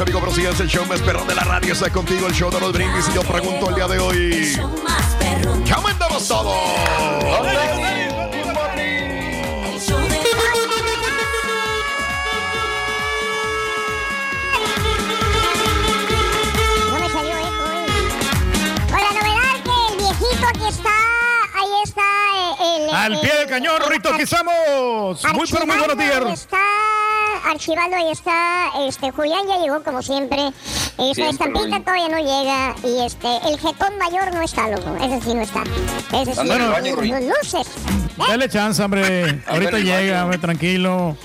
Mis amigos, pero sí, es el show más perrón de la radio. Está contigo el show de los brindis. Y yo pregunto el día de hoy: ¿Cómo andamos todos? No me salió eco, eh. Con la novedad que el viejito aquí está, ahí está el... Al pie del cañón, Rito, aquí estamos. Muy, pero muy buenos días. Está archivando, ahí está. Este, Julián ya llegó como siempre. Siempre, estampita todavía no llega. Y este, el jetón mayor no está, loco. Ese sí no está. Ese sí Anda en el no. baño, Rui. Los luces. Dale chance, hombre. Ahorita llega, hombre, tranquilo.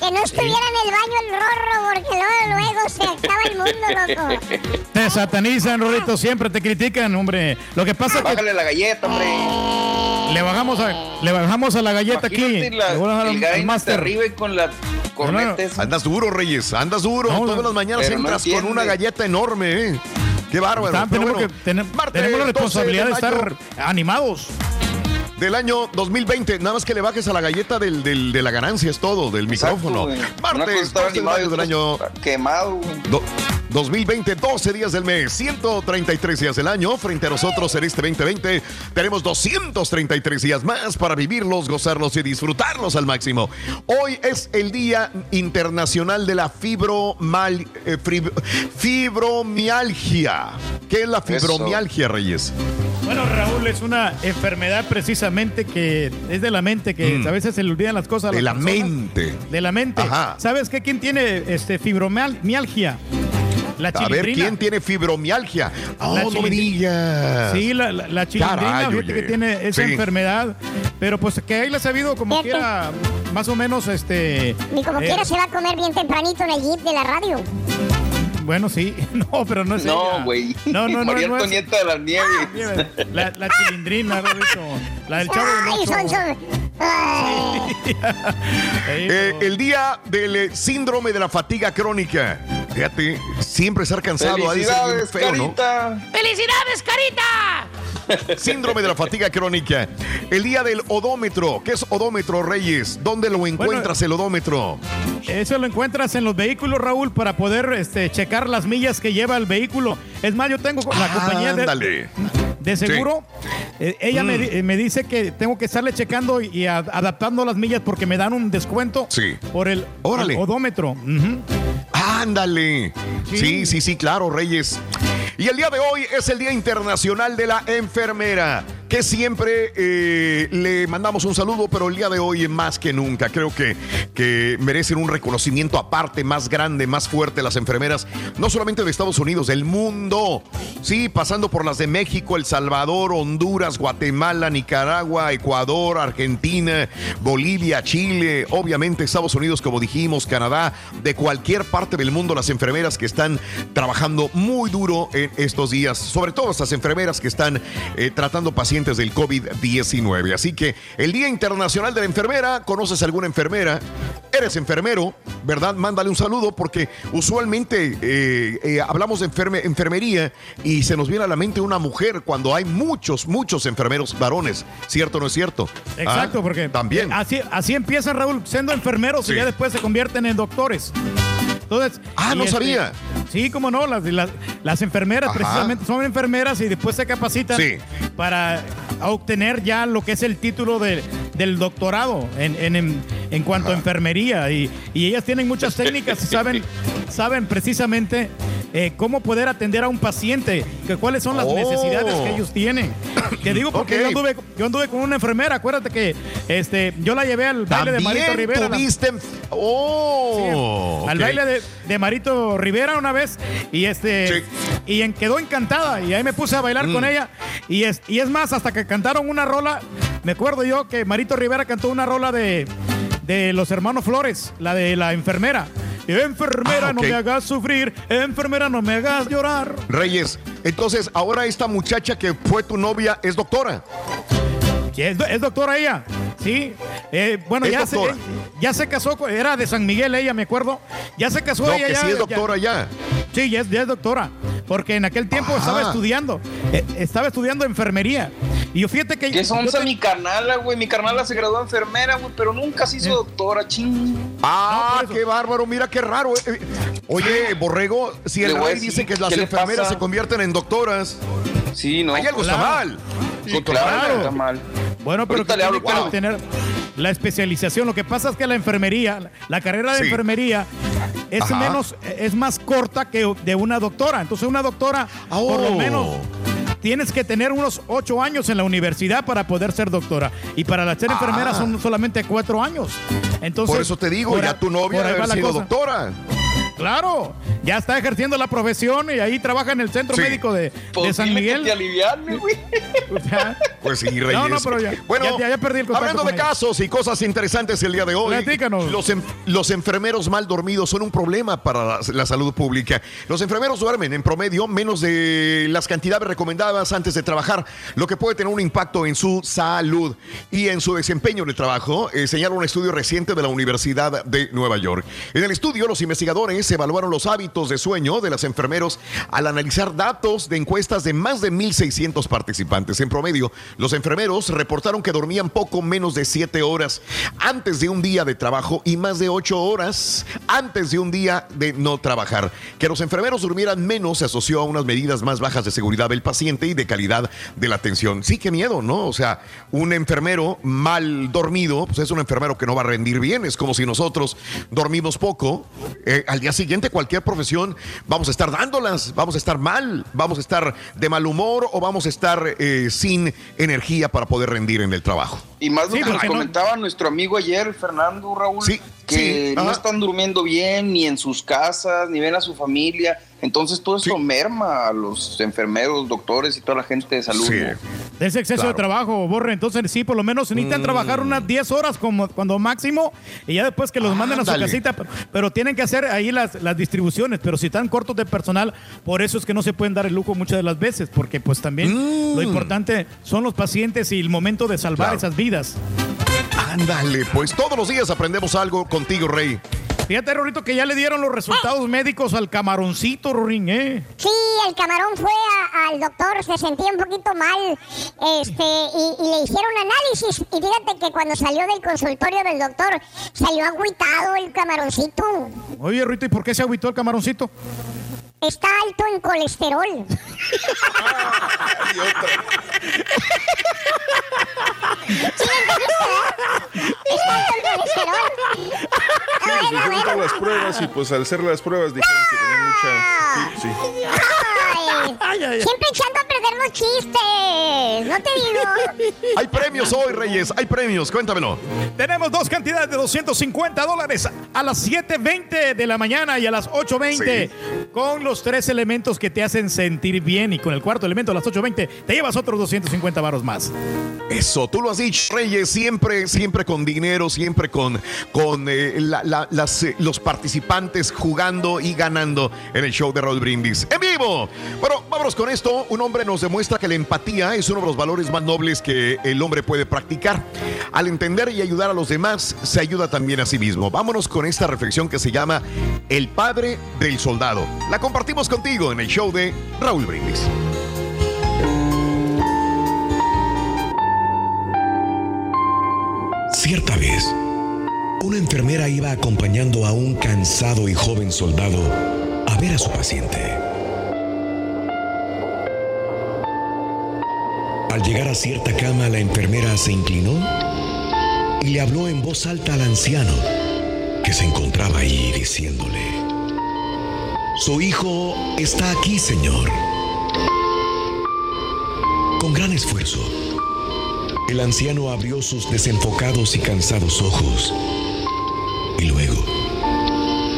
Que no estuviera en el baño el rorro, porque luego, luego se acaba el mundo, loco. Te satanizan, Rorito, siempre te critican, hombre. Lo que pasa es que Bájale la galleta, hombre. le bajamos a, le bajamos a la galleta aquí. La- el al- al arriba y con la corneta. Andas duro, Reyes, andas duro. Todas las mañanas entras con una galleta enorme, ¿eh? Qué bárbaro. Está- tenemos, bueno, que, tener- martes tenemos la 12 responsabilidad de estar animados. Del año 2020, nada más que le bajes a la galleta del, del- de la ganancia, es todo, del micrófono. güey. Martes estaba 12 de animado y mayo del año Quemado, güey. Do- 2020, 12 días del mes, 133 días del año. Frente a nosotros en este 2020 tenemos 233 días más para vivirlos, gozarlos y disfrutarlos al máximo. Hoy es el Día Internacional de la fibromal- eh, fib- Fibromialgia. ¿Qué es la fibromialgia, Reyes? Bueno, Raúl, es una enfermedad precisamente que es de la mente, que a veces se le olvidan las cosas. a Mm. De las la personas. mente. De la mente. Ajá. ¿Sabes qué? ¿Quién tiene este fibromialgia? La A ver. ¿quién tiene fibromialgia? Oh, La no me chilindri- digas. Sí, la, la, la chilindrina, Caray, fíjate oye. que tiene esa Sí. enfermedad, pero pues que ahí la ha sabido como quiera, más o menos, este... Ni como eh, quiera se va a comer bien tempranito en el jeep de la radio. Bueno, sí, no, pero no es ella. No, güey. No, no, no, María no es- de las Nieves. La, la chilindrina, Rorrito. La del chavo del Ay, Ocho. son, son. Eh, el día del eh, síndrome de la fatiga crónica. Fíjate, siempre estar cansado Felicidades, feo, ¿no? Carita. ¡Felicidades, carita! Síndrome de la fatiga crónica. El día del odómetro. ¿Qué es odómetro, Reyes? ¿Dónde lo encuentras el odómetro? Eso lo encuentras en los vehículos, Raúl, para poder este, checar las millas que lleva el vehículo. Es más, yo tengo la compañía de, Ándale. de seguro. eh, ella me, Mm. me dice que tengo que estarle checando y a- adaptando las millas porque me dan un descuento Sí. por el, Órale. odómetro. Ándale. Sí. Sí, sí, sí, claro, Reyes. Y el día de hoy es el Día Internacional de la Enfermera. Que siempre eh, le mandamos un saludo, pero el día de hoy más que nunca creo que, que merecen un reconocimiento aparte, más grande, más fuerte las enfermeras, no solamente de Estados Unidos, del mundo. Sí, pasando por las de México, El Salvador, Honduras, Guatemala, Nicaragua, Ecuador, Argentina, Bolivia, Chile, obviamente Estados Unidos, como dijimos, Canadá, de cualquier parte del mundo, las enfermeras que están trabajando muy duro en estos días, sobre todo estas enfermeras que están eh, tratando pacientes del COVID-19. Así que el Día Internacional de la Enfermera, ¿conoces alguna enfermera? Eres enfermero, ¿verdad? Mándale un saludo porque usualmente eh, eh, hablamos de enfermería y se nos viene a la mente una mujer cuando hay muchos, muchos enfermeros varones. ¿Cierto o no es cierto? Exacto, ¿Ah? porque también. Así, así empiezan, Raúl, siendo enfermeros y ya después se convierten en doctores. Entonces, ah, no este, sabía. Sí, cómo no, las, las, las enfermeras precisamente son enfermeras y después se capacitan para obtener ya lo que es el título de, del doctorado en, en, en cuanto a enfermería. Y, y, ellas tienen muchas técnicas y saben, saben precisamente eh, cómo poder atender a un paciente, que cuáles son las Oh. necesidades que ellos tienen. Te digo porque yo, anduve, yo anduve con una enfermera, acuérdate que este, yo la llevé al baile de Marito Rivera. la- Oh, al baile de, de Marito Rivera una vez y este y en- quedó encantada y ahí me puse a bailar Mm. con ella y es, y es más hasta que cantaron una rola me acuerdo yo que Marito Rivera cantó una rola de, de los hermanos Flores la de la enfermera enfermera Ah, no me hagas sufrir enfermera no me hagas llorar Reyes, entonces ahora esta muchacha que fue tu novia es doctora. Es, do- es doctora ella. Sí. Eh, bueno, ya se, doctora. ya se casó, era de San Miguel ella, me acuerdo. Ya se casó No, ella. que ya, sí es doctora ya. Sí, ya es, ya es doctora. Porque en aquel tiempo Ajá. estaba estudiando. eh, estaba estudiando enfermería. Y yo fíjate que. Que son te- mi carnala, güey. Mi carnala se graduó enfermera, güey, pero nunca se hizo doctora, ching. Ah, qué bárbaro, mira qué raro. eh, eh. Oye, Borrego, si el rey dice que las ¿qué le enfermeras pasa? se convierten en doctoras, Sí, no. ahí algo está mal. Sí, claro, está mal. Bueno, pero que le hablo, tiene que wow. tener la especialización. Lo que pasa es que la enfermería, la- carrera de Sí. enfermería es Ajá. menos, es más corta que de una doctora. Entonces, una doctora, por lo Oh. menos, tienes que tener unos ocho años en la universidad para poder ser doctora. Y para la ser enfermera Ah. son solamente cuatro años. Entonces, Por eso te digo, por ya a- tu novia debe va haber la sido cosa. doctora. Claro, ya está ejerciendo la profesión y ahí trabaja en el centro Sí. médico de, Pues de San dile que Miguel. te aliviarme, güey. O sea, Pues sí, Reyes. No, no, pero ya- bueno, ya- ya perdí el contacto hablando de casos y cosas interesantes el día de hoy, Platícanos. los, en- los enfermeros mal dormidos son un problema para la, la salud pública. Los enfermeros duermen en promedio menos de las cantidades recomendadas antes de trabajar, lo que puede tener un impacto en su salud y en su desempeño en el trabajo, eh, señala un estudio reciente de la Universidad de Nueva York. En el estudio, los investigadores evaluaron los hábitos de sueño de los enfermeros al analizar datos de encuestas de más de 1.600 participantes. En promedio, los enfermeros reportaron que dormían poco menos de 7 horas antes de un día de trabajo y más de 8 horas antes de un día de no trabajar. Que los enfermeros durmieran menos se asoció a unas medidas más bajas de seguridad del paciente y de calidad de la atención. Sí, qué miedo, ¿no? O sea, un enfermero mal dormido, pues es un enfermero que no va a rendir bien. Es como si nosotros dormimos poco. eh, al día siguiente, cualquier profesión, vamos a estar dándolas, vamos a estar mal, vamos a estar de mal humor o vamos a estar eh, sin energía para poder rendir en el trabajo. Y más lo Sí, que nos porque no- comentaba nuestro amigo ayer, Fernando Raúl, Sí, que sí, no ajá. están durmiendo bien, ni en sus casas, ni ven a su familia. Entonces todo eso Sí. merma a los enfermeros, doctores y toda la gente de salud. Sí. ¿no? De ese exceso Claro. de trabajo, Borre. Entonces, sí, por lo menos necesitan trabajar unas 10 horas como cuando máximo y ya después que los manden a su casita. Pero, pero tienen que hacer ahí las, las distribuciones. Pero si están cortos de personal, por eso es que no se pueden dar el lujo muchas de las veces. Porque, pues también lo importante son los pacientes y el momento de salvar Claro. esas vidas. Ándale, pues todos los días aprendemos algo contigo, Rey. Fíjate, Rorito, que ya le dieron los resultados médicos al camaroncito, Rorín, ¿eh? Sí, el camarón fue a- al doctor, se sentía un poquito mal, este, y, y le hicieron análisis. Y fíjate que cuando salió del consultorio del doctor, salió agüitado el camaroncito. Oye, Rorito, ¿y por qué se agüitó el camaroncito? Está alto en colesterol. ¿Sí me entendiste, Sí, les las pruebas y pues al hacer las pruebas dijeron que tenía mucha... Sí, sí. Siempre echando a perder los chistes. No te digo. Hay premios hoy, Reyes. Hay premios. Cuéntamelo. Tenemos dos cantidades de 250 dólares a las 7.20 de la mañana y a las 8.20 con los tres elementos que te hacen sentir bien y con el cuarto elemento a las 8.20 te llevas otros 250 varos más. Eso, tú lo has dicho, Reyes, siempre, siempre con siempre con, con eh, eh, los participantes jugando y ganando en el show de Raúl Brindis. ¡En vivo! Bueno, vámonos con esto. Un hombre nos demuestra que la empatía es uno de los valores más nobles que el hombre puede practicar. Al entender y ayudar a los demás, se ayuda también a sí mismo. Vámonos con esta reflexión que se llama El Padre del Soldado. La compartimos contigo en el show de Raúl Brindis. Cierta vez, una enfermera iba acompañando a un cansado y joven soldado a ver a su paciente. Al llegar a cierta cama, la enfermera se inclinó y le habló en voz alta al anciano que se encontraba ahí diciéndole, Su hijo está aquí, señor. Con gran esfuerzo, el anciano abrió sus desenfocados y cansados ojos y luego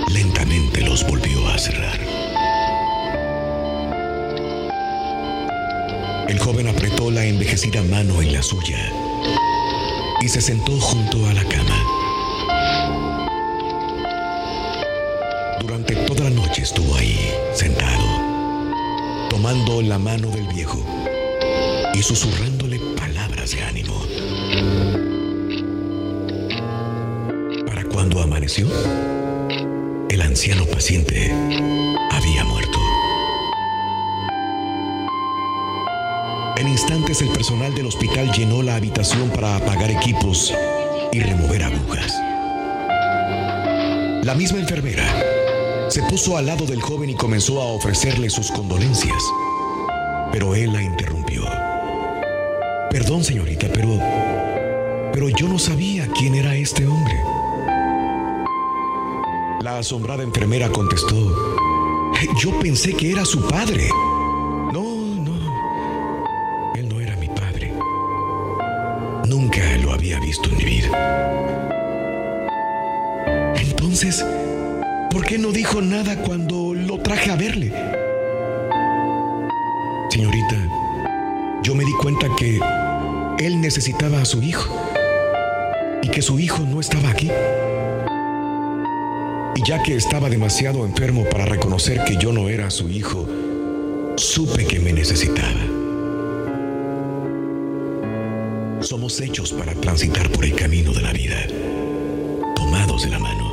lentamente los volvió a cerrar. El joven apretó la envejecida mano en la suya y se sentó junto a la cama. Durante toda la noche estuvo ahí, sentado, tomando la mano del viejo y susurrándole palabras de ánimo. Para cuando amaneció, el anciano paciente había muerto. En instantes el personal del hospital llenó la habitación para apagar equipos y remover agujas. La misma enfermera se puso al lado del joven y comenzó a ofrecerle sus condolencias, pero él la interrumpió. Perdón, señorita, pero. Pero yo no sabía quién era este hombre. La asombrada enfermera contestó. Yo pensé que era su padre. No, no. Él no era mi padre. Nunca lo había visto en mi vida. Entonces, ¿por qué no dijo nada cuando lo traje a verle? Necesitaba a su hijo y que su hijo no estaba aquí. Y ya que estaba demasiado enfermo para reconocer que yo no era su hijo, supe que me necesitaba. Somos hechos para transitar por el camino de la vida, tomados de la mano.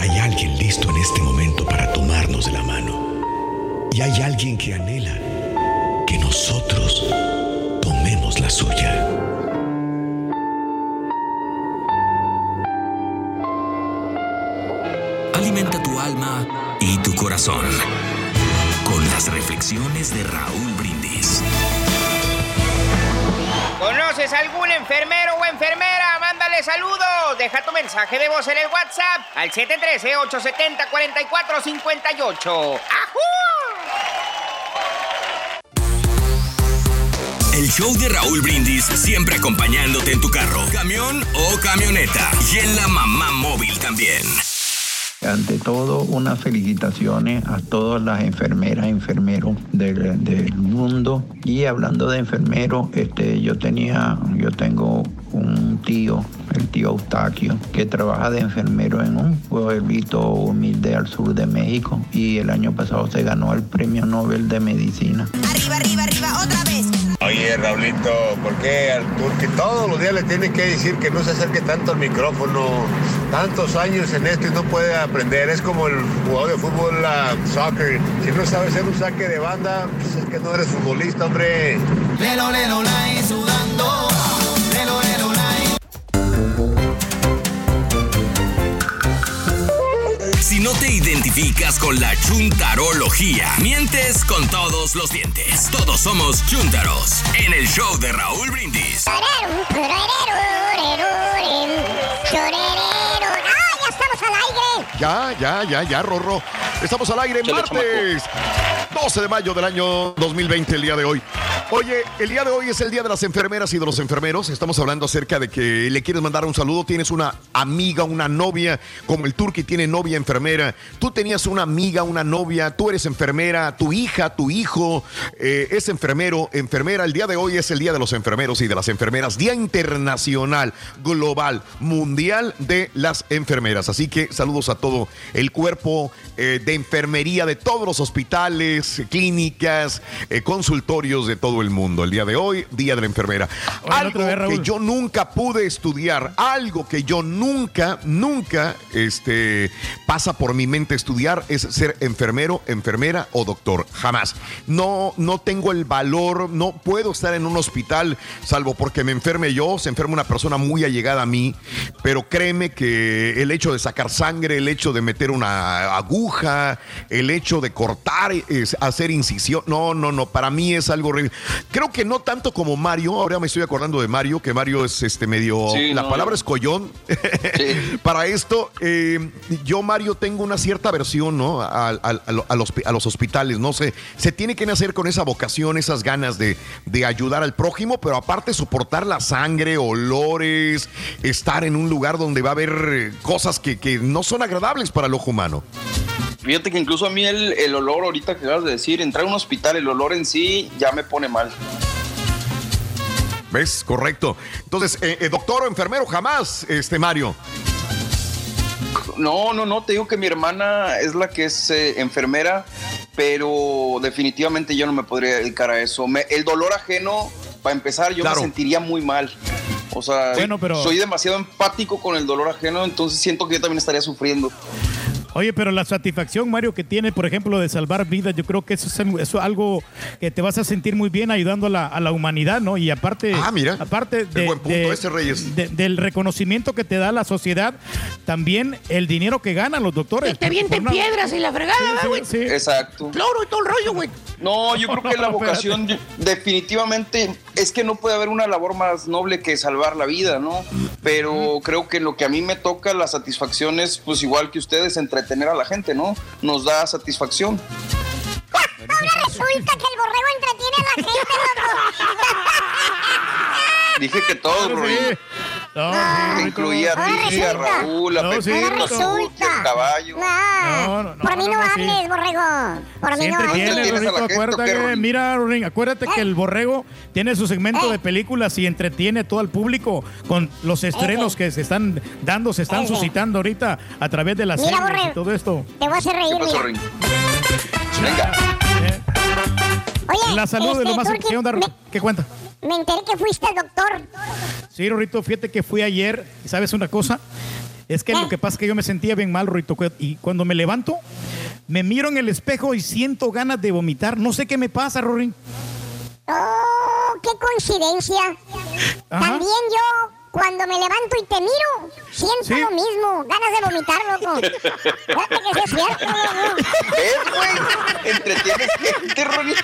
Hay alguien listo en este momento para tomarnos de la mano. Y hay alguien que anhela que nosotros la suya. Alimenta tu alma y tu corazón con las reflexiones de Raúl Brindis. ¿Conoces algún enfermero o enfermera? Mándale saludos. Deja tu mensaje de voz en el WhatsApp al 713-870-4458. El show de Raúl Brindis siempre acompañándote en tu carro, camión o camioneta. Y en la mamá móvil también. Ante todo, unas felicitaciones a todas las enfermeras y enfermeros del, del mundo. Y hablando de enfermeros, este, yo tenía, yo tengo un tío, el tío Eustaquio, que trabaja de enfermero en un pueblito humilde al sur de México. Y el año pasado se ganó el premio Nobel de Medicina. Arriba, arriba, arriba, otra vez. Oye, Raulito, ¿por qué al turque todos los días le tiene que decir que no se acerque tanto al micrófono? Tantos años en esto y no puede aprender. Es como el jugador de fútbol, la soccer. Si no sabes hacer un saque de banda, pues es que no eres futbolista, hombre. Lelo, lelo, lai, sudando. No te identificas con la chuntarología, mientes con todos los dientes. Todos somos chuntaros en el show de Raúl Brindis. Estamos al aire. Ya, ya, ya, ya, Rorro. Estamos al aire martes 12 de mayo del año 2020, el día de hoy. Oye, el día de hoy es el día de las enfermeras y de los enfermeros. Estamos hablando acerca de que le quieres mandar un saludo. Tienes una amiga, una novia, como el Turqui tiene novia enfermera. Tú tenías una amiga, una novia, tú eres enfermera, tu hija, tu hijo eh, es enfermero, enfermera. El día de hoy es el día de los enfermeros y de las enfermeras. Día internacional, global, mundial de las enfermeras. Así que saludos a todo el cuerpo eh, de enfermería de todos los hospitales, clínicas, eh, consultorios de todo el mundo. El día de hoy, Día de la Enfermera. Algo que yo nunca pude estudiar, algo que yo nunca, nunca este, pasa por mi mente estudiar es ser enfermero, enfermera o doctor. Jamás. No, no tengo el valor, no puedo estar en un hospital, salvo porque me enferme yo, se enferma una persona muy allegada a mí, pero créeme que el hecho de sacar sangre, el hecho de meter una aguja, el hecho de cortar, es hacer incisión, no, no, no, para mí es algo horrible. Creo que no tanto como Mario, ahora me estoy acordando de Mario, que Mario es este medio, Sí, la no, palabra es collón. Para esto, eh, yo Mario tengo una cierta aversión, ¿no? A, a- a lo- a los, a los hospitales, no sé, se tiene que nacer con esa vocación, esas ganas de, de ayudar al prójimo, pero aparte soportar la sangre, olores, estar en un lugar donde va a haber eh, cosas que, que no son agradables para el ojo humano. Fíjate que incluso a mí el, el olor, ahorita que acabas de decir, entrar a un hospital, el olor en sí ya me pone mal. ¿Ves? Correcto. Entonces, eh, eh, doctor o enfermero, jamás, este Mario. No, no, no, te digo que mi hermana es la que es eh, enfermera, pero definitivamente yo no me podría dedicar a eso. Me- el dolor ajeno, para empezar, yo Claro. me sentiría muy mal. O sea, Bueno, pero- soy demasiado empático con el dolor ajeno, entonces siento que yo también estaría sufriendo. Oye, pero la satisfacción, Mario, que tiene, por ejemplo, de salvar vidas, yo creo que eso es, algo- eso es algo que te vas a sentir muy bien ayudando a la, a la humanidad, ¿no? Y aparte, Ah, mira. aparte de- buen punto de- ese, Reyes. de- del reconocimiento que te da la sociedad, también el dinero que ganan los doctores. Que te avienten Por una- piedras y la fregada, Sí, sí, güey. sí. Exacto. Cloro y todo el rollo, güey. No, yo creo que la vocación definitivamente es que no puede haber una labor más noble que salvar la vida, ¿no? Pero creo que lo que a mí me toca, la satisfacción es pues igual que ustedes, entretener a la gente, ¿no? Nos da satisfacción. Ahora resulta que el borrego entretiene a la gente, Dije que todos, Claro, Sí. No, sí, Que incluía a ti, a. Raúl, a No, Pepito, Ahora a Ruth, resulta. al caballo. Ah, No, no, no, por mí no, no, no, sí. hables, borrego. Por mí no Siempre hables. tiene, ¿Tienes a la Rorrito, gente o acuérdate que, mira, Rorín, acuérdate que el borrego tiene su segmento Eh. de películas y entretiene a todo el público con los estrenos que se están dando, se están suscitando ahorita a través de las Mira, series y Borrego. todo esto. Te voy a hacer reír, ¿Qué pasó, mira. Venga. Eh, Oye, la salud es lo este, más... Turki, ¿Qué onda, me, ¿Qué cuenta? Me enteré que fuiste doctor. Sí, Rorrito, fíjate que fui ayer, y ¿sabes una cosa? Es que lo que pasa es que yo me sentía bien mal, Rorrito, y cuando me levanto, me miro en el espejo y siento ganas de vomitar. No sé qué me pasa, Rorín. Oh, qué coincidencia. Ajá. También yo, cuando me levanto y te miro, siento Sí. lo mismo. Ganas de vomitar, loco. Fíjate que sí es cierto, loco. ¿Ves, güey? Entretienes gente, Roy.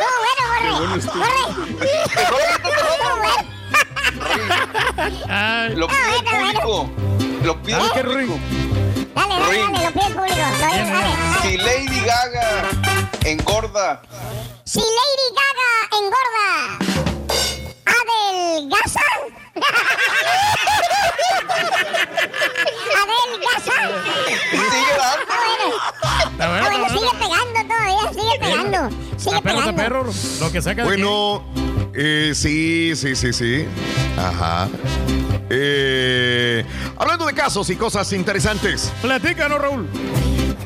No, bueno, borre. Borre. Ay, Lo pide el Ah, bueno, público. Lo pide ¿Sabes qué, el público. Dale, dale, dale, lo pide el público. Dale, dale, dale. Si Lady Gaga engorda, Si Lady Gaga engorda. Adelgaza. sigue dando. Ah, Está bueno, bueno, ah, bueno, está sigue pegando todavía, sigue pegando. Sigue Está perro, está pegando. perro. Lo que saca de Bueno, eh, sí, sí, sí, sí. Ajá. Eh, hablando de casos y cosas interesantes. Platícanos, Raúl.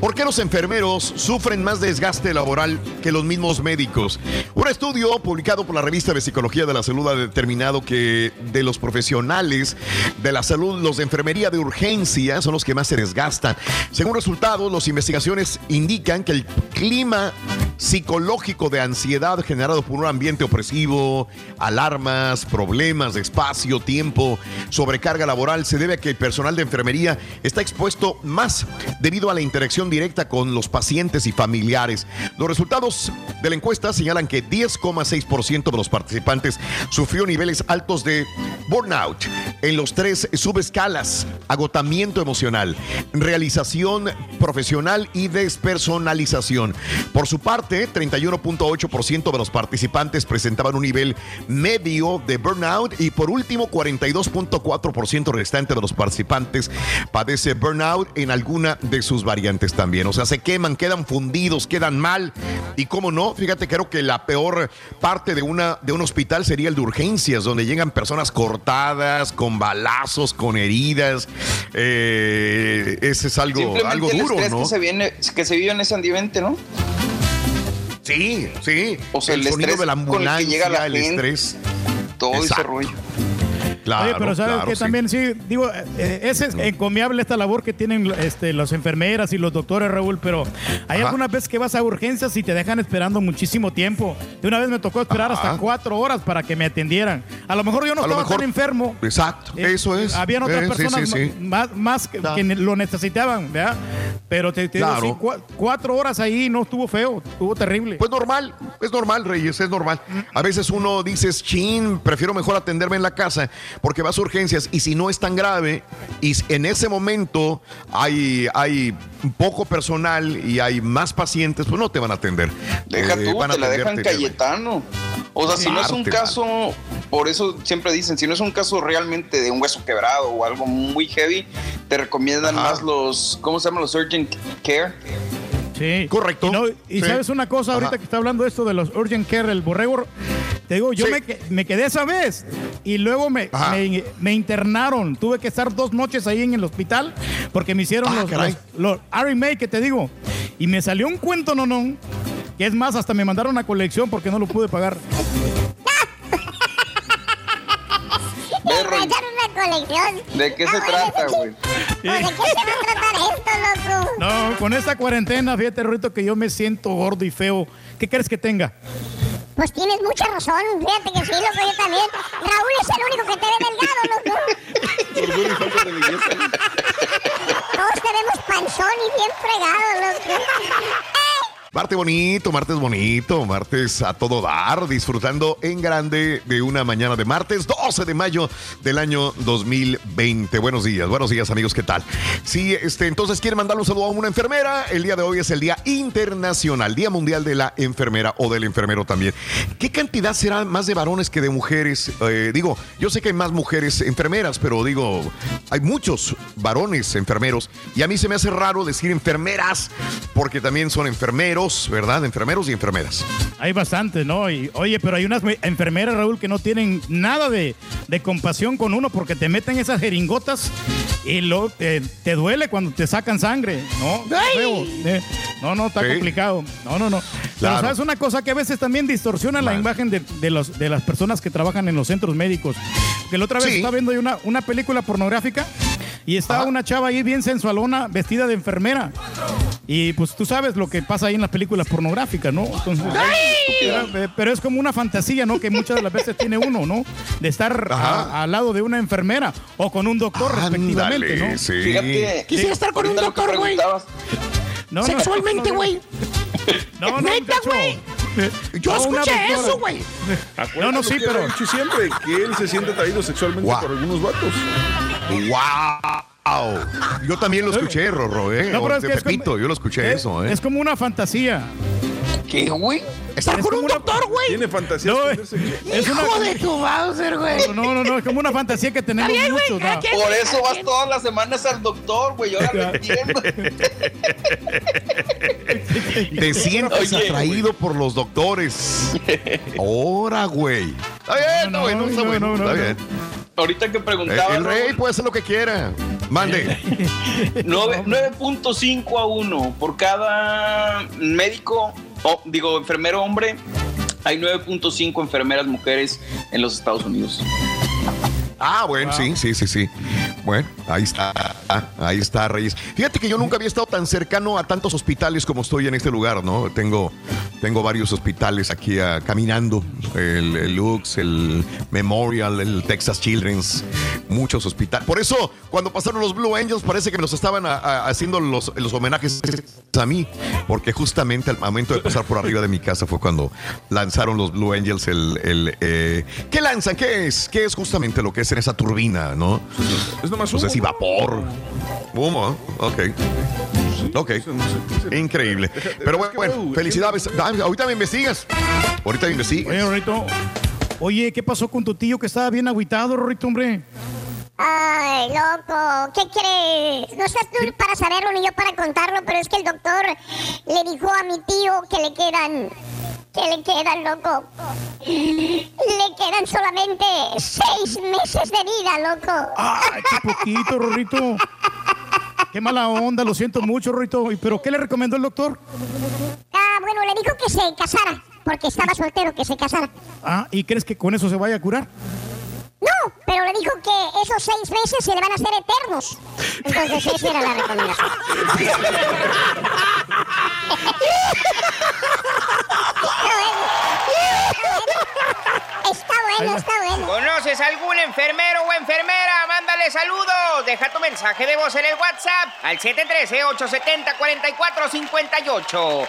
¿Por qué los enfermeros sufren más desgaste laboral que los mismos médicos? Un estudio publicado por la revista de Psicología de la Salud ha determinado que de los profesionales de la salud, los de enfermería de urgencia son los que más se desgastan. Según resultados, las investigaciones indican que el clima psicológico de ansiedad generado por un ambiente opresivo, alarmas, problemas de espacio, tiempo, sobrecarga laboral, se debe a que el personal de enfermería está expuesto más debido a la interacción directa con los pacientes y familiares. Los resultados de la encuesta señalan que 10,6% de los participantes sufrió niveles altos de burnout en los tres subescalas, agotamiento emocional, realización profesional y despersonalización. Por su parte, 31.8% de los participantes presentaban un nivel medio de burnout y por último, 42.4% restante de los participantes padece burnout en alguna de sus variantes también. O sea, se queman, quedan fundidos, quedan mal. Y cómo no, fíjate, creo que la peor parte de, una, de un hospital sería el de urgencias, donde llegan personas cortadas, con balazos, con heridas. Eh, ese es algo, algo el duro, estrés ¿no? que se, viene, que se vive en ese ambiente, ¿no? Sí, sí. O sea, el, el, sonido estrés de la con el que ambulancia, llega la el gente, estrés. todo ese Exacto. rollo. Claro, Oye, pero sabes claro, que sí. también sí, digo, eh, es es encomiable esta labor que tienen este, las enfermeras y los doctores, Raúl, pero hay Ajá. algunas veces que vas a urgencias y te dejan esperando muchísimo tiempo. De una vez me tocó esperar Ajá. hasta cuatro horas para que me atendieran. A lo mejor yo no A estaba mejor- tan enfermo. Exacto, Eh, eso es. Habían otras Eh, personas sí, sí. más, más que, Claro. que lo necesitaban, ¿verdad? Pero te, te digo, Claro. sí, cua- cuatro horas ahí no estuvo feo, estuvo terrible. Pues normal, es normal, Reyes, es normal. A veces uno dice, chin, prefiero mejor atenderme en la casa porque vas a urgencias y si no es tan grave y en ese momento hay, hay poco personal y hay más pacientes, pues no te van a atender. Deja Eh, tú, van a te la dejan Cayetano. O sea, si no es un caso, por eso siempre dicen, si no es un caso realmente de un hueso quebrado o algo muy heavy, te recomiendan Ajá. más los, ¿cómo se llama? Los urgent care. Sí. Correcto. Y, no- y Sí. sabes una cosa, ahorita Ajá. que está hablando esto de los urgent care, el borrego, te digo, yo Sí. me, que- me quedé esa vez y luego me, Ajá. me, me internaron. Tuve que estar dos noches ahí en el hospital porque me hicieron Ah, los, los, los RMA que te digo. Y me salió un cuento, no, no. Que es más, hasta me mandaron a colección porque no lo pude pagar. Colección. ¿De qué se Ah, trata, güey? ¿De qué se va a tratar esto, loco? No, con esta cuarentena, fíjate, Rito, que yo me siento gordo y feo. ¿Qué crees que tenga? Pues tienes mucha razón. Fíjate que sí, loco, yo también. Raúl es el único que te ve delgado, loco. De. Todos te vemos panzón y bien fregado, loco. Martes bonito, martes bonito, martes a todo dar, disfrutando en grande de una mañana de martes 12 de mayo del año 2020. Buenos días, buenos días amigos, ¿qué tal? Sí, este, entonces quieren mandarle un saludo a una enfermera. El día de hoy es el Día Internacional, Día Mundial de la Enfermera o del Enfermero también. ¿Qué cantidad será más de varones que de mujeres? Eh, digo, yo sé que hay más mujeres enfermeras, pero digo, hay muchos varones enfermeros y a mí se me hace raro decir enfermeras porque también son enfermeros, ¿verdad? Enfermeros y enfermeras. Hay bastante, ¿no? Y, oye, pero hay unas me- enfermeras, Raúl, que no tienen nada de, de compasión con uno porque te meten esas jeringotas y luego te, te duele cuando te sacan sangre, ¿no? ¿eh? No, no, está Sí. complicado. No, no, no. Pero sabes una cosa que a veces también distorsiona la imagen de, de los, de las personas que trabajan en los centros médicos. Que la otra vez Sí. estaba viendo una, una película pornográfica y estaba una chava ahí bien sensualona, vestida de enfermera. Y pues tú sabes lo que pasa ahí en las películas pornográficas, ¿no? Entonces, pero, pero es como una fantasía, ¿no? Que muchas de las veces tiene uno, ¿no? De estar a- al lado de una enfermera o con un doctor, respectivamente, ¿no? sí. Fíjate, Quisiera estar con un doctor, güey. No, no, Sexualmente, güey. No, no, Neta, güey. Yo escuché eso, güey. No, no, sí, pero- siempre que él se siente atraído sexualmente por algunos vatos. ¡Wow! Yo también lo escuché, Rorro, ¿eh? No, pero es de que es como- Pepito, yo lo escuché eso, ¿eh? Es como una fantasía. ¿Qué, güey? Estar Es con como un una- doctor, güey. Tiene fantasía. No, esconderse. Es una, Hijo de tu Bowser, güey. no, no, no, es como una fantasía que tenemos Está bien, güey, muchos. cada ¿no? quien. Por eso vas todas las semanas al doctor, güey. Ahora lo entiendo. Te sientes Oye, atraído por los doctores. Ahora, güey. Está bien, No, está no, bueno, está no, bueno, no, no, está no. bien. Ahorita que Eh, preguntaba. El rey Raúl, puede hacer lo que quiera. Mande. nueve- 9.5 a 1 por cada médico, o digo, enfermero hombre. Hay 9.5 enfermeras mujeres en los Estados Unidos. Ah, bueno, sí, sí, sí, sí. Bueno, ahí está. ahí está, Reyes. Fíjate que yo nunca había estado tan cercano a tantos hospitales como estoy en este lugar, ¿no? Tengo, tengo varios hospitales aquí ah, caminando. El, Lux, el Memorial, el Texas Children's, muchos hospitales. Por eso, cuando pasaron los Blue Angels, parece que me los estaban haciendo los, los homenajes a mí, porque justamente al momento de pasar por arriba de mi casa fue cuando lanzaron los Blue Angels el... el eh, ¿Qué lanzan? ¿Qué es? ¿Qué es justamente lo que es en esa turbina, no? Es nomás No sé humo. si vapor. Humo, ok. Ok. Increíble. Pero bueno, bueno, felicidades. Ah, Ahorita me investigas. Ahorita me investigas. Oye, ¿qué pasó con tu tío que estaba bien agüitado, Rorrito, hombre? Ay, loco, ¿qué crees? No estás tú para saberlo ni yo para contarlo, pero es que el doctor le dijo a mi tío que le quedan. Que le quedan, loco. Le quedan solamente seis meses de vida, loco. Ay, qué poquito, Rorrito. Qué mala onda, lo siento mucho, Rorrito. ¿Y ¿Pero qué le recomendó el doctor? Ah, bueno, le dijo que se casara, porque estaba soltero, que se casara. Ah, ¿y crees que con eso se vaya a curar? No, pero le dijo que esos seis meses se le van a hacer eternos. Entonces, esa era la recomendación. Está bueno, está bueno. ¿Conoces algún enfermero o enfermera? Mándale saludos. Deja tu mensaje de voz en el WhatsApp al 713-870-4458.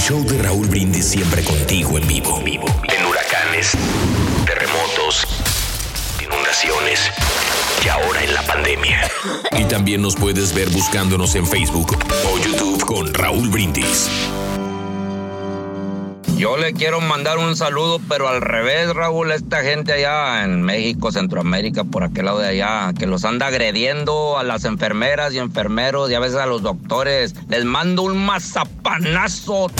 Show de Raúl Brindis siempre contigo en vivo. En huracanes, terremotos, inundaciones y ahora en la pandemia. Y también nos puedes ver buscándonos en Facebook o YouTube con Raúl Brindis. Yo le quiero mandar un saludo, pero al revés, Raúl, esta gente allá en México, Centroamérica, por aquel lado de allá, que los anda agrediendo a las enfermeras y enfermeros y a veces a los doctores. Les mando un mazapanazo.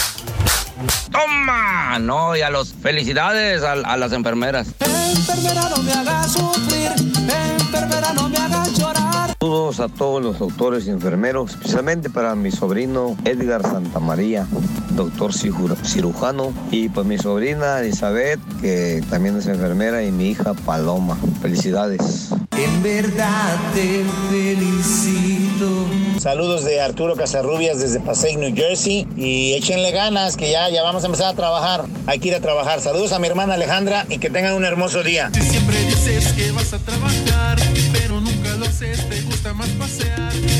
¡Toma! No, y a los felicidades a, a las enfermeras. Enfermera, no me hagas sufrir. Enfermera, no me hagas llorar. Saludos a todos los doctores y enfermeros, especialmente para mi sobrino Edgar Santamaría, doctor ciru- cirujano, y pues mi sobrina Elizabeth, que también es enfermera, y mi hija Paloma. Felicidades. En verdad te felicito. Saludos de Arturo Casarrubias desde Passaic, New Jersey. Y échenle ganas, que ya, ya vamos a empezar a trabajar. Hay que ir a trabajar. Saludos a mi hermana Alejandra y que tengan un hermoso día. Siempre dices que vas a trabajar, pero lo haces, te gusta más pasear.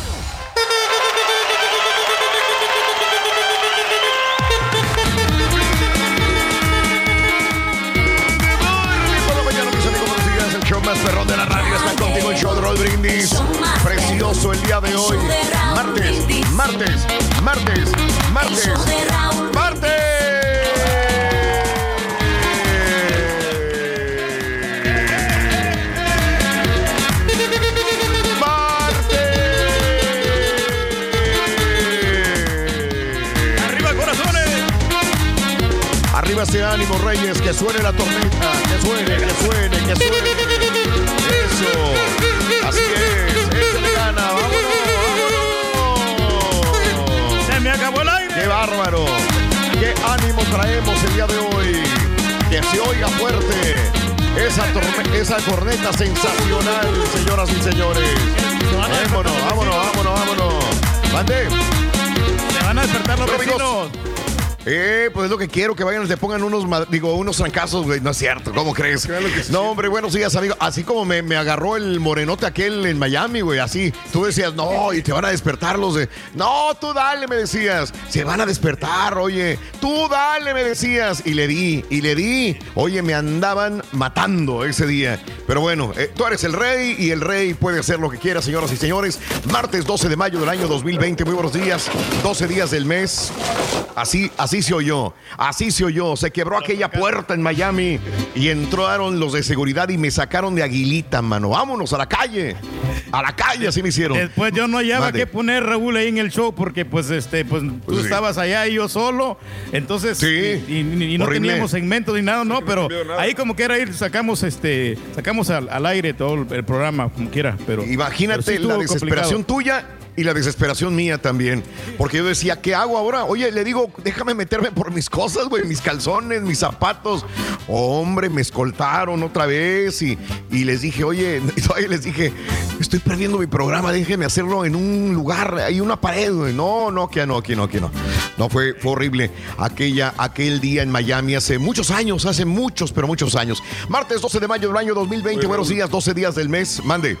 Reyes, que suene la tormenta, que suene, que suene, que suene. Eso. Así es, échale gana, vámonos, vámonos. ¡Se me acabó el aire! ¡Qué bárbaro! ¡Qué ánimo traemos el día de hoy! Que se oiga fuerte esa, esa corneta sensacional, señoras y señores. Vámonos, vámonos, vámonos, vámonos. Mande. Se van a despertar los vecinos. Eh, pues es lo que quiero, que vayan, le pongan unos, digo, unos trancazos, güey. No es cierto, ¿cómo crees? No, hombre, buenos días, amigo. Así como me, me agarró el morenote aquel en Miami, güey, así. Tú decías, no, y te van a despertar los de. No, tú dale, me decías. Se van a despertar, oye. Tú dale, me decías. Y le di, y le di. Oye, me andaban matando ese día. Pero bueno, eh, tú eres el rey y el rey puede hacer lo que quiera, señoras y señores. Martes 12 de mayo del año 2020. Muy buenos días. 12 días del mes. Así, así se oyó, así se oyó. Se quebró aquella puerta en Miami y entraron los de seguridad y me sacaron de aguilita, mano. Vámonos a la calle. A la calle, así me hicieron. Después yo no hallaba qué poner Raúl ahí en el show porque pues este pues tú Pues sí. estabas allá y yo solo, entonces y, y- y no horrible. teníamos segmentos ni nada, no, pero ahí como quiera ir sacamos este sacamos al, al aire todo el, el programa como quiera, pero Imagínate pero sí la desesperación complicado. tuya y la desesperación mía también. Porque yo decía, ¿qué hago ahora? Oye, le digo, déjame meterme por mis cosas, güey, mis calzones, mis zapatos. Hombre, me escoltaron otra vez y, y les dije, oye, y les dije, estoy perdiendo mi programa, déjeme hacerlo en un lugar, hay una pared, güey. No, no, que no, aquí no, aquí no. No, fue, fue horrible aquella, aquel día en Miami hace muchos años, hace muchos, pero muchos años. Martes 12 de mayo del año 2020, Oye, buenos días, 12 días del mes, mande.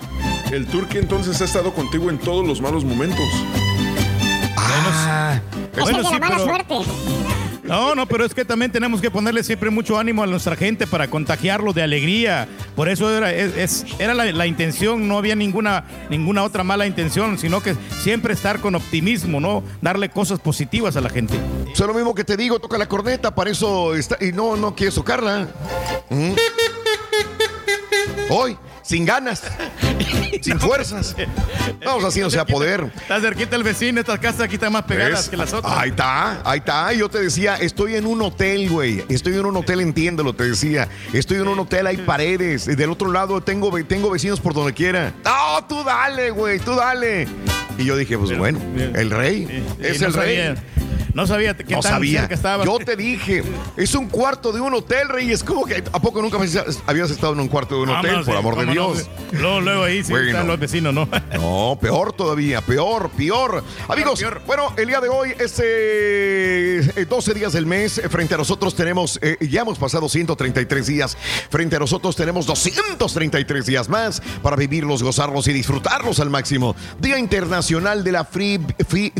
El Turque entonces ha estado contigo en todos los malos momentos. Ah, Bueno, Esa sí, es la mala pero- suerte. No, no, pero es que también tenemos que ponerle siempre mucho ánimo a nuestra gente para contagiarlos de alegría. Por eso era, es- es- era la, la intención, no había ninguna, ninguna otra mala intención, sino que siempre estar con optimismo, ¿no? Darle cosas positivas a la gente. Es lo mismo que te digo, toca la corneta, para eso está. Y no, no quieres tocarla. ¿Mm? Hoy, sin ganas, sin fuerzas. Vamos así no sea poder. Está cerquita el vecino, estas casas aquí están más pegadas ¿Ves? que las otras. Ahí está, ahí está. Yo te decía, estoy en un hotel, güey. Estoy en un hotel, entiéndelo, te decía. Estoy en un hotel, hay paredes. Del otro lado tengo, tengo vecinos por donde quiera. No, tú dale, güey, tú dale. Y yo dije, pues bueno, el rey. es no el rey. sabía- No sabía qué no tan sabía. cerca estaba. Yo te dije, es un cuarto de un hotel, Rey. Es como que ¿a poco nunca habías estado en un cuarto de un hotel? Vámonos, por amor de no, Dios. Luego, luego ahí sí Bueno. están los vecinos, ¿no? No, peor todavía, peor, peor. Amigos, bueno, el día de hoy es eh, eh, 12 días del mes. Eh, Frente a nosotros tenemos, eh, ya hemos pasado 133 días. Frente a nosotros tenemos 233 días más para vivirlos, gozarlos y disfrutarlos al máximo. Día Internacional de la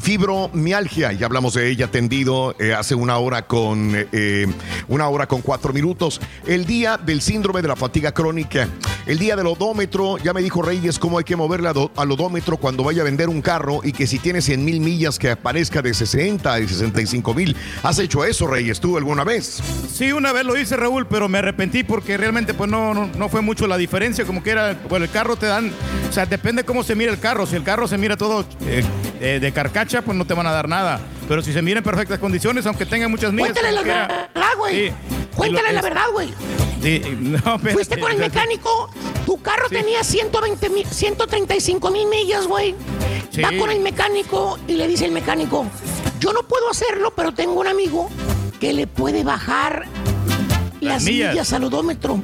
Fibromialgia. Ya hablamos de ella tendido eh, hace una hora con eh, una hora con cuatro minutos. El día del síndrome de la fatiga crónica. El día del odómetro. Ya me dijo Reyes cómo hay que moverle al odómetro cuando vaya a vender un carro y que si tiene 100 mil millas que aparezca de 60 y 65 mil. ¿Has hecho eso, Reyes, tú alguna vez? Sí, una vez lo hice, Raúl, pero me arrepentí porque realmente pues no, no, no fue mucho la diferencia, como que era, bueno, el carro te dan, o sea, depende cómo se mira el carro, si el carro se mira todo eh, eh, de carcacha, pues no te van a dar nada, pero si se mira en perfectas condiciones, aunque tenga muchas millas. Cuéntale la verdad, güey. Sí. Cuéntale la verdad, güey. Sí, no, Fuiste con el mecánico, tu carro tenía 120 mil, 135 mil millas, güey. Sí. Va con el mecánico y le dice el mecánico, yo no puedo hacerlo, pero tengo un amigo que le puede bajar las, millas. millas. al odómetro.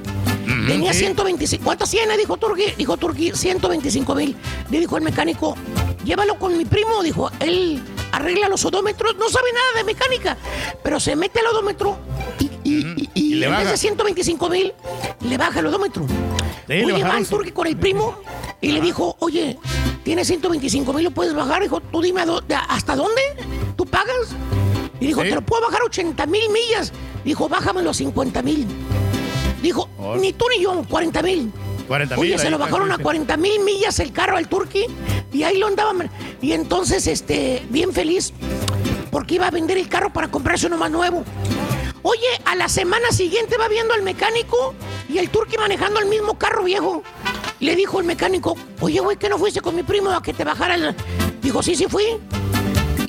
Tenía sí. 125. ¿Cuántas tiene? Dijo Turki. Dijo Turki, 125 mil. Le dijo el mecánico, llévalo con mi primo. Dijo, él arregla los odómetros. No sabe nada de mecánica. Pero se mete al odómetro y, y- y- y le en vez baja. de 125 mil, le baja el odómetro. le Oye, va su- Turki con el primo y le dijo, oye, tienes 125 mil, lo puedes bajar. Dijo, tú dime hasta dónde tú pagas. Y dijo, Sí. te lo puedo bajar 80 mil millas. Dijo, bájamelo a 50 mil. Dijo, ni tú ni yo, 40 mil. 40 mil. Oye, se lo está, bajaron a sí. 40 mil millas el carro al Turqui y ahí lo andaban. Y entonces, este, bien feliz, porque iba a vender el carro para comprarse uno más nuevo. Oye, a la semana siguiente va viendo al mecánico y el Turqui manejando el mismo carro viejo. Le dijo el mecánico, oye, güey, ¿qué no fuiste con mi primo a que te bajara el...? Dijo, sí, sí fui.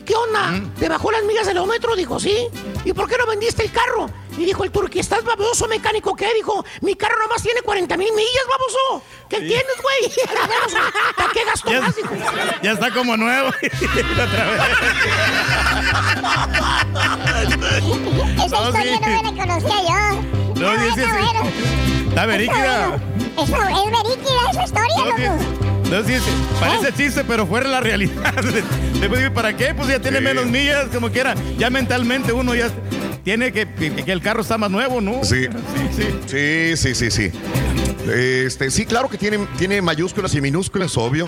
¿Qué onda? ¿Te bajó las millas del odómetro? Dijo, sí. ¿Y por qué no vendiste el carro? Y dijo el turqui, ¿estás baboso, mecánico? ¿Qué? Dijo, mi carro nomás tiene 40 mil millas, baboso. ¿Qué tienes, güey? ¿Para qué gasto Ya, más? Dijo. ya está como nuevo. Otra vez. Esa No, historia sí. no me la conocía yo. No, Ah, sí, sí, está sí. Esa- es verídida esa historia, No, sí, loco. No, sí, sí, parece chiste, pero fuera la realidad. Después ¿para qué? Pues ya tiene Sí. menos millas, como quiera. Ya mentalmente uno ya tiene que, que el carro está más nuevo, ¿no? Sí. Sí, sí. Sí, sí, sí, sí. Este, sí, claro que tiene, tiene mayúsculas y minúsculas, obvio.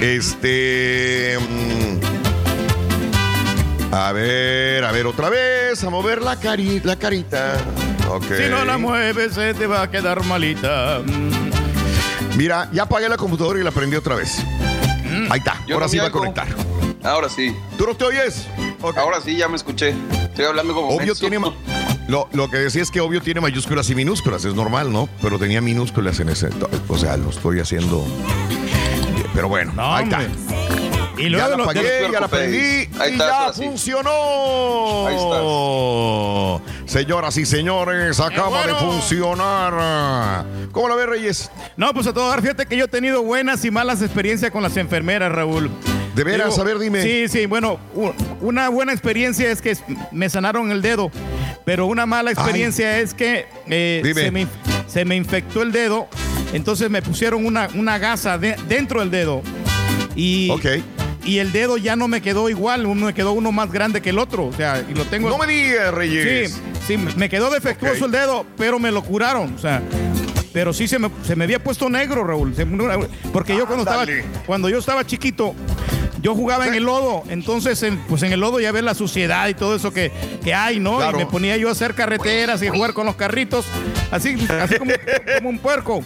Este. mm, a ver, a ver, otra vez, a mover la, cari la carita. Si no la mueves, se te va a quedar malita. Mm. Mira, ya apagué la computadora y la prendí otra vez. Ahí está, Yo ahora no sí va a conectar. Ahora sí. ¿Tú no te oyes? Ahora sí, ya me escuché. Estoy hablando como Obvio tiene. Lo, lo que decía es que obvio tiene mayúsculas y minúsculas, es normal, ¿no? Pero tenía minúsculas en ese. O sea, lo estoy haciendo. Pero bueno, No, ahí está. Y ya luego la de- ya la Ahí y está, ya funcionó. Ahí Señoras y señores, acaba de funcionar. ¿Cómo la ves, Reyes? No, pues a todo dar, fíjate que yo he tenido buenas y malas experiencias con las enfermeras, Raúl. ¿De veras? A ver, dime. Sí, sí, bueno, una buena experiencia es que me sanaron el dedo, pero una mala experiencia es que eh, se, me, se me infectó el dedo, entonces me pusieron una, una gasa de- dentro del dedo. Y, Ok. Y el dedo ya no me quedó igual, uno me quedó uno más grande que el otro, o sea, y lo tengo... No me digas, Reyes. Sí, sí, me quedó defectuoso el dedo, pero me lo curaron, o sea... Pero sí se me, se me había puesto negro, Raúl. Porque yo cuando estaba, cuando yo estaba chiquito, yo jugaba en el lodo. Entonces, en- pues en el lodo ya ves la suciedad y todo eso que, que hay, ¿no? Claro. Y me ponía yo a hacer carreteras y jugar con los carritos, así, así como, como un puerco.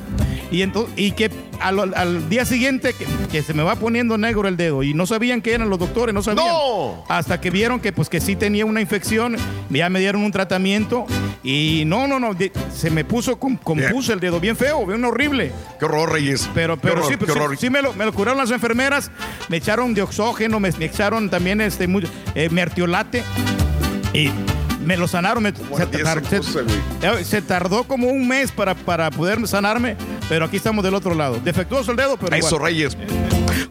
Y, entonces, y que al, al día siguiente que, que se me va poniendo negro el dedo y no sabían qué eran los doctores, no sabían. ¡No! Hasta que vieron que pues que sí tenía una infección, ya me dieron un tratamiento y no, no, no, de- se me puso con, compuso el dedo bien feo, bien horrible. Qué horror, Reyes. Pero, pero horror, sí, pues, sí, me, lo, me lo curaron las enfermeras, me echaron de oxógeno, me, me echaron también este eh, mertiolate y me lo sanaron. me- se, tar- cosa, eh, se tardó como un mes para, para poder sanarme, pero aquí estamos del otro lado. Defectuoso el dedo, pero Eso, igual. Reyes.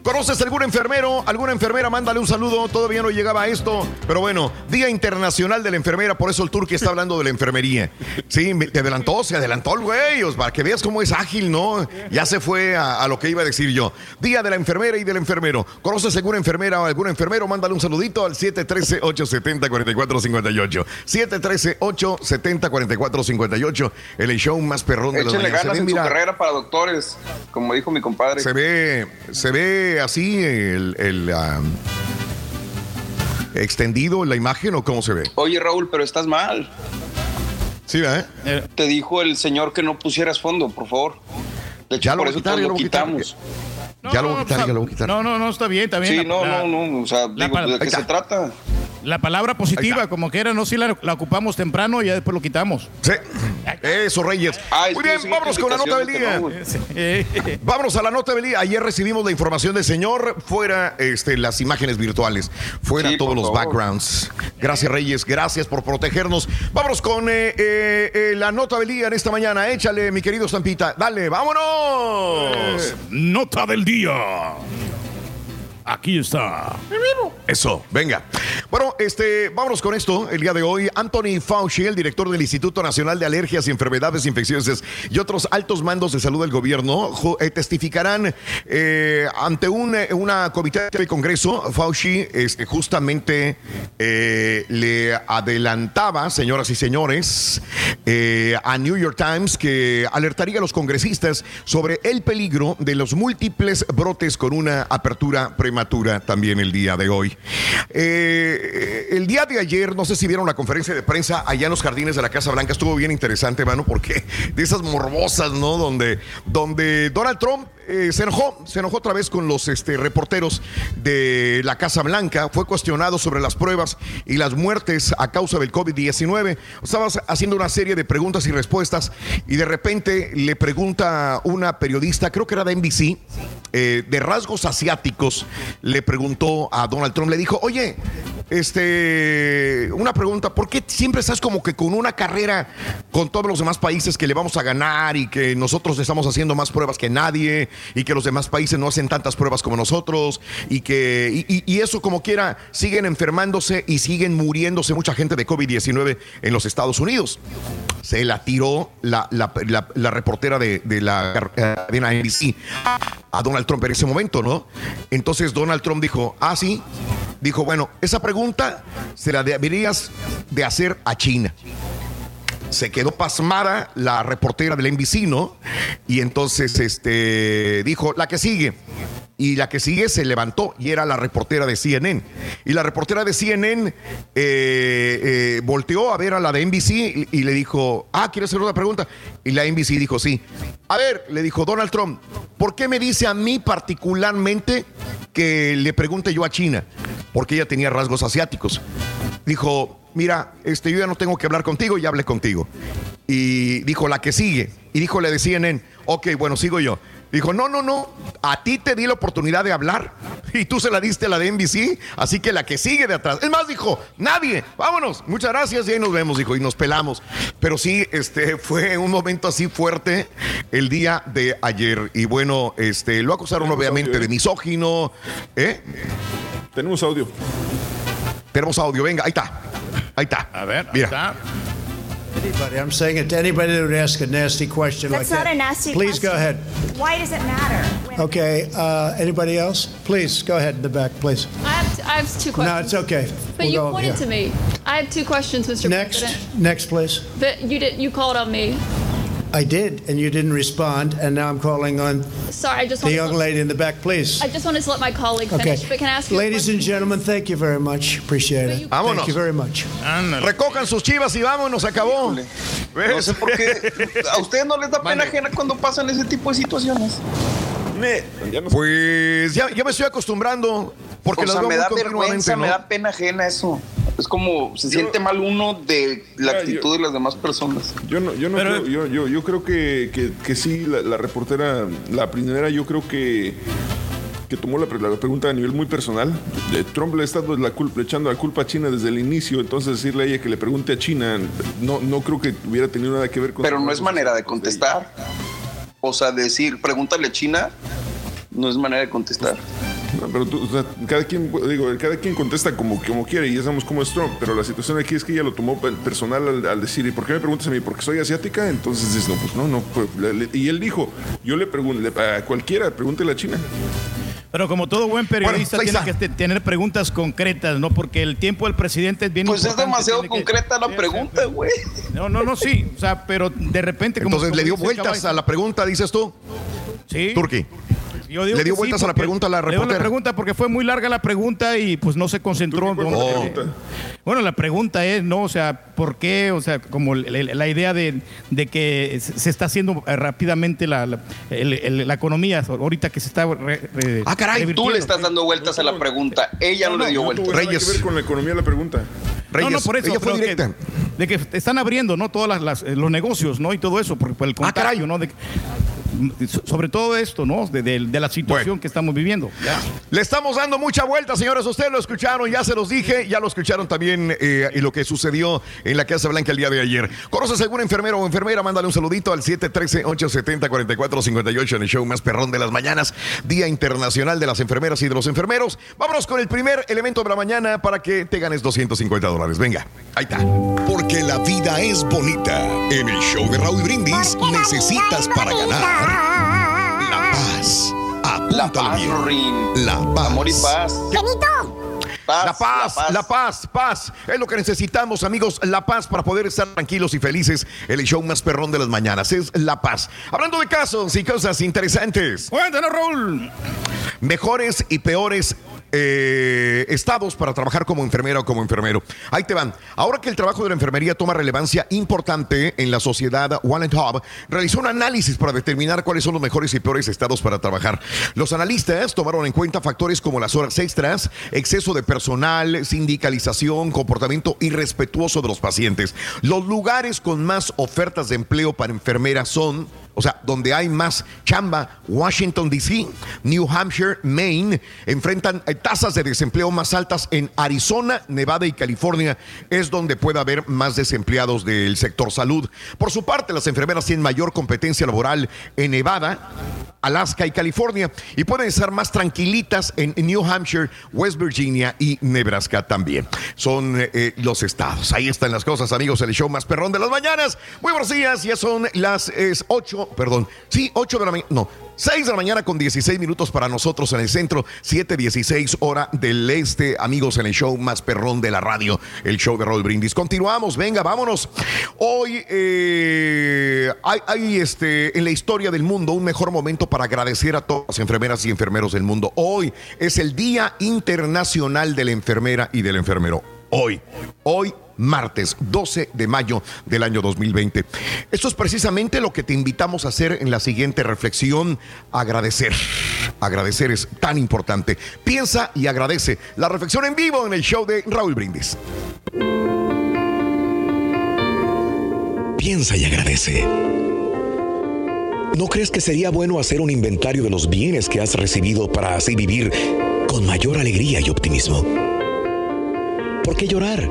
¿Conoces algún enfermero? ¿Alguna enfermera? Mándale un saludo. Todavía no llegaba a esto. Pero bueno, Día Internacional de la Enfermera. Por eso el Turqui está hablando de la enfermería. Sí, te adelantó, se adelantó el güey. Para que veas cómo es ágil, ¿no? Ya se fue a, a lo que iba a decir yo. Día de la enfermera y del enfermero. ¿Conoces alguna enfermera o algún enfermero? Mándale un saludito al 713-870-4458. 713-870-4458. El show más perrón de la ganas en su carrera para doctores, como dijo mi compadre. se ve, se ve así el, el, ah, extendido la imagen o cómo se ve. Oye, Raúl, pero estás mal. Sí, ¿eh? Te dijo el señor que no pusieras fondo, por favor. De hecho, Ya lo por eso quitar, ya lo quitamos. ya lo voy a quitar, ya lo voy a quitar. No, no, no, está bien, está bien. Sí, La- no, la- no, no. O sea, digo, ¿de qué se trata? La palabra positiva, como que era, no, si la, la ocupamos temprano y ya después lo quitamos. Sí. Eso, Reyes. Ah, es Muy bien, vámonos con la nota del día. Vámonos a la nota del día. Ayer recibimos la información del señor fuera este, las imágenes virtuales, fuera Sí, todos los favor. backgrounds. Gracias, Reyes. Gracias por protegernos. Vámonos con eh, eh, eh, la nota del día en esta mañana. Échale, mi querido Stampita. Dale, vámonos. Nota del día. Aquí está. Eso, venga. Bueno, este, vámonos con esto el día de hoy. Anthony Fauci, el director del Instituto Nacional de Alergias y Enfermedades Infecciosas y otros altos mandos de salud del gobierno, eh, testificarán eh, ante un, eh, una comité de Congreso. Fauci este, justamente le adelantaba, señoras y señores, a New York Times que alertaría a los congresistas sobre el peligro de los múltiples brotes con una apertura prematura también el día de hoy. Eh, el día de ayer, no sé si vieron la conferencia de prensa allá en los jardines de la Casa Blanca, estuvo bien interesante, mano, porque de esas morbosas, ¿no? Donde, donde Donald Trump eh, se enojó, se enojó otra vez con los este, reporteros de la Casa Blanca, fue cuestionado sobre las pruebas y las muertes a causa del COVID-19. Estaba haciendo una serie de preguntas y respuestas y de repente le pregunta una periodista, creo que era de NBC, eh, de rasgos asiáticos, le preguntó a Donald Trump, le dijo, oye, este, una pregunta, ¿por qué siempre estás como que con una carrera con todos los demás países que le vamos a ganar y que nosotros estamos haciendo más pruebas que nadie y que los demás países no hacen tantas pruebas como nosotros y que y, eso como quiera siguen enfermándose y siguen muriéndose mucha gente de COVID-19 en los Estados Unidos? Se la tiró la, reportera de, la cadena NBC a Donald Trump en ese momento, ¿no? Entonces Donald Trump dijo, ah, sí, dijo, bueno, esa pregunta se la deberías de hacer a China. Se quedó pasmada la reportera del NBC, ¿no? Y entonces este, dijo, la que sigue. Y la que sigue se levantó y era la reportera de CNN. Y la reportera de CNN eh, eh, volteó a ver a la de NBC y, le dijo, ah, ¿quieres hacer otra pregunta? Y la NBC dijo, sí. A ver, le dijo Donald Trump, ¿por qué me dice a mí particularmente que le pregunte yo a China? Porque ella tenía rasgos asiáticos. Dijo, mira, este, yo ya no tengo que hablar contigo, ya hablé contigo. Y dijo, la que sigue. Y dijo, le decían en, ok, bueno, sigo yo. Dijo, no, no, no, a ti te di la oportunidad de hablar y tú se la diste a la de NBC, así que la que sigue de atrás. Es más, dijo, nadie, vámonos, muchas gracias y ahí nos vemos, dijo, y nos pelamos. Pero sí, este, fue un momento así fuerte el día de ayer. Y bueno, este, lo acusaron obviamente de ¿eh? misógino. ¿eh? Tenemos audio. Tenemos audio, venga, ahí está. Ahí está. A ver, Mira. está. Anybody, I'm saying it to anybody that would ask a nasty question That's like not that. a nasty Please question. go ahead. Why does it matter? Okay, uh, anybody else? Please go ahead in the back, please. I have, I have two questions. No, it's okay. But We'll you go over pointed here. to me. I have two questions, Mr. Next, President. next, please. But you did. You called on me. I did, and you didn't respond, and now I'm calling on Sorry, I just the wanted young to, lady in the back, please. I just wanted to let my colleague Okay. finish. But can I ask you? a Ladies and gentlemen, thank you very much. Appreciate it. Vámonos. Thank you very much. Recojan sus chivas y vámonos, se acabó. No sé por qué. ¿A ustedes no les da pena ajena cuando pasan ese tipo de situaciones? Pues ya, ya me estoy acostumbrando porque o las sea, veo me da vergüenza, ¿no? me da pena ajena eso. Es como se siente mal uno de la actitud de las demás personas. Yo no, yo no creo, yo, yo, yo creo que, que, que sí, la, la reportera, la primera, yo creo que que tomó la, pre- la pregunta a nivel muy personal. Eh, Trump le está la culpa, echando la culpa a China desde el inicio, entonces decirle a ella que le pregunte a China, no, no creo que hubiera tenido nada que ver con... Pero no es manera de contestar. O sea, decir, pregúntale a China, no es manera de contestar. Pero tú, o sea, cada quien, digo, cada quien contesta como, como quiere y ya sabemos cómo es Trump, pero la situación aquí es que ella lo tomó pe- personal al, decir, ¿y por qué me preguntas a mí? ¿Porque soy asiática? Entonces dices, no, pues no, no. pues, y él dijo, yo le pregunto, a cualquiera, pregúntele a China. Pero como todo buen periodista Bueno, tiene que te- tener preguntas concretas, ¿no? Porque el tiempo del presidente es bien Pues es demasiado que- concreta la pregunta, güey. No, no, no, sí. O sea, pero de repente como... Entonces como le dio vueltas Caballo- a la pregunta, dices tú. Sí. Turki. Yo digo Le dio sí, vueltas a la pregunta a la le dio reportera. pregunta porque fue muy larga la pregunta y pues no se concentró. ¿Cuál fue la donde- pregunta? Bueno, la pregunta es, ¿no? O sea, ¿por qué? O sea, como la idea de, de que se está haciendo eh, rápidamente la, la, el- el- la economía, ahorita que se está... re- re- Ah, caray, tú le estás dando vueltas a la pregunta. Ella no, le dio No vueltas. nada que ver con la economía la pregunta. no, no, por eso. ella fue que- directa. de que están abriendo, ¿no? Todos las, las- los negocios, ¿no? Y todo eso, por, por el Ah, contagio, ¿no? De, sobre todo esto, ¿no? De, de- de la situación que estamos viviendo. Ya. Le estamos dando mucha vuelta, señores. Ustedes lo escucharon, ya se los dije, ya lo escucharon también eh, y lo que sucedió en la Casa Blanca el día de ayer. ¿Conoces algún enfermero o enfermera? Mándale un saludito al 713-870-4458 en el show más perrón de las mañanas, Día Internacional de las Enfermeras y de los Enfermeros. Vámonos con el primer elemento de la mañana para que te ganes 250 dólares. Venga, ahí está. Porque la vida es bonita. En el show de Raúl Brindis necesitas para ganar paz. Apúntalo paz, bien. La paz. Amor y paz. la paz, la paz, paz, Es lo que necesitamos, amigos. La paz para poder estar tranquilos y felices. El show más perrón de las mañanas es la paz. Hablando de casos y cosas interesantes. Cuéntanos, Raúl. Mejores y peores eh, estados para trabajar como enfermera o como enfermero. Ahí te van. Ahora que el trabajo de la enfermería toma relevancia importante en la sociedad, Wallet Hub realizó un análisis para determinar cuáles son los mejores y peores estados para trabajar. Los analistas tomaron en cuenta factores como las horas extras, exceso de personal, sindicalización, comportamiento irrespetuoso de los pacientes. Los lugares con más ofertas de empleo para enfermeras son o sea, donde hay más chamba, Washington, D.C., New Hampshire, Maine, enfrentan tasas de desempleo más altas en Arizona, Nevada y California, es donde puede haber más desempleados del sector salud. Por su parte, las enfermeras tienen mayor competencia laboral en Nevada, Alaska y California y pueden estar más tranquilitas en New Hampshire, West Virginia y Nebraska también. Son eh, los estados. Ahí están las cosas, amigos, el show más perrón de las mañanas. Muy buenos días, ya son las 8, perdón, sí, 8 de la mañana, no, 6 de la mañana con 16 minutos para nosotros en el centro, 7:16 hora del este, amigos, en el show más perrón de la radio, el show de Roll Brindis. Continuamos, venga, vámonos. Hoy eh, hay, hay, este, en la historia del mundo un mejor momento para agradecer a todas las enfermeras y enfermeros del mundo. Hoy es el Día Internacional de la Enfermera y del Enfermero. Hoy, hoy martes 12 de mayo del año 2020. Esto es precisamente lo que te invitamos a hacer en la siguiente reflexión, agradecer. Agradecer es tan importante. Piensa y agradece. La reflexión en vivo en el show de Raúl Brindis. Piensa y agradece. ¿No crees que sería bueno hacer un inventario de los bienes que has recibido para así vivir con mayor alegría y optimismo? ¿Por qué llorar?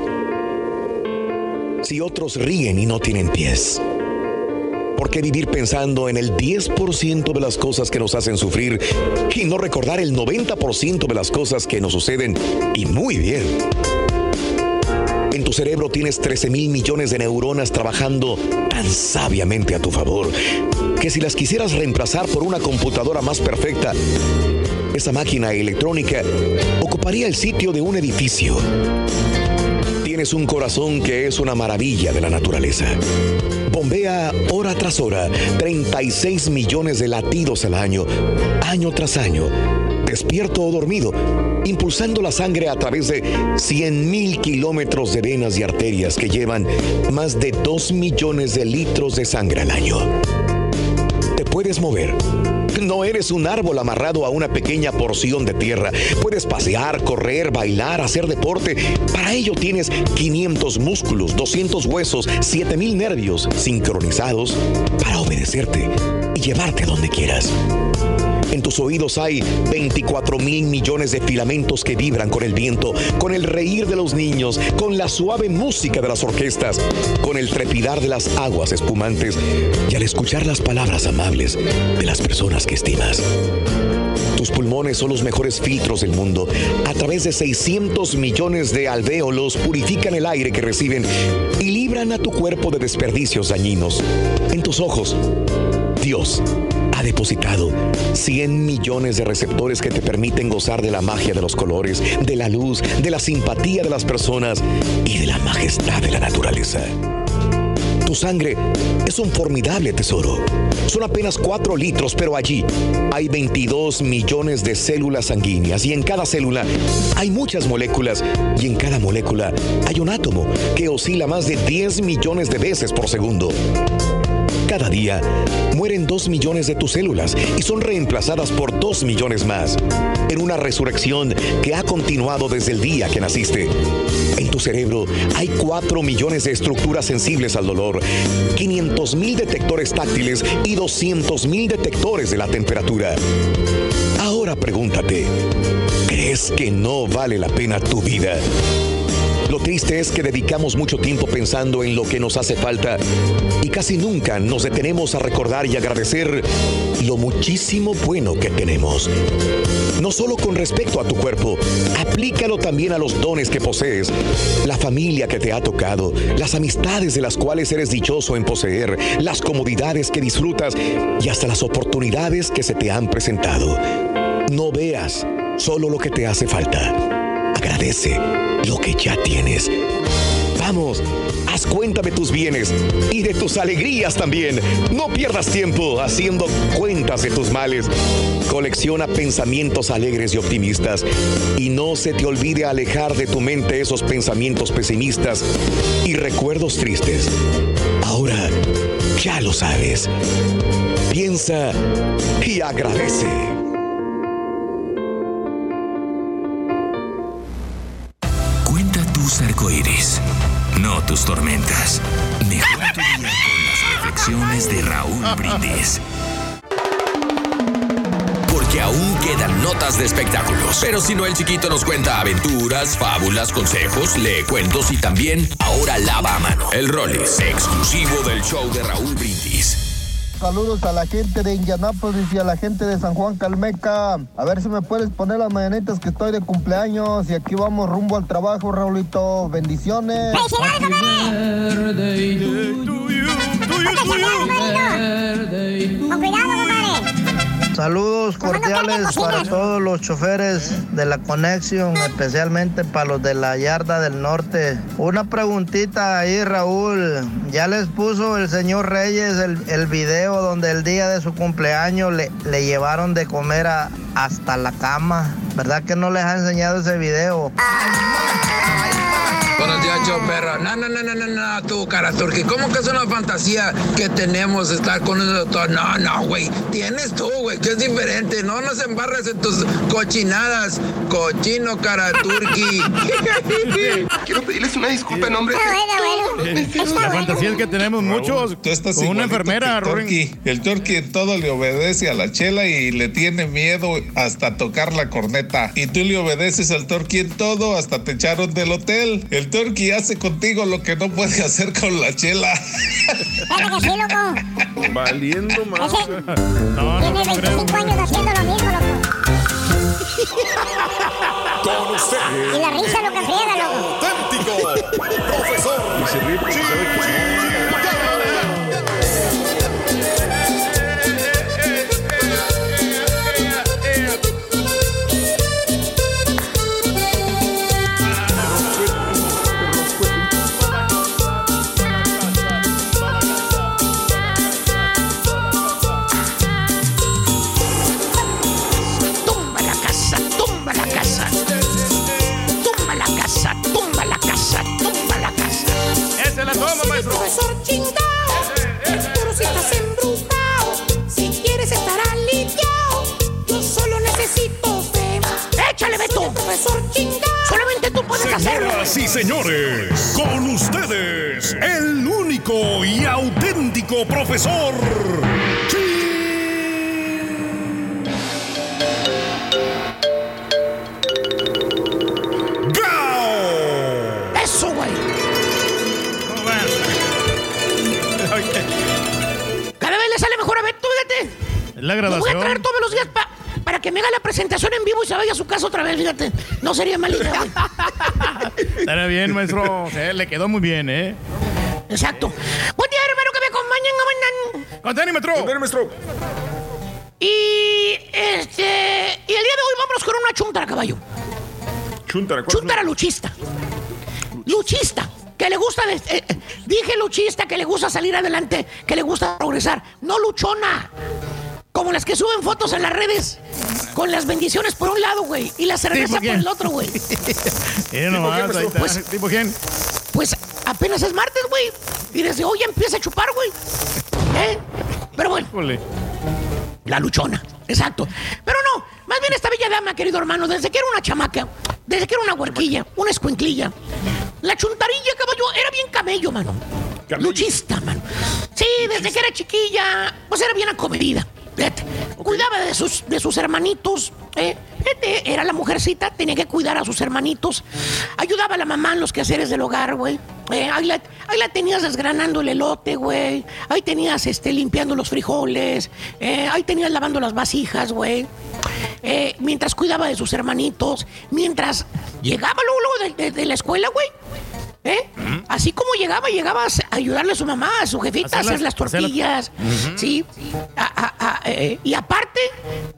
Si otros ríen y no tienen pies. ¿Por qué vivir pensando en el 10% de las cosas que nos hacen sufrir y no recordar el 90% de las cosas que nos suceden y muy bien? En tu cerebro tienes 13 mil millones de neuronas trabajando tan sabiamente a tu favor que si las quisieras reemplazar por una computadora más perfecta, esa máquina electrónica ocuparía el sitio de un edificio. Tienes un corazón que es una maravilla de la naturaleza. Bombea hora tras hora 36 millones de latidos al año, año tras año, despierto o dormido, impulsando la sangre a través de 100 mil kilómetros de venas y arterias que llevan más de 2 millones de litros de sangre al año. Te puedes mover. No eres un árbol amarrado a una pequeña porción de tierra. Puedes pasear, correr, bailar, hacer deporte. Para ello tienes 500 músculos, 200 huesos, 7000 nervios sincronizados para obedecerte y llevarte donde quieras. En tus oídos hay 24 mil millones de filamentos que vibran con el viento, con el reír de los niños, con la suave música de las orquestas, con el trepidar de las aguas espumantes y al escuchar las palabras amables de las personas que estimas. Tus pulmones son los mejores filtros del mundo. A través de 600 millones de alvéolos purifican el aire que reciben y libran a tu cuerpo de desperdicios dañinos. En tus ojos, Dios ha depositado 100 millones de receptores que te permiten gozar de la magia de los colores, de la luz, de la simpatía de las personas y de la majestad de la naturaleza. Tu sangre es un formidable tesoro. Son apenas 4 litros, pero allí hay 22 millones de células sanguíneas y en cada célula hay muchas moléculas y en cada molécula hay un átomo que oscila más de 10 millones de veces por segundo. Cada día mueren dos millones de tus células y son reemplazadas por dos millones más. En una resurrección que ha continuado desde el día que naciste. En tu cerebro hay cuatro millones de estructuras sensibles al dolor, 500 mil detectores táctiles y 200 mil detectores de la temperatura. Ahora pregúntate, ¿crees que no vale la pena tu vida? Lo triste es que dedicamos mucho tiempo pensando en lo que nos hace falta y casi nunca nos detenemos a recordar y agradecer lo muchísimo bueno que tenemos. No solo con respecto a tu cuerpo, aplícalo también a los dones que posees, la familia que te ha tocado, las amistades de las cuales eres dichoso en poseer, las comodidades que disfrutas y hasta las oportunidades que se te han presentado. No veas solo lo que te hace falta. Agradece lo que ya tienes. Vamos, haz cuenta de tus bienes y de tus alegrías también. No pierdas tiempo haciendo cuentas de tus males. Colecciona pensamientos alegres y optimistas y no se te olvide alejar de tu mente esos pensamientos pesimistas y recuerdos tristes. Ahora ya lo sabes. Piensa y agradece. Tus arcoíris, no tus tormentas. Mejora tu día con las reflexiones de Raúl Brindis. Porque aún quedan notas de espectáculos. Pero si no, el chiquito nos cuenta aventuras, fábulas, consejos, lee cuentos y también ahora lava a mano. El Rollis, exclusivo del show de Raúl Brindis. Saludos a la gente de Indianápolis y a la gente de San Juan Calmeca. A ver si me puedes poner las mañanitas que estoy de cumpleaños. Y aquí vamos rumbo al trabajo, Raulito. Bendiciones. Con cuidado. Saludos cordiales para todos los choferes de la conexión, especialmente para los de la Yarda del Norte. Una preguntita ahí, Raúl. Ya les puso el señor Reyes el, el video donde el día de su cumpleaños le, le llevaron de comer a- hasta la cama. ¿Verdad que no les ha enseñado ese video? Buenos días, show perro. No, no, no, no, no, no, tú, cara turqui. ¿Cómo que es una fantasía que tenemos estar con un doctor? No, no, güey. Tienes tú, güey, que es diferente. No nos embarres en tus cochinadas. Cochino, cara turqui. Quiero pedirles una disculpa en nombre La fantasía es que tenemos muchos Tú estás con una enfermera, el Turqui. El Turqui en todo le obedece a la chela y le tiene miedo hasta tocar la corneta. Y tú le obedeces al Turqui en todo, hasta te echaron del hotel. El Turqui hace contigo lo que no puede hacer con la chela. Fíjate que sí, loco. Valiendo más. Tiene 25 años haciendo lo mismo, loco. Con usted. Y la risa lo que friega, loco. Auténtico. Profesor. Y se ríe profesor. ¡Gao! Eso, güey. Cada vez le sale mejor a Beto, fíjate. La Lo voy a grabación. traer todos los días pa- para que me haga la presentación en vivo y se vaya a su casa otra vez, fíjate. No sería mala idea, güey. Estará bien, maestro. Sí, le quedó muy bien, ¿eh? Exacto. Maestro. Maestro. Y este. Y el día de hoy vámonos con una chuntara, caballo. Chuntara, ¿cuál es Chuntara luchista. Luchista. Que le gusta. de- eh, eh, dije luchista, que le gusta salir adelante, que le gusta progresar. No luchona. Como las que suben fotos en las redes. Con las bendiciones por un lado, güey. Y la cerveza por quién? el otro, güey. Pues- ¿Tipo quién? Pues apenas es martes, güey. Y desde hoy ya empieza a chupar, güey. Pero bueno. La luchona, exacto. Pero no, más bien esta bella dama, querido hermano, desde que era una chamaca, desde que era una huerquilla, una escuinclilla, la chuntarilla, caballo, era bien camello, mano. Luchista, mano. Sí, desde que era chiquilla, pues era bien acomedida. Fíjate, Cuidaba de sus, de sus hermanitos. ¿eh? Fíjate, Era la mujercita, tenía que cuidar a sus hermanitos. Ayudaba a la mamá en los quehaceres del hogar, güey. Eh, ahí, la, ahí la tenías desgranando el elote, güey. Ahí tenías este, limpiando los frijoles. Eh, ahí tenías lavando las vasijas, güey. Eh, mientras cuidaba de sus hermanitos. Mientras llegaba luego, luego de, de- de la escuela, güey. ¿Eh? Así como llegaba, llegaba a ayudarle a su mamá, a su jefita, a hacer las tortillas, ¿sí? A- a- a- eh, y aparte,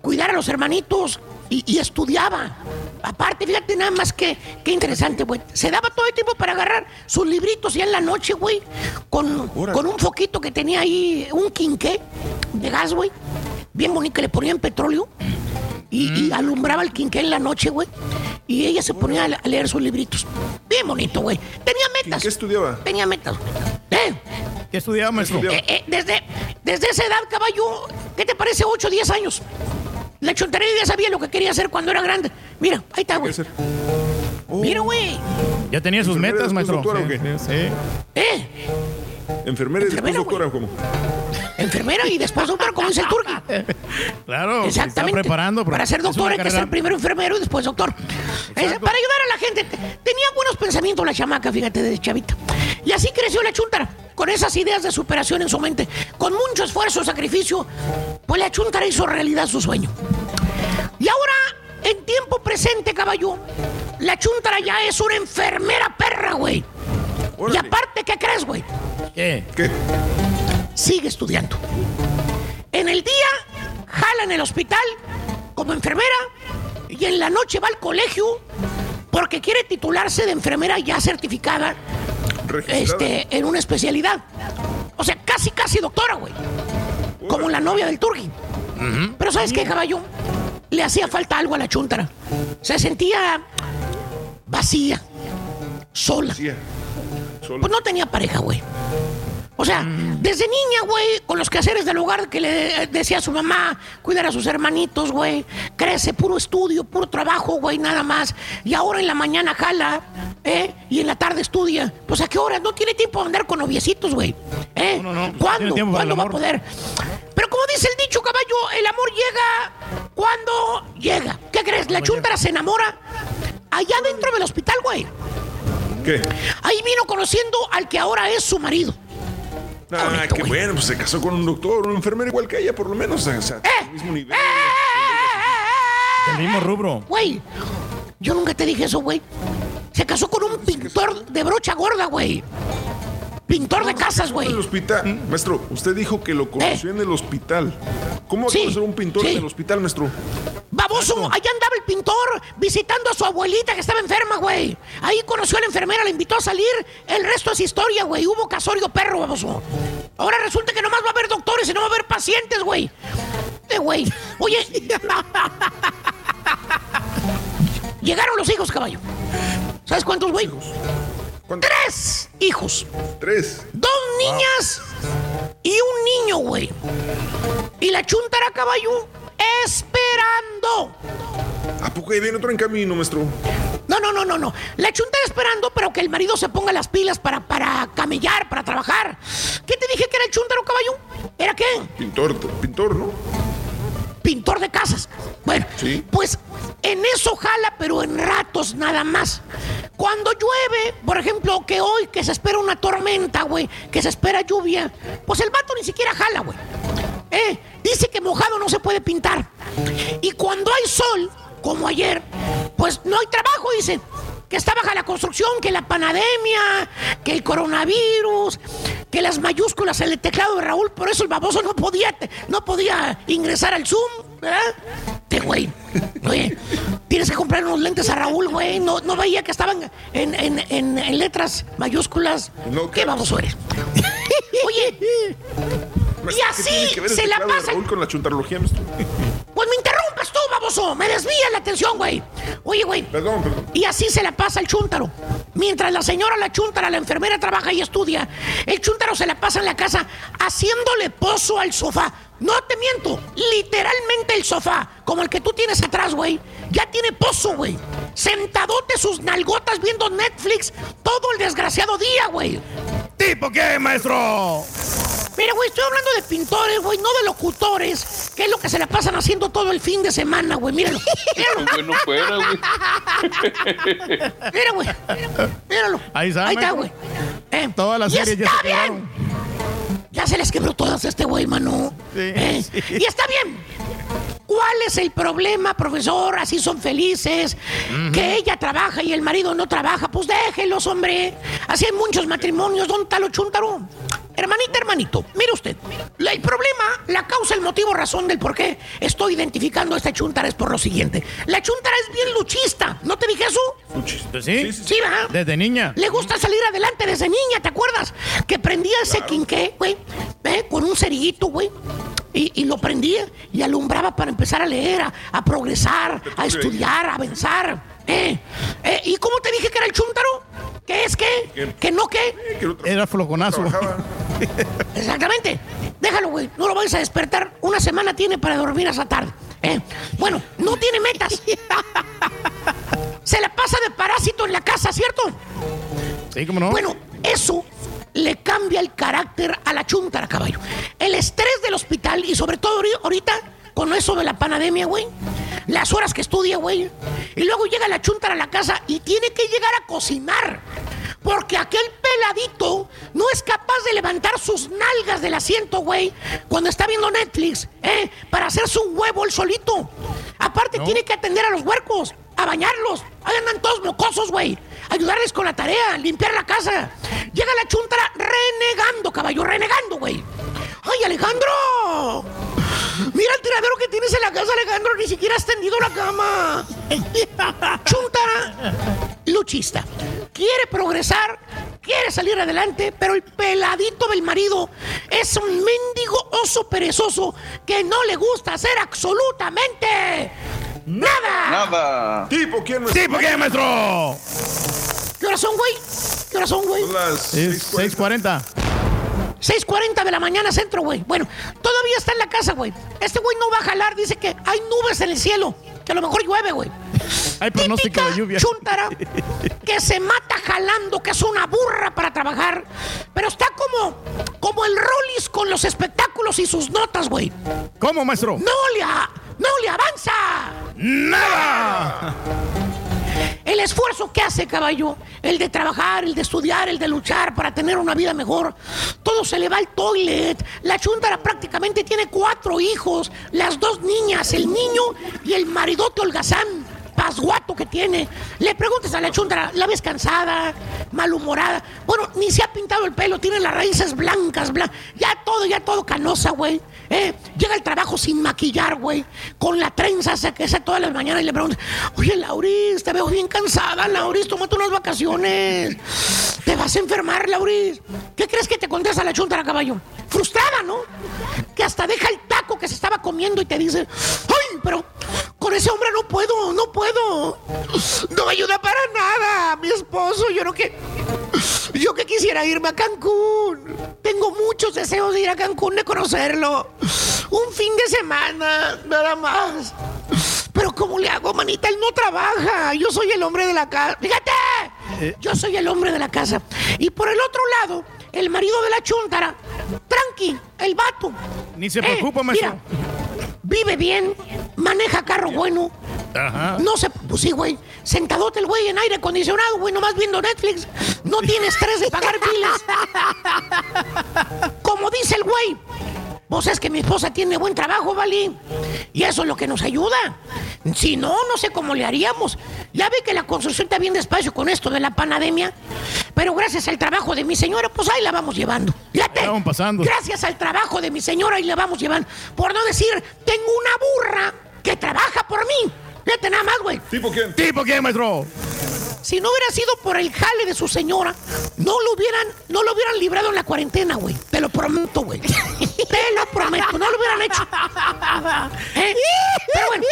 cuidar a los hermanitos y, y estudiaba. Aparte, fíjate nada más que, qué interesante, güey. Se daba todo el tiempo para agarrar sus libritos ya en la noche, güey, con, con un foquito que tenía ahí, un quinqué de gas, güey. Bien bonito, que le ponían petróleo. Y, y alumbraba el quinqué en la noche, güey. Y ella se ponía a leer sus libritos. Bien bonito, güey. Tenía metas. ¿Qué estudiaba? Tenía metas. ¿Eh? ¿Qué estudiaba, maestro? Eh, eh, desde, desde esa edad, caballo, ¿qué te parece? 8 o 10 años. La chontería ya sabía lo que quería hacer cuando era grande. Mira, ahí está, güey. Mira, güey. Ya tenía sus ¿Enfermera metas, maestro. doctora o Sí, qué? sí, sí. ¿Eh? ¿Enfermera y después doctora o cómo? Enfermera y después doctora, como dice el turqui. Claro, se está Exactamente. preparando. Para ser doctor hay que ser primero enfermero y después doctor. Es- para ayudar a la gente. Te- Tenía buenos pensamientos la chamaca, fíjate, desde chavita. Y así creció la chuntara, con esas ideas de superación en su mente. Con mucho esfuerzo, sacrificio, pues la chuntara hizo realidad su sueño. Y ahora, en tiempo presente, caballo, la chuntara ya es una enfermera perra, güey. Y aparte, ¿qué crees, güey? ¿Qué? ¿Qué? Sigue estudiando. En el día, jala en el hospital como enfermera y en la noche va al colegio porque quiere titularse de enfermera ya certificada este, en una especialidad. O sea, casi, casi doctora, güey. Como la novia del Turgi. Pero ¿sabes qué, caballo? Le hacía falta algo a la chuntara. Se sentía vacía, sola. Pues no tenía pareja, güey. O sea, desde niña, güey, con los quehaceres del hogar que le decía a su mamá, cuidar a sus hermanitos, güey. Crece, puro estudio, puro trabajo, güey, nada más. Y ahora en la mañana jala, ¿eh? Y en la tarde estudia. Pues a qué hora? No tiene tiempo de andar con noviecitos, güey. ¿Eh? ¿Cuándo? ¿Cuándo va a poder? Pero como dice el dicho, caballo, el amor llega cuando llega. ¿Qué crees? La chuntara se enamora allá dentro del hospital, güey. ¿Qué? Ahí vino conociendo al que ahora es su marido. Ah, qué bueno, pues se casó con un doctor, un enfermero igual que ella, por lo menos. O sea, ¡Eh! mismo nivel. Del mismo rubro. Güey, yo nunca te dije eso, güey. Se casó con un pintor de brocha gorda, güey. Pintor de casas, güey. En el hospital. Maestro, usted dijo que lo conoció en el hospital. ¿Cómo va a Sí, conocer un pintor sí. en el hospital, maestro? Baboso, allá andaba el pintor visitando a su abuelita que estaba enferma, güey. Ahí conoció a la enfermera, la invitó a salir. El resto es historia, güey. Hubo casorio perro, baboso. Ahora resulta que nomás va a haber doctores y no va a haber pacientes, güey. Eh, güey. Oye. Llegaron los hijos, caballo. ¿Sabes cuántos, güey? Tres hijos. Tres. Dos niñas y un niño, güey. Y la chuntara caballo esperando. ¿A poco ahí viene otro en camino, maestro? No, no, no, no, no. La chuntara esperando, pero que el marido se ponga las pilas para, para camellar, para trabajar. ¿Qué te dije que era el chúntaro, caballo? ¿Era qué? Pintor, pintor, ¿no? Pintor de casas. Bueno, pues en eso jala, pero en ratos nada más. Cuando llueve, por ejemplo, que hoy que se espera una tormenta, güey, que se espera lluvia, pues el vato ni siquiera jala, güey. Eh, dice que mojado no se puede pintar. Y cuando hay sol, como ayer, pues no hay trabajo, dice. Que está baja la construcción, que la pandemia, que el coronavirus, que las mayúsculas en el teclado de Raúl, por eso el baboso no podía, no podía ingresar al Zoom, ¿verdad? Te güey. Oye, tienes que comprar unos lentes a Raúl, güey. No, no veía que estaban en, en- en- en letras mayúsculas. ¿Qué baboso eres? Oye, y ¿Qué tiene así que ver se la teclado de pasa. Raúl con la chuntarología? Pues me interrumpes tú, baboso. ¡Me desvía la atención, güey! Oye, güey. Perdón, perdón. Y así se la pasa el chúntaro. Mientras la señora, la chúntara, la enfermera trabaja y estudia, el chúntaro se la pasa en la casa haciéndole pozo al sofá. No te miento, literalmente el sofá, como el que tú tienes atrás, güey, ya tiene pozo, güey. Sentadote sus nalgotas viendo Netflix todo el desgraciado día, güey. ¿Tipo qué, maestro? Mira, güey, estoy hablando de pintores, güey, no de locutores, que es lo que se la pasan haciendo todo el fin de semana, güey. Míralo. Míralo. Bueno, fuera, güey. Mira, güey. Míralo. Ahí está, Ahí está, güey. Eh, Todas las y series ya está se bien. Ya se les quebró todas a este güey, mano. Eh, Y está bien. ¿Cuál es el problema, profesor? Así son felices. Que ella trabaja y el marido no trabaja. Pues déjenlos, hombre. Así hay muchos matrimonios. ¿Dónde está lo chuntaro? Hermanita, hermanito, mire usted. El problema, la causa, el motivo, razón del por qué estoy identificando a esta chuntara es por lo siguiente. La chuntara es bien luchista. ¿No te dije eso? Pues sí. Sí, ¿verdad? Desde niña. Le gusta salir adelante desde niña, ¿te acuerdas? Que prendía ese quinqué, güey, ¿eh? con un cerillito, güey. Y, y lo prendía y alumbraba para empezar a leer, a, a progresar, a estudiar, a avanzar. ¿eh? ¿Eh? ¿Y cómo te dije que era el chúntaro? ¿Qué es qué? ¿Que no qué? Era flojonazo. Exactamente. Déjalo, güey. No lo vayas a despertar. Una semana tiene para dormir hasta tarde. ¿eh? Bueno, no tiene metas. Se la pasa de parásito en la casa, ¿cierto? Sí, cómo no. Bueno, eso le cambia el carácter a la chuntara, caballo. El estrés del hospital y sobre todo ahori- ahorita con eso de la pandemia, güey. Las horas que estudia, güey. Y luego llega la chuntara a la casa y tiene que llegar a cocinar. Porque aquel peladito no es capaz de levantar sus nalgas del asiento, güey, cuando está viendo Netflix, ¿eh? Para hacerse un huevo el solito. Aparte, tiene que atender a los huercos, a bañarlos. Ahí andan todos mocosos, güey. Ayudarles con la tarea, limpiar la casa. Llega la chuntara renegando, caballo, renegando, güey. ¡Ay, Alejandro! Mira el tiradero que tienes en la casa, Alejandro. Ni siquiera has tendido la cama. Chuntara, luchista. Quiere progresar, quiere salir adelante, pero el peladito del marido es un mendigo oso perezoso que no le gusta hacer absolutamente nada. Nada. ¿Tipo quién, maestro? ¿Tipo quién, maestro? ¿Qué horas son, güey? ¿Qué horas son, güey? Es 6.40. 6.40 de la mañana centro, güey. Bueno, todavía está en la casa, güey. Este güey no va a jalar, dice que hay nubes en el cielo, que a lo mejor llueve, güey. Hay pronóstico de lluvia. Chuntara, que se mata jalando, que es una burra para trabajar, pero está como, como el Rollis con los espectáculos y sus notas, güey. ¿Cómo, maestro? ¡No le, a- no le avanza! ¡Nada! El esfuerzo que hace, caballo, el de trabajar, el de estudiar, el de luchar para tener una vida mejor, todo se le va al toilet. La chuntara prácticamente tiene cuatro hijos, las dos niñas, el niño y el maridote holgazán, pasguato que tiene. Le preguntas a la chuntara, ¿la ves cansada, malhumorada? Bueno, ni se ha pintado el pelo, tiene las raíces blancas. Ya todo, ya todo canosa, güey. ¿eh? Llega al trabajo sin maquillar, güey. Con la trenza se que hace todas las mañanas y le pregunta, oye, Lauris, te veo bien cansada, Lauris, tómate unas vacaciones. Te vas a enfermar, Lauris. ¿Qué crees que te contesta la chuntara, caballo? Frustrada, ¿no? Que hasta deja el taco que se estaba comiendo y te dice, ay, pero con ese hombre no puedo, no puedo. No me ayuda para nada, mi esposo. Yo no que... Yo que quisiera irme a Cancún. Tengo muchos deseos de ir a Cancún, de conocerlo. Un fin de semana, nada más. Pero ¿cómo le hago, manita? Él no trabaja. Yo soy el hombre de la casa. Fíjate. Yo soy el hombre de la casa. Y por el otro lado, el marido de la chuntara. Tranqui, el vato. Ni se Eh, preocupa, maestro. mira, vive bien, maneja carro bueno. Ajá. No se. Pues sí, güey. Sentadote el güey en aire acondicionado, güey, nomás viendo Netflix. No tiene estrés de pagar biles. Como dice el güey. Vos es que mi esposa tiene buen trabajo, ¿vale? Y eso es lo que nos ayuda. Si no, no sé cómo le haríamos. Ya ve que la construcción está bien despacio con esto de la pandemia. Pero gracias al trabajo de mi señora, pues ahí la vamos llevando. Fíjate. Estaban pasando. Gracias al trabajo de mi señora, ahí la vamos llevando. Por no decir, tengo una burra que trabaja por mí. Fíjate nada más, güey. ¿Tipo quién? ¿Tipo quién, maestro? Si no hubiera sido por el jale de su señora, no lo hubieran, no lo hubieran librado en la cuarentena, güey. Te lo prometo, güey. Te lo prometo, no lo hubieran hecho. ¿Eh? Pero bueno.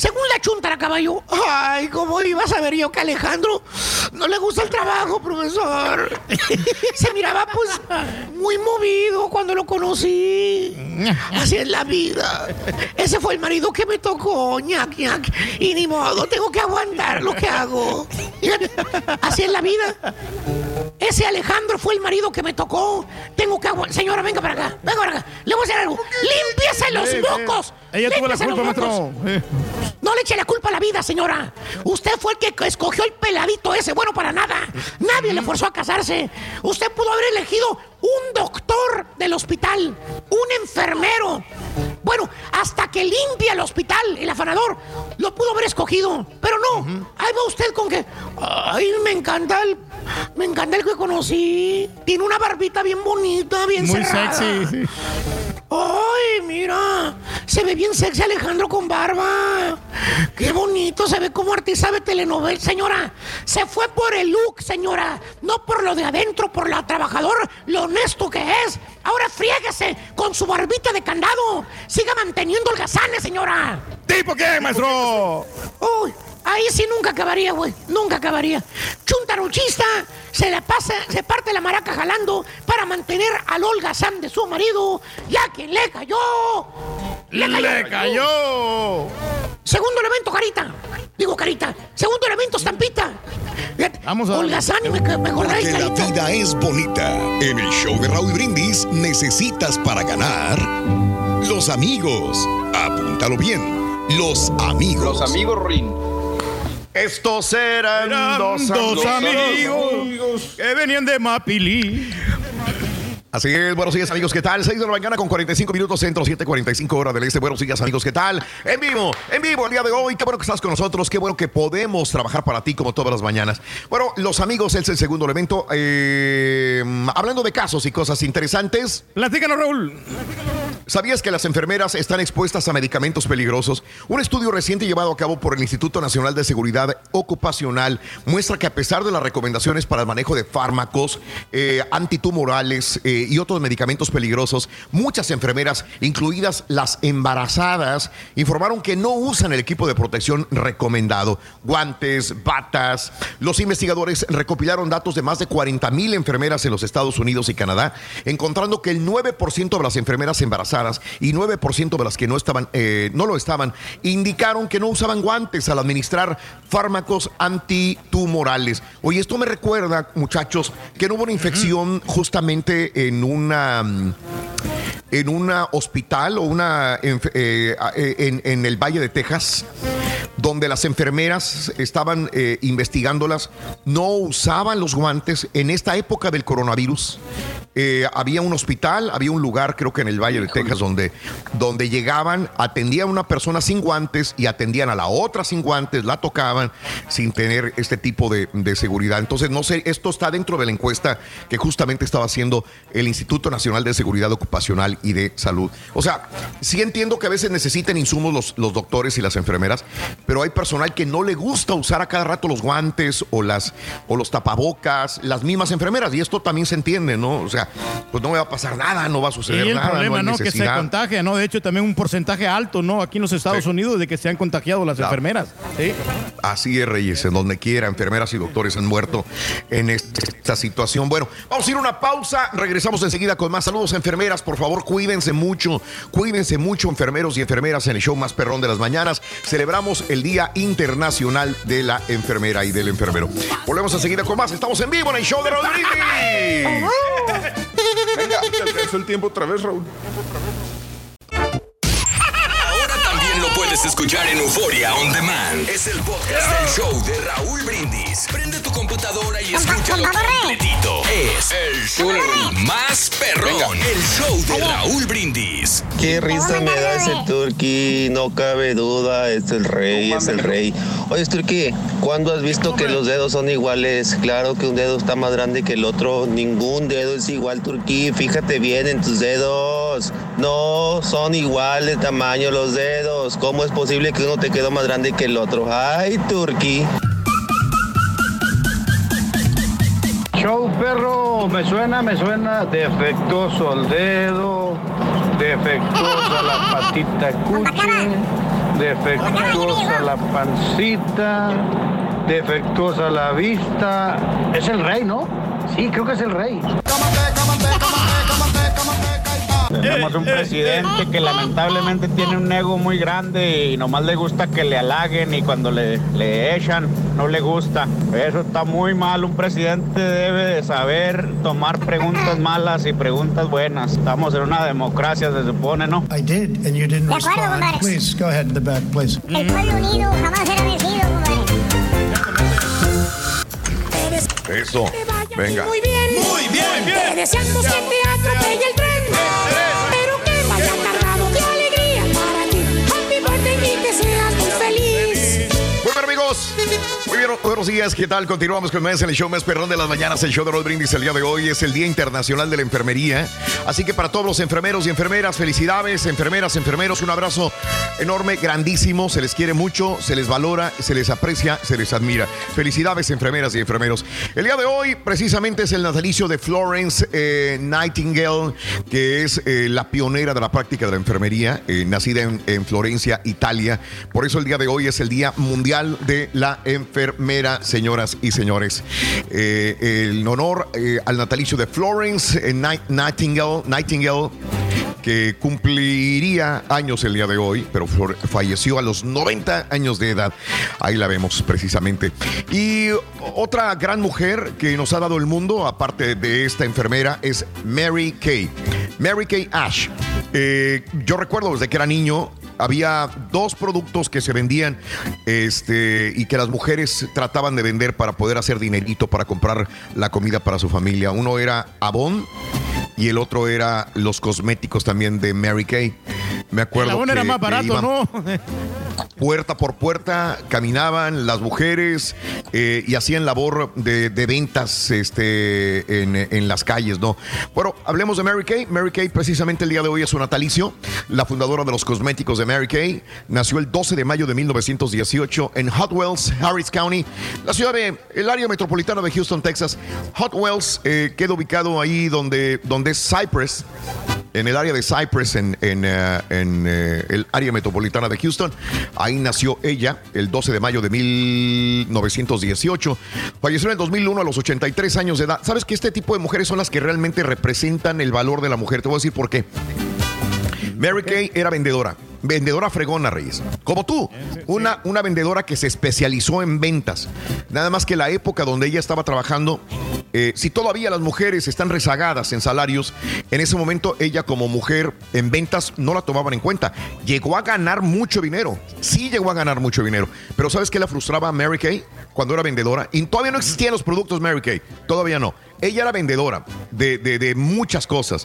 Según la chuntara caballo, ay, ¿cómo iba a saber yo que Alejandro no le gusta el trabajo, profesor? Se miraba pues muy movido cuando lo conocí. Así es la vida. Ese fue el marido que me tocó, ñac, ñac. Y ni modo, tengo que aguantar lo que hago. Así es la vida. Ese Alejandro fue el marido que me tocó. Tengo que aguantar. Señora, venga para acá, venga para acá. Le voy a hacer algo. ¡Límpiese los mocos! Ella tuvo la ¡Límpiese los culpa, maestro. No le eche la culpa a la vida, señora. Usted fue el que escogió el peladito ese, bueno para nada. Nadie le forzó a casarse. Usted pudo haber elegido un doctor del hospital, un enfermero. Bueno, hasta que limpia el hospital, el afanador, lo pudo haber escogido. Pero no, ahí va usted con que, ay, me encanta el, me encanta el que conocí. Tiene una barbita bien bonita, bien Muy cerrada. sexy, sí. ¡Ay, mira! Se ve bien sexy Alejandro con barba. ¡Qué bonito! Se ve como artista de telenovela. Señora, se fue por el look, señora. No por lo de adentro, por la trabajador, lo honesto que es. Ahora friéguese con su barbita de candado. Siga manteniendo el gazane, señora. ¿Tipo qué, maestro? Uy, ahí sí nunca acabaría, güey. Nunca acabaría. Chuntaruchista se le pasa, se parte la maraca jalando para mantener al holgazán de su marido. Y a quien le cayó. Le cayó. Segundo elemento, carita. Digo, carita. Segundo elemento, estampita. Vamos a. Holgazán y me, me acordé, Porque la vida es bonita. En el show de Raúl Brindis necesitas para ganar los amigos. Apúntalo bien. Los amigos. Los amigos Rin. Estos eran, Eran dos, dos amigos. amigos que venían de Mapili. Así es, buenos días amigos, ¿qué tal? 6 de la mañana con 45 minutos centro, 7.45 horas del este. Buenos días amigos, ¿qué tal? En vivo, en vivo el día de hoy. Qué bueno que estás con nosotros, qué bueno que podemos trabajar para ti como todas las mañanas. Bueno, los amigos es el segundo elemento. Eh, hablando de casos y cosas interesantes. Platícanos, Raúl. ¿Sabías que las enfermeras están expuestas a medicamentos peligrosos? Un estudio reciente llevado a cabo por el Instituto Nacional de Seguridad Ocupacional muestra que a pesar de las recomendaciones para el manejo de fármacos, eh, antitumorales eh, y otros medicamentos peligrosos, muchas enfermeras, incluidas las embarazadas, informaron que no usan el equipo de protección recomendado. Guantes, batas. Los investigadores recopilaron datos de más de 40 mil enfermeras en los Estados Unidos y Canadá, encontrando que el 9% de las enfermeras embarazadas y 9% de las que no estaban, eh, no lo estaban, indicaron que no usaban guantes al administrar fármacos antitumorales. Oye, esto me recuerda, muchachos, que no hubo una infección justamente en una mm, en un hospital o una eh, eh, en, en el Valle de Texas, donde las enfermeras estaban eh, investigándolas, no usaban los guantes en esta época del coronavirus. Eh, había un hospital, había un lugar, creo que en el Valle de Texas, donde, donde llegaban, atendían a una persona sin guantes y atendían a la otra sin guantes, la tocaban sin tener este tipo de, de seguridad. Entonces, no sé, esto está dentro de la encuesta que justamente estaba haciendo el Instituto Nacional de Seguridad Ocupacional y de Salud. O sea, sí entiendo que a veces necesiten insumos los, los doctores y las enfermeras, pero hay personal que no le gusta usar a cada rato los guantes o, las, o los tapabocas, las mismas enfermeras, y esto también se entiende, ¿no? O sea, pues no me va a pasar nada, no va a Y suceder el nada, problema, no ¿no? hay Que se contagia, ¿no? De hecho, también un porcentaje alto, ¿no? Aquí en los Estados Unidos de que se han contagiado las Claro. enfermeras. Sí. Así es, Reyes, en donde quiera, enfermeras y doctores han muerto en esta situación. Bueno, vamos a ir a una pausa, regresamos enseguida con más saludos, enfermeras, por favor, cuídense mucho, cuídense mucho, enfermeros y enfermeras, en el show más perrón de las mañanas. Celebramos el Día Internacional de la Enfermera y del Enfermero. Volvemos enseguida con más, estamos en vivo en el show de Rodríguez. Venga, te el tiempo otra vez, Raúl. Puedes escuchar en Euforia On Demand. Es el podcast del show de Raúl Brindis. Prende tu computadora y escúchalo completito. Es el show más perrón. El show de Raúl Brindis. Qué risa me da ese Turqui, no cabe duda, es el rey, es el rey. Oye, Turqui, ¿cuándo has visto que los dedos son iguales? Claro que un dedo está más grande que el otro, ningún dedo es igual, Turqui, fíjate bien en tus dedos. No son igual de tamaño los dedos. ¿Cómo es es posible que uno te quedó más grande que el otro? ¡Ay, Turqui! Show perro, me suena, me suena defectuoso el dedo, defectuosa la patita cuchi, defectuosa la pancita, defectuosa la vista. Es el rey, ¿no? Sí, creo que es el rey. Tenemos un presidente que lamentablemente tiene un ego muy grande y nomás le gusta que le halaguen y cuando le, le echan no le gusta. Eso está muy mal. Un presidente debe de saber tomar preguntas malas y preguntas buenas. Estamos en una democracia, se supone, ¿no? I did, and you didn't De acuerdo, respond. Please, go ahead in the back, please. El pueblo unido jamás será vencido, compadre. Eso. Venga. Muy bien. Muy bien, bien. Te deseamos que te atropelle el tren. Muy bien, buenos días. ¿Qué tal? Continuamos con más en el show de las mañanas. El show de Roll Brindis el día de hoy es el Día Internacional de la Enfermería. Así que para todos los enfermeros y enfermeras, felicidades, enfermeras, enfermeros, un abrazo enorme, grandísimo. Se les quiere mucho, se les valora, se les aprecia, se les admira. Felicidades, enfermeras y enfermeros. El día de hoy, precisamente, es el natalicio de Florence eh, Nightingale, que es eh, la pionera de la práctica de la enfermería, eh, nacida en, en Florencia, Italia. Por eso el día de hoy es el Día Mundial de la Enfermera, señoras y señores. Eh, en honor eh, al natalicio de Florence eh, Night- Nightingale, Nightingale que cumpliría años el día de hoy, pero falleció a los 90 años de edad. Ahí la vemos precisamente. Y otra gran mujer que nos ha dado el mundo, aparte de esta enfermera, es Mary Kay. Mary Kay Ash. Eh, yo recuerdo desde que era niño, había dos productos que se vendían este, y que las mujeres trataban de vender para poder hacer dinerito para comprar la comida para su familia. Uno era Avon y el otro era los cosméticos también de Mary Kay. Me acuerdo El que- era más barato, ¿no? Puerta por puerta caminaban las mujeres eh, y hacían labor de, de ventas este, en, en las calles, ¿no? Bueno, hablemos de Mary Kay. Mary Kay precisamente el día de hoy es su natalicio. La fundadora de los cosméticos de Mary Kay nació el 12 de mayo de 1918 en Hot Wells, Harris County, la ciudad de, el área metropolitana de Houston, Texas. Hot Wells eh, queda ubicado ahí donde, donde es Cypress, en el área de Cypress, en, en, eh, eh, el área metropolitana de Houston. Ahí nació ella el 12 de mayo de 1918. Falleció en el 2001 a los 83 años de edad. ¿Sabes que este tipo de mujeres son las que realmente representan el valor de la mujer? Te voy a decir por qué. Mary Kay era vendedora. Vendedora fregona, Reyes. Como tú. Una, una vendedora que se especializó en ventas. Nada más que la época donde ella estaba trabajando, eh, si todavía las mujeres están rezagadas en salarios, en ese momento ella como mujer en ventas no la tomaban en cuenta. Llegó a ganar mucho dinero. Sí llegó a ganar mucho dinero. Pero ¿sabes qué la frustraba a Mary Kay cuando era vendedora? Y todavía no existían los productos Mary Kay. Todavía no. Ella era vendedora de, de- muchas cosas.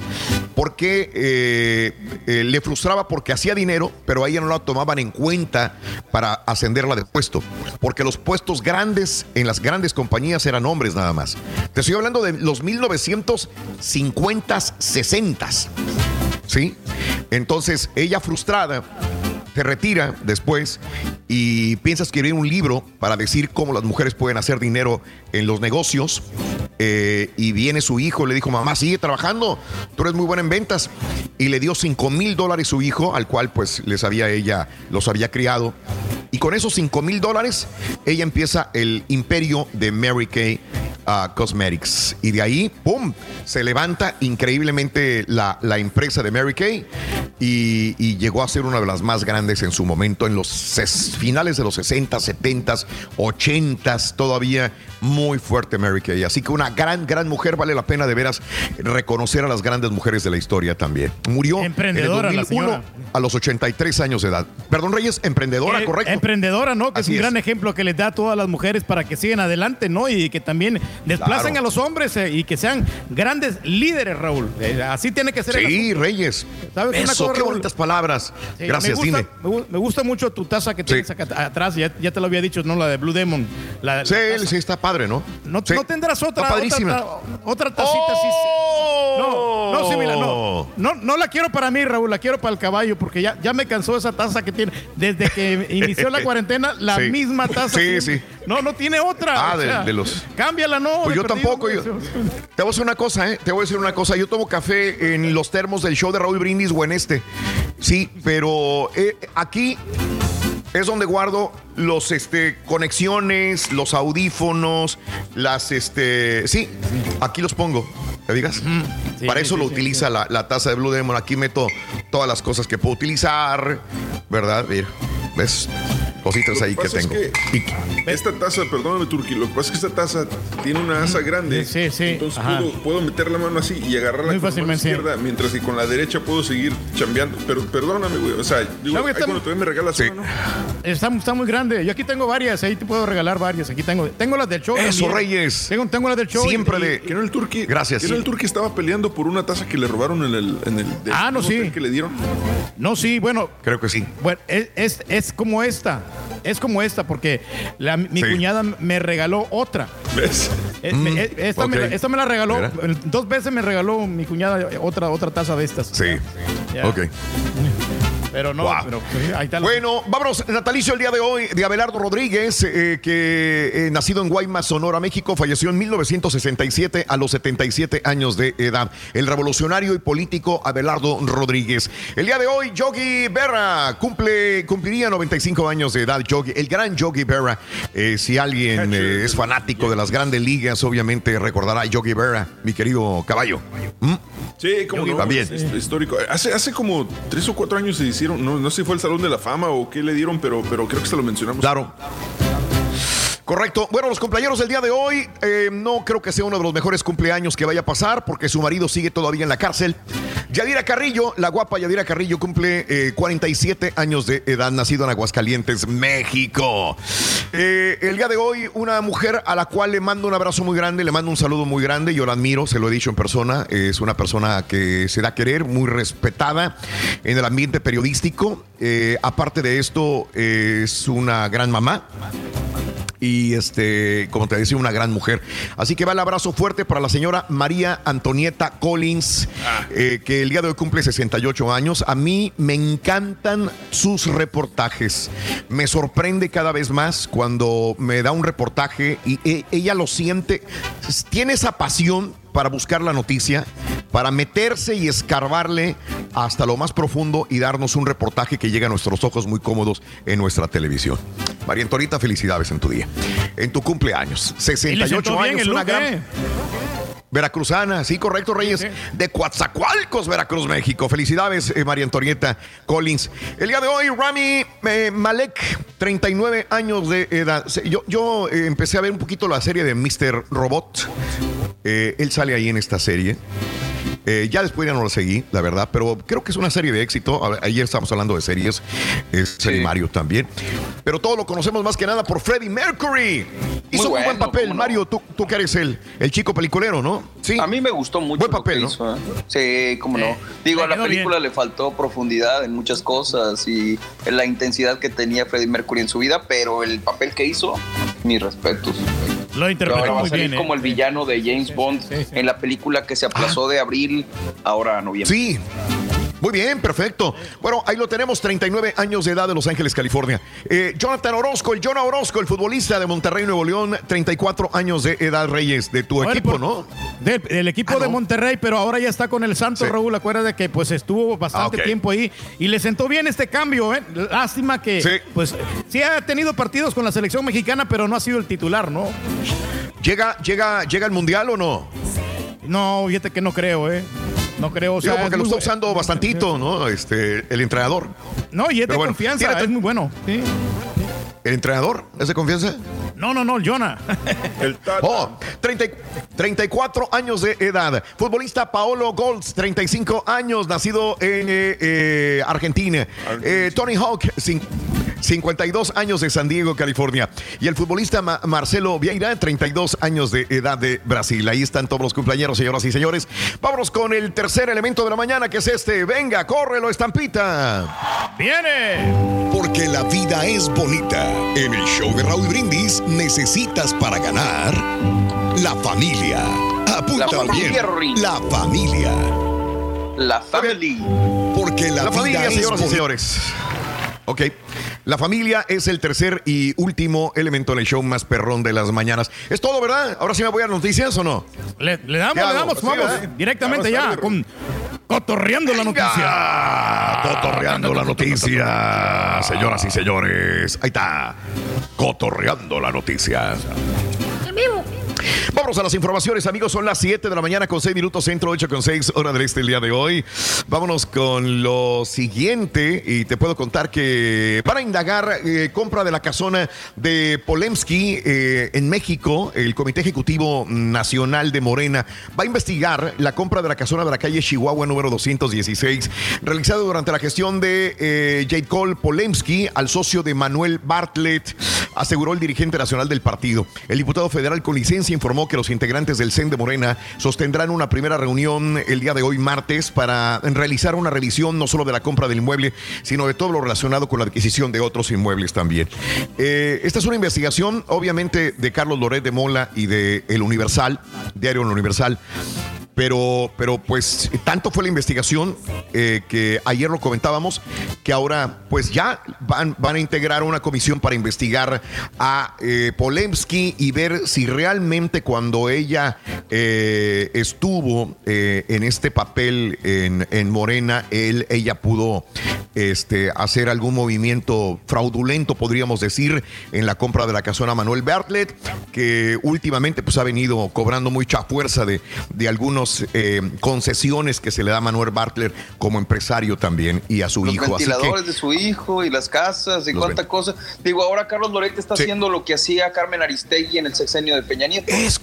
Porque eh, eh, le frustraba porque hacía dinero, pero a ella no la tomaban en cuenta para ascenderla de puesto. Porque los puestos grandes en las grandes compañías eran hombres nada más. Te estoy hablando de los 1950, 60. ¿Sí? Entonces, ella frustrada se retira después y piensa escribir un libro para decir cómo las mujeres pueden hacer dinero en los negocios. Eh, y viene su hijo, le dijo, mamá, sigue trabajando, tú eres muy buena en ventas. Y le dio 5 mil dólares su hijo, al cual pues les había ella, los había criado. Y con esos 5 mil dólares, ella empieza el imperio de Mary Kay ah, Cosmetics. Y de ahí, ¡pum!, se levanta increíblemente la, la empresa de Mary Kay y, y llegó a ser una de las más grandes en su momento, en los finales de los 60, 70, 80, todavía muy fuerte Mary Kay. Así que una gran, gran mujer, vale la pena de veras reconocer a las grandes mujeres de la historia también. Murió Emprendedora en la el 2001 señora. a los 83 años de edad. Perdón, Reyes, emprendedora, Eh, correcto. Emprendedora, ¿no? Que Así es un es. gran ejemplo que les da a todas las mujeres para que sigan adelante, ¿no? Y que también desplacen Claro. a los hombres eh, y que sean grandes líderes, Raúl. Eh, así tiene que ser. Sí. Reyes. ¿Sabes una Eso, cosa, qué bonitas palabras. Sí, Gracias, me gusta, dime. Me, gu- me gusta mucho tu taza que tienes acá atrás, ya, ya te lo había dicho, ¿no? La de Blue Demon. La, la Sí, taza. sí, está padre, ¿no? No, Sí. no tendrás otra, padrísima. otra, otra tacita así. No, no, no. no, no la quiero para mí, Raúl, la quiero para el caballo, porque ya, ya me cansó esa taza que tiene. Desde que inició la cuarentena, la Sí. misma taza. Sí, tiene. sí. No, no tiene otra. Ah, o sea, de los- Cámbiala, no. Pues yo tampoco. yo- te voy a decir una cosa, ¿eh? Te voy a decir una cosa. Yo tomo café en los termos del show de Raúl Brindis o en este. Sí, pero eh, aquí es donde guardo los este conexiones, los audífonos, las este, sí, aquí los pongo. ¿Te digas? Para sí, eso sí, lo utiliza La, la taza de Blue Demon. Aquí meto todas las cosas que puedo utilizar, ¿verdad? Mira, ¿ves? Cositas ahí que es tengo. que esta taza, perdóname, Turki, lo que pasa es que esta taza tiene una asa grande. Sí, sí. Entonces puedo, puedo meter la mano así y agarrarla Muy con la fácilmente, izquierda, mientras que con la derecha puedo seguir chambeando. Pero perdóname, güey. O sea, digo, No, que ahí está- cuando todavía me regalas una, ¿no? Está, está muy grande. Yo aquí tengo varias, ahí te puedo regalar varias. Aquí tengo, tengo las del show. Eso. Reyes. Tengo, tengo las del show. Siempre de- Que no el Turki. Gracias, Que no el Turki estaba peleando por una taza que le robaron en el. En el Ah, no, sí. que le dieron. No, sí, bueno, Creo que sí. Bueno, es, es, es como esta. Es como esta, porque la- mi Sí. cuñada me regaló otra. ¿Ves? Es- me- Mm, es- esta, me, la- esta me la regaló. Dos veces me regaló mi cuñada otra, otra taza de estas. Sí. Ya. Ok. Pero no, Wow. pero sí, ahí está. la- Bueno, vámonos. Natalicio el día de hoy de Abelardo Rodríguez, eh, que eh, nacido en Guaymas, Sonora, México, falleció en 1967 a los 77 años de edad. El revolucionario y político Abelardo Rodríguez. El día de hoy, Yogi Berra cumple, cumpliría 95 años de edad. Yogi, el gran Yogi Berra. Eh, si alguien eh, es fanático de las grandes ligas, obviamente recordará a Yogi Berra, mi querido caballo. ¿Mm? Sí, como no. También. es- es histórico. Hace, hace como tres o cuatro años se no, no sé si fue el Salón de la Fama o qué le dieron, pero, pero creo que se lo mencionamos. Claro. Correcto. Bueno, los cumpleaños del día de hoy, eh, no creo que sea uno de los mejores cumpleaños que vaya a pasar porque su marido sigue todavía en la cárcel. Yadira Carrillo, la guapa Yadira Carrillo, cumple eh, 47 años de edad, nacido en Aguascalientes, México. Eh, el día de hoy, una mujer a la cual le mando un abrazo muy grande, le mando un saludo muy grande, yo la admiro, se lo he dicho en persona, es una persona que se da a querer, muy respetada en el ambiente periodístico. Eh, aparte de esto, eh, es una gran mamá y este, como te decía, una gran mujer. Así que va el abrazo fuerte para la señora María Antonieta Collins, eh, que el día de hoy cumple 68 años. A mí me encantan sus reportajes. Me sorprende cada vez más cuando me da un reportaje y e- ella lo siente, tiene esa pasión para buscar la noticia, para meterse y escarbarle hasta lo más profundo y darnos un reportaje que llegue a nuestros ojos muy cómodos en nuestra televisión. María Antonita, felicidades en tu día, en tu cumpleaños. Y le 68 sentó bien años, una gran... Veracruzana, sí, correcto, Reyes. De Coatzacoalcos, Veracruz, México. Felicidades, eh, María Antonieta Collins. El día de hoy, Rami eh, Malek, 39 años de edad. Yo, yo eh, empecé a ver un poquito la serie de Mr. Robot. Eh, él sale ahí en esta serie. Eh, ya después ya no lo seguí, la verdad, pero creo que es una serie de éxito. Ayer estábamos hablando de series, es serie Mario también. Pero todos lo conocemos más que nada por Freddie Mercury. Hizo muy, bueno, buen papel, ¿cómo no? Mario, tú, tú que eres el, el chico peliculero, ¿no? Sí. A mí me gustó mucho. Buen lo papel, que ¿no? hizo, ¿eh? Sí, cómo no. Digo, a la película le faltó profundidad en muchas cosas y en la intensidad que tenía Freddie Mercury en su vida, pero el papel que hizo, mis respetos. Lo Ahora interpretó va a muy salir bien. como ¿eh? el villano de James Bond en la película que se aplazó de abril ahora a noviembre. Sí. Muy bien, perfecto. Bueno, ahí lo tenemos, 39 años de edad de Los Ángeles, California. Eh, Jonathan Orozco, el Jonah Orozco, el futbolista de Monterrey, Nuevo León, 34 años de edad, Reyes, de tu Bueno, equipo, por- ¿no? Del, del equipo Ah, de no. Monterrey, pero ahora ya está con el Santos, Sí. Raúl. Acuérdate que pues estuvo bastante Ah, tiempo ahí y le sentó bien este cambio, ¿eh? Lástima que, Sí. pues, sí ha tenido partidos con la selección mexicana, pero no ha sido el titular, ¿no? ¿Llega, llega, ¿Llega el Mundial o no? No, fíjate que no creo, ¿eh? No creo, o sea, Digo, porque es lo muy está bu- usando bastantito, ¿no? Este, el entrenador. No, y es de Pero bueno, confianza, tiene- es muy bueno. Sí. ¿El entrenador? ¿Es de confianza? No, no, no, el Jonah. El Tata. Oh, 30 34 años de edad. Futbolista Paolo Golds, 35 años, nacido en eh, eh, Argentina. Eh, Tony Hawk, cin- 52 años de San Diego, California. Y el futbolista Ma- Marcelo Vieira, 32 años de edad de Brasil. Ahí están todos los cumpleaños, señoras y señores. Vámonos con el tercer elemento de la mañana, que es este. Venga, córrelo, estampita. ¡Viene! Porque la vida es bonita. En el show de Raúl Brindis necesitas para ganar la familia. Apunta La familia, bien. La familia. La family. Porque la, La vida familia, es señoras y señores. Ok. La familia es el tercer y último elemento en el show más perrón de las mañanas. Es todo, ¿verdad? Ahora sí me voy a noticias o no? Le, le damos, ¿Qué le damos, Sí, vamos ¿verdad? directamente Vamos, ya con Cotorreando la noticia. Cotorreando la noticia, señoras y señores. Ahí está. Cotorreando la noticia. Vamos a las informaciones, amigos. Son las 7 de la mañana con 6 minutos, centro 8 con 6, hora del este el día de hoy. Vámonos con lo siguiente y te puedo contar que para indagar eh, compra de la casona de Polemski eh, en México, el Comité Ejecutivo Nacional de Morena va a investigar la compra de la casona de la calle Chihuahua número 216, realizada durante la gestión de eh, J. Cole Polemski al socio de Manuel Bartlett, aseguró el dirigente nacional del partido. El diputado federal con licencia informó que los integrantes del CEN de Morena sostendrán una primera reunión el día de hoy martes para realizar una revisión no solo de la compra del inmueble, sino de todo lo relacionado con la adquisición de otros inmuebles también. Eh, esta es una investigación, obviamente, de Carlos Loret de Mola y de El Universal, diario El Universal. Pero, pero pues tanto fue la investigación eh, que ayer lo comentábamos, que ahora pues ya van, van a integrar una comisión para investigar a eh, Polemski y ver si realmente cuando ella eh, estuvo eh, en este papel en, en Morena, él, ella pudo este, hacer algún movimiento fraudulento, podríamos decir, en la compra de la casona Manuel Bartlett, que últimamente pues ha venido cobrando mucha fuerza de, de algunos eh, concesiones que se le da a Manuel Bartlett como empresario también y a su Los hijo. Así que ventiladores de su hijo y las casas y Los cuánta cosa. Digo, ahora Carlos Loret está Sí. haciendo lo que hacía Carmen Aristegui en el sexenio de Peña Nieto. Es,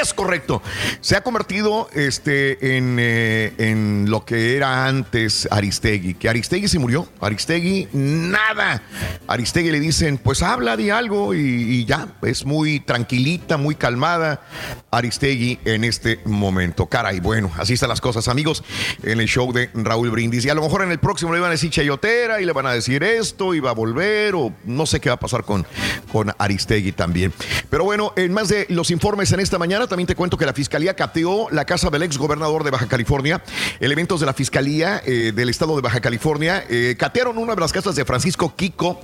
es correcto. Se ha convertido este, en, eh, en lo que era antes Aristegui. Que Aristegui se murió. Aristegui, nada. Aristegui le dicen, pues habla de algo y, y ya. Es muy tranquilita, muy calmada. Aristegui en este momento. Caray, bueno, así están las cosas, amigos, en el show de Raúl Brindis. Y a lo mejor en el próximo le van a decir Chayotera y le van a decir esto y va a volver o no sé qué va a pasar con, con Aristegui también. Pero bueno, en más de los informes en esta mañana, también te cuento que la Fiscalía cateó la casa del ex gobernador de Baja California. Elementos de la Fiscalía eh, del estado de Baja California eh, catearon una de las casas de Francisco Kiko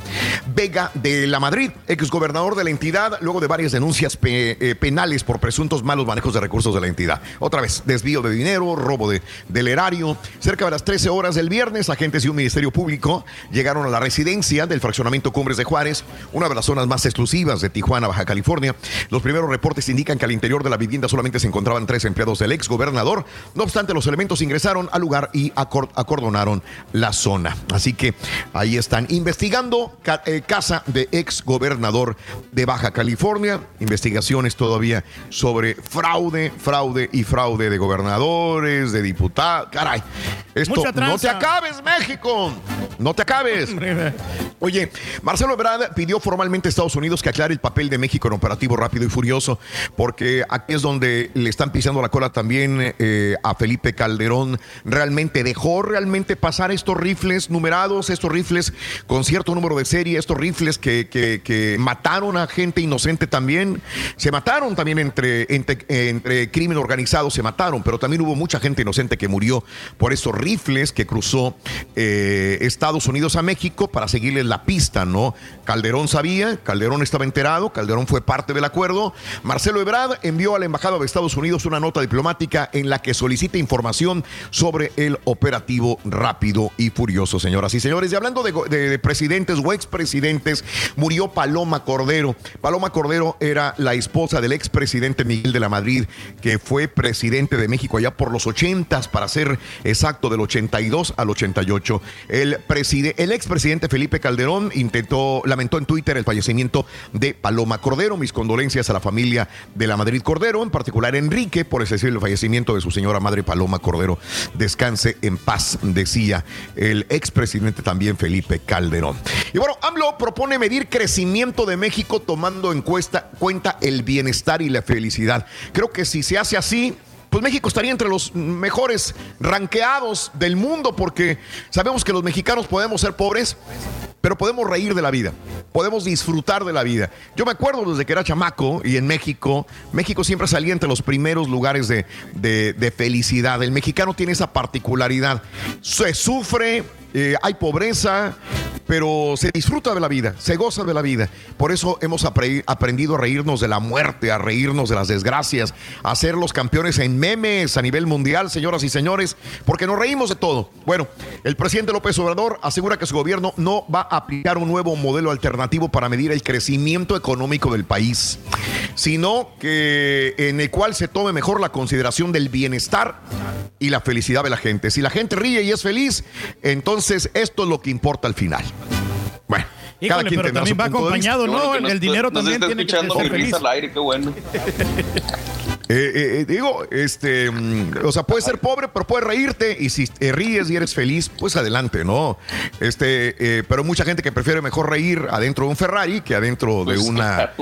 Vega de la Madrid, ex gobernador de la entidad, luego de varias denuncias eh, penales por presuntos malos manejos de recursos de la entidad. Otra vez, desvío de dinero, robo de, del erario. Cerca de las 13 horas del viernes, agentes y un ministerio público llegaron a la residencia del fraccionamiento Cumbres de Juárez, una de las zonas más exclusivas de Tijuana, Baja California. Los primeros reportes indican que al interior de la vivienda solamente se encontraban tres empleados del ex gobernador. No obstante, los elementos ingresaron al lugar y acor- acordonaron la zona. Así que ahí están investigando eh, casa de ex gobernador de Baja California. Investigaciones todavía sobre fraude, fraude y fraude de gobernadores, de diputados. Caray, esto no te acabes, México. No te acabes. Oye, Marcelo Ebrard pidió formalmente a Estados Unidos que aclare el papel de México en operativo rápido y furioso, porque aquí es donde le están pisando la cola también eh, a Felipe Calderón. Realmente dejó realmente pasar estos rifles numerados, estos rifles con cierto número de serie, estos rifles que, que- que mataron a gente inocente también. Se mataron también entre, entre, entre crimen organizado, se mataron, pero también hubo mucha gente inocente que murió por esos rifles que cruzó eh, Estados Unidos a México para seguirles la pista, ¿no? Calderón sabía, Calderón estaba enterado, Calderón fue parte del acuerdo. Marcelo Ebrard envió a la Embajada de Estados Unidos una nota diplomática en la que solicita información sobre el operativo rápido y furioso, señoras y señores. Y hablando de, de presidentes o expresidentes, murió Paloma Cordero. Paloma Cordero era la esposa del expresidente Miguel de la Madrid, que fue presidente de México allá por los 80, para ser exacto, del 82 al 88. El, preside- el expresidente Felipe Calderón intentó, lamentó en Twitter el fallecimiento de Paloma Cordero. Mis condolencias a la familia de la Madrid Cordero, en particular Enrique, por el fallecimiento de su señora madre Paloma Cordero. Descanse en paz, decía el expresidente también Felipe Calderón. Y bueno, AMLO propone medir crecimiento de México tomando en cuesta- cuenta el bienestar y la felicidad. Creo que si se hace así, pues México estaría entre los mejores ranqueados del mundo porque sabemos que los mexicanos podemos ser pobres, pero podemos reír de la vida, podemos disfrutar de la vida. Yo me acuerdo desde que era chamaco y en México, México siempre salía entre los primeros lugares de, de- de felicidad. El mexicano tiene esa particularidad. Se sufre, eh, hay pobreza, pero se disfruta de la vida, se goza de la vida. Por eso hemos apre- aprendido a reírnos de la muerte, a reírnos de las desgracias, a ser los campeones en memes a nivel mundial, señoras y señores, porque nos reímos de todo. Bueno, el presidente López Obrador asegura que su gobierno no va a aplicar un nuevo modelo alternativo para medir el crecimiento económico del país, sino que en el cual se tome mejor la consideración del bienestar y la felicidad de la gente. Si la gente ríe y es feliz, entonces esto es lo que importa al final. Bueno, cada Híjole, quien pero también su va acompañado, ¿no? Bueno que El, nos- el dinero nos también está tiene que escuchando ser mi feliz. al aire, qué bueno. Eh, eh, eh, digo, este, mm, o sea, puedes ser pobre, pero puedes reírte y si te ríes y eres feliz, pues adelante, ¿no? Este, eh, pero hay mucha gente que prefiere mejor reír adentro de un Ferrari que adentro de Pues, una,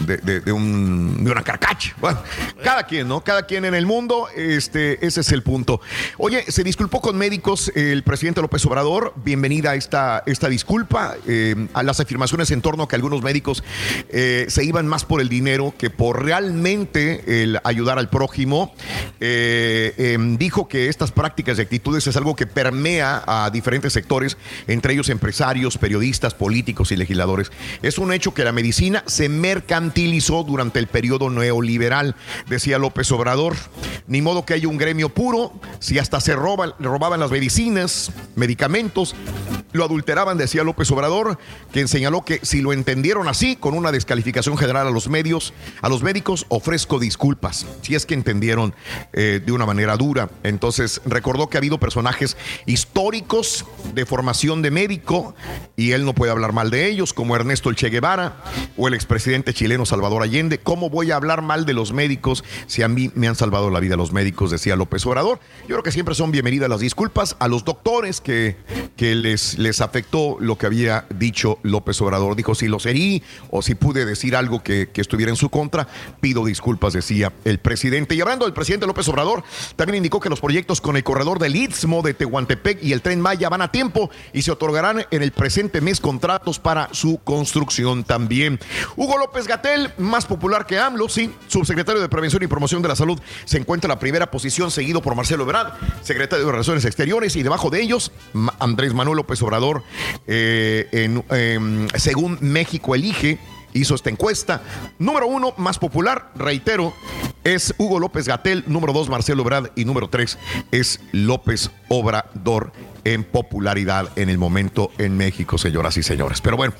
de, de- de un, de una carcacha. Bueno, cada quien, ¿no? Cada quien en el mundo, este, ese es el punto. Oye, se disculpó con médicos el presidente López Obrador. Bienvenida a esta, esta disculpa eh, a las afirmaciones en torno a que algunos médicos eh, se iban más por el dinero que por realmente el ayudar al prójimo. Eh, em, dijo que estas prácticas y actitudes es algo que permea a diferentes sectores, entre ellos empresarios, periodistas, políticos y legisladores. Es un hecho que la medicina se mercantilizó durante el periodo neoliberal, decía López Obrador. Ni modo que haya un gremio puro, si hasta se roban, robaban las medicinas, medicamentos, lo adulteraban, decía López Obrador, quien señaló que si lo entendieron así, con una descalificación general a los medios, a los médicos, ofrezco disculpas, si es que entendieron eh, de una manera dura. Entonces recordó que ha habido personajes históricos de formación de médico y él no puede hablar mal de ellos, como Ernesto El Che Guevara o el expresidente chileno Salvador Allende. ¿Cómo voy a hablar mal de los médicos si a mí me han salvado la vida los médicos? Decía López Obrador. Yo creo que siempre son bienvenidas las disculpas a los doctores que, que les, les afectó lo que había dicho López Obrador. Dijo, si los herí o si pude decir algo que, que estuviera en su contra, pido disculpas, decía el presidente. Y hablando del presidente López Obrador, también indicó que los proyectos con el corredor del Istmo de Tehuantepec y el Tren Maya van a tiempo y se otorgarán en el presente mes contratos para su construcción también. Hugo López Gatel, más popular que AMLO, sí, subsecretario de Prevención y Promoción de la Salud, se encuentra en la primera posición, seguido por Marcelo Ebrard, secretario de Relaciones Exteriores, y debajo de ellos, Andrés Manuel López Obrador, eh, em, según México Elige hizo esta encuesta. Número uno, más popular, reitero, es Hugo López Gatel. Número dos, Marcelo Ebrard. Y número tres es López Obrador en popularidad en el momento en México, señoras y señores. Pero bueno,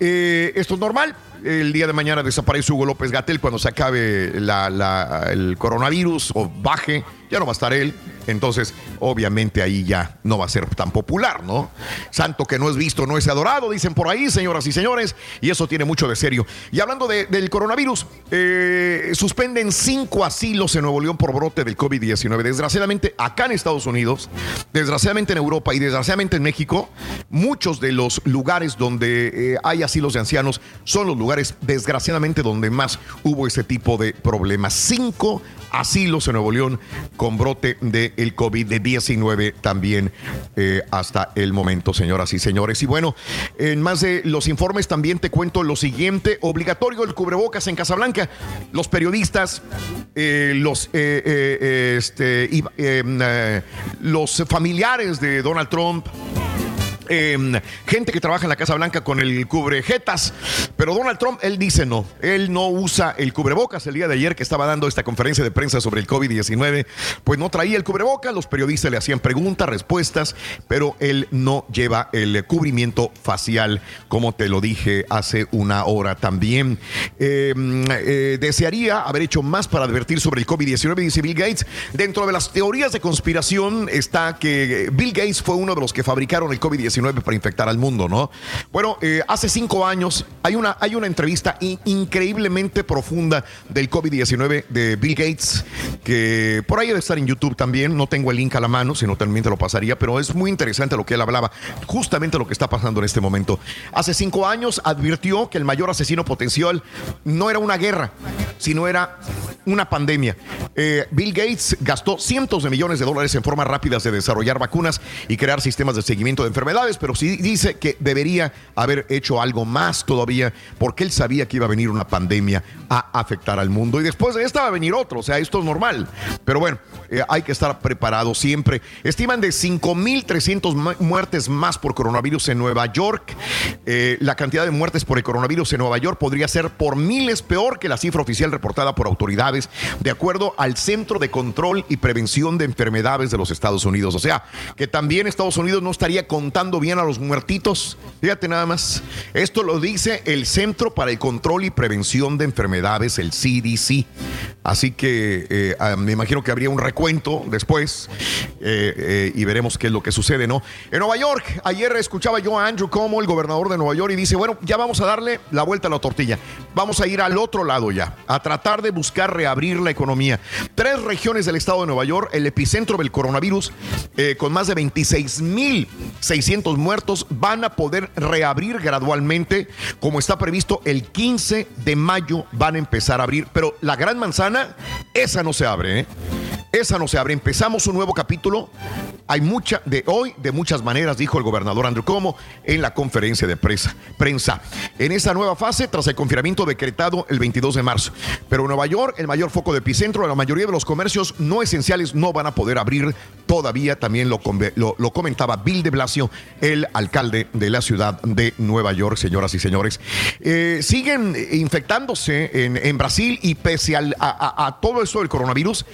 eh, esto es normal. El día de mañana desaparece Hugo López Gatel cuando se acabe la- el coronavirus o baje. Ya no va a estar él. Entonces, obviamente ahí ya no va a ser tan popular, ¿no? Santo que no es visto, no es adorado, dicen por ahí, señoras y señores, y eso tiene mucho de serio. Y hablando de- del coronavirus, eh, suspenden cinco asilos en Nuevo León por brote del COVID-19. Desgraciadamente, acá en Estados Unidos, desgraciadamente en Europa y desgraciadamente en México, muchos de los lugares donde eh, hay asilos de ancianos son los lugares, desgraciadamente, donde más hubo ese tipo de problemas. Cinco asilos en Nuevo León con brote del COVID-19 también eh, hasta el momento, señoras y señores. Y bueno, en más de los informes también te cuento lo siguiente, obligatorio el cubrebocas en Casablanca. Los periodistas, eh, los, eh, eh, este, eh, eh, los familiares de Donald Trump, eh, gente que trabaja en la Casa Blanca con el cubrejetas. Pero Donald Trump, él dice no. Él no usa el cubrebocas. El día de ayer que estaba dando esta conferencia de prensa sobre el COVID-19, pues no traía el cubrebocas. Los periodistas le hacían preguntas, respuestas, pero él no lleva el cubrimiento facial, como te lo dije hace una hora también. Eh, eh, desearía haber hecho más para advertir sobre el COVID-19, dice Bill Gates. Dentro de las teorías de conspiración está que Bill Gates fue uno de los que fabricaron el COVID-19 para infectar al mundo, ¿no? Bueno, eh, hace cinco años hay una, hay una entrevista in- increíblemente profunda del COVID-19 de Bill Gates, que por ahí debe estar en YouTube también. No tengo el link a la mano, sino también te lo pasaría, pero es muy interesante lo que él hablaba, justamente lo que está pasando en este momento. Hace cinco años advirtió que el mayor asesino potencial no era una guerra, sino era una pandemia. eh, Bill Gates gastó cientos de millones de dólares en formas rápidas de desarrollar vacunas y crear sistemas de seguimiento de enfermedades, pero sí dice que debería haber hecho algo más todavía porque él sabía que iba a venir una pandemia a afectar al mundo y después de esta va a venir otro, o sea, esto es normal. Pero bueno, eh, hay que estar preparado siempre. Estiman de 5.300 muertes más por coronavirus en Nueva York. Eh, la cantidad de muertes por el coronavirus en Nueva York podría ser por miles peor que la cifra oficial reportada por autoridades, de acuerdo al Centro de Control y Prevención de Enfermedades de los Estados Unidos. O sea, que también Estados Unidos no estaría contando bien a los muertitos. Fíjate nada más. Esto lo dice el Centro para el Control y Prevención de Enfermedades, el CDC. Así que eh, ah, me imagino que habría un recuento después eh, eh, y veremos qué es lo que sucede, ¿no? En Nueva York, ayer escuchaba yo a Andrew Como, el gobernador de Nueva York, y dice, bueno, ya vamos a darle la vuelta a la tortilla. Vamos a ir al otro lado ya, a tratar de buscar reabrir la economía. Tres regiones del estado de Nueva York, el epicentro del coronavirus, con más de 26.600 muertos, van a poder reabrir gradualmente, como está previsto el 15 de mayo van a empezar a abrir, pero la gran manzana esa no se abre, ¿eh? Esa no se abre. Empezamos un nuevo capítulo. Hay mucha de hoy, de muchas maneras, dijo el gobernador Andrew Como en la conferencia de prensa. En esa nueva fase, tras el confinamiento decretado el 22 de marzo. Pero Nueva York, el mayor foco de epicentro, la mayoría de los comercios no esenciales no van a poder abrir todavía. También lo, lo, comentaba Bill de Blasio, el alcalde de la ciudad de Nueva York, señoras y señores. Eh, siguen infectándose en, Brasil y pese a, todo eso del coronavirus,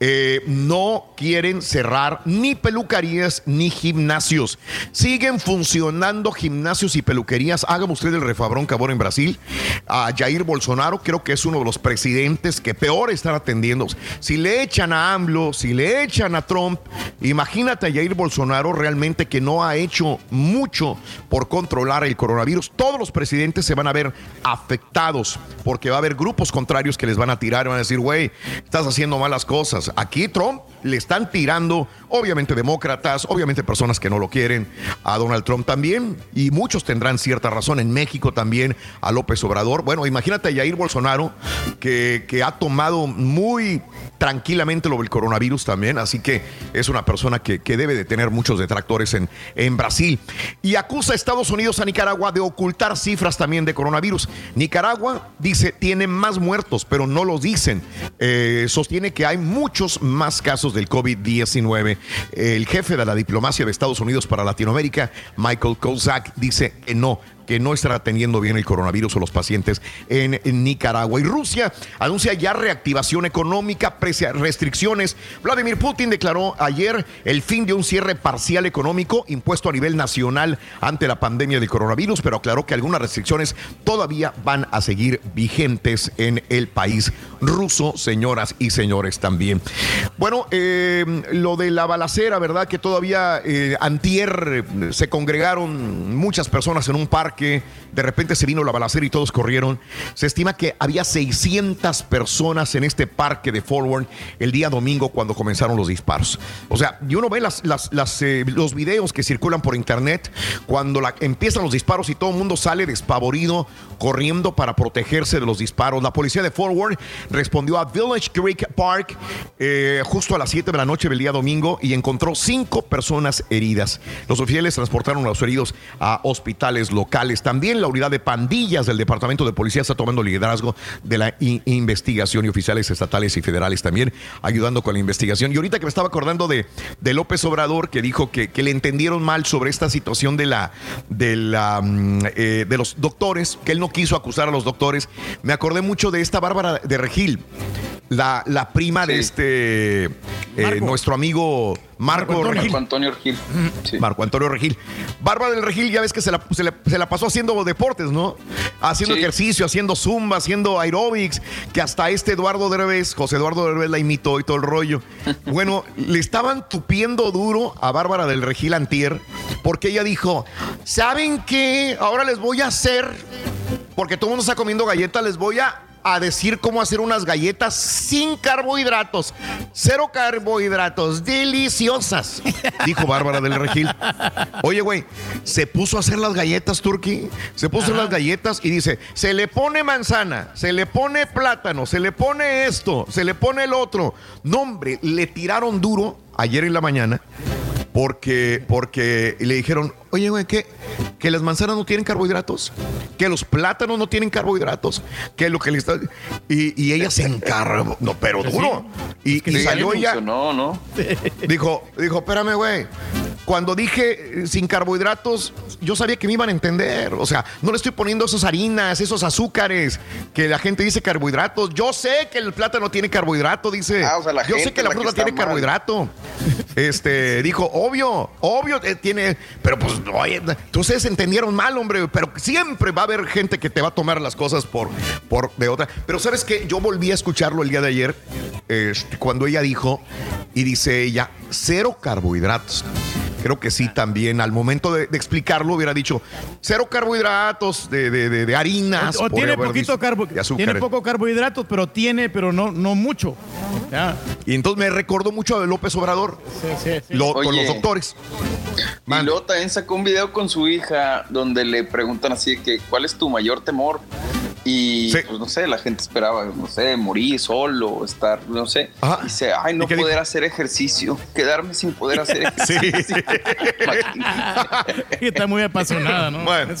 eh, no quieren cerrar ni peluquerías ni gimnasios. Siguen funcionando gimnasios y peluquerías. Hágame usted el refabrón cabor en Brasil. A Jair Bolsonaro creo que es uno de los presidentes que peor están atendiendo. Si le echan a AMLO, si le echan a Trump, imagínate a Jair Bolsonaro realmente que no ha hecho mucho por controlar el coronavirus. Todos los presidentes se van a ver afectados porque va a haber grupos contrarios que les van a tirar y van a decir, güey, estás haciendo malas cosas. Aquí Trump le están tirando, obviamente demócratas, obviamente personas que no lo quieren, a Donald Trump también, y muchos tendrán cierta razón, en México también, a López Obrador. Bueno, imagínate a Jair Bolsonaro, que, que ha tomado muy tranquilamente lo del coronavirus también, así que es una persona que, que debe de tener muchos detractores en, en Brasil. Y acusa a Estados Unidos a Nicaragua de ocultar cifras también de coronavirus. Nicaragua dice tiene más muertos, pero no lo dicen. Eh, sostiene que hay muchos más casos del COVID-19. El jefe de la diplomacia de Estados Unidos para Latinoamérica, Michael Kozak, dice que no, que no estará atendiendo bien el coronavirus o los pacientes en, Nicaragua. Y Rusia anuncia ya reactivación económica, restricciones. Vladimir Putin declaró ayer el fin de un cierre parcial económico impuesto a nivel nacional ante la pandemia del coronavirus, pero aclaró que algunas restricciones todavía van a seguir vigentes en el país ruso, señoras y señores también. Bueno, eh, lo de la balacera, ¿verdad? Que todavía eh, antier se congregaron muchas personas en un parque que de repente se vino la balacera y todos corrieron. Se estima que había 600 personas en este parque de Forward el día domingo cuando comenzaron los disparos. O sea, y uno ve eh, los videos que circulan por internet cuando empiezan los disparos y todo el mundo sale despavorido, corriendo para protegerse de los disparos. La policía de Forward respondió a Village Creek Park eh, justo a las 7 de la noche del día domingo y encontró cinco personas heridas. Los oficiales transportaron a los heridos a hospitales locales. También la unidad de pandillas del Departamento de Policía está tomando liderazgo de la investigación y oficiales estatales y federales también ayudando con la investigación. Y ahorita que me estaba acordando de, de López Obrador que dijo que, le entendieron mal sobre esta situación de la de la mm, eh, de los doctores, que él no quiso acusar a los doctores. Me acordé mucho de esta Bárbara de Regil, la, la prima de este eh, nuestro amigo Marco, Antonio Regil. Marco Antonio Regil. Bárbara del Regil, ya ves que se la, se la, pasó haciendo deportes, ¿no? Haciendo ejercicio, haciendo zumba, haciendo aerobics, que hasta este Eduardo Derbez, José Eduardo Derbez la imitó y todo el rollo. Bueno, le estaban tupiendo duro a Bárbara del Regil Antier, porque ella dijo, ¿saben qué? Ahora les voy a hacer, porque todo el mundo está comiendo galletas, les voy a a decir cómo hacer unas galletas sin carbohidratos. Cero carbohidratos, deliciosas, dijo Bárbara del Regil. Oye, güey, se puso a hacer las galletas, Turki. Se puso a hacer las galletas y dice, se le pone manzana, se le pone plátano, se le pone esto, se le pone el otro. No, hombre, le tiraron duro ayer en la mañana porque, porque le dijeron, oye, güey, ¿qué? Que las manzanas no tienen carbohidratos, que los plátanos no tienen carbohidratos, que lo que le está. Y, y ella se encargó, no, pero duro. Y, y salió ella. No, no. Dijo, dijo, espérame, güey. Cuando dije eh, sin carbohidratos, yo sabía que me iban a entender. O sea, no le estoy poniendo esas harinas, esos azúcares que la gente dice carbohidratos. Yo sé que el plátano tiene carbohidrato, dice. Ah, o sea, la yo sé que la es la que fruta tiene mal. carbohidrato. Este, dijo, obvio, obvio, eh, tiene. Pero pues, oye, ustedes entendieron mal, hombre. Pero siempre va a haber gente que te va a tomar las cosas por, por de otra. Pero sabes que yo volví a escucharlo el día de ayer, este, cuando ella dijo, y dice ella, cero carbohidratos. Creo que sí, también al momento de, de explicarlo hubiera dicho cero carbohidratos de, de- de- de harinas. O, o tiene poquito carbo, tiene poco carbohidratos, pero tiene, pero no, no mucho. Ya. Y entonces me recordó mucho de López Obrador, lo- con los doctores. Y luego también sacó un video con su hija donde le preguntan así que cuál es tu mayor temor. Y pues no sé, la gente esperaba, no sé, morir solo, estar, no sé. Dice, ay, no ¿Y qué poder hacer ejercicio, quedarme sin poder hacer ejercicio. Está muy apasionada, ¿no? Bueno,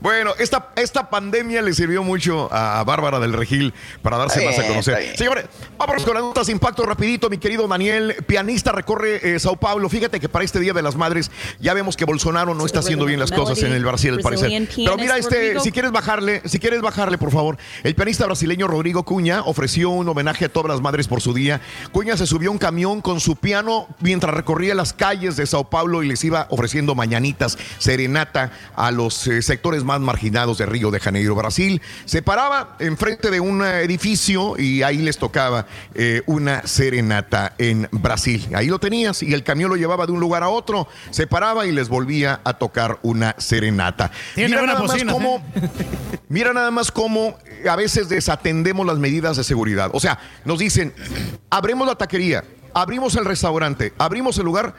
bueno esta, esta pandemia le sirvió mucho a Bárbara del Regil para darse más a conocer. Señores, vámonos con las notas impacto rapidito, mi querido Daniel. Pianista recorre eh, Sao Paulo. Fíjate que para este Día de las Madres ya vemos que Bolsonaro no está haciendo bien las cosas en el Brasil, al parecer. Pero mira, este, si quieres bajarle, si quieres bajarle, por favor. El pianista brasileño Rodrigo Cuña ofreció un homenaje a todas las madres por su día. Cuña se subió a un camión con su piano mientras recorría las calles de Sao Paulo y les iba ofreciendo mañanitas, serenata a los eh, sectores más marginados de Río de Janeiro, Brasil. Se paraba enfrente de un eh, edificio y ahí les tocaba eh, una serenata en Brasil. Ahí lo tenías y el camión lo llevaba de un lugar a otro, se paraba y les volvía a tocar una serenata. Tiene Mira nada más bocina, cómo, Mira nada más cómo a veces desatendemos las medidas de seguridad. O sea, nos dicen, abremos la taquería, abrimos el restaurante, abrimos el lugar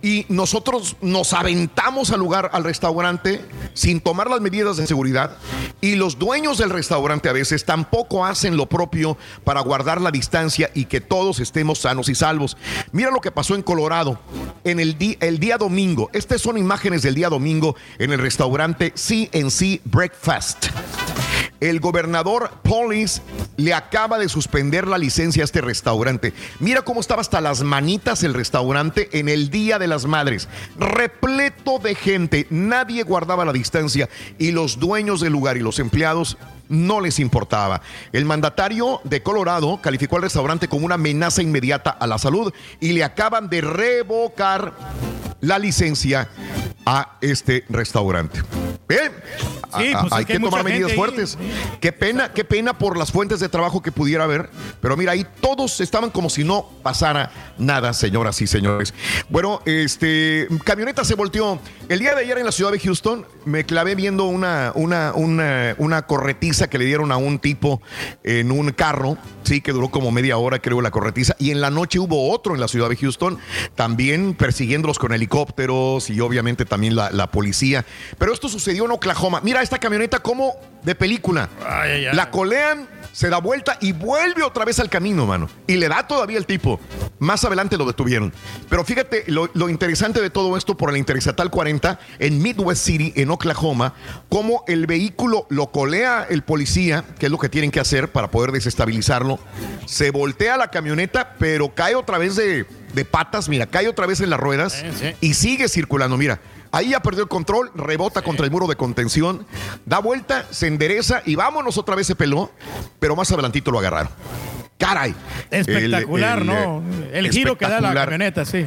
y nosotros nos aventamos al lugar, al restaurante, sin tomar las medidas de seguridad. Y los dueños del restaurante a veces tampoco hacen lo propio para guardar la distancia y que todos estemos sanos y salvos. Mira lo que pasó en Colorado en el, el día domingo. Estas son imágenes del día domingo en el restaurante CNC Breakfast. El gobernador Polis le acaba de suspender la licencia a este restaurante. Mira cómo estaba hasta las manitas el restaurante en el Día de las Madres. Repleto de gente, nadie guardaba la distancia y los dueños del lugar y los empleados no les importaba. El mandatario de Colorado calificó al restaurante como una amenaza inmediata a la salud y le acaban de revocar la licencia a este restaurante. Bien, Sí, pues es hay que hay tomar medidas ahí. fuertes. Qué pena, qué pena por las fuentes de trabajo que pudiera haber. Pero mira, ahí todos estaban como si no pasara nada, señoras y señores. Bueno, este camioneta se volteó. El día de ayer en la ciudad de Houston me clavé viendo una, una, una, una corretiza que le dieron a un tipo en un carro. Sí, que duró como media hora, creo, la corretiza. Y en la noche hubo otro en la ciudad de Houston, también persiguiéndolos con helicópteros y obviamente también la, la policía. Pero esto sucedió en Oklahoma. Mira esta camioneta como de película. ay, ay. La colean, se da vuelta y vuelve otra vez al camino, mano. Y le da todavía el tipo. Más adelante lo detuvieron. Pero fíjate lo, lo interesante de todo esto por la Interestatal 40 en Midwest City, en Oklahoma, cómo el vehículo lo colea el policía, que es lo que tienen que hacer para poder desestabilizarlo. Se voltea la camioneta, pero cae otra vez de, de patas, mira, cae otra vez en las ruedas y sigue circulando. Mira, Ahí ya perdió el control, rebota contra el muro de contención, da vuelta, se endereza y vámonos otra vez se peló, pero más adelantito lo agarraron. Caray. Espectacular, El- el, ¿no? El giro que da la camioneta, sí.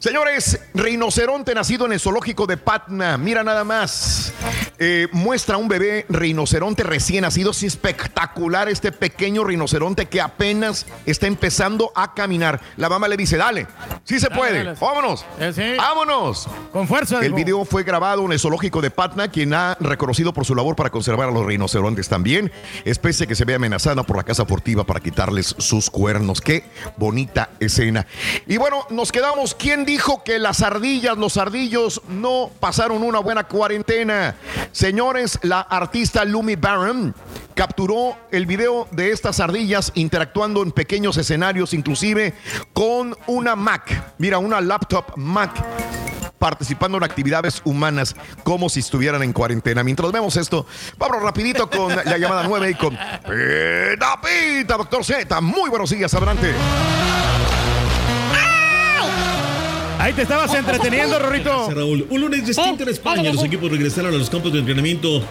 Señores, rinoceronte nacido en el zoológico de Patna. Mira nada más. Eh, muestra un bebé rinoceronte recién nacido. Es espectacular este pequeño rinoceronte que apenas está empezando a caminar. La mamá le dice, dale, sí se puede, dale. vámonos, vámonos. Con fuerza. El video fue grabado en el zoológico de Patna, quien ha reconocido por su labor para conservar a los rinocerontes también, especie que se ve amenazada por la casa furtiva para quitarles sus cuernos. Qué bonita escena. Y bueno, nos quedamos. ¿Quién dijo que las ardillas, los ardillos no pasaron una buena cuarentena? Señores, la artista Lumi Barron capturó el video de estas ardillas interactuando en pequeños escenarios, inclusive con una Mac. Mira, una laptop Mac participando en actividades humanas como si estuvieran en cuarentena. Mientras vemos esto, vamos rapidito con la llamada 9 y con Pita Pita, doctor Z. Muy buenos días, adelante. Ahí te estabas entreteniendo, Rorrito. Gracias, Raúl. Un lunes distinto en España. Los equipos regresaron a los campos de entrenamiento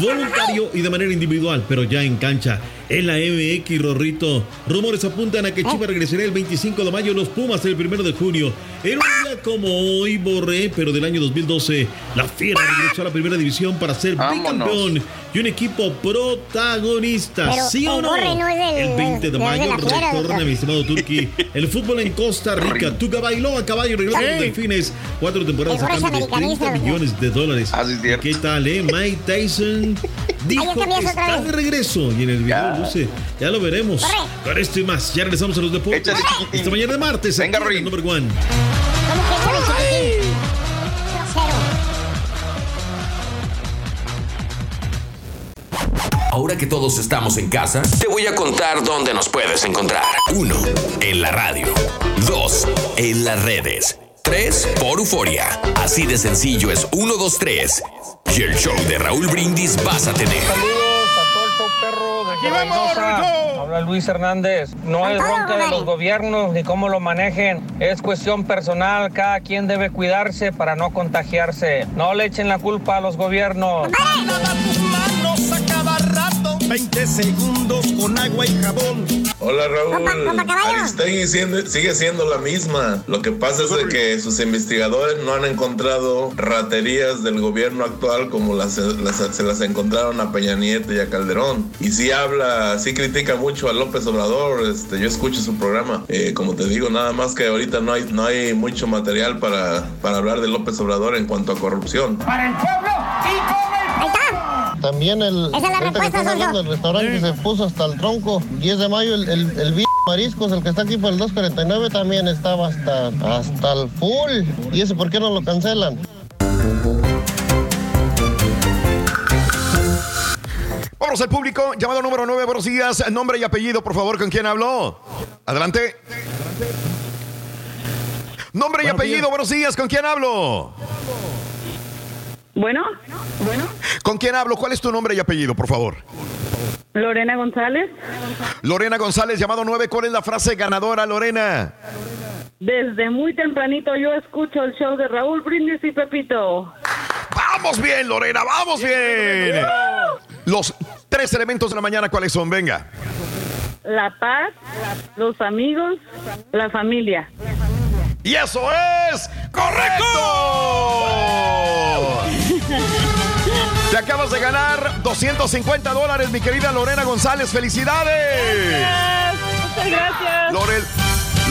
voluntario y de manera individual, pero ya en cancha. En la MX, Rorrito, rumores apuntan a que Chivas regresará el 25 de mayo, los Pumas el 1 de junio. En un día como hoy, Borré, pero del año 2012, la Fiera regresó a la primera división para ser Vámonos. bicampeón y un equipo protagonista. Pero ¿Sí o no? No es el 20 de mayo Fiera, retorna, mi estimado Turki. El fútbol en Costa Rica. Tuca bailó a caballo, regresó Sí. delfines. Cuatro temporadas a es cambio de 30 americanista, ¿verdad? millones de dólares. ¿Qué tal, eh? Mike Tyson dijo que está de regreso. Y en el video Ya. luce. Ya lo veremos. Corre. Con esto y más, ya regresamos a los deportes. Échale. Esta mañana de martes. Venga. Number One. Ahora que todos estamos en casa, te voy a contar dónde nos puedes encontrar. 1. En la radio. 2. En las redes. 3. Por Euforia. Así de sencillo es 1, 2, 3. Y el show de Raúl Brindis vas a tener. Saludos a todo el show perro desde Reynosa. Habla Luis Hernández. No es bronca de los gobiernos ni cómo lo manejen. Es cuestión personal. Cada quien debe cuidarse para no contagiarse. No le echen la culpa a los gobiernos. 20 segundos con agua y jabón. Hola Raúl. Aristegui sigue siendo la misma. Lo que pasa es de que sus investigadores no han encontrado raterías del gobierno actual como las, las- se las encontraron a Peña Nieto y a Calderón. Y sí habla, sí critica mucho a López Obrador. Este, yo escucho su programa. Eh, como te digo, nada más que ahorita no hay, no hay mucho material para, para hablar de López Obrador en cuanto a corrupción. Para el pueblo y con el. También el, Esa es la respuesta, hablando del restaurante que se puso hasta el tronco. 10 de mayo, el, el, el Mariscos, el que está aquí por el 249, también estaba hasta, hasta el full. ¿Y ese por qué no lo cancelan? Vamos al público. Llamado número 9, buenos días. Nombre y apellido, por favor, ¿con quién habló? Adelante. Nombre y Buenos apellido, días. buenos días, ¿con quién hablo? Bueno, bueno. ¿Con quién hablo? ¿Cuál es tu nombre y apellido, por favor? Lorena González, Lorena González, llamado 9, ¿cuál es la frase ganadora, Lorena? desde muy tempranito yo escucho el show de Raúl Brindis y Pepito. ¡Vamos bien, Lorena! ¡Vamos bien! Los tres elementos de la mañana, ¿cuáles son? Venga. La paz, los amigos, la familia. ¡Y eso es correcto! Te acabas de ganar 250 dólares, mi querida Lorena González. ¡Felicidades! Muchas gracias. Lore,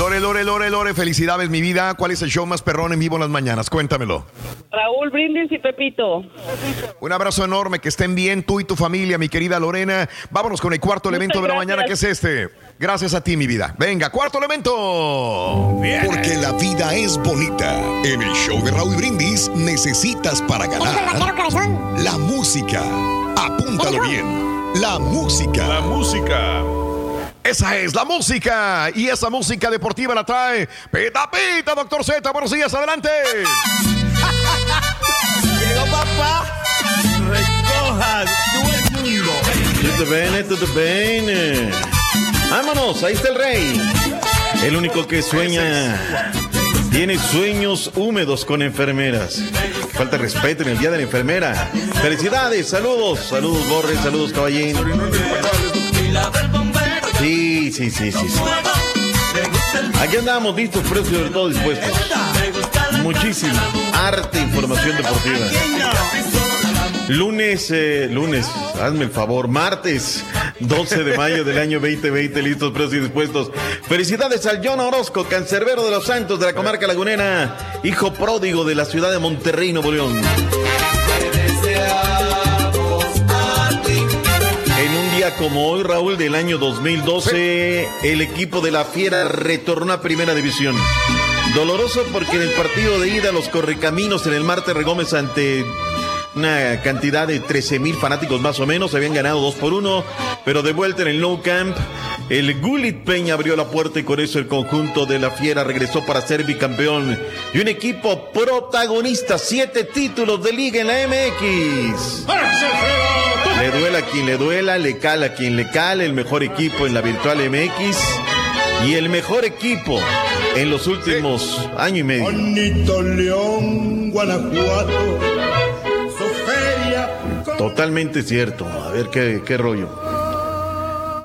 Lore, Lore, Lore, Lore, felicidades, mi vida. ¿Cuál es el show más perrón en vivo en las mañanas? Cuéntamelo. Raúl Brindis y Pepito. Un abrazo enorme, que estén bien tú y tu familia, mi querida Lorena. Vámonos con el cuarto elemento de la mañana, que es este. Gracias a ti, mi vida. Venga, cuarto elemento. Porque la vida es bonita. En el show de Raúl Brindis necesitas para ganar la música. Apúntalo bien. La música. La música. Esa es la música. Y esa música deportiva la trae Pita Pita, doctor Z. Buenos días, adelante. Llegó papá. Recoja todo el mundo. Tutto bene, tutto bene. Vámonos, ahí está el rey. El único que sueña. Tiene sueños húmedos con enfermeras. Falta respeto en el día de la enfermera. Felicidades, saludos, saludos Borre, saludos Caballín. Sí, sí, sí, sí. sí. Aquí andamos listos, pero sobre todo dispuestos. Muchísima arte información deportiva. Lunes, eh, lunes, hazme el favor, martes 12 de mayo del año 2020, listos, presos y dispuestos. Felicidades al John Orozco, cancerbero de los Santos de la comarca lagunera, hijo pródigo de la ciudad de Monterrey, Nuevo León. Como hoy, Raúl, del año 2012, el equipo de la Fiera retornó a Primera División. Doloroso porque en el partido de ida los correcaminos en el Marte Regómez ante una cantidad de 13 mil fanáticos más o menos, habían ganado 2 por 1, pero de vuelta en el No Camp, el Gulit Peña abrió la puerta y con eso el conjunto de la Fiera regresó para ser bicampeón. Y un equipo protagonista, siete títulos de liga en la MX. Le duela a quien le duela, le cala a quien le cala, el mejor equipo en la virtual MX y el mejor equipo en los últimos año y medio. Bonito León, Guanajuato. Totalmente cierto. A ver qué, qué rollo.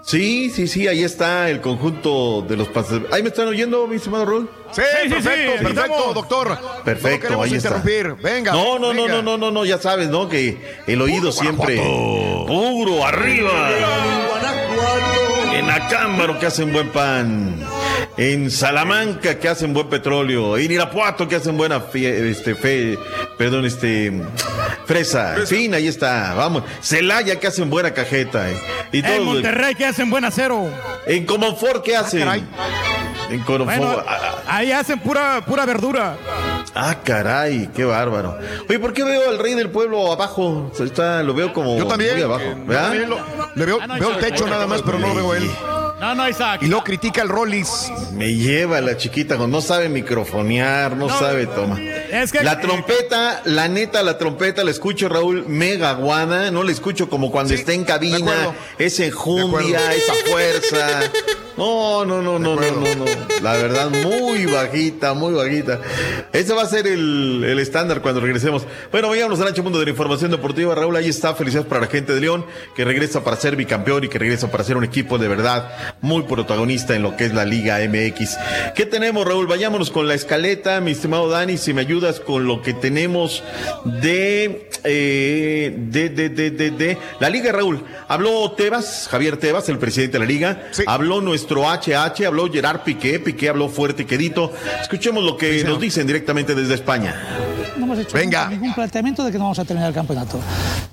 Sí, sí, sí, ahí está el conjunto de los pasajeros. ¿Ahí me están oyendo, mi estimado Rol? Sí, perfecto, perfecto, doctor. Perfecto, no ahí está. interrumpir. Venga. No, no, no, venga. no, no, no, no, ya sabes, ¿no? Que el oído siempre puro arriba. En Acámbaro que hacen buen pan. En Salamanca que hacen buen petróleo. En Irapuato que hacen buena fie- este fe, perdón, este fresa. En fin, ahí está. Vamos. Celaya que hacen buena cajeta. eh. Y En. Monterrey que hacen buen acero. En Comonfort ¿qué hacen? En Comonfort. Bueno, ah, ahí hacen pura, pura verdura. Ah, caray, qué bárbaro. Oye, ¿por qué veo al rey del pueblo abajo? Está, lo veo como Yo también. muy abajo. eh, ¿verdad? yo también lo- le veo, Ah, no, veo el techo nada más, pero no lo veo él. No, no, Isaac. Y luego critica el Rollis. Me lleva la chiquita, no sabe microfonear, no, No, sabe toma. es que- la trompeta, la neta, la trompeta la escucho, Raúl, mega aguada, no la escucho como cuando está en cabina, esa enjundia, esa fuerza. No, no, no, no, no, no, no. La verdad, muy bajita, muy bajita. Ese va a ser el, el estándar cuando regresemos. Bueno, vayamos al ancho mundo de la información deportiva. Raúl, ahí está. Felicidades para la gente de León, que regresa para ser bicampeón y que regresa para ser un equipo de verdad muy protagonista en lo que es la Liga MX. ¿Qué tenemos, Raúl? Vayámonos con la escaleta, mi estimado Dani, si me ayudas con lo que tenemos de, eh, de, de, de, de, de la Liga, Raúl. Habló Tebas, Javier Tebas, el presidente de la Liga. Habló nuestro HH, habló Gerard Piqué, Piqué habló fuerte y quedito. Escuchemos lo que nos dicen directamente desde España. No hemos hecho nunca ningún planteamiento de que no vamos a terminar el campeonato.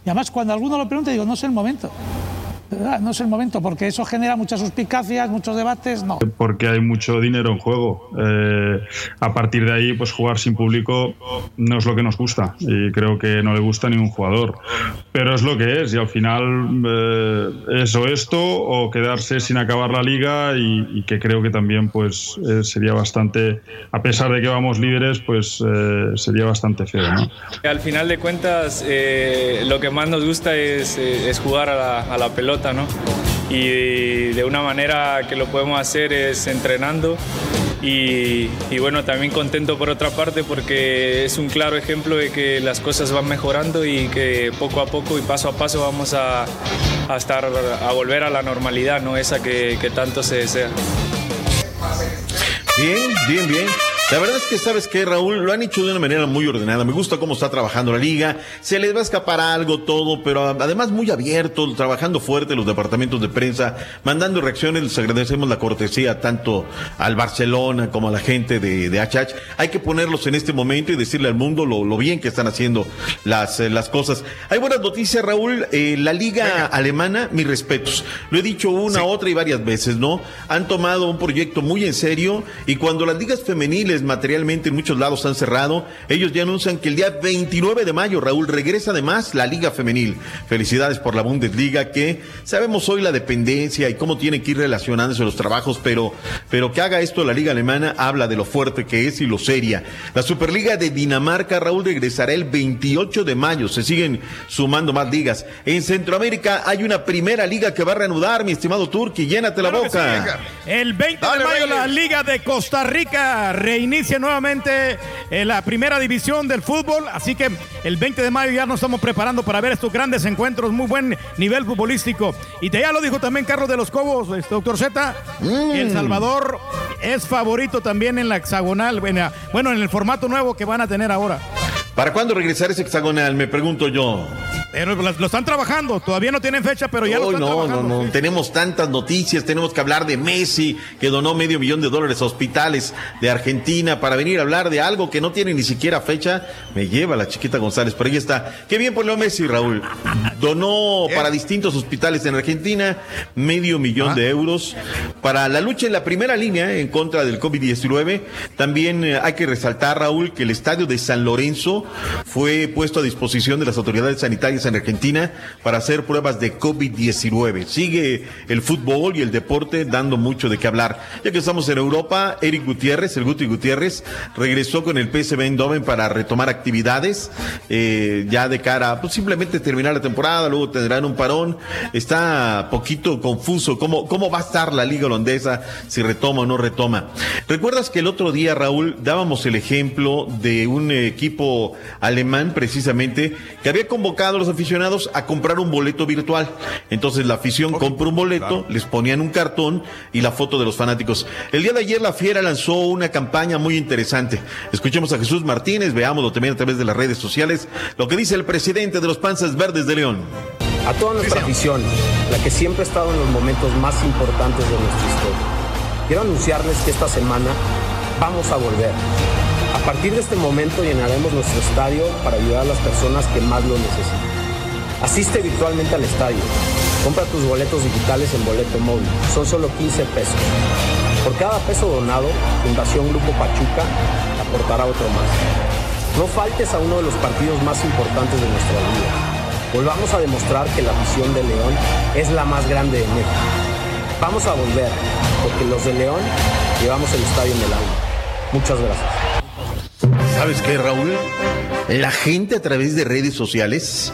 Y además, cuando alguno lo pregunta, digo, no es el momento. Verdad, no es el momento, porque eso genera muchas suspicacias, muchos debates. No. porque hay mucho dinero en juego. Eh, a partir de ahí, pues jugar sin público no es lo que nos gusta y creo que no le gusta a ningún jugador. Pero es lo que es y al final eh, es o esto o quedarse sin acabar la liga y, y que creo que también pues eh, sería bastante, a pesar de que vamos líderes, pues eh, sería bastante feo. ¿no? Al final de cuentas, eh, lo que más nos gusta es, eh, es jugar a la, a la pelota, Y de una manera que lo podemos hacer es entrenando. Y, bueno, también contento por otra parte porque es un claro ejemplo de que las cosas van mejorando y que poco a poco y paso a paso vamos a, a estar, a volver a la normalidad, ¿no? Esa que tanto se desea. Bien, bien, bien. La verdad es que, ¿sabes qué, Raúl? Lo han hecho de una manera muy ordenada. Me gusta cómo está trabajando la liga. Se les va a escapar algo todo, pero además muy abierto, trabajando fuerte los departamentos de prensa, mandando reacciones. Les agradecemos la cortesía tanto al Barcelona como a la gente de, de HH. Hay que ponerlos en este momento y decirle al mundo lo, lo bien que están haciendo las, eh, las cosas. Hay buenas noticias, Raúl. Eh, la liga alemana, mis respetos. Lo he dicho una, otra y varias veces, ¿no? Han tomado un proyecto muy en serio y cuando las ligas femeniles materialmente en muchos lados han cerrado, ellos ya anuncian que el día 29 de mayo, Raúl, regresa además la liga femenil. Felicidades por la Bundesliga, que sabemos hoy la dependencia y cómo tiene que ir relacionándose los trabajos, pero, pero que haga esto la liga alemana habla de lo fuerte que es y lo seria. La Superliga de Dinamarca, Raúl, regresará el 28 de mayo. Se siguen sumando más ligas. En Centroamérica hay una primera liga que va a reanudar, mi estimado Turki. Llénate la Claro que sí, boca. El 20 de mayo la Liga de Costa Rica reinicia nuevamente eh, la primera división del fútbol, así que el 20 de mayo ya nos estamos preparando para ver estos grandes encuentros, muy buen nivel futbolístico. Y te ya lo dijo también Carlos de los Cobos, este, doctor Z, que El Salvador es favorito también en la hexagonal, bueno, en el formato nuevo que van a tener ahora. ¿Para cuándo regresar ese hexagonal? Me pregunto yo. Pero lo, están trabajando, todavía no tienen fecha, pero ya lo están no, trabajando. no, no. Tenemos tantas noticias, tenemos que hablar de Messi, que donó medio millón de dólares a hospitales de Argentina para venir a hablar de algo que no tiene ni siquiera fecha. Me lleva la chiquita González, pero ahí está. Qué bien por Leo Messi, Raúl. Donó para distintos hospitales en Argentina medio millón de euros para la lucha en la primera línea en contra del COVID-19. También eh, hay que resaltar, Raúl, que el estadio de San Lorenzo fue puesto a disposición de las autoridades sanitarias en Argentina para hacer pruebas de COVID-19. Sigue el fútbol y el deporte dando mucho de qué hablar. Ya que estamos en Europa, Eric Gutiérrez, el Guti Gutiérrez, regresó con el PSV Eindhoven para retomar actividades, eh, ya de cara, pues simplemente terminar la temporada, luego tendrán un parón. Está poquito confuso cómo, cómo va a estar la liga holandesa, si retoma o no retoma. ¿Recuerdas que el otro día, Raúl, dábamos el ejemplo de un equipo alemán precisamente que había convocado a los aficionados a comprar un boleto virtual? Entonces la afición compra un boleto, les ponían un cartón y la foto de los fanáticos. El día de ayer la Fiera lanzó una campaña muy interesante. Escuchemos a Jesús Martínez, veámoslo también a través de las redes sociales, lo que dice el presidente de los Panzas Verdes de León. A toda nuestra afición, la que siempre ha estado en los momentos más importantes de nuestra historia. Quiero anunciarles que esta semana vamos a volver. A partir de este momento llenaremos nuestro estadio para ayudar a las personas que más lo necesitan. Asiste virtualmente al estadio. Compra tus boletos digitales en boleto móvil. Son solo 15 pesos. Por cada peso donado, Fundación Grupo Pachuca aportará otro más. No faltes a uno de los partidos más importantes de nuestra vida. Volvamos a demostrar que la visión de León es la más grande de México. Vamos a volver, porque los de León llevamos el estadio en el alma. Muchas gracias. ¿Sabes qué, Raúl? La gente a través de redes sociales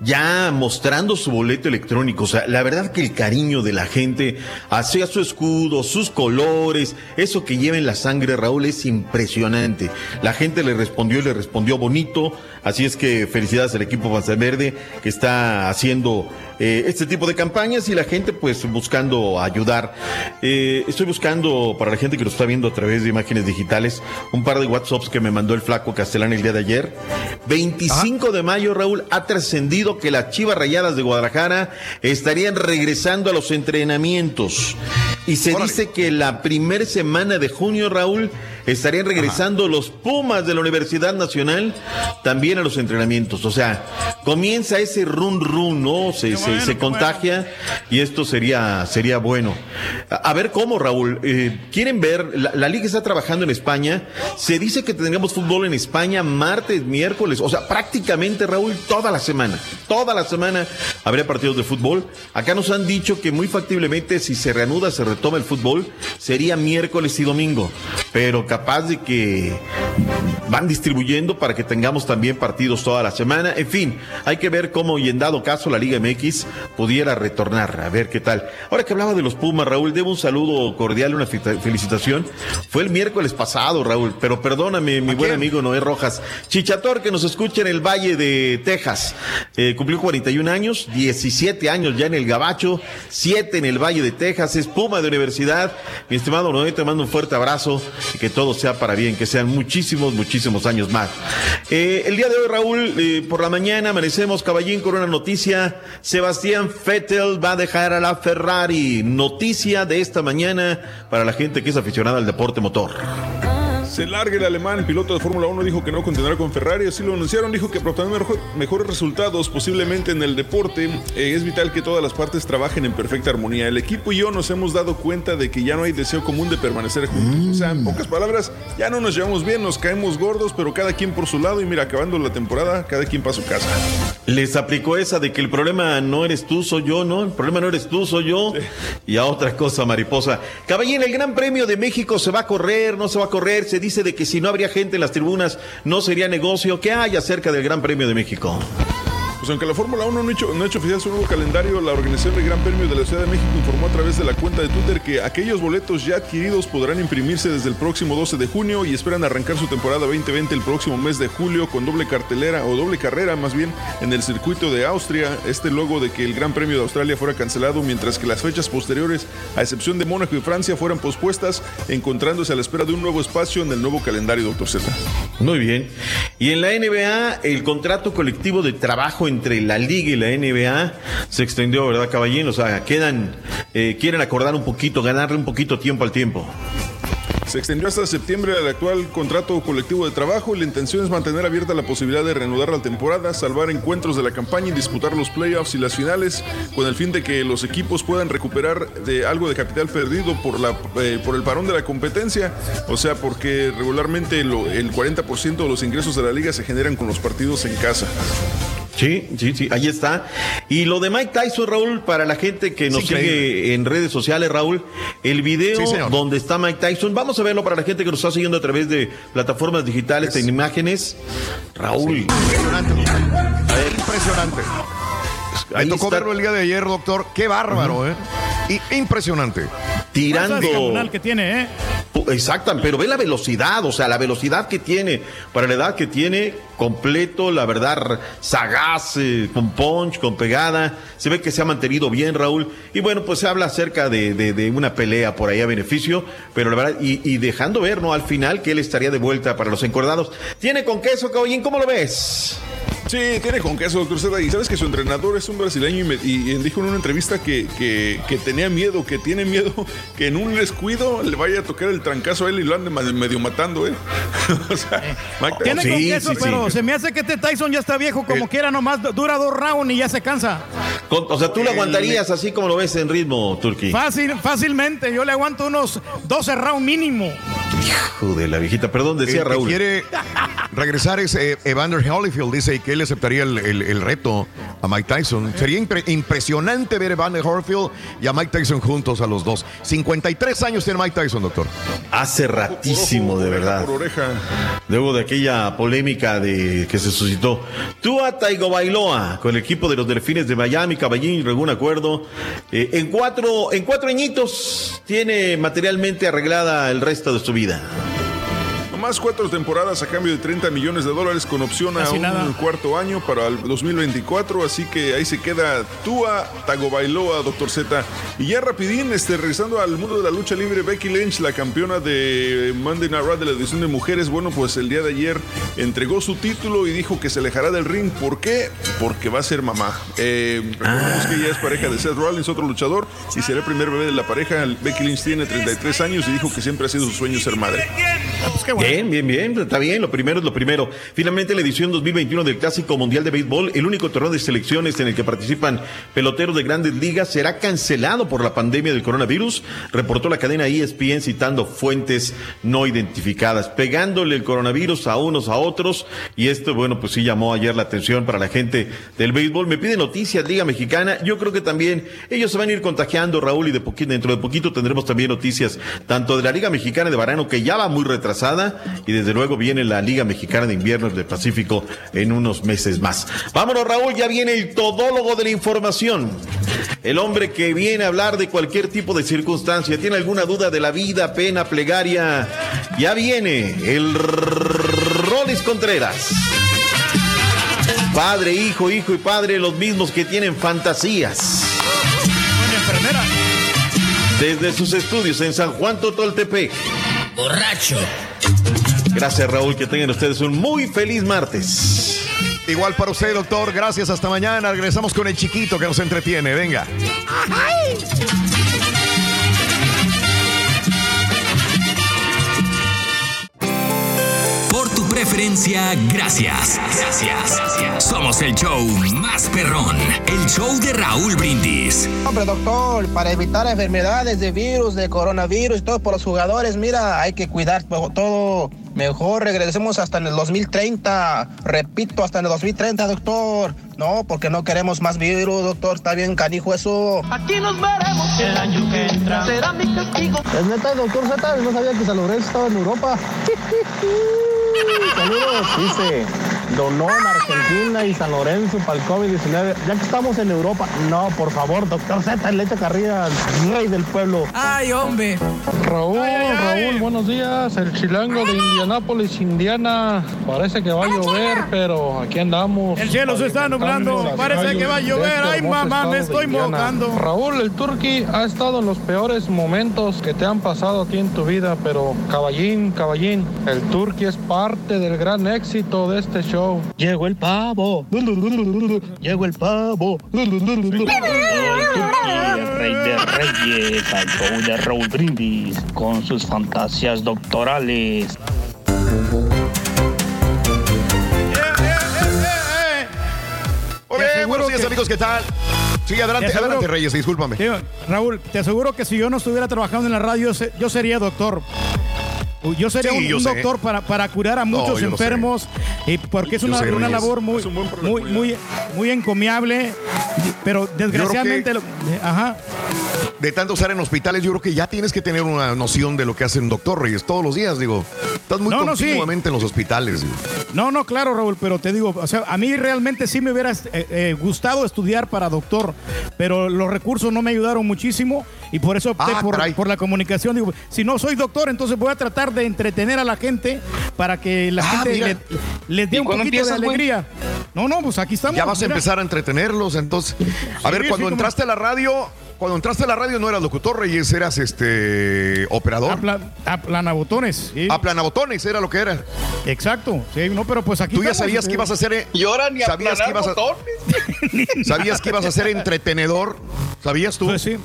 ya mostrando su boleto electrónico. O sea, la verdad que el cariño de la gente hacia su escudo, sus colores, eso que lleva en la sangre, Raúl, es impresionante. La gente le respondió y le respondió bonito. Así es que felicidades al equipo Verde que está haciendo eh, este tipo de campañas y la gente pues buscando ayudar. Eh, estoy buscando para la gente que lo está viendo a través de imágenes digitales un par de WhatsApps que me mandó el flaco Castellán el día de ayer. 25 de mayo, Raúl, ha trascendido que las Chivas Rayadas de Guadalajara estarían regresando a los entrenamientos. Y se dice que la primera semana de junio, Raúl, estarían regresando los Pumas de la Universidad Nacional también a los entrenamientos. O sea, comienza ese run run, ¿no? Se, se, se contagia y esto sería, sería bueno. A, a ver cómo, Raúl. Eh, ¿Quieren ver? La, la, liga está trabajando en España. Se dice que tendremos fútbol en España martes, miércoles. O sea, prácticamente, Raúl, toda la semana. Toda la semana habría partidos de fútbol. Acá nos han dicho que muy factiblemente si se reanuda, se retoma el fútbol, sería miércoles y domingo. Pero capaz de que van distribuyendo para que tengamos también partidos toda la semana. En fin, hay que ver cómo y en dado caso la Liga MX pudiera retornar, a ver qué tal. Ahora que hablaba de los Pumas, Raúl, debo un saludo cordial, una felicitación. Fue el miércoles pasado, Raúl, pero perdóname, mi buen amigo Noé Rojas. Chichator, que nos escucha en el Valle de Texas. Eh, cumplió 41 años, 17 años ya en el Gabacho, 7 en el Valle de Texas, es Puma de universidad. Mi estimado Noé, te mando un fuerte abrazo y que todo sea para bien, que sean muchísimos, muchísimos años más. Eh, el día de hoy, Raúl, eh, por la mañana amanecemos, caballín, con una noticia. Sebastián Vettel va a dejar a la Ferrari. Noticia de esta mañana para la gente que es aficionada al deporte motor. Se larga el alemán, piloto de Fórmula 1, dijo que no continuará con Ferrari, así lo anunciaron, dijo que para obtener mejor, mejores resultados posiblemente en el deporte, eh, es vital que todas las partes trabajen en perfecta armonía. El equipo y yo nos hemos dado cuenta de que ya no hay deseo común de permanecer juntos. Mm. O sea, en pocas palabras, ya no nos llevamos bien, nos caemos gordos, pero cada quien por su lado y mira, acabando la temporada, cada quien para su casa. Les aplicó esa de que el problema no eres tú, soy yo, ¿no? El problema no eres tú, soy yo. Sí. Y a otra cosa, mariposa. Caballín, el Gran Premio de México se va a correr, no se va a correr, se dice de que si no habría gente en las tribunas no sería negocio. ¿Qué hay acerca del Gran Premio de México? Pues aunque la Fórmula 1 no ha, hecho, oficial su nuevo calendario, la organización del Gran Premio de la Ciudad de México informó a través de la cuenta de Twitter que aquellos boletos ya adquiridos podrán imprimirse desde el próximo 12 de junio y esperan arrancar su temporada 2020 el próximo mes de julio con doble cartelera o doble carrera más bien en el circuito de Austria. Este logo de que el Gran Premio de Australia fuera cancelado mientras que las fechas posteriores, a excepción de Mónaco y Francia, fueran pospuestas, encontrándose a la espera de un nuevo espacio en el nuevo calendario, doctor Z. Muy bien. Y en la NBA, el contrato colectivo de trabajo entre la liga y la NBA se extendió, ¿verdad, caballín? O sea, eh, quieren acordar un poquito, ganarle un poquito tiempo al tiempo. Se extendió hasta septiembre el actual contrato colectivo de trabajo y la intención es mantener abierta la posibilidad de reanudar la temporada, salvar encuentros de la campaña y disputar los playoffs y las finales con el fin de que los equipos puedan recuperar algo de capital perdido eh, por el parón de la competencia. O sea, porque regularmente el 40% de los ingresos de la liga se generan con los partidos en casa. Sí, sí, sí, ahí está. Y lo de Mike Tyson, Raúl, para la gente que nos sigue en redes sociales, Raúl, el video donde está Mike Tyson, vamos a verlo para la gente que nos está siguiendo a través de plataformas digitales en imágenes. Raúl. Impresionante. Impresionante. Me tocó verlo el día de ayer, doctor. Qué bárbaro, ¿eh? Y impresionante. Tirando. que tiene, ¿eh? Exacto, pero ve la velocidad, o sea, la velocidad que tiene, para la edad que tiene, completo, la verdad, sagaz, eh, con punch, con pegada, se ve que se ha mantenido bien, Raúl, y bueno, pues se habla acerca de, de, una pelea por ahí a beneficio, pero la verdad, y, y, dejando ver, ¿no? Al final que él estaría de vuelta para los encordados. ¿Tiene con queso, Caballín? ¿Cómo lo ves? Sí, tiene con queso, doctor. Y sabes que su entrenador es un brasileño y, dijo en una entrevista que, que, tenía miedo, que tiene miedo que en un descuido le vaya a tocar el trancazo a él y lo ande medio matando, ¿eh? o sea, tiene con queso, pero se me hace que este Tyson ya está viejo como eh. quiera, nomás dura dos rounds y ya se cansa. o sea, tú lo aguantarías así como lo ves en ritmo, Turquía. Fácil, fácilmente, yo le aguanto unos 12 rounds mínimo. Hijo de la viejita, perdón, decía Raúl. quiere regresar es eh, Evander Holyfield, dice que él aceptaría el, reto a Mike Tyson. Sería impresionante ver a Evander Holyfield y a Mike Tyson juntos a los dos. 53 años tiene Mike Tyson, doctor. Hace ratísimo, de verdad. Luego de aquella polémica de que se suscitó. Tua Taigo Bailoa con el equipo de los Delfines de Miami, Caballín, algún acuerdo. Eh, en, cuatro, en cuatro añitos tiene materialmente arreglada el resto de su vida. Más cuatro temporadas a cambio de 30 millones de dólares con opción a un cuarto año para el 2024. Así que ahí se queda Tua Tagovailoa, doctor Z. Y ya rapidín, este, regresando al mundo de la lucha libre, Becky Lynch, la campeona de Monday Night Raw de la edición de mujeres, bueno, pues el día de ayer entregó su título y dijo que se alejará del ring. ¿Por qué? Porque va a ser mamá. Eh, recordemos que ella es pareja de Seth Rollins, otro luchador, y será el primer bebé de la pareja. Becky Lynch tiene 33 años y dijo que siempre ha sido su sueño ser madre. Ah, pues Bien, bien, bien, está bien, lo primero es lo primero. Finalmente la edición 2021 del Clásico Mundial de Béisbol, el único torneo de selecciones en el que participan peloteros de grandes ligas, será cancelado por la pandemia del coronavirus, reportó la cadena ESPN citando fuentes no identificadas, pegándole el coronavirus a unos a otros, y esto, bueno, pues sí llamó ayer la atención para la gente del béisbol. Me pide noticias, Liga Mexicana, yo creo que también ellos se van a ir contagiando, Raúl, y de poquito, dentro de poquito tendremos también noticias, tanto de la Liga Mexicana de Varano, que ya va muy retrasada, y desde luego viene la Liga Mexicana de Invierno del Pacífico en unos meses más. Vámonos, Raúl, ya viene el todólogo de la información. El hombre que viene a hablar de cualquier tipo de circunstancia, tiene alguna duda de la vida, pena, plegaria, ya viene el Rolis Contreras. Padre, hijo, hijo y padre, los mismos que tienen fantasías. enfermera. Desde sus estudios en San Juan Totoltepec. Borracho Gracias, Raúl. Que tengan ustedes un muy feliz martes. Igual para usted, doctor. Gracias. Hasta mañana. Regresamos con el chiquito que nos entretiene. Venga. Tu preferencia, gracias. Gracias. Somos el show más perrón. El show de Raúl Brindis. Hombre, doctor, para evitar enfermedades de virus, de coronavirus y todo por los jugadores, mira, hay que cuidar todo Mejor regresemos hasta en el 2030. Repito, hasta en el 2030, doctor. No, porque no queremos más virus, doctor. Está bien, canijo, eso. Aquí nos veremos el año que entra. Será mi castigo. Es neta, doctor Z. No sabía que San Lorenzo estaba en Europa. Saludos, dice. Donó en Argentina y San Lorenzo para el COVID-19. Ya que estamos en Europa, no, por favor, doctor Z, le echa carrilla rey del pueblo. Ay, hombre. Raúl, Raúl, buenos días. El chilango de Indianápolis, Indiana. Parece que va a llover, pero aquí andamos. El cielo se está nublando. Parece que va a llover. Ay, mamá, me estoy mojando. Raúl, el Turqui ha estado en los peores momentos que te han pasado a ti en tu vida, pero caballín, caballín, el Turqui es parte del gran éxito de este show. Llegó el pavo. Llegó el pavo. el rey de reyes, al show de Raúl Brindis, con sus fantasías doctorales. Muy bien, buenos días, amigos, ¿qué tal? Sí, adelante, aseguro- adelante, Reyes, discúlpame. Tío, Raúl, te aseguro que si yo no estuviera trabajando en la radio, yo sería doctor. Yo sería Sí, un, yo un sé. doctor para, para curar a muchos enfermos, y porque es una, sé, una labor muy, muy, muy, muy encomiable, pero desgraciadamente, lo- ajá. De tanto estar en hospitales, yo creo que ya tienes que tener una noción de lo que hace un doctor, Reyes, todos los días, digo. Estás muy No, no, sí. continuamente en los hospitales. digo. No, no, claro, Raúl, pero te digo, o sea, a mí realmente sí me hubiera eh, eh, gustado estudiar para doctor, pero los recursos no me ayudaron muchísimo y por eso opté Ah, por, la comunicación. Digo, si no soy doctor, entonces voy a tratar de entretener a la gente para que la Ah, gente le- les dé ¿Y un poquito de güey? alegría. No, no, pues aquí estamos. Ya vas a empezar a entretenerlos, entonces. A Sí, ver, sí, cuando como- entraste a la radio, cuando entraste a la radio no eras locutor, Reyes, eras este operador. Apla- aplanabotones. sí. Aplanabotones era lo que era. Exacto, sí, no, pero pues aquí Tú ya sabías que ibas a ser. eh, Y ahora ni sabías que ibas a, botones. sabías que ibas a ser entretenedor. ¿Sabías tú? Pues sí.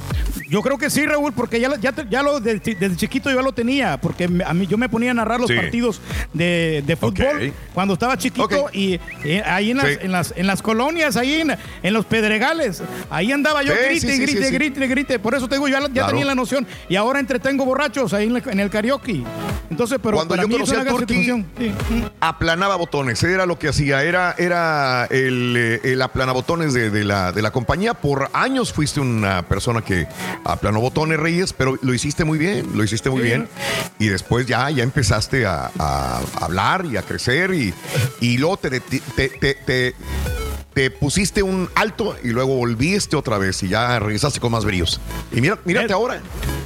Yo creo que sí, Raúl, porque ya, ya, te- ya lo desde, desde chiquito yo lo tenía, porque a mí yo me ponía a narrar los Sí. partidos de, de fútbol cuando estaba chiquito y eh, ahí en las, Sí. en, las, en las colonias, ahí en, en los pedregales, ahí andaba yo Sí, grite, sí, sí, grite, sí, sí. Grite, grite. Por eso te digo, ya, la- ya Claro. tenía la noción. Y ahora entretengo borrachos ahí en, el karaoke. Entonces, pero Cuando para yo mí conocí satisfacción. Sí. aplanaba botones, era lo que hacía, era, era el, eh, el aplanabotones de, de la, de la compañía. Por años fuiste una persona que aplanó botones, Reyes, pero lo hiciste muy bien, lo hiciste muy Sí. bien. Y después ya, ya empezaste a, a hablar y a crecer y, y luego te, te, te, te- te- te pusiste un alto y luego volviste otra vez y ya regresaste con más brillos. Y mira, mírate ahora.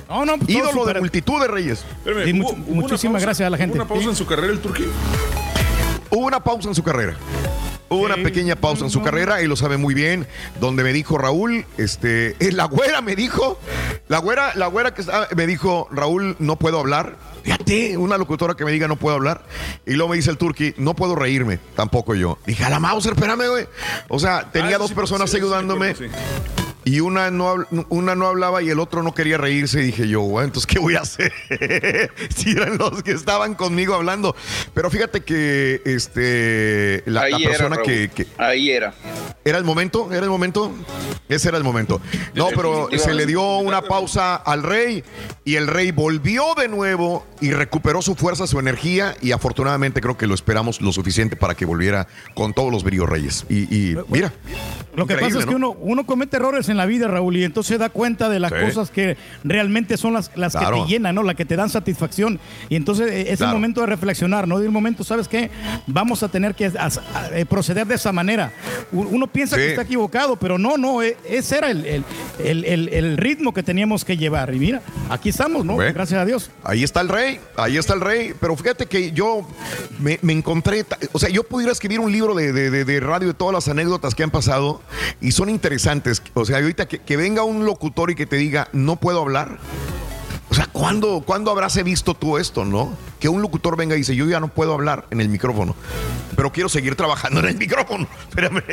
No, no, pues, todo Ídolo de multitud de Reyes. Espérame, Sí, ¿hubo- much- hubo una muchísimas pausa- gracias a la hubo gente. una pausa Sí. en su carrera el Turqui? Hubo una pausa en su carrera. Hubo una pequeña pausa en su carrera y lo sabe muy bien. Donde me dijo Raúl, este, eh, la güera me dijo, la güera, la güera que estaba- me dijo, Raúl, no puedo hablar. Fíjate, una locutora que me diga no puedo hablar. Y luego me dice el turqui, no puedo reírme, tampoco yo. Dije, a la Mauser, espérame, güey. O sea, tenía Ah, dos sí, personas sí, ayudándome. sí. Y una no, una no hablaba y el otro no quería reírse. Y dije yo, bueno, entonces, ¿qué voy a hacer? si eran los que estaban conmigo hablando. Pero fíjate que este, la, la persona que, que- Ahí era. ¿Era el momento? ¿Era el momento? Ese era el momento. No, pero se le dio una pausa al rey y el rey volvió de nuevo y recuperó su fuerza, su energía y afortunadamente creo que lo esperamos lo suficiente para que volviera con todos los brillos reyes. Y, y mira. Lo que pasa es que ¿no? uno, uno comete errores en la vida, Raúl, y entonces se da cuenta de las Sí. cosas que realmente son las, las que te llenan, ¿no? Las que te dan satisfacción. Y entonces eh, es Claro. el momento de reflexionar, ¿no? De un momento, ¿sabes qué? Vamos a tener que eh, proceder de esa manera. Uno piensa Sí. que está equivocado, pero no, no, eh, ese era el, el- el- el- ritmo que teníamos que llevar. Y mira, aquí estamos, ¿no? Bueno. Gracias a Dios. Ahí está el rey, ahí está el rey. Pero fíjate que yo me, me encontré, o sea, yo pudiera escribir un libro de, de- de- de radio de todas las anécdotas que han pasado y son interesantes. O sea, que, que venga un locutor y que te diga, no puedo hablar. O sea, ¿cuándo, ¿cuándo habrás visto tú esto, no? Que un locutor venga y dice, yo ya no puedo hablar en el micrófono, pero quiero seguir trabajando en el micrófono. Espérame,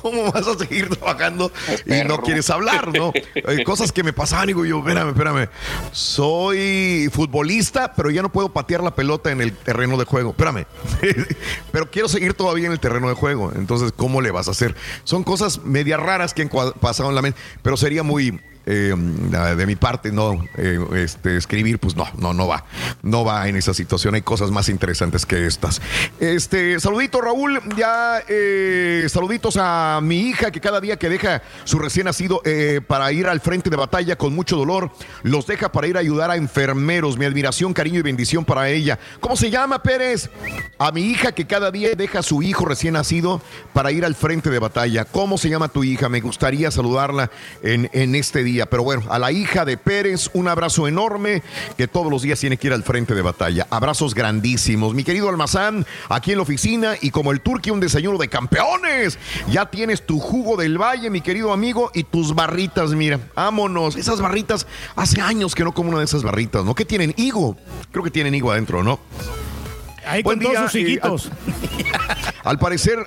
¿cómo vas a seguir trabajando y no quieres hablar, no? Hay cosas que me pasaban, digo yo, espérame, espérame. Soy futbolista, pero ya no puedo patear la pelota en el terreno de juego. Espérame. pero quiero seguir todavía en el terreno de juego. Entonces, ¿cómo le vas a hacer? Son cosas media raras que han pasado en la mente, pero sería muy eh, de mi parte, no, eh, este, escribir, pues no, no, no va. No va en esa situación. Hay cosas más interesantes que estas. Este, saludito, Raúl. Ya, eh, saluditos a mi hija que cada día que deja su recién nacido para ir al frente de batalla con mucho dolor, los deja para ir a ayudar a enfermeros. Mi admiración, cariño y bendición para ella. ¿Cómo se llama, Pérez? A mi hija que cada día deja su hijo recién nacido para ir al frente de batalla. ¿Cómo se llama tu hija? Me gustaría saludarla en, en este día. Pero bueno, a la hija de Pérez, un abrazo enorme que todos los días tiene que ir al frente de batalla. Abrazos grandísimos. Mi querido Almazán, aquí en la oficina y como el turqui, un desayuno de campeones. Ya tienes tu jugo del valle, mi querido amigo, y tus barritas, mira. Vámonos. Esas barritas, hace años que no como una de esas barritas, ¿no? ¿Qué tienen? Higo. Creo que tienen higo adentro, ¿no? Ahí con todos sus higuitos. al, parecer,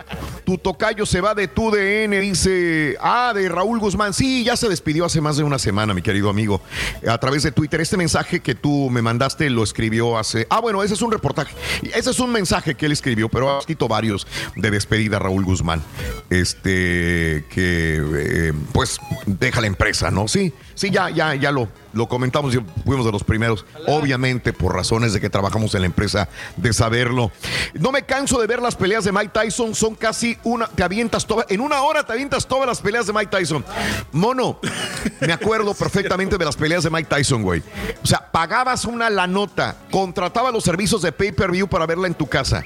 tu tocayo se va de tu DN, dice, ah, de Raúl Guzmán. Sí, ya se despidió hace más de una semana, mi querido amigo, a través de Twitter. Este mensaje que tú me mandaste lo escribió hace... Ah, bueno, ese es un reportaje. Ese es un mensaje que él escribió, pero ha escrito varios de despedida Raúl Guzmán. Este, que, eh, pues, deja la empresa, ¿no? Sí, sí, ya, ya, ya lo lo comentamos y fuimos de los primeros, obviamente por razones de que trabajamos en la empresa, de saberlo. No me canso de ver las peleas de Mike Tyson, son casi una, te avientas todas, en una hora te avientas todas las peleas de Mike Tyson. Mono, me acuerdo perfectamente de las peleas de Mike Tyson, güey. O sea, pagabas una la nota, contratabas los servicios de pay-per-view para verla en tu casa.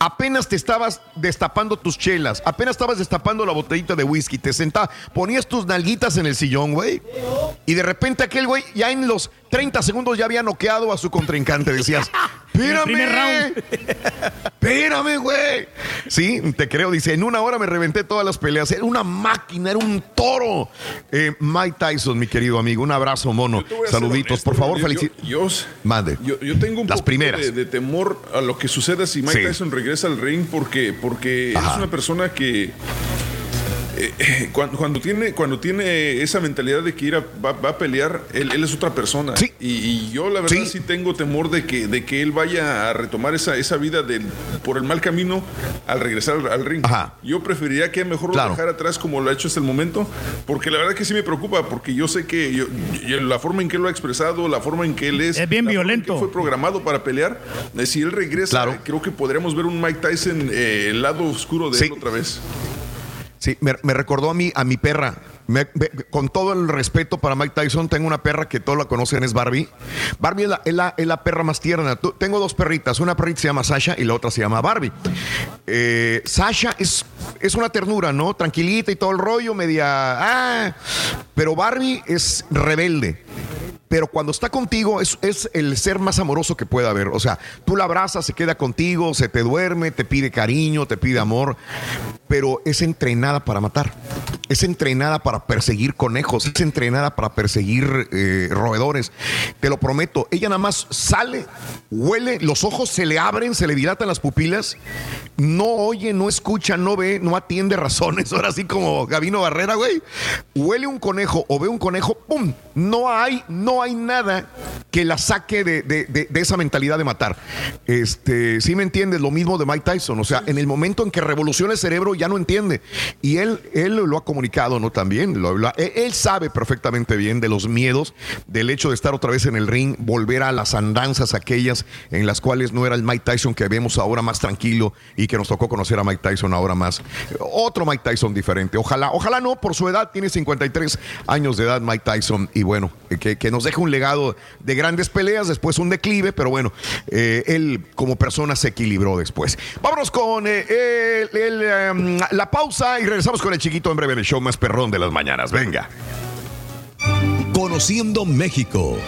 Apenas te estabas destapando tus chelas, apenas estabas destapando la botellita de whisky, te sentabas, ponías tus nalguitas en el sillón, güey. Y de repente aquel güey ya en los 30 segundos ya había noqueado a su contrincante. Decías, espérame. Espérame, güey. Sí, te creo. Dice, en una hora me reventé todas las peleas. Era una máquina, era un toro. Eh, Mike Tyson, mi querido amigo. Un abrazo, mono. Saluditos. Por favor, felicidades. Yo, Mande. Yo, tengo un las primeras. De, temor a lo que suceda si Mike Tyson regresa al ring porque, porque es una persona que eh, eh, cuando, tiene, cuando tiene esa mentalidad de que ir va, a pelear, él, es otra persona. Y, yo la verdad sí. tengo temor de que, de que él vaya a retomar esa, esa vida del, por el mal camino al regresar al, ring. Yo preferiría que mejor lo dejara atrás como lo ha hecho hasta el momento, porque la verdad que sí me preocupa, porque yo sé que yo, la forma en que él lo ha expresado, la forma en que él es... Es bien violento. fue programado para pelear. Eh, si él regresa, creo que podríamos ver un Mike Tyson el lado oscuro de él otra vez. Sí, me, recordó a mí, a mi perra. con todo el respeto para Mike Tyson, tengo una perra que todos la conocen, es Barbie. Barbie es la, es la, perra más tierna. Tengo dos perritas, una perrita se llama Sasha y la otra se llama Barbie. Eh, Sasha es, es una ternura, ¿no? Tranquilita y todo el rollo, media... Ah, pero Barbie es rebelde pero cuando está contigo es, es, el ser más amoroso que pueda haber. O sea, tú la abrazas, se queda contigo, se te duerme, te pide cariño, te pide amor, pero es entrenada para matar. Es entrenada para perseguir conejos, es entrenada para perseguir eh, roedores. Te lo prometo, ella nada más sale, huele, los ojos se le abren, se le dilatan las pupilas, no oye, no escucha, no ve, no atiende razones. Ahora sí como Gabino Barrera, güey. Huele un conejo o ve un conejo, ¡pum! No hay, no hay nada que la saque de, esa mentalidad de matar. Este, sí me entiendes, lo mismo de Mike Tyson. O sea, en el momento en que revoluciona el cerebro ya no entiende. Y él, lo ha comunicado, ¿no? También. Lo, él sabe perfectamente bien de los miedos, del hecho de estar otra vez en el ring, volver a las andanzas aquellas en las cuales no era el Mike Tyson que vemos ahora más tranquilo y que nos tocó conocer a Mike Tyson ahora más. Otro Mike Tyson diferente. Ojalá, ojalá no, por su edad, tiene 53 años de edad Mike Tyson. Y bueno, que, nos deje un legado de grandes peleas, después un declive, pero bueno, eh, él como persona se equilibró después. Vámonos con eh, em, la pausa y regresamos con el chiquito en breve, el show más perrón de las mañanas. Venga. Conociendo México.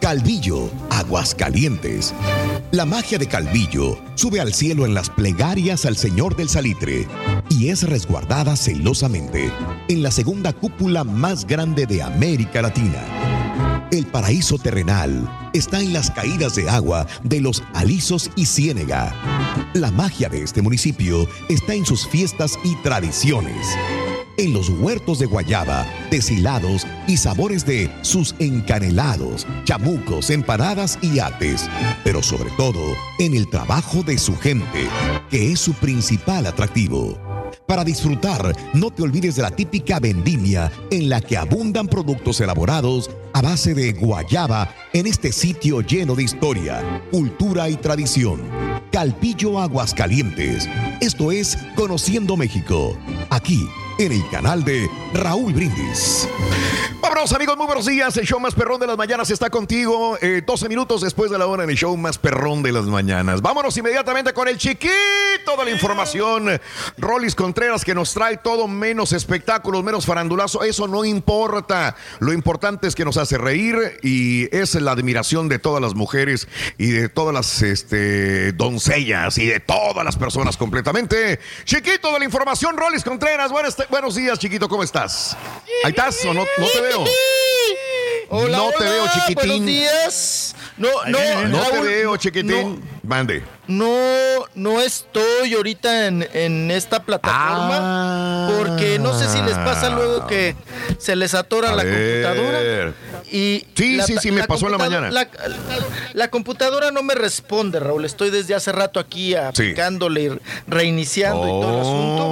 Calvillo, Aguascalientes. La magia de Calvillo sube al cielo en las plegarias al Señor del Salitre y es resguardada celosamente en la segunda cúpula más grande de América Latina el paraíso terrenal está en las caídas de agua de los alisos y ciénega. La magia de este municipio está en sus fiestas y tradiciones. En los huertos de guayaba, deshilados y sabores de sus encanelados, chamucos, empanadas y ates, pero sobre todo en el trabajo de su gente, que es su principal atractivo Para disfrutar, no te olvides de la típica vendimia en la que abundan productos elaborados a base de guayaba en este sitio lleno de historia, cultura y tradición. Calpillo Aguascalientes. Esto es Conociendo México. Aquí en el canal de Raúl Brindis. Vámonos amigos, muy buenos días. El show más perrón de las mañanas está contigo. Eh, 12 minutos después de la hora en el show más perrón de las mañanas. Vámonos inmediatamente con el chiquito de la información. Rolis Contreras que nos trae todo menos espectáculos, menos farandulazo. Eso no importa. Lo importante es que nos hace reír y es la admiración de todas las mujeres y de todas las este, doncellas y de todas las personas completamente. Chiquito de la información, Rolis Contreras. Buenos, buenos días, chiquito. ¿Cómo estás? ¿Ahí estás o no, no te veo? Hola, no te hola, veo, chiquitín. Buenos días. No, no, No te veo, chiquitín. Mande. No, no estoy ahorita en, en esta plataforma Ah. porque no sé si les pasa luego que se les atora la ver. computadora y Sí, la sí, sí, me pasó en la mañana. La, la computadora no me responde, Raúl. Estoy desde hace rato aquí aplicándole y reiniciando y todo el asunto.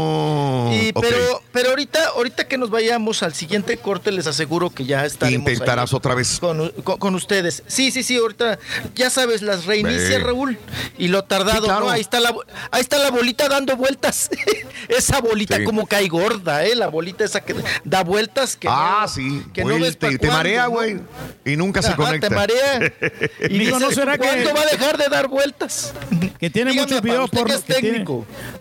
Y, Oh, ok. pero, pero ahorita, ahorita que nos vayamos al siguiente corte, les aseguro que ya estaremos ahí Intentarás otra vez. con, con- con ustedes. Sí, sí, sí, ahorita ya sabes, las reinicia. Raúl y lo tardado, Sí, claro. ¿no? Ahí está la bo- ahí está la bolita dando vueltas. esa bolita Sí. como cae gorda, ¿eh? La bolita esa que da vueltas que Ah, no, sí. que Güey, no ves te, cuándo, marea, ¿no? güey. Y nunca se Ajá, conecta. te marea. Y Digo, ¿no será que- ¿cuándo va a dejar de dar vueltas? Que tiene Dígame, muchos videos que es que tiene,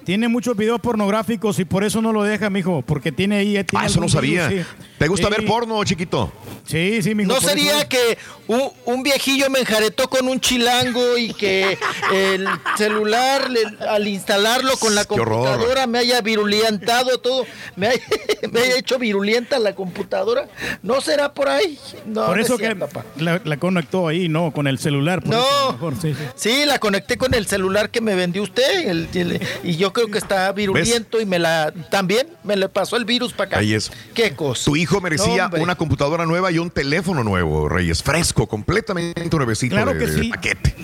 tiene muchos videos pornográficos y por eso no lo deja, mijo, porque tiene ahí tiene Ah, eso no sabía. sí. ¿Te gusta Sí. ver porno, chiquito? Sí, sí, mijo. ¿No sería eso- que un, un viejillo me enjaretó con un chilango y que el celular, le- al instalarlo con la computadora, me haya virulientado todo, me haya, me haya hecho virulienta la computadora? ¿No será por ahí? No, por eso es que la, la conectó ahí, no, con el celular. por No. mejor, sí, sí. Sí, la conecté con el celular que me vendió usted el- el- y yo creo que está viruliento y me la también me le pasó el virus para acá. Ahí es. ¿Qué cosa? Tu hijo merecía hombre. una computadora nueva y un teléfono nuevo, Reyes. Fresco, completamente nuevecito Claro de, que de sí. paquete.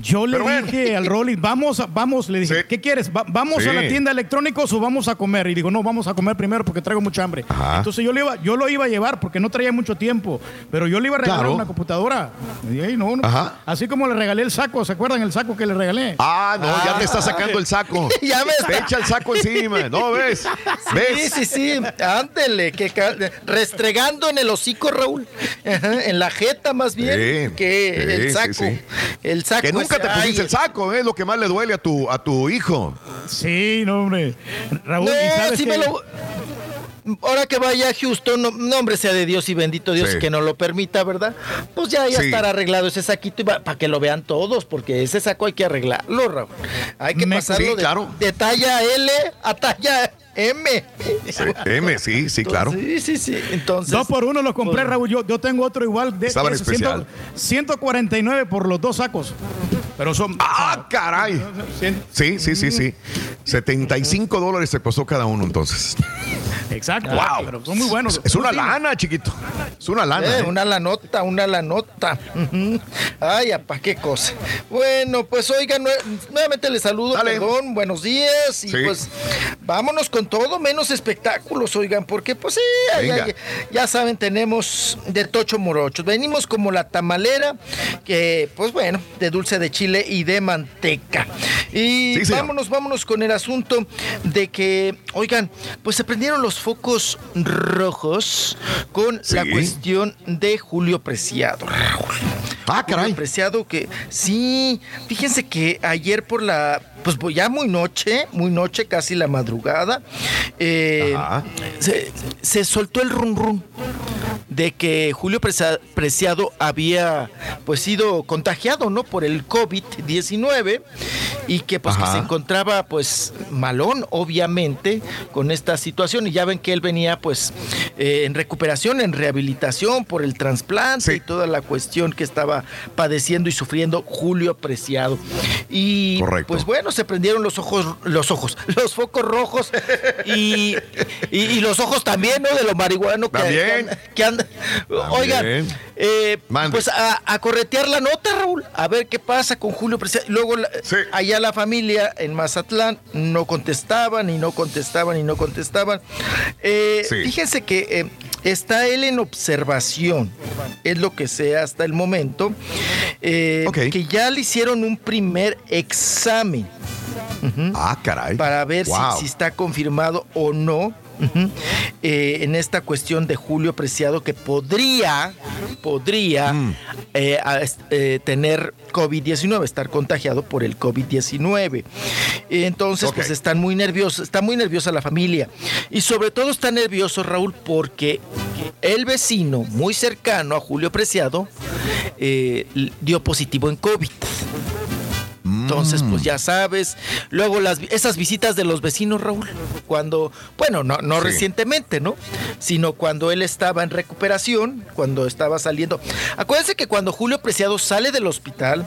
Yo le Pero bueno. dije al Rolly, vamos, vamos, le dije, ¿qué quieres? Va- ¿Vamos Sí. a la tienda de electrónicos o vamos a comer? Y digo, no, vamos a comer primero porque traigo mucha hambre. Ajá. Entonces yo, le iba, yo lo iba a llevar porque no traía mucho tiempo, pero yo le iba a regalar Claro. una computadora. Y ahí, no, no. Ajá. Así como le regalé el saco, ¿se acuerdan el saco que le regalé? Ah, no, ya te está sacando el saco. Ya me Te echa el saco encima. ¿No ves? ¿Ves? Sí, sí, sí, ándele, que restregando en el hocico, Raúl, Ajá, en la jeta más bien, Sí, que sí, el saco. sí. El saco Que nunca ese, te pusiste ay, el saco, es lo que más le duele a tu, a tu hijo. Sí, no, hombre. Raúl, No, ¿y sabes sí qué? me lo... Ahora que vaya a Houston, no, nombre sea de Dios y bendito Dios Sí. que no lo permita, ¿verdad? Pues ya, ya Sí. estará arreglado ese saquito para que lo vean todos, porque ese saco hay que arreglarlo, Raúl. Hay que Me- pasarlo Sí, de, claro. de talla L a talla M. Sí, M, sí, sí, claro. Sí, sí, sí. Entonces. Dos por uno lo compré, pues- Raúl. Yo, yo tengo otro igual. De, Estaba en de esos, especial. 100 149 por los dos sacos. Pero son. ¡Ah, caray! Sí, sí, sí, sí. 75 dólares te costó cada uno entonces. Exacto. Wow. Pero son muy buenos. Es una lana, chiquito. Es una lana. Eh, ¿eh? una la nota, una la nota. Ujú. Ay, apa, qué cosa. Bueno, pues oigan, nue- nuevamente les saludo, Dale. perdón, buenos días. Y Sí. pues vámonos con todo, menos espectáculos, oigan, porque pues sí, ya, Venga. ya- ya saben, tenemos de tocho morochos. Venimos como la tamalera, que pues bueno, de dulce de chile y de manteca. Y Sí, vámonos, vámonos con el asunto de que, oigan, pues se prendieron los focos rojos con la cuestión de Julio Preciado. Ah, caray. Julio Preciado que sí, fíjense que ayer por la, pues ya muy noche, muy noche, casi la madrugada, eh, se, se soltó el rum rum de que Julio Preciado había pues sido contagiado, ¿no? Por el COVID-19 y que pues que se encontraba pues malón, obviamente, con esta situación y ya ven que él venía pues eh, en recuperación, en rehabilitación por el trasplante Sí. y toda la cuestión que estaba padeciendo y sufriendo Julio Preciado. Y Correcto. pues bueno, se prendieron los ojos, los ojos, los focos rojos y, y, y los ojos también, ¿no? De lo marihuano que, También. que Oigan, eh, pues a, a, corretear la nota, Raúl, a ver qué pasa con Julio Preciado. Luego allá la familia en Mazatlán no contestaban y no contestaban y no contestaban. Eh, fíjense que eh, está él en observación, es lo que sé hasta el momento, que ya le hicieron un primer examen. Ah, caray. Para ver si, está confirmado o no. Eh, en esta cuestión de Julio Preciado que podría, podría mm. eh, eh, tener COVID-19, estar contagiado por el COVID-19. Entonces, pues están muy nerviosos, está muy nerviosa la familia. Y sobre todo está nervioso Raúl porque el vecino muy cercano a Julio Preciado dio positivo en COVID. Entonces, pues mm. ya sabes. Luego las esas visitas de los vecinos, Raúl, cuando, bueno, no, no recientemente, ¿no? Sino cuando él estaba en recuperación, cuando estaba saliendo. Acuérdense que cuando Julio Preciado sale del hospital,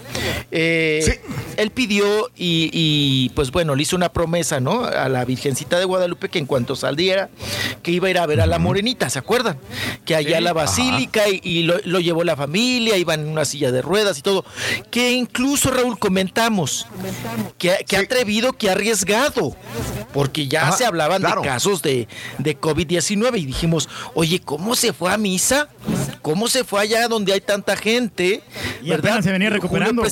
eh, él pidió y, pues bueno, le hizo una promesa, ¿no? A la Virgencita de Guadalupe que en cuanto saliera, que iba a ir a ver a la morenita, ¿se acuerdan? Que allá a la basílica y, lo, lo, llevó la familia, iban en una silla de ruedas y todo. Que incluso, Raúl, comentamos que, ha atrevido, que ha arriesgado, porque ya se hablaban de casos de, de COVID-19 y dijimos, oye, ¿cómo se fue a misa? ¿Cómo se fue allá donde hay tanta gente? Y ¿verdad? se venía recuperando.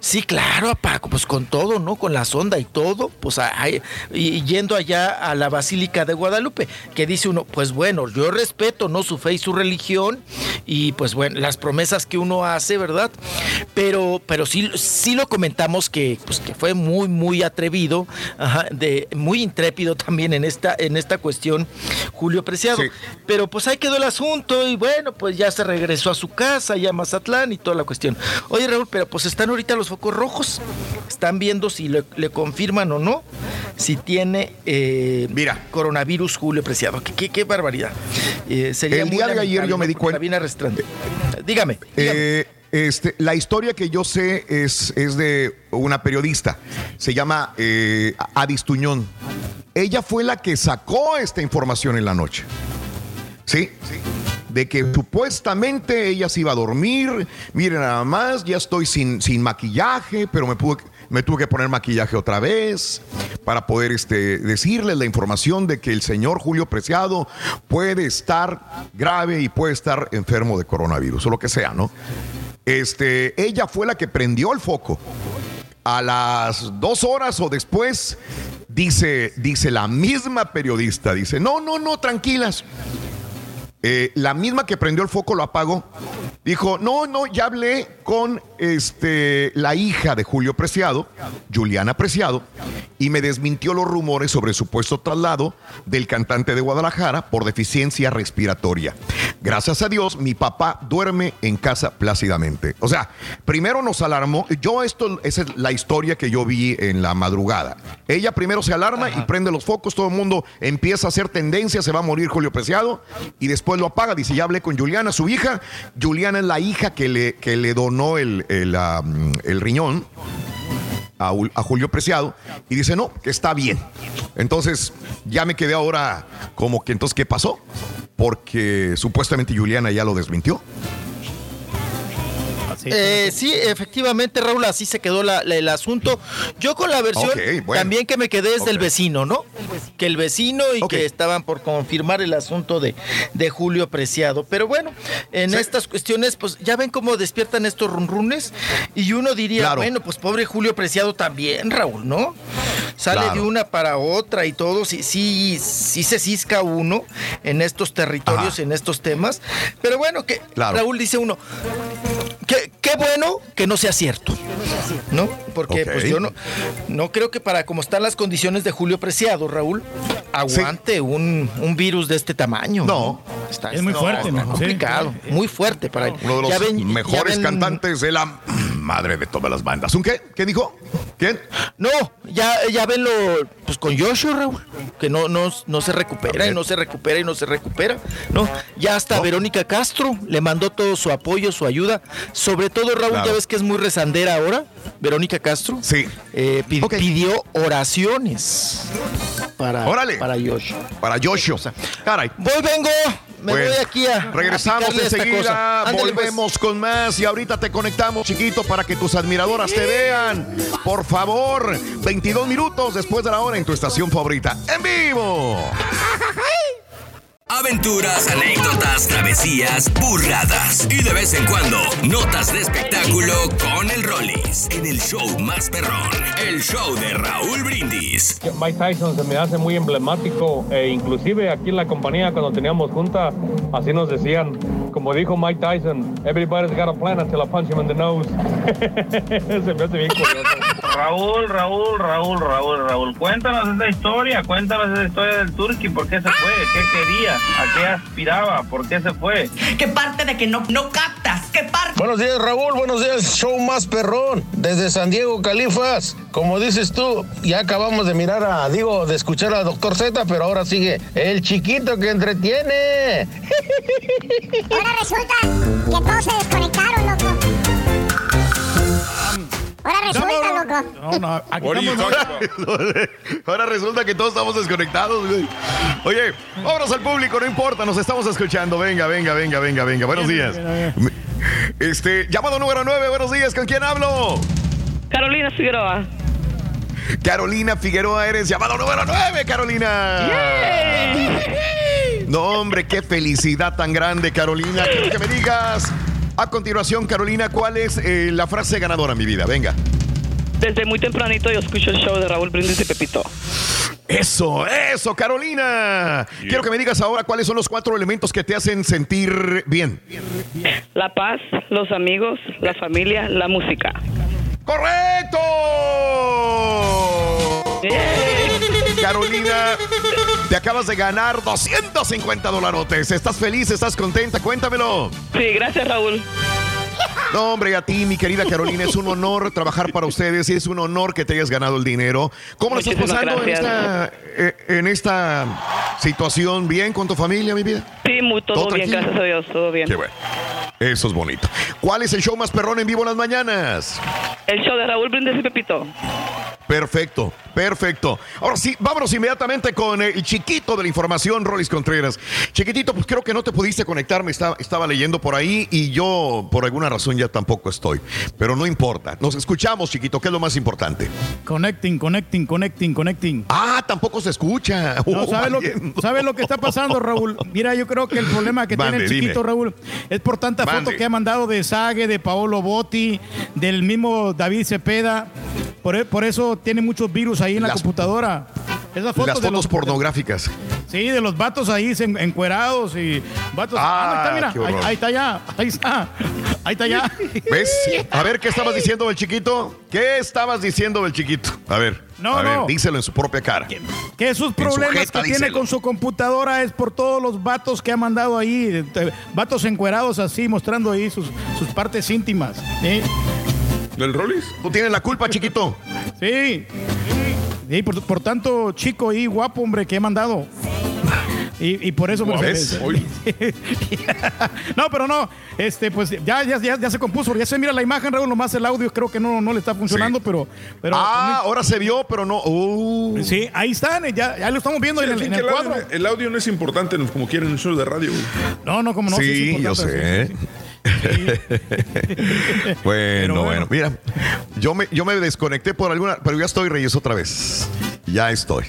Sí, claro, Paco, pues con todo, ¿no? Con la sonda y todo, pues y yendo allá a la Basílica de Guadalupe, que dice uno, pues bueno, yo respeto, ¿no? Su fe y su religión y pues bueno, las promesas que uno hace, ¿verdad? Pero, pero sí, sí lo comentamos que, pues, que fue muy, muy atrevido, de, muy intrépido también en esta, en esta cuestión, Julio Preciado. Pero pues ahí quedó el asunto y bueno, pues ya se regresó a su casa, ya a Mazatlán y toda la cuestión. Oye, Raúl, pero pues están ahorita los focos rojos. Están viendo si le, confirman o no si tiene eh, Mira. coronavirus Julio Preciado. Qué, qué, barbaridad. Eh, sería el día de ayer yo me di cuenta. Dígame. dígame. Eh, este, la historia que yo sé es, de una periodista, se llama eh, Adis Tuñón. Ella fue la que sacó esta información en la noche. ¿Sí? De que supuestamente ella se iba a dormir. Miren nada más, ya estoy sin, maquillaje, pero me, me tuve que poner maquillaje otra vez para poder este, decirles la información de que el señor Julio Preciado puede estar grave y puede estar enfermo de coronavirus o lo que sea, ¿no? Este, ella fue la que prendió el foco. A las dos horas o después, dice, dice la misma periodista, dice, no, no, no, tranquilas. Eh, la misma que prendió el foco lo apagó. Dijo, no, no, ya hablé con este, la hija de Julio Preciado, Juliana Preciado, y me desmintió los rumores sobre el supuesto traslado del cantante de Guadalajara por deficiencia respiratoria. Gracias a Dios, mi papá duerme en casa plácidamente. O sea, primero nos alarmó. Yo, esto, esa es la historia que yo vi en la madrugada. Ella primero se alarma y prende los focos, todo el mundo empieza a hacer tendencia, se va a morir Julio Preciado, y después lo apaga. Dice, ya hablé con Juliana, su hija. Juliana es la hija que le, que le donó el, el, el riñón a, Julio Preciado y dice, no, que está bien. Entonces ya me quedé ahora como que entonces, ¿qué pasó? Porque supuestamente Juliana ya lo desmintió. Eh, sí, efectivamente, Raúl, así se quedó el asunto. Yo con la versión también que me quedé es del vecino, ¿no? Que el vecino y que estaban por confirmar el asunto de, de Julio Preciado. Pero bueno, en estas cuestiones, pues ya ven cómo despiertan estos runrunes y uno diría, bueno, pues pobre Julio Preciado también, Raúl, ¿no? Sale de una para otra y todo, sí, sí, sí se cisca uno en estos territorios, en estos temas. Pero bueno, que Raúl dice uno, qué bueno que no sea cierto. ¿No? Porque pues yo no, no creo que para como están las condiciones de Julio Preciado, Raúl, aguante un, virus de este tamaño. No. Está, es muy fuerte, ¿no? complicado, muy fuerte para Uno de los mejores cantantes de la madre de todas las bandas. ¿Un qué? ¿Qué dijo? ¿Quién? No, ya, ya ven lo, pues con Joshua, Raúl, que no, no, no se recupera y no se recupera y no se recupera, ¿no? Ya hasta Verónica Castro le mandó todo su apoyo, su ayuda, sobre todo Raúl, ya ves que es muy rezandera ahora, Verónica Castro. Sí. Eh, pidió oraciones para, para Joshua. Para Joshua. Caray. Voy, vengo. Me Bueno, voy aquí a. Regresamos a enseguida, pues. volvemos con más y ahorita te conectamos, chiquito, para que tus admiradoras te vean. Por favor, 22 minutos después de la hora en tu estación favorita. ¡En vivo! Aventuras, anécdotas, travesías, burradas y de vez en cuando notas de espectáculo con el Rollis en el show más perrón, el show de Raúl Brindis. Mike Tyson se me hace muy emblemático e inclusive aquí en la compañía cuando teníamos junta así nos decían como dijo Mike Tyson everybody's got a plan until I punch him in the nose se me hace bien curioso Raúl, Raúl, Raúl, Raúl, Raúl, cuéntanos esa historia, cuéntanos esa historia del Turqui, ¿por qué se fue? ¿Qué quería? ¿A qué aspiraba? ¿Por qué se fue? ¿Qué parte de que no, no captas? ¿Qué parte? Buenos días, Raúl. Buenos días, show más perrón. Desde San Diego, Califas. Como dices tú, ya acabamos de mirar a, digo, de escuchar a Doctor Z, pero ahora sigue el chiquito que entretiene. Ahora resulta que todos se desconectaron, loco. Ahora resulta, loco. No, no, aquí estamos-? Ahora resulta que todos estamos desconectados, güey. Oye, vámonos al público, no importa, nos estamos escuchando. Venga, venga, venga, venga, venga. Buenos días. Este, llamado número 9, buenos días, ¿con quién hablo? Carolina Figueroa. Carolina Figueroa, eres llamado número 9, Carolina. No, hombre, qué felicidad tan grande, Carolina. Quiero que me digas. A continuación, Carolina, ¿cuál es eh, la frase ganadora, mi vida? Venga. Desde muy tempranito yo escucho el show de Raúl Brindis y Pepito. Eso, eso, Carolina. Quiero que me digas ahora cuáles son los cuatro elementos que te hacen sentir bien. La paz, los amigos, la familia, la música. ¡Correcto! Carolina, te acabas de ganar 250 dolarotes. ¿Estás feliz? ¿Estás contenta? Cuéntamelo. Sí, gracias Raúl. No, hombre, a ti, mi querida Carolina, es un honor trabajar para ustedes y es un honor que te hayas ganado el dinero. ¿Cómo lo estás pasando en gracias. esta, eh, en esta situación? ¿Bien con tu familia, mi vida? Sí, muy, todo, ¿Todo bien, gracias a Dios, todo bien. Qué bueno. Eso es bonito. ¿Cuál es el show más perrón en vivo en las mañanas? El show de Raúl Brindis y Pepito. Perfecto, perfecto. Ahora sí, vámonos inmediatamente con el chiquito de la información, Rolis Contreras. Chiquitito, pues creo que no te pudiste conectar, me estaba, estaba leyendo por ahí y yo por alguna razón ya tampoco estoy. Pero no importa. Nos escuchamos, chiquito, que es lo más importante. Connecting, connecting, connecting, connecting. Ah, tampoco se escucha. No, Oh, ¿sabes, lo. ¿Sabes lo que está pasando, Raúl? Mira, yo creo que el problema que Mande, tiene el chiquito, dime. Raúl, es por tanta Mande. foto que ha mandado de Sague, de Paolo Botti, del mismo David Cepeda. Por, e- por eso tiene muchos virus ahí en la computadora. Esas fotos Las de fotos los, pornográficas. Sí, de los vatos ahí en- encuerados y vatos. Ah, ahí está, qué mira, ahí, está ya, ahí está, ahí está ya. ¿Ves? A ver, ¿qué estabas diciendo del chiquito? ¿Qué estabas diciendo del chiquito? A ver, No, a ver, no. díselo en su propia cara. Que esos En su problemas jeta, que tiene con su computadora es por todos los vatos que ha mandado ahí, vatos encuerados así, mostrando ahí sus, sus partes íntimas. ¿Del Rollis? Tú tienes la culpa, chiquito. Sí. Sí, por, por tanto, chico y guapo, hombre, que he mandado. Y, y por eso ¿Ves? No, pero no, este, pues ya, ya, ya, ya se compuso, ya se mira la imagen, Raúl, nomás el audio creo que no, no le está funcionando, pero, pero. Ah, ahora se vio, pero no. Uh. Sí, ahí están, ya, ya lo estamos viendo Sí, en el, en el el, cuadro. audio, el audio no es importante como quieren en show de radio. güey. No, no, como no. sí, es yo sé. bueno, bueno, mira, yo me, yo me desconecté por alguna, pero ya estoy, Reyes, otra vez. Ya estoy.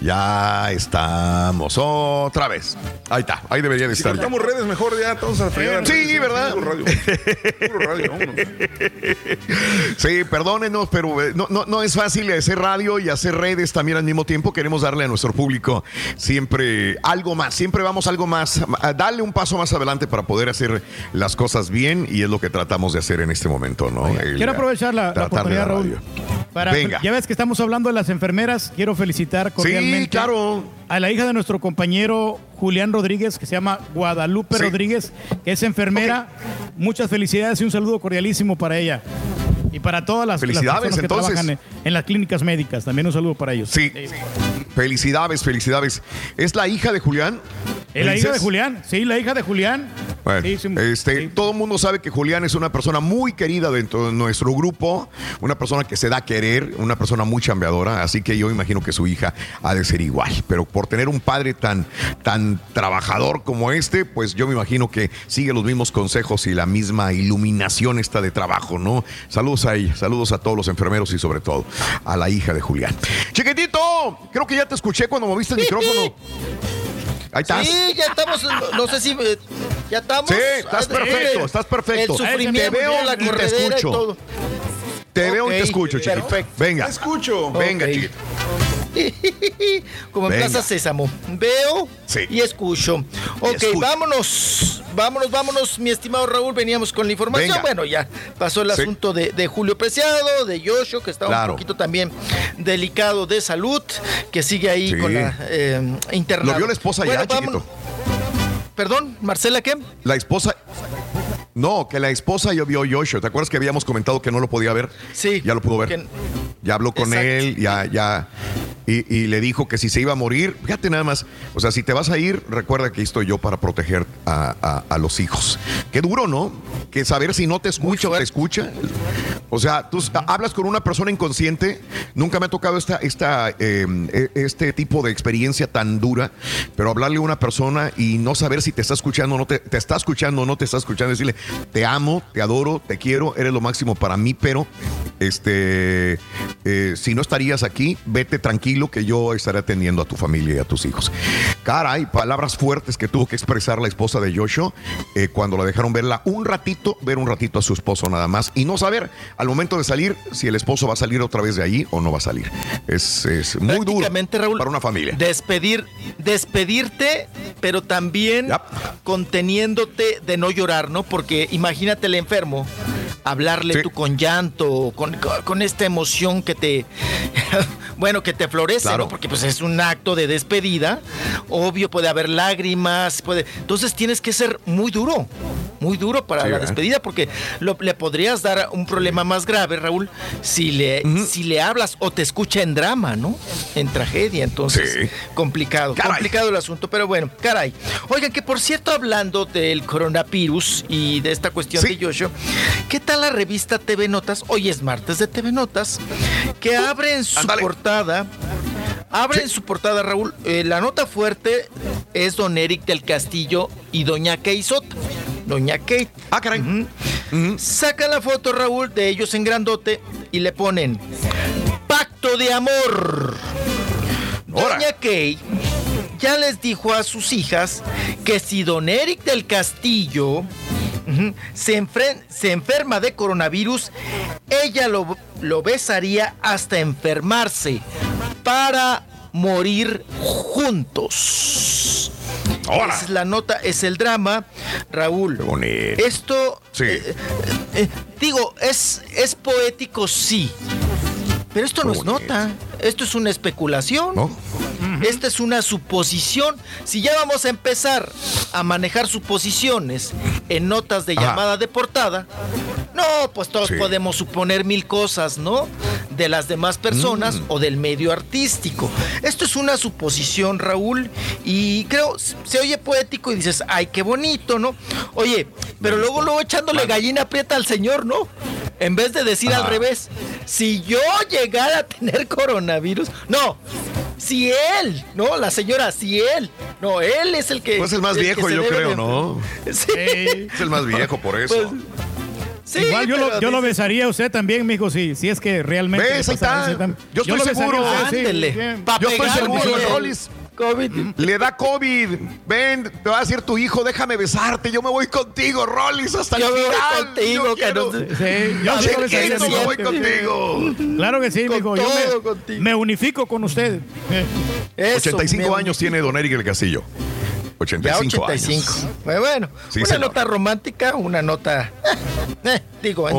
Ya estamos otra vez. Ahí está, ahí debería de Si estar. ya. cortamos redes mejor ya, todos a fregar. Sí, ¿verdad? Puro radio. Puro radio, vámonos. Sí, perdónenos, pero eh, no, no, no es fácil hacer radio y hacer redes también al mismo tiempo. Queremos darle a nuestro público siempre algo más, siempre vamos algo más, a darle un paso más adelante para poder hacer las cosas bien y es lo que tratamos de hacer en este momento, ¿no? El, Quiero aprovechar la, la tratar de oportunidad, la Raúl. radio. Para, Venga. Ya ves que estamos hablando de las enfermeras. Quiero felicitar cordialmente claro. A la hija de nuestro compañero Julián Rodríguez, que se llama Guadalupe Sí. Rodríguez, que es enfermera. Muchas felicidades y un saludo cordialísimo para ella. Y para todas las, las Felicidades, personas que entonces. trabajan en, en las clínicas médicas. También un saludo para ellos. Sí. Felicidades, felicidades. ¿Es la hija de Julián? Es la ¿Me hija de? Julián. Sí, la hija de Julián. Bueno, Sí, sí, este, todo el mundo sabe que Julián es una persona muy querida dentro de nuestro grupo, una persona que se da a querer, una persona muy chambeadora, así que yo imagino que su hija ha de ser igual. Pero por tener un padre tan, tan trabajador como este, pues yo me imagino que sigue los mismos consejos y la misma iluminación está de trabajo, ¿no? Saludos a ella, saludos a todos los enfermeros y sobre todo a la hija de Julián. Chiquitito, creo que ya te escuché cuando moviste el micrófono. Ahí estás. Sí, ya estamos, no, no sé si eh, ya estamos. Sí, estás Ah, perfecto, estás perfecto. El sufrimiento, Te veo la y te y escucho. todo. Te veo y te escucho, chiquito. perfecto. Venga. Te escucho. Venga, Ok. chiquito. Como en Venga. Plaza Sésamo. Veo Sí. y escucho. Ok, escucho. vámonos. Vámonos, vámonos, mi estimado Raúl. Veníamos con la información. Venga. Bueno, ya pasó el Sí. asunto de, de Julio Preciado, de Yoshio, que está Claro. un poquito también delicado de salud, que sigue ahí Sí. con la eh, internado. Lo vio la esposa Bueno, ya, chiquito. Perdón, Marcela, ¿qué? La esposa. No, que la esposa yo vio a Joshua. ¿Te acuerdas que habíamos comentado que no lo podía ver? Sí. Ya lo pudo ver. Que- Ya habló con Exacto. él, ya, ya. Y, y le dijo que si se iba a morir, fíjate nada más. O sea, si te vas a ir, recuerda que estoy yo para proteger a, a- a los hijos. Qué duro, ¿no? Que saber si no te escucha o te escucha. O sea, tú hablas con una persona inconsciente. Nunca me ha tocado esta, esta, eh, este tipo de experiencia tan dura, pero hablarle a una persona y no saber si te está escuchando o no te, te está escuchando o no te está escuchando, decirle, te amo, te adoro, te quiero, eres lo máximo para mí, pero este, eh, si no estarías aquí, vete tranquilo que yo estaré atendiendo a tu familia y a tus hijos. Caray, palabras fuertes que tuvo que expresar la esposa de Joshua eh, cuando la dejaron verla un ratito, ver un ratito a su esposo nada más y no saber al momento de salir si el esposo va a salir otra vez de ahí o no va a salir. Es, es muy duro Raúl, para una familia. Despedir, despedirte, pero también conteniéndote de no llorar, ¿no? Porque imagínate el enfermo, hablarle Sí. tú con llanto, con, con- con esta emoción que te, bueno, que te florece, Claro. ¿no? Porque pues es un acto de despedida, obvio puede haber lágrimas, puede, entonces tienes que ser muy duro, muy duro para Sí, la ¿eh? despedida, porque lo- le podrías dar un problema más grave, Raúl, si le, si le hablas o te escucha en drama, ¿no? En tragedia, entonces Sí. complicado, complicado el asunto, pero bueno, caray. Oigan, que por cierto, hablando del coronavirus y de esta cuestión de Yoshio, ¿qué tal la revista TV Notas? Hoy es martes de TV Notas, que abre en su portada Abre en su portada, Raúl. eh, la nota fuerte es don Eric del Castillo y doña Kay Sota. Doña Kate. Ah, caray. Saca la foto, Raúl, de ellos en grandote y le ponen Pacto de Amor. Doña Kay ya les dijo a sus hijas que si don Eric del Castillo se, enferma de coronavirus, ella lo, lo besaría hasta enfermarse para morir juntos. Es la nota, es el drama, Raúl. Esto, eh, eh, digo, es, es poético, sí. Pero esto no es nota, esto es una especulación. Esta es una suposición. Si ya vamos a empezar a manejar suposiciones en notas de llamada de portada, no, pues todos Sí. podemos suponer mil cosas, ¿no? De las demás personas Mm. o del medio artístico. Esto es una suposición, Raúl, y creo, se oye poético y dices, ay, qué bonito, ¿no? Oye, pero luego, luego echándole gallina aprieta al señor, ¿no? En vez de decir al revés, si yo llegara a tener coronavirus, no, si él, no, la señora, si él, no, él es el que... Pues el más viejo, yo creo, de- ¿no? Sí. Es el más viejo, por eso. Pues, Sí, Igual yo, lo, yo besaría a usted también, mijo, si, si es que realmente. Yo estoy lo besaría seguro. a usted, sí, Yo estoy seguro. COVID. Le da COVID. Ven, te va a decir tu hijo, déjame besarte. Yo me voy contigo, Rolis, hasta Yo el me voy final. contigo, Yo que no. Sí, yo me voy contigo. Claro que sí, Con mijo. Yo me, contigo. me unifico con usted. Eh, Eso, 85 me- años tiene Don Eric el Castillo. Ya 85, 85. años. Bueno, bueno, Sí, una nota romántica, una nota. eh, digo, en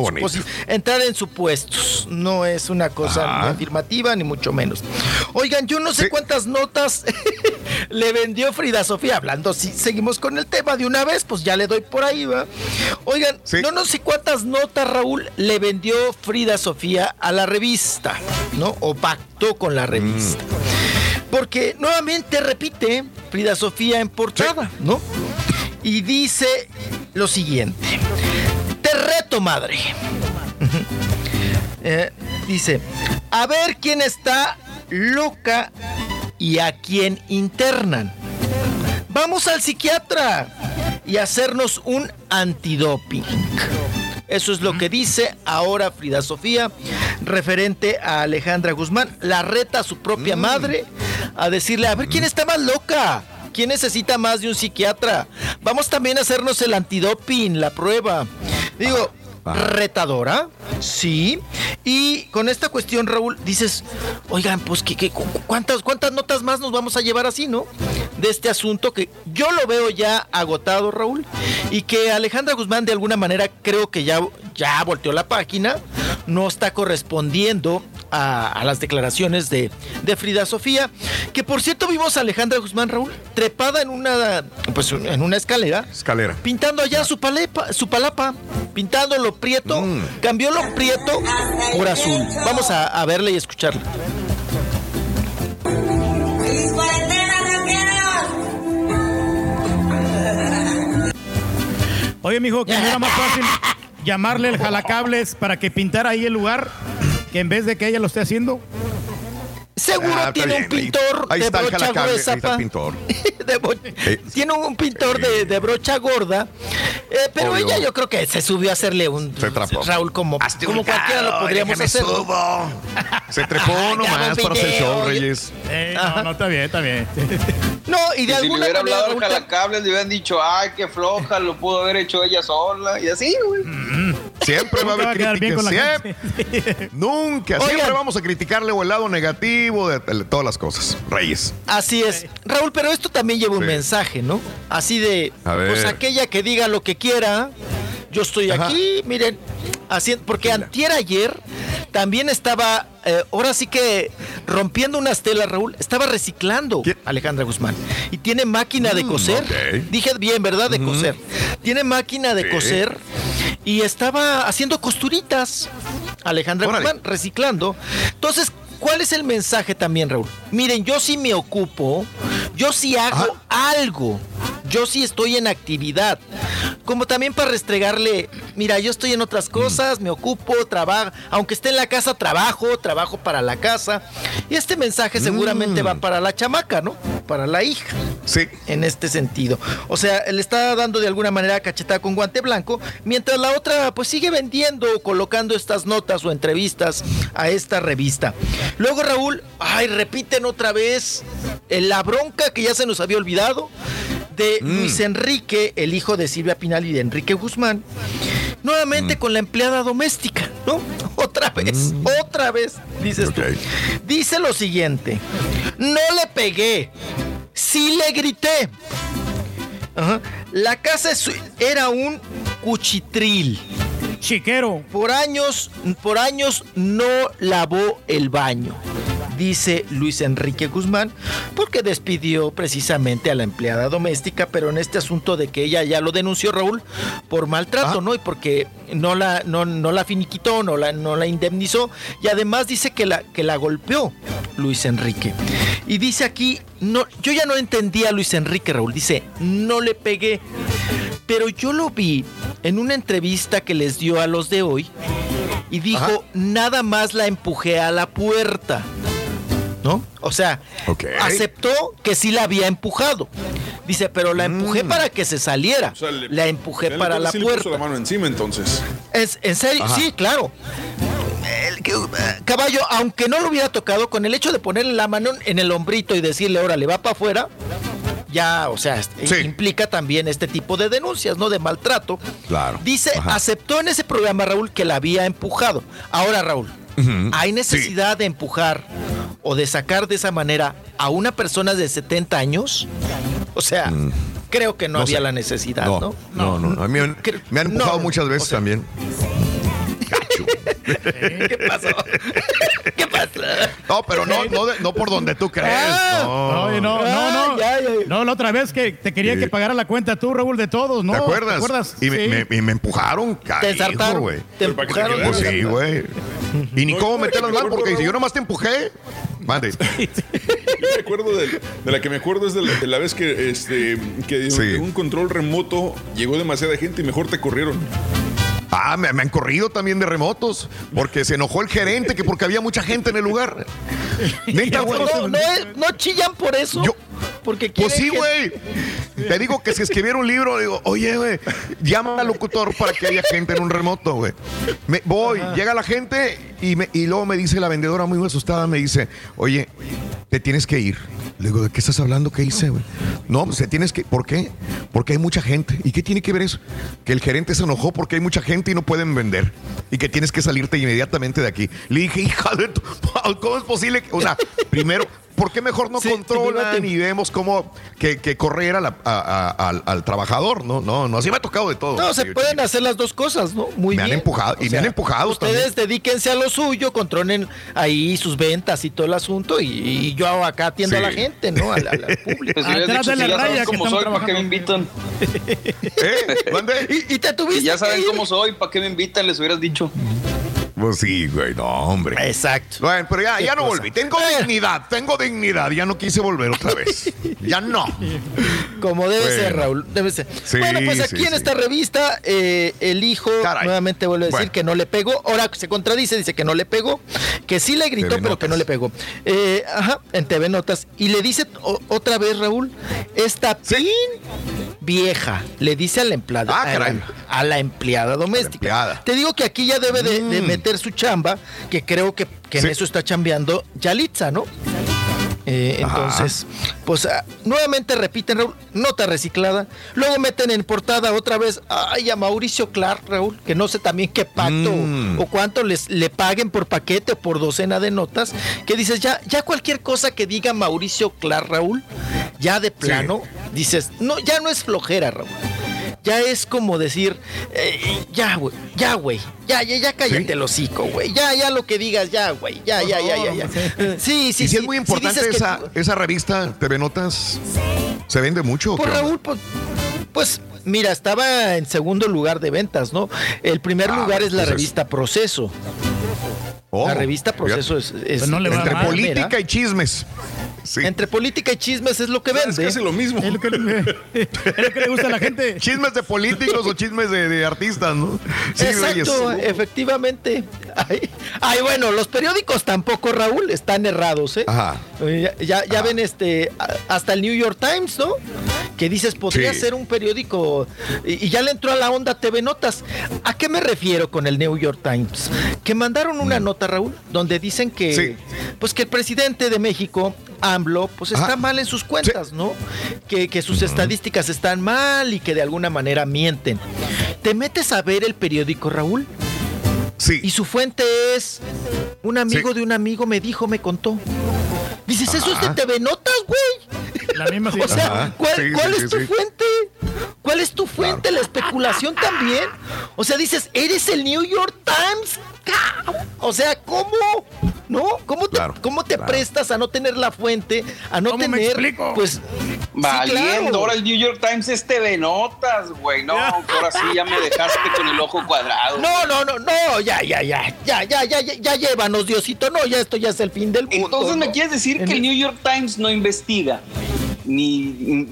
entrar en supuestos. No es una cosa ni afirmativa, ni mucho menos. Oigan, yo no sé Sí. cuántas notas le vendió Frida Sofía. Hablando, si seguimos con el tema de una vez, pues ya le doy por ahí, ¿va? Oigan, Sí. no, no sé cuántas notas, Raúl, le vendió Frida Sofía a la revista, ¿no? O pactó con la revista. Porque nuevamente repite Frida Sofía en portada, ¿no? Y dice lo siguiente. Te reto, madre. Eh, dice, a ver quién está loca y a quién internan. Vamos al psiquiatra y hacernos un antidoping. Eso es lo que dice ahora Frida Sofía referente a Alejandra Guzmán. La reta a su propia madre a decirle, a ver, ¿quién está más loca? ¿Quién necesita más de un psiquiatra? Vamos también a hacernos el antidoping, la prueba. Digo, retadora, sí. Y con esta cuestión, Raúl, dices, oigan, pues, ¿qué, qué, cu- cuántas, ¿cuántas notas más nos vamos a llevar así, no? De este asunto que yo lo veo ya agotado, Raúl, y que Alejandra Guzmán de alguna manera creo que ya, ya volteó la página, no está correspondiendo a, a las declaraciones de, de Frida Sofía, que por cierto vimos a Alejandra Guzmán, Raúl, trepada en una, pues, en una escalera, Escalera. pintando allá su, palepa, su palapa, prieto, cambió lo prieto por azul. Vamos a, a verle y escucharle. Oye, mijo, que no era más fácil llamarle el jalacables para que pintara ahí el lugar que en vez de que ella lo esté haciendo. Seguro Ah, tiene bien, un pintor ahí de está el brocha gruesa, ahí está el pintor. De bo- Tiene un pintor de, de brocha gorda, eh, pero Obvio. ella yo creo que se subió a hacerle un Se trapó. Raúl como, como cualquiera lo podríamos hacer. Se trepó nomás para hacer show, Reyes. Eh, no, no, está bien, está bien. No, y de Que si le alguna hubiera manera hablado al Raúl, jalacables, le hubieran dicho, ay, qué floja, lo pudo haber hecho ella sola. Y así, güey. Siempre va a va a haber críticas. con la Siempre. Nunca. Oigan. Siempre vamos a criticarle o el lado negativo de, de todas las cosas. Reyes. Así es. Raúl, pero esto también lleva un Sí. mensaje, ¿no? Así de, A ver. pues aquella que diga lo que quiera, yo estoy Ajá. aquí, miren, haciendo, porque antier ayer también estaba, eh, ahora sí que rompiendo unas telas, Raúl, estaba reciclando Alejandra Guzmán. Y tiene máquina de Mm, coser. Dije bien, ¿verdad? De coser. Tiene máquina de Sí. coser y estaba haciendo costuritas. Alejandra Órale. Guzmán reciclando. Entonces, ¿cuál es el mensaje también, Raúl? Miren, yo sí me ocupo, yo sí hago algo, yo sí estoy en actividad. Como también para restregarle, mira, yo estoy en otras cosas, me ocupo, trabajo, aunque esté en la casa, trabajo, trabajo para la casa. Y este mensaje seguramente va para la chamaca, ¿no? Para la hija. Sí. En este sentido. O sea, le está dando de alguna manera cachetada con guante blanco, mientras la otra pues sigue vendiendo o colocando estas notas o entrevistas a esta revista. Luego Raúl, ay, repiten otra vez la bronca que ya se nos había olvidado de Luis Enrique, el hijo de Silvia Pinal y de Enrique Guzmán, nuevamente con la empleada doméstica, ¿no? Otra vez, otra vez, dices tú. Dice lo siguiente, no le pegué, sí le grité. Ajá. La casa era un cuchitril. Chiquero. Por años, por años no lavó el baño. Dice Luis Enrique Guzmán, porque despidió precisamente a la empleada doméstica, pero en este asunto de que ella ya lo denunció Raúl por maltrato, ¿no? Y porque no la, no, no la finiquitó, no la, no la indemnizó, y además dice que la, que la golpeó Luis Enrique. Y dice aquí, no, yo ya no entendía a Luis Enrique, Raúl, dice, no le pegué, pero yo lo vi en una entrevista que les dio a los de hoy y dijo, nada más la empujé a la puerta. ¿No? O sea, aceptó que sí la había empujado. Dice, pero la empujé para que se saliera. la empujé para la sí le puso puerta. la mano encima entonces. Es, ¿En serio? Ajá. Sí, claro. El que- caballo, aunque no lo hubiera tocado, con el hecho de ponerle la mano en el hombrito y decirle, órale, va para afuera, ya, o sea, implica también este tipo de denuncias, ¿no? De maltrato. Claro. Dice, Ajá. aceptó en ese programa, Raúl, que la había empujado. Ahora, Raúl. ¿hay necesidad de empujar o de sacar de esa manera a una persona de 70 años? O sea, creo que no, No había sé. la necesidad, No, ¿no? no, no. A mí me han, me han empujado no, muchas veces también. ¿Qué pasó? ¿Qué pasa? No, pero no, no, no por donde tú crees. Ah, no. Oye, no, no, no. No, la otra vez que te quería Sí. que pagara la cuenta tú, Raúl, de todos, ¿no? ¿Te acuerdas? Y, me, Sí. me- y me empujaron, carijo, ensartaron, güey. te empujaron. Pues sí, güey. Y ni cómo meter las manos, porque si yo nomás te empujé, mande. Yo me acuerdo de, de la que me acuerdo es de la, de la vez que, este, que Sí. un control remoto llegó demasiada gente y mejor te corrieron. Ah, me, me han corrido también de remotos. Porque se enojó el gerente que porque había mucha gente en el lugar. Neta, güey. No, no, es- no chillan por eso. porque Pues sí, que- güey. Te digo que si escribiera un libro, digo, oye, güey, llama al locutor para que haya gente en un remoto, güey. Voy, llega la gente y, me- y luego me dice la vendedora muy asustada, me dice, oye, te tienes que ir. Le digo, ¿de qué estás hablando? ¿Qué hice, güey? No, pues te tienes que... ¿Por qué? Porque hay mucha gente. ¿Y qué tiene que ver eso? Que el gerente se enojó porque hay mucha gente y no pueden vender. Y que tienes que salirte inmediatamente de aquí. Le dije, hija de tu... ¿Cómo es posible? que-?" O sea, primero, ¿por qué mejor no controlan y vemos cómo que, que correr a la- a- a- al, al trabajador? No, no, no. Así me ha tocado de todo. No, se Yo, pueden hacer las dos cosas, ¿no? Muy Me han bien. empujado, y me han empujado Ustedes dedíquense a lo suyo, controlen ahí sus ventas y todo el asunto, y, y yo acá atiendo a la Sí. gente, ¿no? Al, al- al público. Pues hubieras dicho, si ya saben cómo soy, ¿para qué me invitan? ¿Y, te tuviste Si ya saben que ir. cómo soy, ¿para qué me invitan? Les hubieras dicho. Pues sí, güey, no, hombre. Exacto. Bueno, pero ya, ya no cosa. volví. Tengo dignidad, tengo dignidad. Ya no quise volver otra vez. Ya no. Como debe Bueno. ser, Raúl, debe ser. Sí, bueno, pues sí, aquí en sí. esta revista, eh, el hijo nuevamente vuelve a decir Bueno. que no le pegó. Ahora se contradice, dice que no le pegó, que sí le gritó, TV pero que no le pegó. Eh, ajá, en TV Notas. Y le dice otra vez, Raúl, esta pin vieja, le dice a la empleada, Ah, a, la, a la empleada doméstica. Te digo que aquí ya debe de, de Mm. meter su chamba, que creo que, que en eso está chambeando Yalitza, ¿no? Eh, entonces, pues ah, nuevamente repiten, Raúl, nota reciclada. Luego meten en portada otra vez ay, a Mauricio Clark, Raúl, que no sé también qué pacto Mm. o cuánto les le paguen por paquete o por docena de notas. Que dices, ya, ya cualquier cosa que diga Mauricio Clark, Raúl, ya de plano, dices, no, ya no es flojera, Raúl. Ya es como decir, eh, ya, güey, ya, güey, ya, ya, ya cállate el hocico, güey, ya, ya lo que digas, ya, güey, ya, ya, ya, ya, ya. Eh, Sí, sí, y si sí. es muy Si importante dices que esa, esa revista, TV Notas, ¿se vende mucho? o Pues? Raúl, pues, pues, mira, estaba en segundo lugar de ventas, ¿no? El primer Ah, lugar es la pues es- revista Proceso. Oh, la revista Proceso es, es- Pues no le va es Entre política y chismes. Entre política y chismes es lo que vende. Es casi lo mismo. Es lo que le, es lo que le gusta a la gente. Chismes de políticos o chismes de, de artistas, ¿no? Sí, Exacto, Reyes. efectivamente. Ay, ay, bueno, los periódicos tampoco, Raúl, están errados, ¿eh? Ajá. Eh, Ya, ya, ven este hasta el New York Times, ¿no? Que dices, podría Sí. ser un periódico y, y ya le entró a la onda TV Notas. ¿A qué me refiero con el New York Times? Que mandaron una nota, Raúl, donde dicen que Mm. Sí. pues que el presidente de México, AMLO, pues está Ajá. mal en sus cuentas, ¿no? Que, que sus estadísticas están mal y que de alguna manera mienten. ¿Te metes a ver el periódico, Raúl? Sí. Y su fuente es un amigo de un amigo me dijo, me contó. Dices, eso es de. TV Notas, güey. La misma O sea, Ajá. ¿cuál, Sí, cuál sí, es sí, tu sí. fuente? ¿Cuál es tu fuente? La especulación también. O sea, dices, eres el New York Times. O sea, ¿cómo? ¿No? ¿Cómo te, Claro, cómo te claro. prestas a no tener la fuente? A no ¿Cómo me tener. explico? Pues. Valiendo, ahora el New York Times es TV Notas, güey. No, ahora sí ya me dejaste con el ojo cuadrado. No, no, no, no, ya, ya, ya, ya, ya, ya, ya, ya llévanos, Diosito, no, ya esto ya es el fin del mundo. Entonces, ¿me ¿no? quieres decir que el New York Times no investiga ni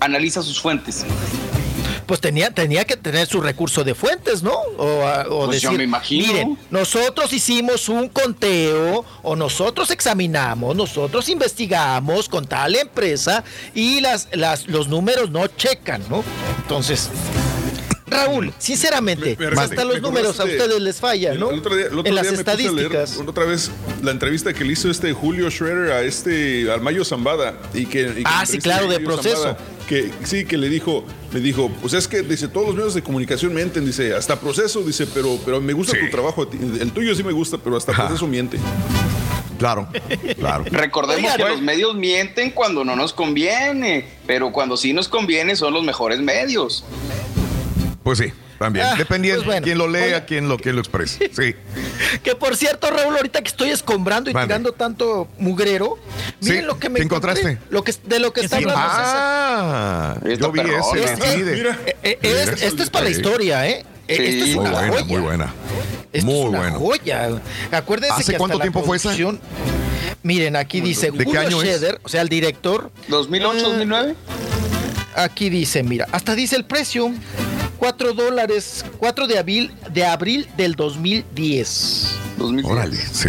analiza sus fuentes? pues tenía, tenía que tener su recurso de fuentes, ¿no? O, Pues yo decir, me imagino. miren, nosotros hicimos un conteo, o nosotros examinamos, nosotros investigamos con tal empresa y las, las, los números no checan, ¿no? Entonces, Raúl, sinceramente, Me- me- hasta me los números a ustedes les fallan, ¿no? El otro día, el otro en las día me puse a leer estadísticas. otra vez la entrevista que le hizo este Julio Schroeder a este al Mayo Zambada y que, y que Ah, sí, claro, de proceso. Zambada, que sí que le dijo le dijo pues es que dice todos los medios de comunicación mienten dice hasta proceso dice pero pero me gusta tu trabajo el tuyo sí me gusta pero hasta proceso miente Claro, claro. Recordemos Oigan, que güey. los medios mienten cuando no nos conviene, pero cuando sí nos conviene son los mejores medios. Pues sí, también. Ah, Dependiendo pues bueno. quién lo lea, Oiga. quién lo, quién lo exprese. Sí. Que por cierto, Raúl, ahorita que estoy escombrando y Mande. tirando tanto mugrero, miren Sí, lo que me ¿qué encontré, encontraste? Lo que, de lo que está hablando César. Ah, Está yo vi ese. Mira. Eh, es- es para la historia, ¿eh? Eh, Sí, Esto es Muy una buena, joya. muy buena. Esto Muy es una bueno. joya. Acuérdense ¿Hace que cuánto tiempo fue esa? Miren, aquí dice ¿De qué Julio año es? Scheder, o sea, el director. ¿2008, 2009? Aquí dice, mira, hasta dice el precio. 4 dólares, 4 de abril, de abril del 2010. Órale, sí.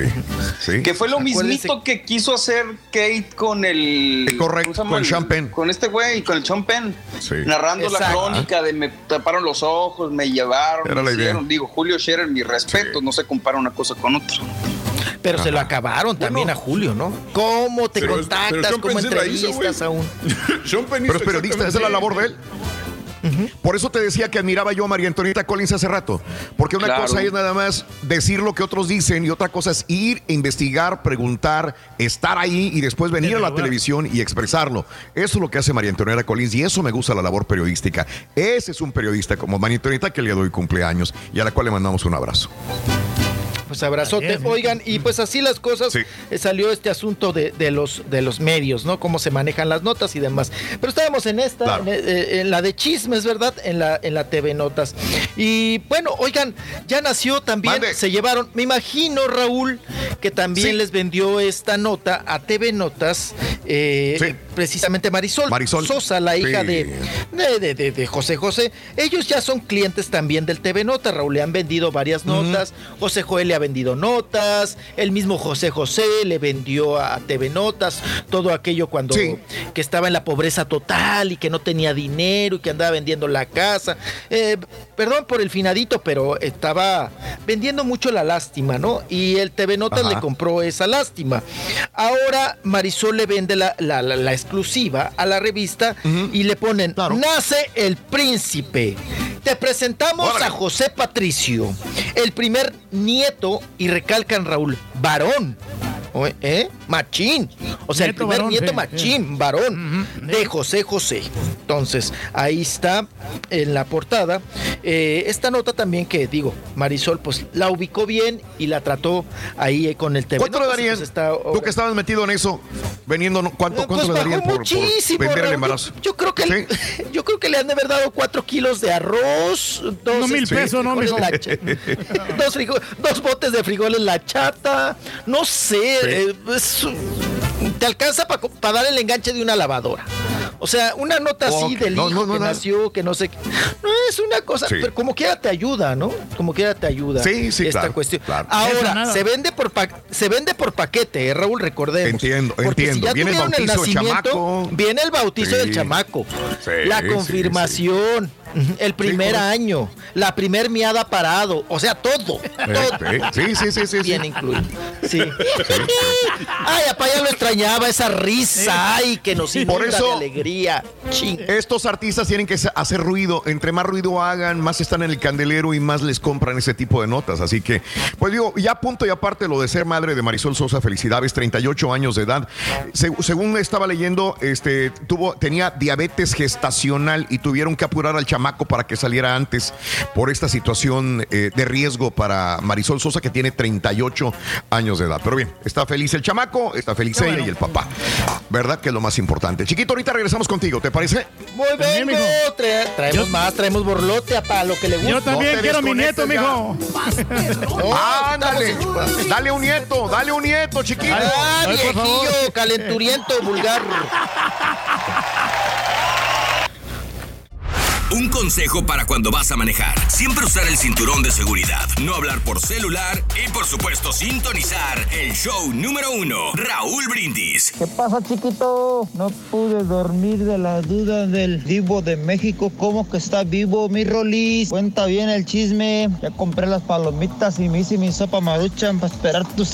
sí. Que fue lo Acuérdese- mismito que quiso hacer Kate con el. correcto, ¿cómo se llama? con El- Penn. Con este güey, con el Penn. Sí. Narrando la crónica de me taparon los ojos, me llevaron. Era me la idea. hicieron. Digo, Julio Scherer, mi respeto, no se compara una cosa con otra. Pero se lo acabaron también a Julio, ¿no? ¿Cómo te Pero- contactas? pero ¿Cómo hizo, entrevistas a un...? Sean Pero es periodista, esa es la labor de él. Por eso te decía que admiraba yo a María Antonieta Collins hace rato. Porque una Claro. cosa es nada más decir lo que otros dicen y otra cosa es ir, investigar, preguntar, estar ahí y después venir a la televisión y expresarlo. Eso es lo que hace María Antonieta Collins y eso me gusta la labor periodística. Ese es un periodista como María Antonieta que le doy cumpleaños y a la cual le mandamos un abrazo. Pues abrazote. Oigan, y pues así las cosas, eh, salió este asunto de, de los, de los medios, ¿no? Cómo se manejan las notas y demás. Pero estábamos en esta, Claro. en, eh, en la de chismes, ¿verdad? En la, en la TV Notas. Y bueno, oigan, ya nació también, se llevaron, me imagino, Raúl, que también les vendió esta nota a TV Notas, eh, precisamente Marisol, Marisol. Sosa, la hija Sí. de, de, de- de- de José José. Ellos ya son clientes también del TV Nota, Raúl. Le han vendido varias notas. José Joel le ha vendido notas. El mismo José José le vendió a TV Notas todo aquello cuando que estaba en la pobreza total y que no tenía dinero y que andaba vendiendo la casa. Eh, perdón por el finadito, pero estaba vendiendo mucho la lástima, ¿no? Y el TV Notas Ajá. le compró esa lástima. Ahora Marisol le vende la, la- la- la exclusiva a la revista y le ponen Nace el príncipe. Te presentamos a José Patricio, el primer nieto, y recalcan Raúl, varón. ¿Eh? Machín. O sea, el primer varón, nieto sí, machín, varón, de José José. Entonces, ahí está en la portada. Eh, esta nota también que digo, Marisol, pues la ubicó bien y la trató ahí eh, con el TV. ¿Cuánto le darían? pues, está- Tú que estabas metido en eso, vendiendo, ¿no? ¿cuánto, cuánto pues le darían bajó por, por muchísimo, el embarazo? Yo, yo creo que le- yo creo que le han de haber dado cuatro kilos de arroz, dos, Unos mil este, pesos, ¿no, dos, dos botes de frijoles la chata, no sé, eh, es te alcanza para dar el enganche de una lavadora. O sea, una nota así Ok, del no, hijo no, no, que no. nació, que no sé qué. No es una cosa, Sí. pero como quiera te ayuda, ¿no? Como quiera te ayuda. Sí, sí, esta claro, cuestión. claro. Ahora, se vende por pa- se vende por paquete, ¿eh, Raúl, recordemos. Entiendo, Porque si entiendo. ya Viene el bautizo del nacimiento, chamaco. Viene el bautizo Sí. del chamaco. Sí, la sí, confirmación. El primer año, la primer miada parado, o sea, todo, todo Sí, sí, sí, sí, sí. bien incluido. Sí. Ay, apá, ya lo extrañaba esa risa, ay, que nos inunda eso- de alegría. Ching. Estos artistas tienen que hacer ruido. Entre más ruido hagan, más están en el candelero y más les compran ese tipo de notas. Así que, pues digo, ya punto y aparte lo de ser madre de Marisol Sosa, felicidades, 38 años de edad. Se- según estaba leyendo, este, tuvo, tenía diabetes gestacional y tuvieron que apurar al chamaco para que saliera antes por esta situación eh, de riesgo para Marisol Sosa, que tiene 38 años de edad. Pero bien, está feliz el chamaco, está feliz ella y el papá. ¿Verdad? Que es lo más importante. Chiquito, ahorita regresamos contigo, ¿te parece? Muy bien, mijo. Tra- traemos más, traemos borlote, apá, lo que le gusta. Yo también te quiero mi nieto, ya. mijo. No, Ándale, dale un nieto, dale un nieto, chiquito. Ah, viejillo, calenturiento, vulgar. Un consejo para cuando vas a manejar. Siempre usar el cinturón de seguridad, no hablar por celular y por supuesto sintonizar el show número uno, Raúl Brindis. ¿Qué pasa, chiquito? No pude dormir de la duda del vivo de México. ¿Cómo que está vivo, mi Rolis? Cuenta bien el chisme. Ya compré las palomitas y me hice mi sopa maruchan para esperar tu,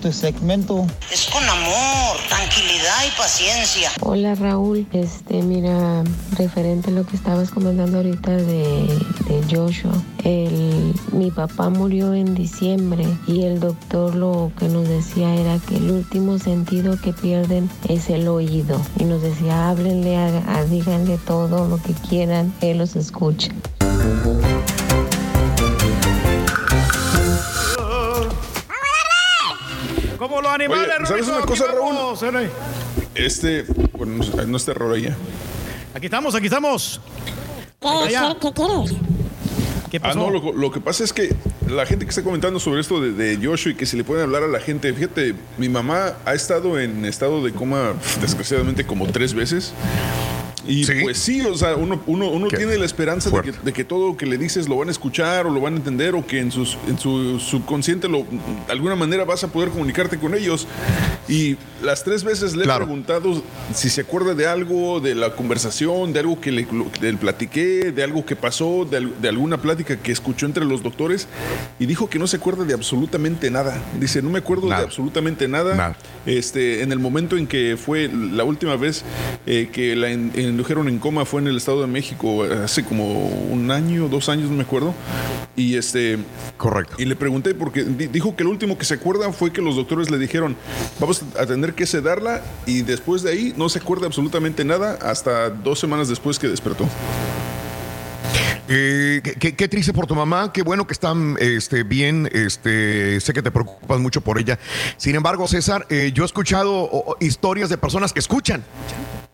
tu segmento. Es con amor, tranquilidad y paciencia. Hola Raúl, este mira, referente a lo que estabas comentando ahorita de, de Joshua, el, mi papá murió en diciembre y el doctor lo que nos decía era que el último sentido que pierden es el oído y nos decía háblenle, a, a- díganle todo lo que quieran, él los escucha. Como los animales, Oye, ¿sabes una cosa, eh. Este, bueno, no, no está error ahí. Aquí estamos, aquí estamos. ¿Qué, Allá. qué- qué quieres? ¿Qué Ah, no, lo, lo que pasa es que la gente que está comentando sobre esto de, de Joshua y que se le pueden hablar a la gente, fíjate, mi mamá ha estado en estado de coma, desgraciadamente, como tres veces. Y pues sí, o sea, uno, uno, uno tiene la esperanza de que, de que todo lo que le dices lo van a escuchar o lo van a entender o que en, sus, en su subconsciente lo, de alguna manera vas a poder comunicarte con ellos. Y las tres veces le he preguntado si se acuerda de algo, de la conversación, de algo que le, le platiqué, de algo que pasó, de, de alguna plática que escuchó entre los doctores y dijo que no se acuerda de absolutamente nada. Dice, no me acuerdo de absolutamente nada. Este, en el momento en que fue la última vez eh, que la indujeron en coma fue en el Estado de México, hace como un año, dos años, no me acuerdo. Y este. Correcto. Y le pregunté porque di- dijo que lo último que se acuerda fue que los doctores le dijeron, vamos a tener que sedarla y después de ahí no se acuerda absolutamente nada hasta dos semanas después que despertó. Eh, qué, qué- triste por tu mamá, qué bueno que están este, bien, este, sé que te preocupas mucho por ella. Sin embargo, César, eh, yo he escuchado historias de personas que escuchan.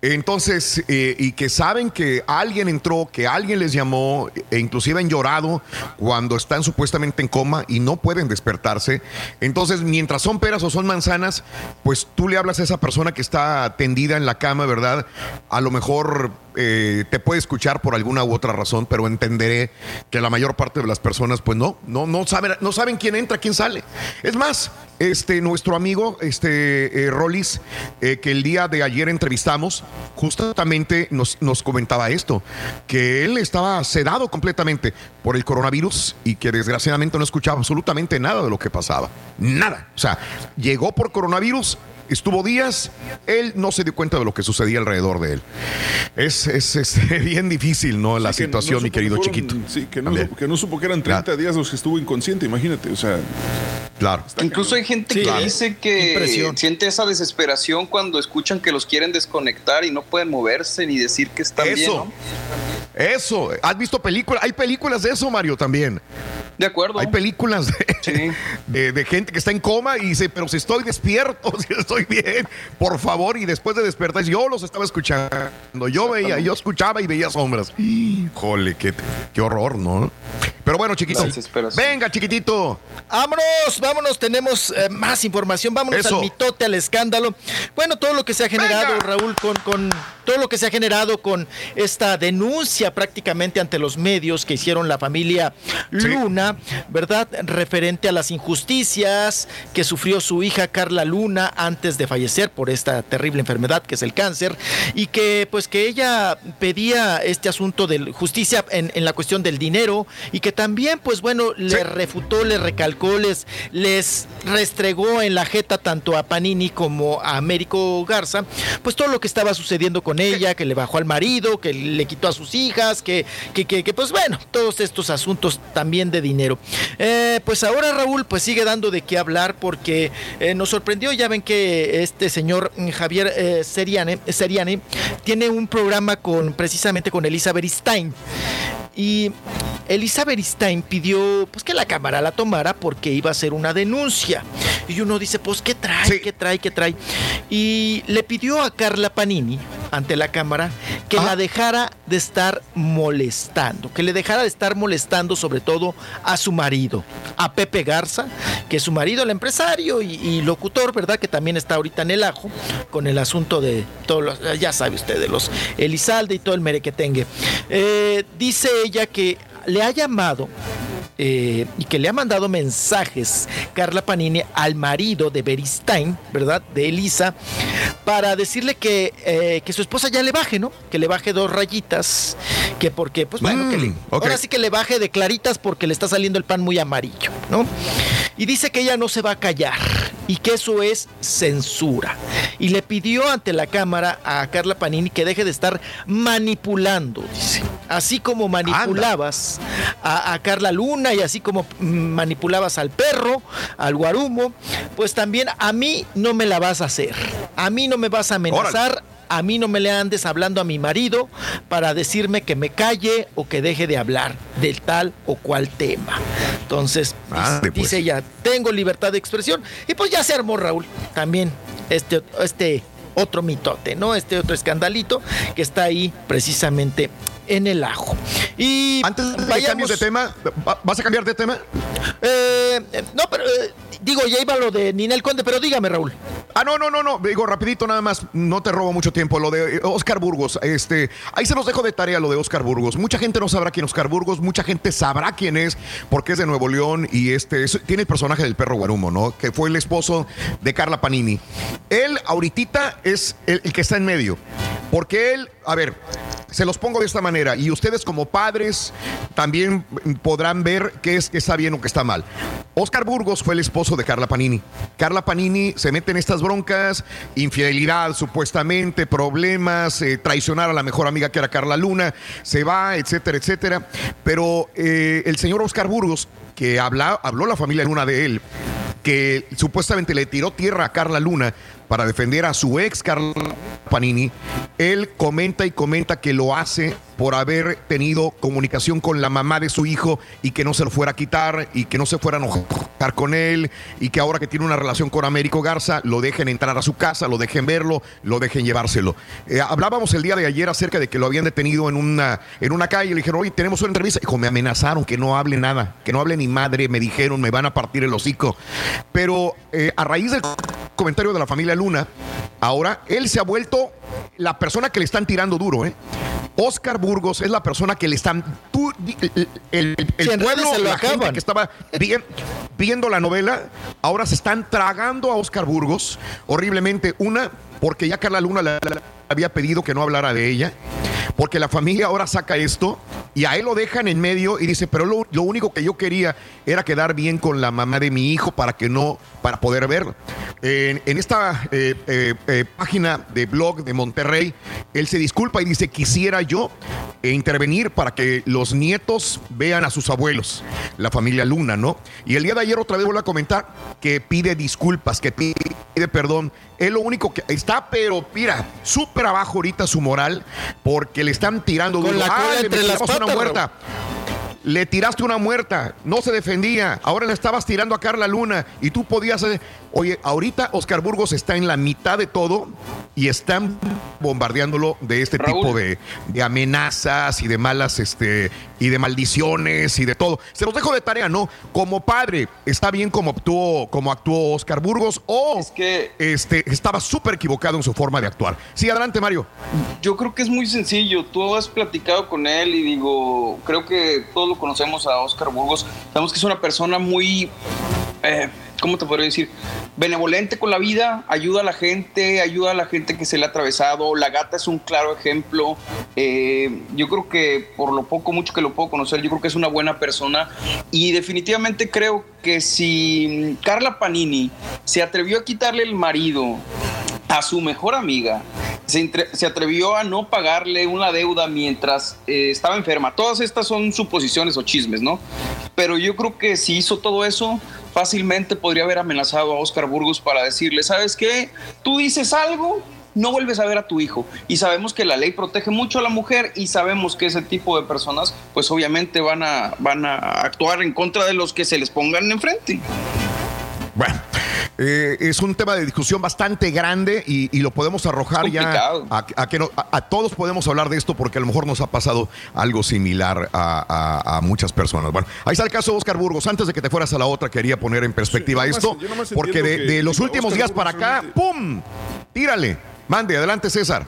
Entonces, eh, y que saben que alguien entró, que alguien les llamó, e inclusive han llorado cuando están supuestamente en coma y no pueden despertarse. Entonces, mientras son peras o son manzanas, pues tú le hablas a esa persona que está tendida en la cama, ¿verdad? A lo mejor eh, te puede escuchar por alguna u otra razón, pero entenderé que la mayor parte de las personas, pues no, no, no saben, no saben quién entra, quién sale. Es más, este, nuestro amigo, este, eh, Rollis, eh, que el día de ayer entrevistamos, justamente nos, nos comentaba esto, que él estaba sedado completamente por el coronavirus y que desgraciadamente no escuchaba absolutamente nada de lo que pasaba. Nada. O sea, llegó por coronavirus, estuvo días, él no se dio cuenta de lo que sucedía alrededor de él. Es, es, es bien difícil, ¿no? La Sí, situación, no mi querido fueron- chiquito. Sí, que no, que no supo que eran 30 días los que estuvo inconsciente, imagínate, o sea. Claro. Incluso hay gente Sí, que claro. dice que Impresión. siente esa desesperación cuando escuchan que los quieren desconectar y no pueden moverse ni decir que están bien. Eso. ¿no? Eso, ¿has visto películas? Hay películas de eso, Mario, también. De acuerdo. Hay películas de, de- de gente que está en coma y dice, pero si estoy despierto, si estoy bien, por favor. Y después de despertar, yo los estaba escuchando. Yo veía, yo escuchaba y veía sombras. Híjole, qué, qué horror, ¿no? Pero bueno, chiquito. Venga, chiquitito. Vámonos, vámonos, tenemos eh, más información, vámonos Eso. al mitote, al escándalo. Bueno, todo lo que se ha generado, Raúl, con, con todo lo que se ha generado con esta denuncia prácticamente ante los medios que hicieron la familia Luna, ¿verdad? Referente a las injusticias que sufrió su hija Carla Luna antes de fallecer por esta terrible enfermedad que es el cáncer y que pues que ella pedía este asunto de justicia en, en la cuestión del dinero y que también pues bueno le refutó, le recalcó, les, les restregó en la jeta tanto a Panini como a Américo Garza, pues todo lo que estaba sucediendo con ella, que le bajó al marido, que le quitó a sus hijas, que, que, que, pues bueno, todos estos asuntos también de dinero. Eh, pues ahora Raúl pues sigue dando de qué hablar porque eh, nos sorprendió, ya ven que este señor mm, Javier eh, Seriane, tiene un programa con precisamente con Elizabeth Stein. Y Elizabeth Stein pidió pues que la cámara la tomara porque iba a hacer una denuncia. Y uno dice, pues, ¿qué trae? ¿Qué trae? ¿Qué trae? Y le pidió a Carla Panini, ante la cámara, que la dejara de estar molestando, que le dejara de estar molestando sobre todo a su marido, a Pepe Garza, que es su marido, el empresario y, y locutor, ¿verdad? Que también está ahorita en el ajo con el asunto de todos los, ya sabe usted, de los Elizalde y todo el merequetengue. Eh, dice ella que le ha llamado eh, y que le ha mandado mensajes Carla Panini al marido de Beristain, ¿verdad? De Elisa, para decirle que, eh, que su esposa ya le baje, ¿no? Que le baje dos rayitas, que porque, pues bueno, que le, ahora sí que le baje de claritas porque le está saliendo el pan muy amarillo, ¿no? Y dice que ella no se va a callar y que eso es censura. Y le pidió ante la cámara a Carla Panini que deje de estar manipulando, dice. Así como manipulabas a, a Carla Luna y así como manipulabas al perro, al guarumo, pues también a mí no me la vas a hacer. A mí no me vas a amenazar. A mí no me le andes hablando a mi marido para decirme que me calle o que deje de hablar del tal o cual tema. Entonces, Ande, pues. dice ella, tengo libertad de expresión. Y pues ya se armó Raúl también este, este otro mitote, ¿no? Este otro escandalito que está ahí precisamente en el ajo. Y Antes de que cambies de tema, ¿va- ¿vas a cambiar de tema? Eh, eh, no, pero eh, digo, ya iba lo de Ninel Conde, pero dígame, Raúl. Ah, no, no, no, no. Digo, rapidito nada más. No te robo mucho tiempo. Lo de eh, Oscar Burgos. Este, ahí se los dejo de tarea lo de Oscar Burgos. Mucha gente no sabrá quién es Oscar Burgos. Mucha gente sabrá quién es porque es de Nuevo León y este es- tiene el personaje del perro Guarumo, ¿no? Que fue el esposo de Carla Panini. Él ahorita es el, el que está en medio. Porque él, a ver, se los pongo de esta manera y ustedes como padres también podrán ver qué es que está bien o qué está mal. Oscar Burgos fue el esposo de Carla Panini. Carla Panini se mete en estas broncas, infidelidad supuestamente, problemas, eh, traicionar a la mejor amiga que era Carla Luna, se va, etcétera, etcétera. Pero eh, el señor Oscar Burgos, que habla, habló la familia Luna de él, que supuestamente le tiró tierra a Carla Luna para defender a su ex Carla Panini, él comenta y comenta que lo hace por haber tenido comunicación con la mamá de su hijo y que no se lo fuera a quitar y que no se fuera a enojar con él y que ahora que tiene una relación con Américo Garza lo dejen entrar a su casa, lo dejen verlo, lo dejen llevárselo. Eh, hablábamos el día de ayer acerca de que lo habían detenido en una, en una calle, le dijeron, oye, tenemos una entrevista. Dijo, me amenazaron que no hable nada, que no hable ni madre, me dijeron, me van a partir el hocico. Pero eh, a raíz del comentario de la familia Luna, ahora él se ha vuelto la persona que le están tirando duro, ¿eh? Oscar Burgos es la persona que le están. Tú, el, el- el pueblo, la gente que estaba bien- viendo la novela, ahora se están tragando a Oscar Burgos horriblemente. Una, porque ya Carla Luna le le había pedido que no hablara de ella. Porque la familia ahora saca esto y a él lo dejan en medio y dice, pero lo, único que yo quería era quedar bien con la mamá de mi hijo para que no, para poder verlo. En, en esta eh, eh, eh, página de blog de Monterrey, él se disculpa y dice, quisiera yo eh, intervenir para que los nietos vean a sus abuelos, la familia Luna, ¿no? Y el día de ayer otra vez vuelve a comentar que pide disculpas, que pide perdón. Es lo único que está, pero mira, súper abajo ahorita su moral, porque le están tirando Con duro. la Ah, le una muerta. Le tiraste una muerta, no se defendía, ahora le estabas tirando a Carla Luna y tú podías... Oye, ahorita Oscar Burgos está en la mitad de todo y están bombardeándolo de este Raúl. tipo de, de amenazas y de malas, este, y de maldiciones y de todo. Se los dejo de tarea, ¿no? Como padre, ¿está bien como actuó, como actuó Oscar Burgos o este, estaba súper equivocado en su forma de actuar? Sí, adelante, Mario. Yo creo que es muy sencillo. Tú has platicado con él y digo, creo que todos lo conocemos a Oscar Burgos. Sabemos que es una persona muy, eh, ¿cómo te podría decir? Benevolente con la vida, ayuda a la gente, ayuda a la gente que se le ha atravesado. La gata es un claro ejemplo. Eh, yo creo que por lo poco, mucho que lo puedo conocer, yo creo que es una buena persona. Y definitivamente creo que si Carla Panini se atrevió a quitarle el marido a su mejor amiga, se, atrevió a no pagarle una deuda mientras eh, estaba enferma. Todas estas son suposiciones o chismes, ¿no? Pero yo creo que si hizo todo eso, fácilmente podría haber amenazado a Oscar Burgos para decirle, ¿sabes qué? Tú dices algo, no vuelves a ver a tu hijo. Y sabemos que la ley protege mucho a la mujer y sabemos que ese tipo de personas, pues obviamente van a, van a actuar en contra de los que se les pongan enfrente. Bueno, eh, es un tema de discusión bastante grande y, y lo podemos arrojar ya complicado. a, a que no- a- a todos podemos hablar de esto porque a lo mejor nos ha pasado algo similar a, a- a muchas personas. Bueno, ahí está el caso de Oscar Burgos. Antes de que te fueras a la otra, quería poner en perspectiva Sí, yo esto, porque de, los últimos Oscar días Burgos para acá, ¡pum! Tírale. Mande, adelante César.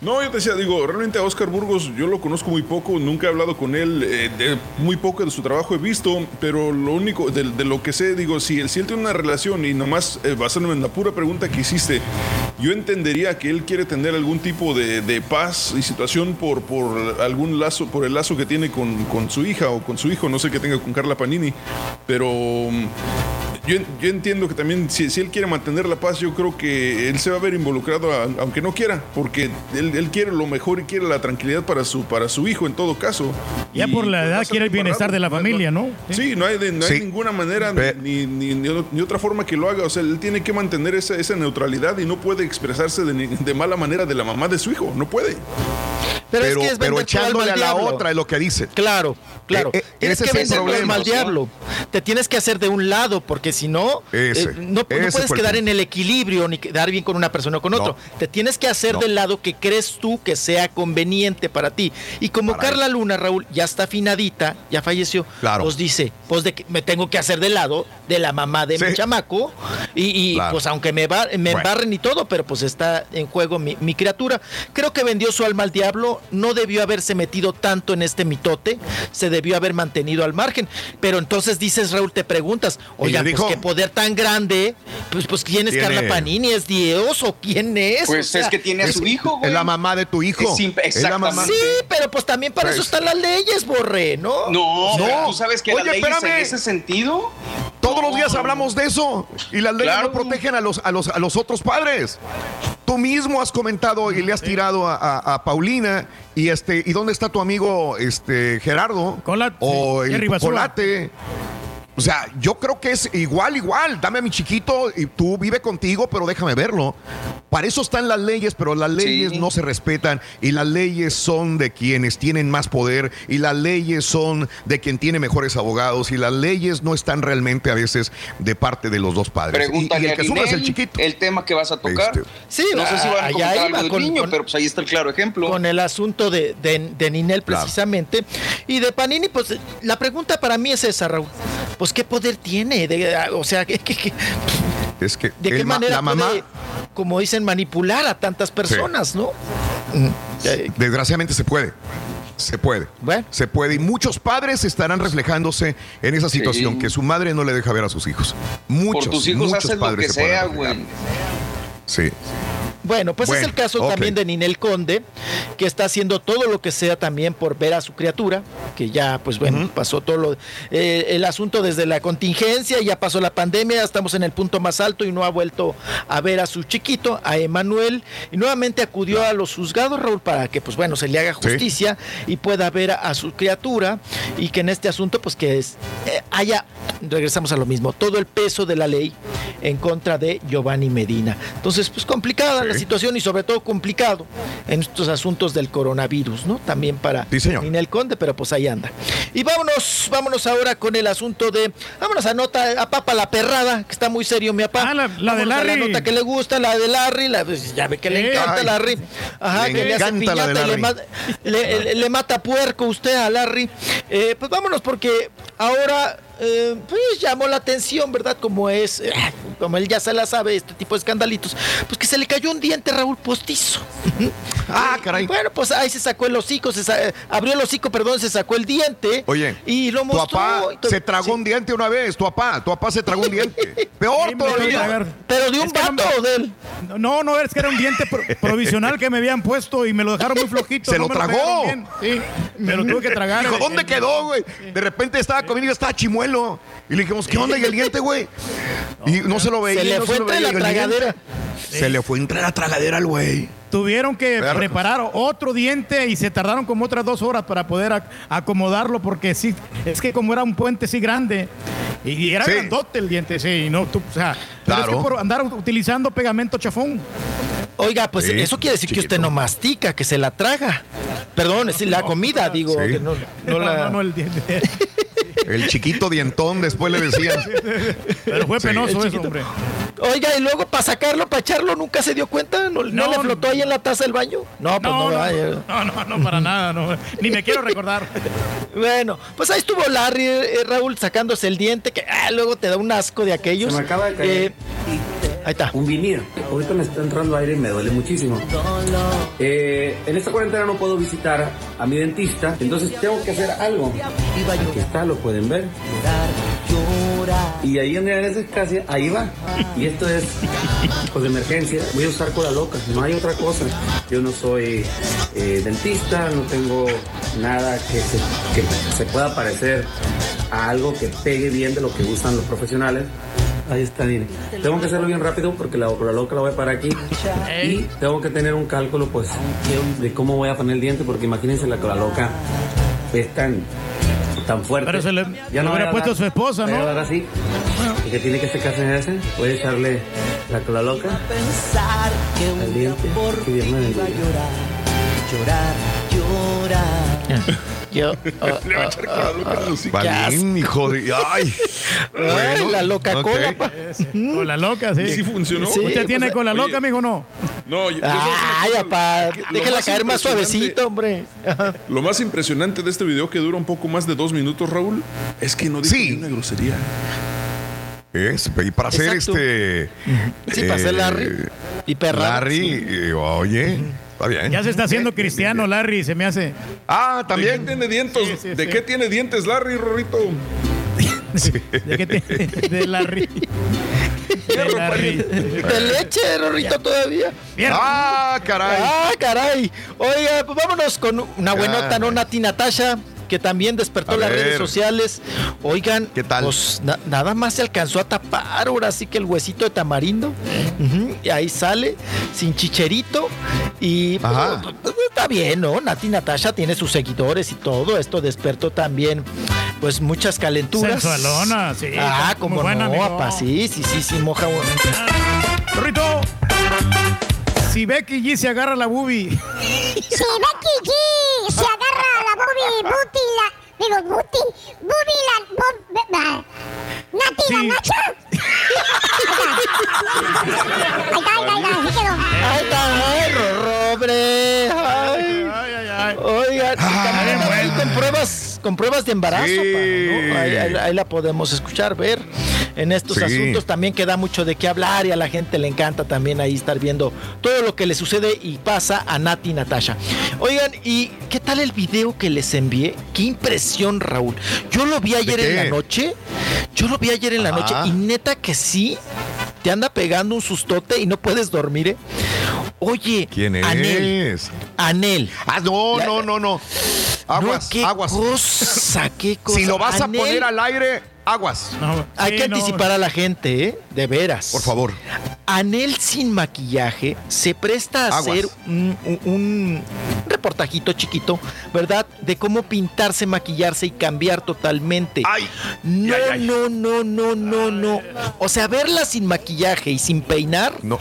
No, yo te decía, digo, realmente a Oscar Burgos yo lo conozco muy poco, nunca he hablado con él, eh, muy poco de su trabajo he visto, pero lo único, de, lo que sé, digo, si él, si él tiene una relación y nomás eh, basándome en la pura pregunta que hiciste, yo entendería que él quiere tener algún tipo de, de paz y situación por, por algún lazo, por el lazo que tiene con, con su hija o con su hijo, no sé qué tenga con Carla Panini, pero... yo, yo entiendo que también si, si él quiere mantener la paz, yo creo que él se va a ver involucrado a- aunque no quiera, porque él, él quiere lo mejor y quiere la tranquilidad para su, para su hijo en todo caso. Ya Y, por la pues, edad quiere el bienestar de la familia, ¿no? Sí, no hay, de- no hay Sí. ninguna manera ni, ni, ni- ni otra forma que lo haga. O sea, él tiene que mantener esa, esa neutralidad y no puede expresarse de, ni- de mala manera de la mamá de su hijo. No puede. Pero, Pero es que es pero vender tu alma echándole a la diablo. otra es lo que dice. Claro, claro. Eh, eh, tienes ese que es el problema, alma al diablo. Te tienes que hacer de un lado, porque si no, Ese, eh, no, puedes quedar en el equilibrio ni quedar bien con una persona o con otro. Te tienes que hacer No. del lado que crees tú que sea conveniente para ti. Y como Para Carla Luna, Raúl, ya está afinadita, ya falleció, Claro. pues dice, pues de que me tengo que hacer del lado de la mamá de mi chamaco. Y, y, Claro. pues aunque me, va- me Bueno. embarren y todo, pero pues está en juego mi, mi criatura. Creo que vendió su alma al diablo, no debió haberse metido tanto en este mitote, se debió haber mantenido al margen. Pero entonces dices, Raúl, te preguntas, oye, Ella pues dijo- qué poder tan grande, pues, pues ¿quién es Tiene- Carla Panini? ¿Es Dios o quién es? Pues O sea, es que tiene a Es, su hijo, güey. es la mamá de tu hijo. Es simple- Es la mamá. exactamente. Sí, pero pues también para eso Pues- están las leyes, Borre, ¿no? No, No. pero tú sabes que Oye, las leyes en ese sentido. Todos los días hablamos de eso y las leyes Claro. no protegen a los, a, los, a los otros padres. Tú mismo has comentado y le has tirado a, a- a Paulina y este y dónde está tu amigo este Gerardo Colat- o el chocolate. O sea, yo creo que es igual, igual. Dame a mi chiquito y tú vive contigo, pero déjame verlo. Para eso están las leyes, pero las leyes Sí. no se respetan y las leyes son de quienes tienen más poder y las leyes son de quien tiene mejores abogados y las leyes no están realmente a veces de parte de los dos padres. Y- Pregúntale y, el a que sufre es el chiquito. el tema que vas a tocar. Este. Sí, no sé si van a comentar algo del con- niño, con- pero pues ahí está el claro ejemplo. con el asunto de, de, de Ninel Claro. precisamente. Y de Panini, pues la pregunta para mí es esa, Raúl. Pues qué poder tiene, De- o sea, ¿qué- qué- qué- Es que ¿de qué manera la mamá, puede, como dicen, manipular a tantas personas, no? Mm, eh, desgraciadamente se puede. Se puede. Bueno. Se puede. Y muchos padres estarán reflejándose en esa situación, que su madre no le deja ver a sus hijos. Muchos, Por tus hijos muchos haces lo padres que se sea, güey. Sí. Bueno, pues Bueno, es el caso también de Ninel Conde, que está haciendo todo lo que sea también por ver a su criatura, que ya, pues bueno, pasó todo lo, eh, el asunto desde la contingencia, ya pasó la pandemia, estamos en el punto más alto y no ha vuelto a ver a su chiquito, a Emanuel, y nuevamente acudió a los juzgados, Raúl, para que, pues bueno, se le haga justicia y pueda ver a, a su criatura y que en este asunto, pues que es, eh, haya, regresamos a lo mismo, todo el peso de la ley en contra de Giovanni Medina. Entonces, pues complicada la situación y sobre todo complicado en estos asuntos del coronavirus, ¿no? También para Sí, señor. Ninel Conde, pero pues ahí anda. Y vámonos, vámonos ahora con el asunto de, vámonos a nota, a Papa la perrada, que está muy serio mi papá. Ah, la- la de a Larry. La nota que le gusta, la de Larry, la, pues, ya ve que le encanta Ay, Larry. Ajá, le que le hace encanta la de piñata y le, Larry. ma- le- le- le mata puerco usted a Larry. Eh, pues vámonos porque ahora eh, pues llamó la atención, ¿verdad? Como es, eh, como él ya se la sabe, este tipo de escandalitos, pues que se le cayó un diente Raúl postizo. Ah, caray. Bueno, pues ahí se sacó el hocico, se sa- abrió el hocico, perdón, se sacó el diente. Oye, y lo tu mostró. papá y to- se tragó sí. un diente una vez, tu papá, tu papá se tragó un diente. Peor todavía. Pero de un no vato me- de él. No, no, es que era un diente pro- provisional que me habían puesto y me lo dejaron muy flojito. Se no lo tragó. bien. Sí, me lo tuve que tragar. Dijo, ¿dónde el- quedó, güey? De repente estaba comiendo y estaba chimuelo. Y le dijimos, ¿qué onda? ¿Y el diente, güey? Y no se lo veía. Se le no fue lo entre veía, la tragadera. Se le fue entre la tragadera al güey. Tuvieron que Ver- preparar otro diente y se tardaron como otras dos horas para poder ac- acomodarlo porque sí, es que como era un puente así grande y era Sí. grandote el diente, sí, no, tú, o sea, pero es Claro. que por andar utilizando pegamento chafón. Oiga, pues Sí, eso quiere decir que usted no mastica, que se la traga. Perdón, es la comida, digo, Sí. que no, no la... no, no, el diente. El chiquito dientón, después le decían. Pero fue penoso eso, chiquito. hombre. Oiga, y luego para sacarlo, para echarlo, ¿nunca se dio cuenta? ¿No, no No, le flotó ahí en la taza del baño? No, pues no, No, no, vaya. no, no, no, para nada, no. Ni me quiero recordar. Bueno, pues ahí estuvo Larry, eh, Raúl, sacándose el diente, que ah, luego te da un asco de aquellos. Se me acaba de caer. Eh, ahí está. Un vinir. Ahorita me está entrando aire y me duele muchísimo. Eh, en esta cuarentena no puedo visitar a mi dentista, entonces tengo que hacer algo. Aquí está, lo pueden ver. Y ahí en esa casa, ahí va. Y esto es, pues de emergencia. Voy a usar cola loca, no hay otra cosa. Yo no soy eh, dentista, no tengo nada que se, pueda parecer a algo que pegue bien de lo que gustan los profesionales. Ahí está, mire. Tengo que hacerlo bien rápido porque la cola loca la voy a parar aquí. Y tengo que tener un cálculo, pues, de cómo voy a poner el diente, porque imagínense la cola loca es tan, tan fuerte. Pero se le, Ya le no hubiera voy a puesto dar- su esposa, a ¿no? dar así. Y que tiene que secarse en ese. Voy a echarle la cola loca. El diente. Que Dios me bendiga. Yo. Le va a echar cola loca en el hocico. Valín, hijo de. Ay. Ay, la loca cola, pa. Con la loca, sí. Sí funcionó. Sí, ¿Usted tiene pues, con la oye. loca, mijo, no? No, yo- yo- Ay, apá, Lo déjela caer más suavecito, hombre. Lo más impresionante de este video que dura un poco más de dos minutos, Raúl, es que no dice Sí. ni una grosería. Es, y para hacer este. Sí, para ser Larry. Y perra. Larry, eh, oye, está bien. Ya se está haciendo cristiano, Larry, se me hace. Ah, ¿De qué también. tiene dientes? Sí, sí, ¿De sí. qué tiene dientes Larry, Rorrito? ¿De qué te- de Larry. De Larry. De leche, Rorrito, todavía. Mierda. Ah, caray. Ah, caray. Oiga, pues vámonos con una buenota, ¿no? Nati Natasha, que también despertó A las ver. redes sociales. Oigan, ¿Qué tal? Pues na- nada más se alcanzó a tapar ahora sí que el huesito de tamarindo. Y ahí sale, sin chicherito. Y pues, Ajá. pues, está bien, ¿no? Nati Natasha tiene sus seguidores y todo. Esto despertó también, pues, muchas calenturas. Sensualona, sí, Ah, como buena, no, apa, sí, sí, sí, sí, moja. Rito. Si Becky G se agarra la boobie. Si Becky G se agarra a Digo, Booty. Booby, la. Bob, Nati, Sí. la Nacha. Ahí está, ahí está, ahí está, así quedó. Ahí está, ay, Robre. Ay. Ay, ay, ay. Oigan, también ahí con pruebas, con pruebas de embarazo, Sí. pa, ¿no? ahí, ahí- ahí la podemos escuchar, ver en estos Sí. asuntos también que da mucho de qué hablar y a la gente le encanta también ahí estar viendo todo lo que le sucede y pasa a Nati y Natasha. Oigan, ¿y qué tal el video que les envié? Qué Raúl. Yo lo vi ayer en la noche, yo lo vi ayer en la noche y neta que sí, te anda pegando un sustote y no puedes dormir, ¿eh? Oye, ¿Quién es? Anel, Anel. Ah, no, La- no, no, no. Aguas, no, qué aguas. cosa, qué cosa. Si lo vas a poner al aire, aguas. No, Hay sí, que no. anticipar a la gente, ¿eh? De veras. Por favor. Anel sin maquillaje se presta a Aguas. hacer un, reportajito chiquito, ¿verdad? De cómo pintarse, maquillarse y cambiar totalmente. Ay. No, Ay, ay. no, no, no, no, no. O sea, verla sin maquillaje y sin peinar, No,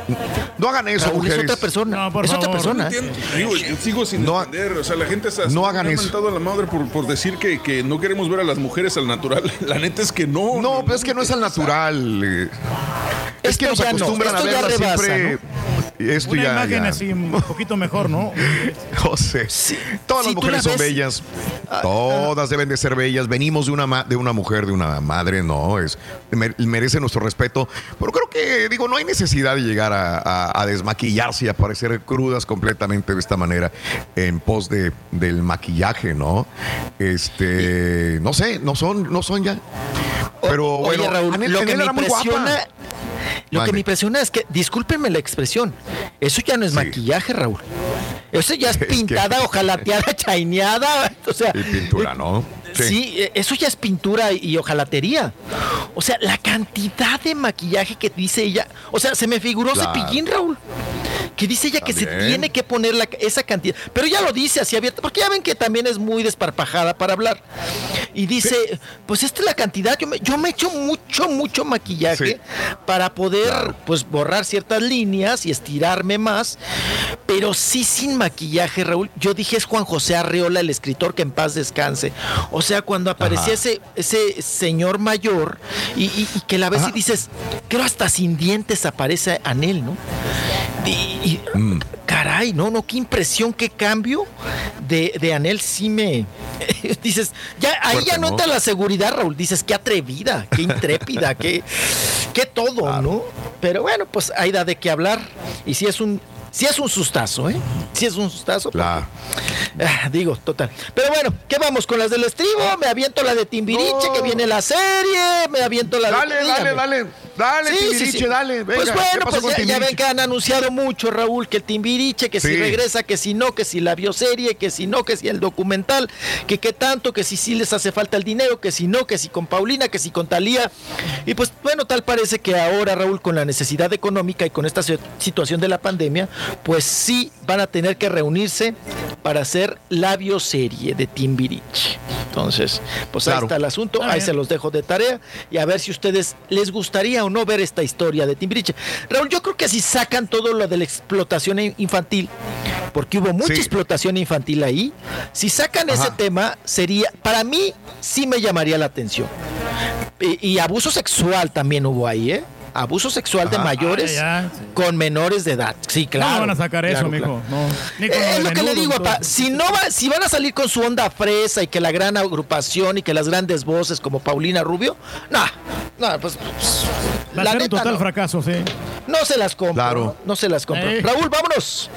no hagan eso, Raúl, es mujeres. otra persona. No, por es otra persona. Entiendo. Digo, sigo sin No ha- entender. O sea, la gente se no hagan me ha eso. a la madre por, por decir que, que no queremos ver a las mujeres al natural. La neta es que no. No, pero es que no es al natural. eh. Es que nos ya no, acostumbran a esto ya verla rebasa, siempre. Y Esto Una ya, imagen ya. así un poquito mejor, ¿no? José. Todas si las mujeres la son ves- bellas. Ah, Todas deben de ser bellas. Venimos de una, ma- de una mujer, de una madre, no. Es, mer- merece nuestro respeto. Pero creo que, digo, no hay necesidad de llegar a, a- a desmaquillarse y a parecer crudas completamente de esta manera en pos de, del maquillaje, ¿no? Este, no sé, no son, no son ya. Pero Oye, bueno, Raúl, Anel- lo que me era muy guapa. Lo que me impresiona es que, discúlpenme la expresión, eso ya no es Sí. maquillaje, Raúl. Eso ya es Es que- pintada, ojalateada, chaineada, o sea, Y pintura, ¿no? Sí. eso ya es pintura y ojalatería. O sea, la cantidad de maquillaje que dice ella. O sea, se me figuró Claro. cepillín, Raúl. Que dice ella que se tiene que poner la- esa cantidad. Pero ya lo dice así abierta, porque ya ven que también es muy desparpajada para hablar. Y dice, pues esta es la cantidad. Yo me, yo me echo mucho, mucho maquillaje Sí. para poder Claro. pues borrar ciertas líneas y estirarme más. Pero sí sin maquillaje, Raúl. Yo dije es Juan José Arreola, el escritor que en paz descanse. O sea, cuando aparecía ese, ese señor mayor y, y- y que la ves y dices, creo hasta sin dientes aparece Anel, ¿no? Y, y- Mm. caray, no, no, qué impresión, qué cambio de, de Anel sí me... dices, ya ahí Fuerte, ya no ¿no? entra la seguridad, Raúl. Dices, qué atrevida, qué intrépida, qué, qué todo, ¿no? Pero bueno, pues ahí da de qué hablar. Y si es un... Si es un sustazo, ¿eh? Si es un sustazo. Claro. Ah, digo, total. Pero bueno, ¿qué vamos con las del estribo? Me aviento la de Timbiriche, No. que viene la serie. Me aviento la Dale, de. dale, dígame. dale. Dale, Sí, sí, Timbiriche, sí. dale. Venga, pues ¿qué bueno, pues ya, ya ven que han anunciado mucho, Raúl, que el Timbiriche, que si Sí. regresa, que si no, que si la bioserie, que si no, que si el documental, que qué tanto, que si sí les hace falta el dinero, que si no, que si con Paulina, que si con Talía. Y pues bueno, tal parece que ahora, Raúl, con la necesidad económica y con esta si- situación de la pandemia, pues sí van a tener que reunirse para hacer la bioserie de Timbiriche. Entonces, pues ahí Claro. está el asunto, ahí bien. se los dejo de tarea y a ver si ustedes les gustaría o no ver esta historia de Timbiriche. Raúl, yo creo que si sacan todo lo de la explotación in- infantil, porque hubo mucha Sí. explotación infantil ahí. Si sacan ese Ajá. tema, sería, para mí, sí me llamaría la atención. Y, y abuso sexual también hubo ahí, ¿eh? Abuso sexual de Ajá. mayores Ah, ya. con menores de edad. Sí, claro. no van a sacar eso, claro, mijo. claro. No. Ni con Eh, es de lo que le digo, papá. Si no va, si van a salir con su onda fresa y que la gran agrupación y que las grandes voces como Paulina Rubio, no, no, pues, pues, Va a la ser un total no. fracaso, sí. No se las compro. Claro. No, No se las compro. Eh. Raúl, vámonos.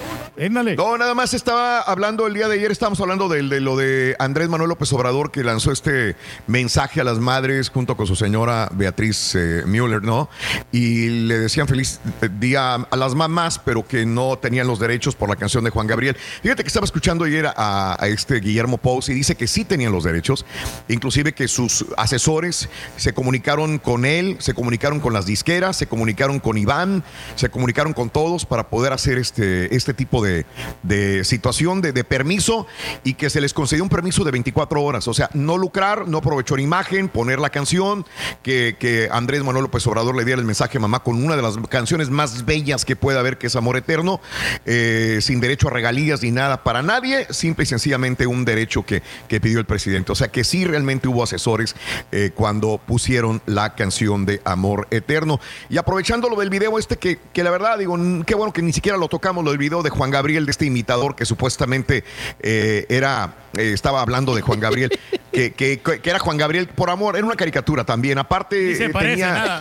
No, nada más estaba hablando el día de ayer, estábamos hablando del- de, lo de Andrés Manuel López Obrador que lanzó este mensaje a las madres junto con su señora Beatriz eh, Müller, ¿no? Y le decían feliz eh, día a las mamás, pero que no tenían los derechos por la canción de Juan Gabriel. Fíjate que estaba escuchando ayer a, a este Guillermo Pous y dice que sí tenían los derechos, inclusive que sus asesores se comunicaron con él, se comunicaron con las disqueras, se comunicaron con Iván, se comunicaron con todos para poder hacer este, este tipo de, de situación, de, permiso, y que se les concedió un permiso de 24 horas. O sea, no lucrar, no aprovechar imagen, poner la canción, que, que Andrés Manuel López Obrador le diera el mensaje a mamá con una de las canciones más bellas que pueda haber, que es Amor Eterno, eh, sin derecho a regalías ni nada para nadie, simple y sencillamente un derecho que, que pidió el presidente. O sea que sí realmente hubo asesores eh, cuando pusieron la canción de Amor Eterno. Y aprovechando lo del video este, que, que la verdad digo, qué bueno que ni siquiera lo tocamos, lo del video de Juan Gabriel, de este imitador que supuestamente eh, era, eh, estaba hablando de Juan Gabriel, que, que- que era Juan Gabriel por amor, era una caricatura también. Aparte, Ni se parece tenía- nada.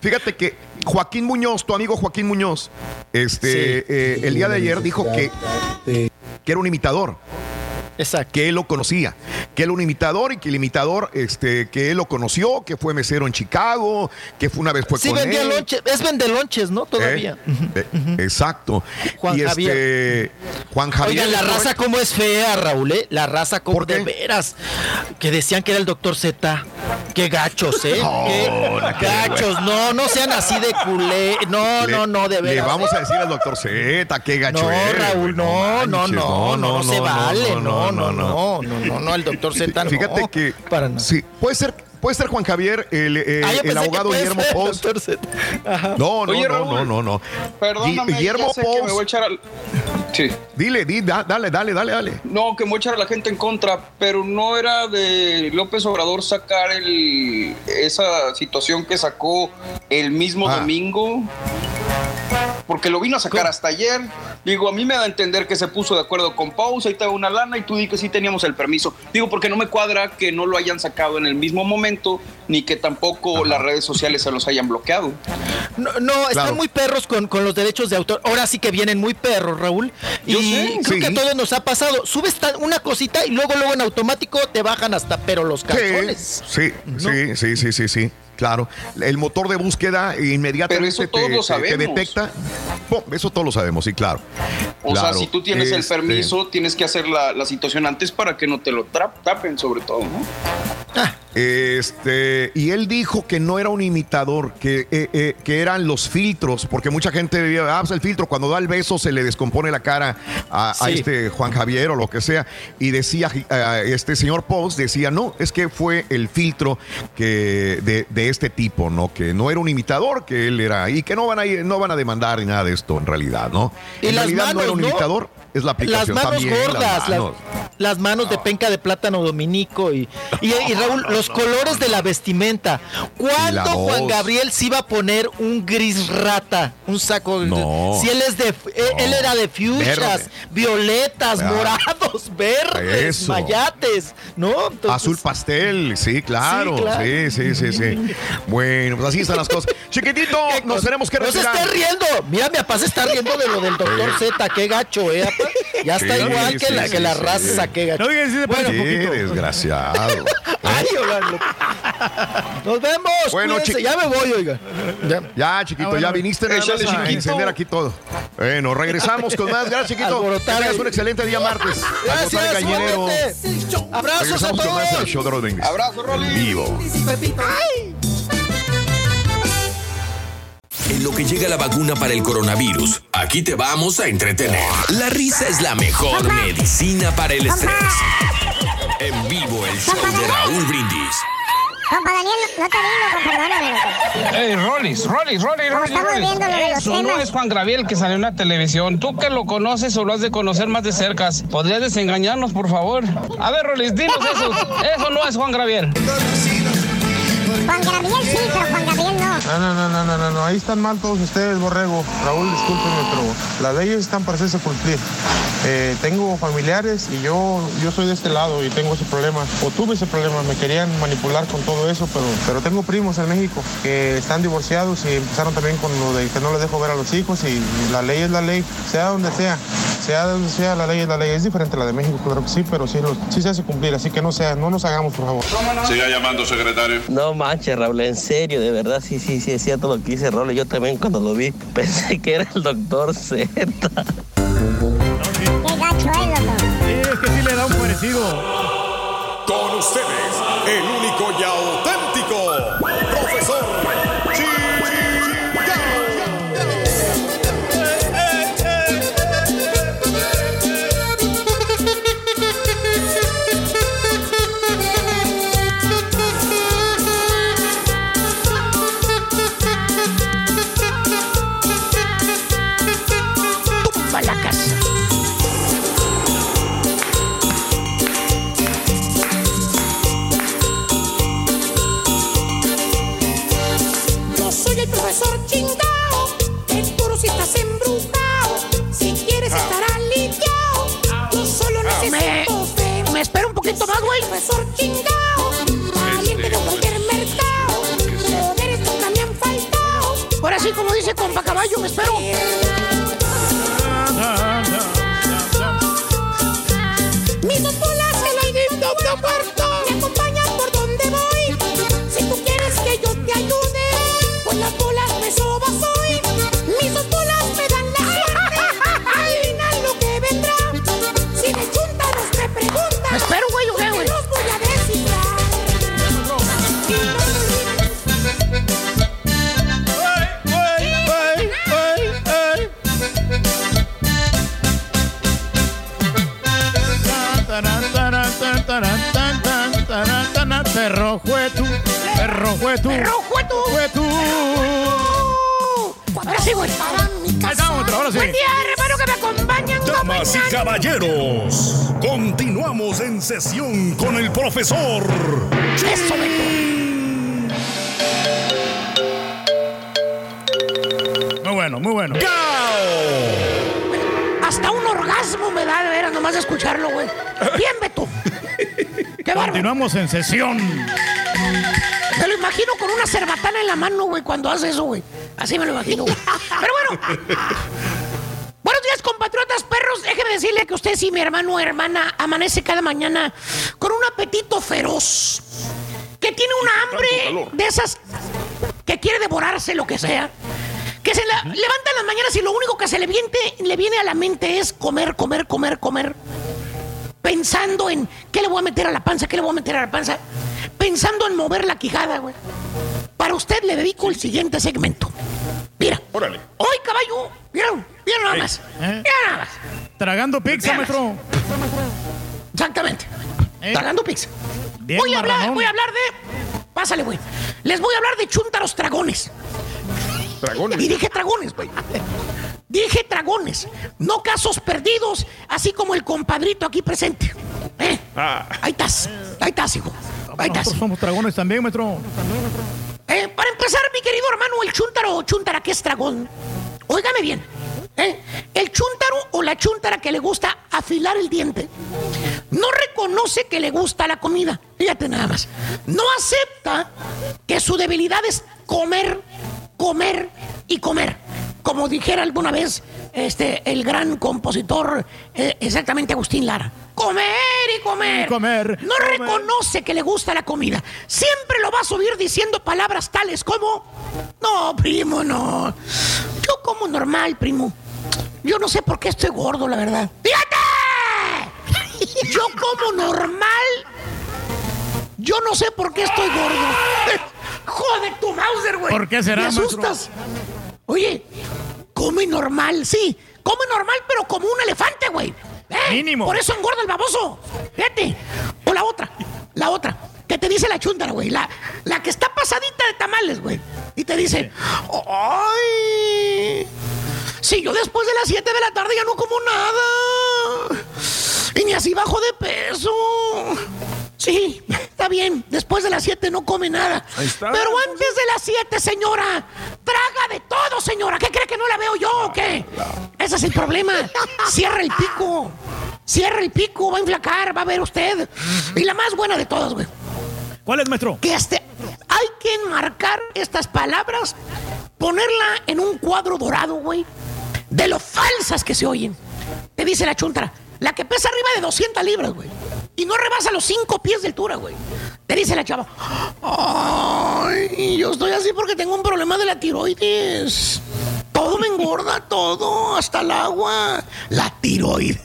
Fíjate que Joaquín Muñoz, tu amigo Joaquín Muñoz, este, eh, el día de ayer dijo que, que era un imitador. Exacto. Que él lo conocía, que él era un imitador y que el imitador, este, que él lo conoció, que fue mesero en Chicago, que fue una vez fue Sí, con vendía él. lonches. Es vendelonches, ¿no? Todavía. Eh, eh, Exacto. Juan y Javier. este Juan Javier. Oigan, la raza cómo es fea, Raúl, ¿eh? La raza como de veras. Que decían que era el doctor Z. Qué gachos, ¿eh? Qué gachos. No, no sean así de culé. No, Le- no, no, de veras. Le vamos ¿eh? a decir al doctor Z, qué gacho No, Raúl, no, no, no, no, no, se vale. No, no, no, no. no, no, no, el doctor Z no. Fíjate que sí, puede ser, puede ser Juan Javier, el, eh, Ah, el que abogado Guillermo Post. No, no, Oye, no, Raúl, no, no, no. Perdóname, Guillermo ya sé que me Post. voy a echar al... Sí. Dile, di, da- dale, dale, dale, dale. No, que me voy a echar a la gente en contra, pero no era de López Obrador sacar el, esa situación que sacó el mismo Ah. domingo, porque lo vino a sacar hasta ayer. Digo, a mí me da a entender que se puso de acuerdo con pausa y te da una lana y tú di que sí teníamos el permiso. Digo, porque no me cuadra que no lo hayan sacado en el mismo momento, ni que tampoco las redes sociales se los hayan bloqueado. No, no, están Claro. muy perros con, con los derechos de autor. Ahora sí que vienen muy perros, Raúl. Y Yo sé, creo sí. que a todos nos ha pasado. Subes una cosita y luego, luego en automático te bajan hasta pero los calzones. Sí, sí, sí, sí, sí, sí, claro. El motor de búsqueda inmediatamente Pero eso te, todos lo te- te sabemos. detecta. Pum, eso todos lo sabemos, sí, claro. O Claro. sea, si tú tienes el Este, permiso, tienes que hacer la, la situación antes para que no te lo tapen, sobre todo, ¿no? Este, y él dijo que no era un imitador, que, eh, eh, que eran los filtros, porque mucha gente diría, ah, pues el filtro, cuando da el beso se le descompone la cara a, este Juan Javier o lo que sea. Y decía, eh, este señor Post decía, no, es que fue el filtro que de, de este tipo, ¿no? Que no era un imitador, que él era, y que no van a ir, no van a demandar ni nada de esto en realidad, ¿no? En realidad no era un ¿no? imitador, es la Las aplicación manos también. gordas, las las, manos. las manos de penca de plátano dominico y, y, y Raúl, los colores de la vestimenta. ¿Cuándo Juan. Gabriel se iba a poner un gris rata? Un saco. No. Si él es de él, era de fuchsias, violetas, Ah. morados, verdes, Eso. mayates, ¿no? Entonces- Azul pastel, sí, claro. Sí, claro. Sí, sí, sí, sí. Bueno, pues así están las cosas. Chiquitito, nos tenemos que No se retirar. esté riendo. Mira, mi papá se está riendo de lo del doctor Z. Qué gacho, ¿eh? Ya está Sí, igual que sí, la, sí, que la sí. raza. Sí se parece Qué un poquito. desgraciado. Ay, Nos vemos. Bueno, cuídense. ya me voy, oiga. Ya. Ya, chiquito, Ah, bueno. ya viniste nada Échale, más a chiquito. encender aquí todo. Bueno, regresamos con más. Gracias, chiquito. Ahí. un excelente día martes. Gracias. Abrazos a Regresamos con más todos. show de Rodríguez. Abrazo, Rolly. En vivo. En lo que llega la vacuna para el coronavirus, aquí te vamos a entretener. La risa es la mejor medicina para el estrés. En vivo el show de Raúl Brindis. Compa Daniel, no te digo, perdóname. Ey, Rollis, Rollis, Rollis, No, Rollis, estamos Rollis. viendo lo de los Eso no es Juan Gabriel que salió en la televisión. Tú que lo conoces o lo has de conocer más de cerca, ¿podrías desengañarnos, por favor? A ver, Rollis, dinos eso. Eso no es Juan Gabriel. Juan Gabriel sí, pero Juan Gabriel no. No, no, no, no, no, no, no, ahí están mal todos ustedes, Borrego. Raúl, discúlpenme, pero las leyes están para hacerse cumplir. Eh, tengo familiares y yo, yo soy de este lado y tengo ese problema, o tuve ese problema, me querían manipular con todo eso, pero, pero tengo primos en México que están divorciados y empezaron también con lo de que no les dejo ver a los hijos y la ley es la ley, sea donde sea, sea donde sea, la ley es la ley. Es diferente a la de México, claro que sí, pero sí, lo- sí se hace cumplir, así que no sea, no nos hagamos, por favor. Siga llamando, secretario. No manches, Raúl, en serio, de verdad, sí, sí, sí, es cierto lo que dice Raúl. Yo también cuando lo vi pensé que era el doctor Z. Qué gacho es, loco. Sí, es que sí le da un parecido. Con ustedes, el poquito más, güey. Profesor chingao, valiente de cualquier mercado. Poderes nunca me han faltado. Ahora sí, como dice compa caballo, me espero. Mis Ahora sí. Buen día, hermano, que me acompañan. Damas y caballeros, continuamos en sesión con el profesor. Eso, Muy bueno, muy bueno. Hasta un orgasmo me da de veras nomás de escucharlo, güey. Bien, Beto. Qué. Continuamos en sesión. Me lo imagino con una cerbatana en la mano, güey, cuando hace eso, güey. Así me lo imagino. Pero bueno. Buenos días, compatriotas perros. Déjeme decirle que usted, si mi hermano o hermana amanece cada mañana con un apetito feroz, que tiene una hambre de esas que quiere devorarse lo que sea, que se la- levanta en las mañanas y lo único que se le viene, le viene a la mente es comer, comer, comer, comer. Pensando en qué le voy a meter a la panza, qué le voy a meter a la panza. Pensando en mover la quijada, güey. Para usted le dedico el siguiente segmento. Mira. Órale. Hoy, caballo, ¿vieron? ¿Vieron nada más? ¿Eh? Mira nada más. Tragando pizza, maestro. Exactamente. Tragando pizza. Bien voy a hablar, voy a hablar de. Pásale, güey. Les voy a hablar de chúntaros dragones. Dragones. Y dije dragones, güey. Dije dragones, no casos perdidos, así como el compadrito aquí presente. ¿Eh? Ahí estás, ahí estás, hijo. Ahí estás. Nosotros somos dragones también, maestro. Eh, para empezar, mi querido hermano, el chúntaro o chúntara que es dragón. Óigame bien. ¿eh? El chúntaro o la chúntara que le gusta afilar el diente no reconoce que le gusta la comida. Fíjate nada más. No acepta que su debilidad es comer, comer y comer. Como dijera alguna vez este, el gran compositor, eh, exactamente Agustín Lara. Comer y comer. Y comer, No reconoce que le gusta la comida. Siempre lo va a subir diciendo palabras tales como, no, primo, no. Yo como normal, primo. Yo no sé por qué estoy gordo, la verdad. ¡Fíjate! Yo como normal. Yo no sé por qué estoy gordo. Joder, tu Mauser, güey. ¿Por qué será, Me maestro? Oye, come normal, sí. Come normal, pero como un elefante, güey. ¿Eh? Mínimo. Por eso engorda el baboso. Fíjate. O la otra. La otra. que te dice la chuntara, güey. La, la que está pasadita de tamales, güey. Y te dice, ¡ay! Si yo después de las 7 de la tarde ya no como nada. Y ni así bajo de peso. Sí, está bien. Después de las 7 no come nada. Ahí está. Pero antes de las 7, señora, traga de todo, señora. ¿Qué cree que no la veo yo o qué? Ese es el problema. Cierra el pico. Cierra el pico, va a enflacar, va a ver usted. Y la más buena de todas, güey. ¿Cuál es, maestro? Que este, hay que enmarcar estas palabras, ponerla en un cuadro dorado, güey, de lo falsas que se oyen. Te dice la chuntara, la que pesa arriba de 200 libras, güey. Y no rebasa los 5 pies de altura, güey. Te dice la chava, ay, yo estoy así porque tengo un problema de la tiroides. Todo me engorda, todo, hasta el agua. La tiroides.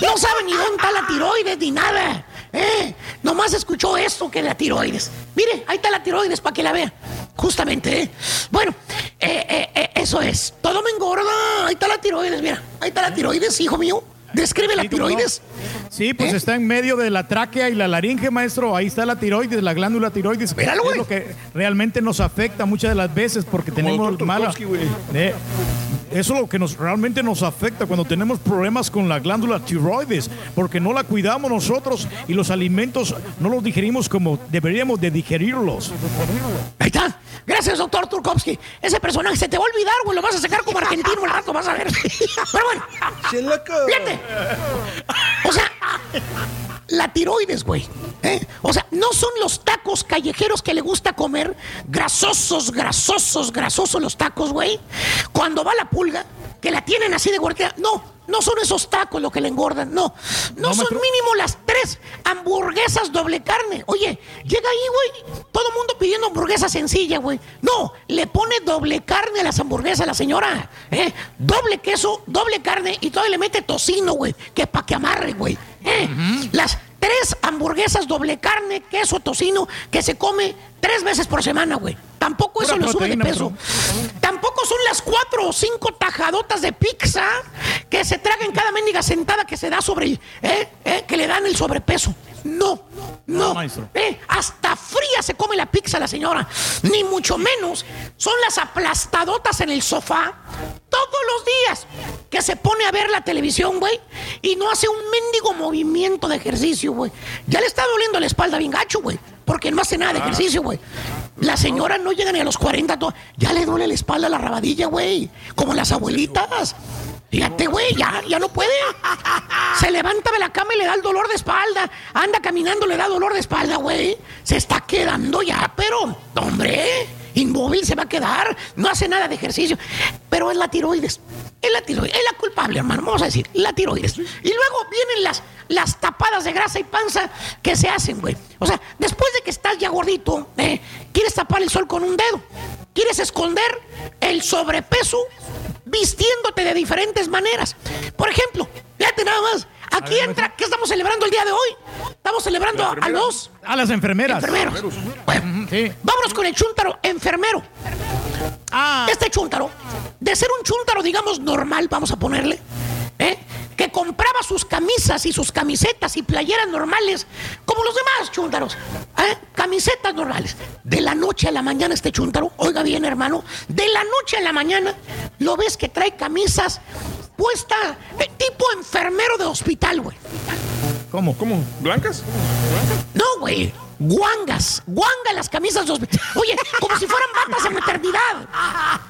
No sabe ni dónde está la tiroides ni nada. ¿eh? Nomás escuchó esto que la tiroides. Mire, ahí está la tiroides para que la vea. Justamente, ¿eh? Bueno, eh, eh, eso es. Todo me engorda. Ahí está la tiroides, mira. Ahí está la tiroides, hijo mío. Describe la tiroides. Sí, pues está en medio de la tráquea y la laringe, maestro. Ahí está la tiroides, la glándula tiroides. Míralo, es lo que realmente nos afecta muchas de las veces porque tenemos doctor mala. Tarkovsky, güey. Eh, eso es lo que nos realmente nos afecta cuando tenemos problemas con la glándula tiroides, porque no la cuidamos nosotros y los alimentos no los digerimos como deberíamos de digerirlos. Ahí está. Gracias, doctor Turkovsky. Ese personaje se te va a olvidar, güey. Lo vas a sacar como argentino al rato, vas a ver. Pero bueno. Fíjate. O sea, la tiroides, güey. ¿eh? O sea, no son los tacos callejeros que le gusta comer, grasosos, grasosos, grasosos los tacos, güey. Cuando va la pulga, que la tienen así de guardia. No, no son esos tacos lo que le engordan, no. No, son mínimo las tres hamburguesas doble carne. Oye, llega ahí, güey, todo el mundo pidiendo hamburguesa sencilla, güey. No, le pone doble carne a las hamburguesas la señora. ¿eh? Doble queso, doble carne y todavía le mete tocino, güey, que pa' que amarre, güey. ¿eh? Las tres hamburguesas doble carne, queso, tocino, que se come tres veces por semana, güey. Tampoco eso lo sube de peso. Tampoco son las cuatro o cinco tajadotas de pizza que se traga en cada mendiga sentada que se da sobre ¿eh? ¿eh? que le dan el sobrepeso. No, no. ¿eh? Hasta fría se come la pizza la señora. Ni mucho menos son las aplastadotas en el sofá todos los días que se pone a ver la televisión, güey, y no hace un mendigo movimiento de ejercicio, güey. Ya le está doliendo la espalda bien gacho, güey, porque no hace nada de ejercicio, güey. La señora no llega ni a los 40, to- ya le duele la espalda, la rabadilla, güey, como las abuelitas. Fíjate, güey, ya, ya no puede. Se levanta de la cama y le da el dolor de espalda. Anda caminando, le da dolor de espalda, güey. Se está quedando ya, pero, hombre, inmóvil se va a quedar. No hace nada de ejercicio. Pero es la tiroides. Es la tiroides. Es la culpable, hermano. Vamos a decir, la tiroides. Y luego vienen las, las tapadas de grasa y panza que se hacen, güey. O sea, después de que estás ya gordito, eh, quieres tapar el sol con un dedo. Quieres esconder el sobrepeso vistiéndote de diferentes maneras. Por ejemplo, fíjate nada más. Aquí entra, ¿qué estamos celebrando el día de hoy? Estamos celebrando a, los A las enfermeras. enfermeros. Bueno, vámonos con el chúntaro enfermero. Este chúntaro, de ser un chúntaro, digamos, normal, vamos a ponerle, ¿eh? que compraba sus camisas y sus camisetas y playeras normales, como los demás chúntaros, ¿eh? camisetas normales. De la noche a la mañana este chúntaro, oiga bien hermano, de la noche a la mañana lo ves que trae camisas puestas eh, tipo enfermero de hospital, güey. ¿Cómo? ¿Cómo? ¿Blancas? No, güey. Guangas, guangas las camisas de hospital. Oye, como si fueran batas de maternidad.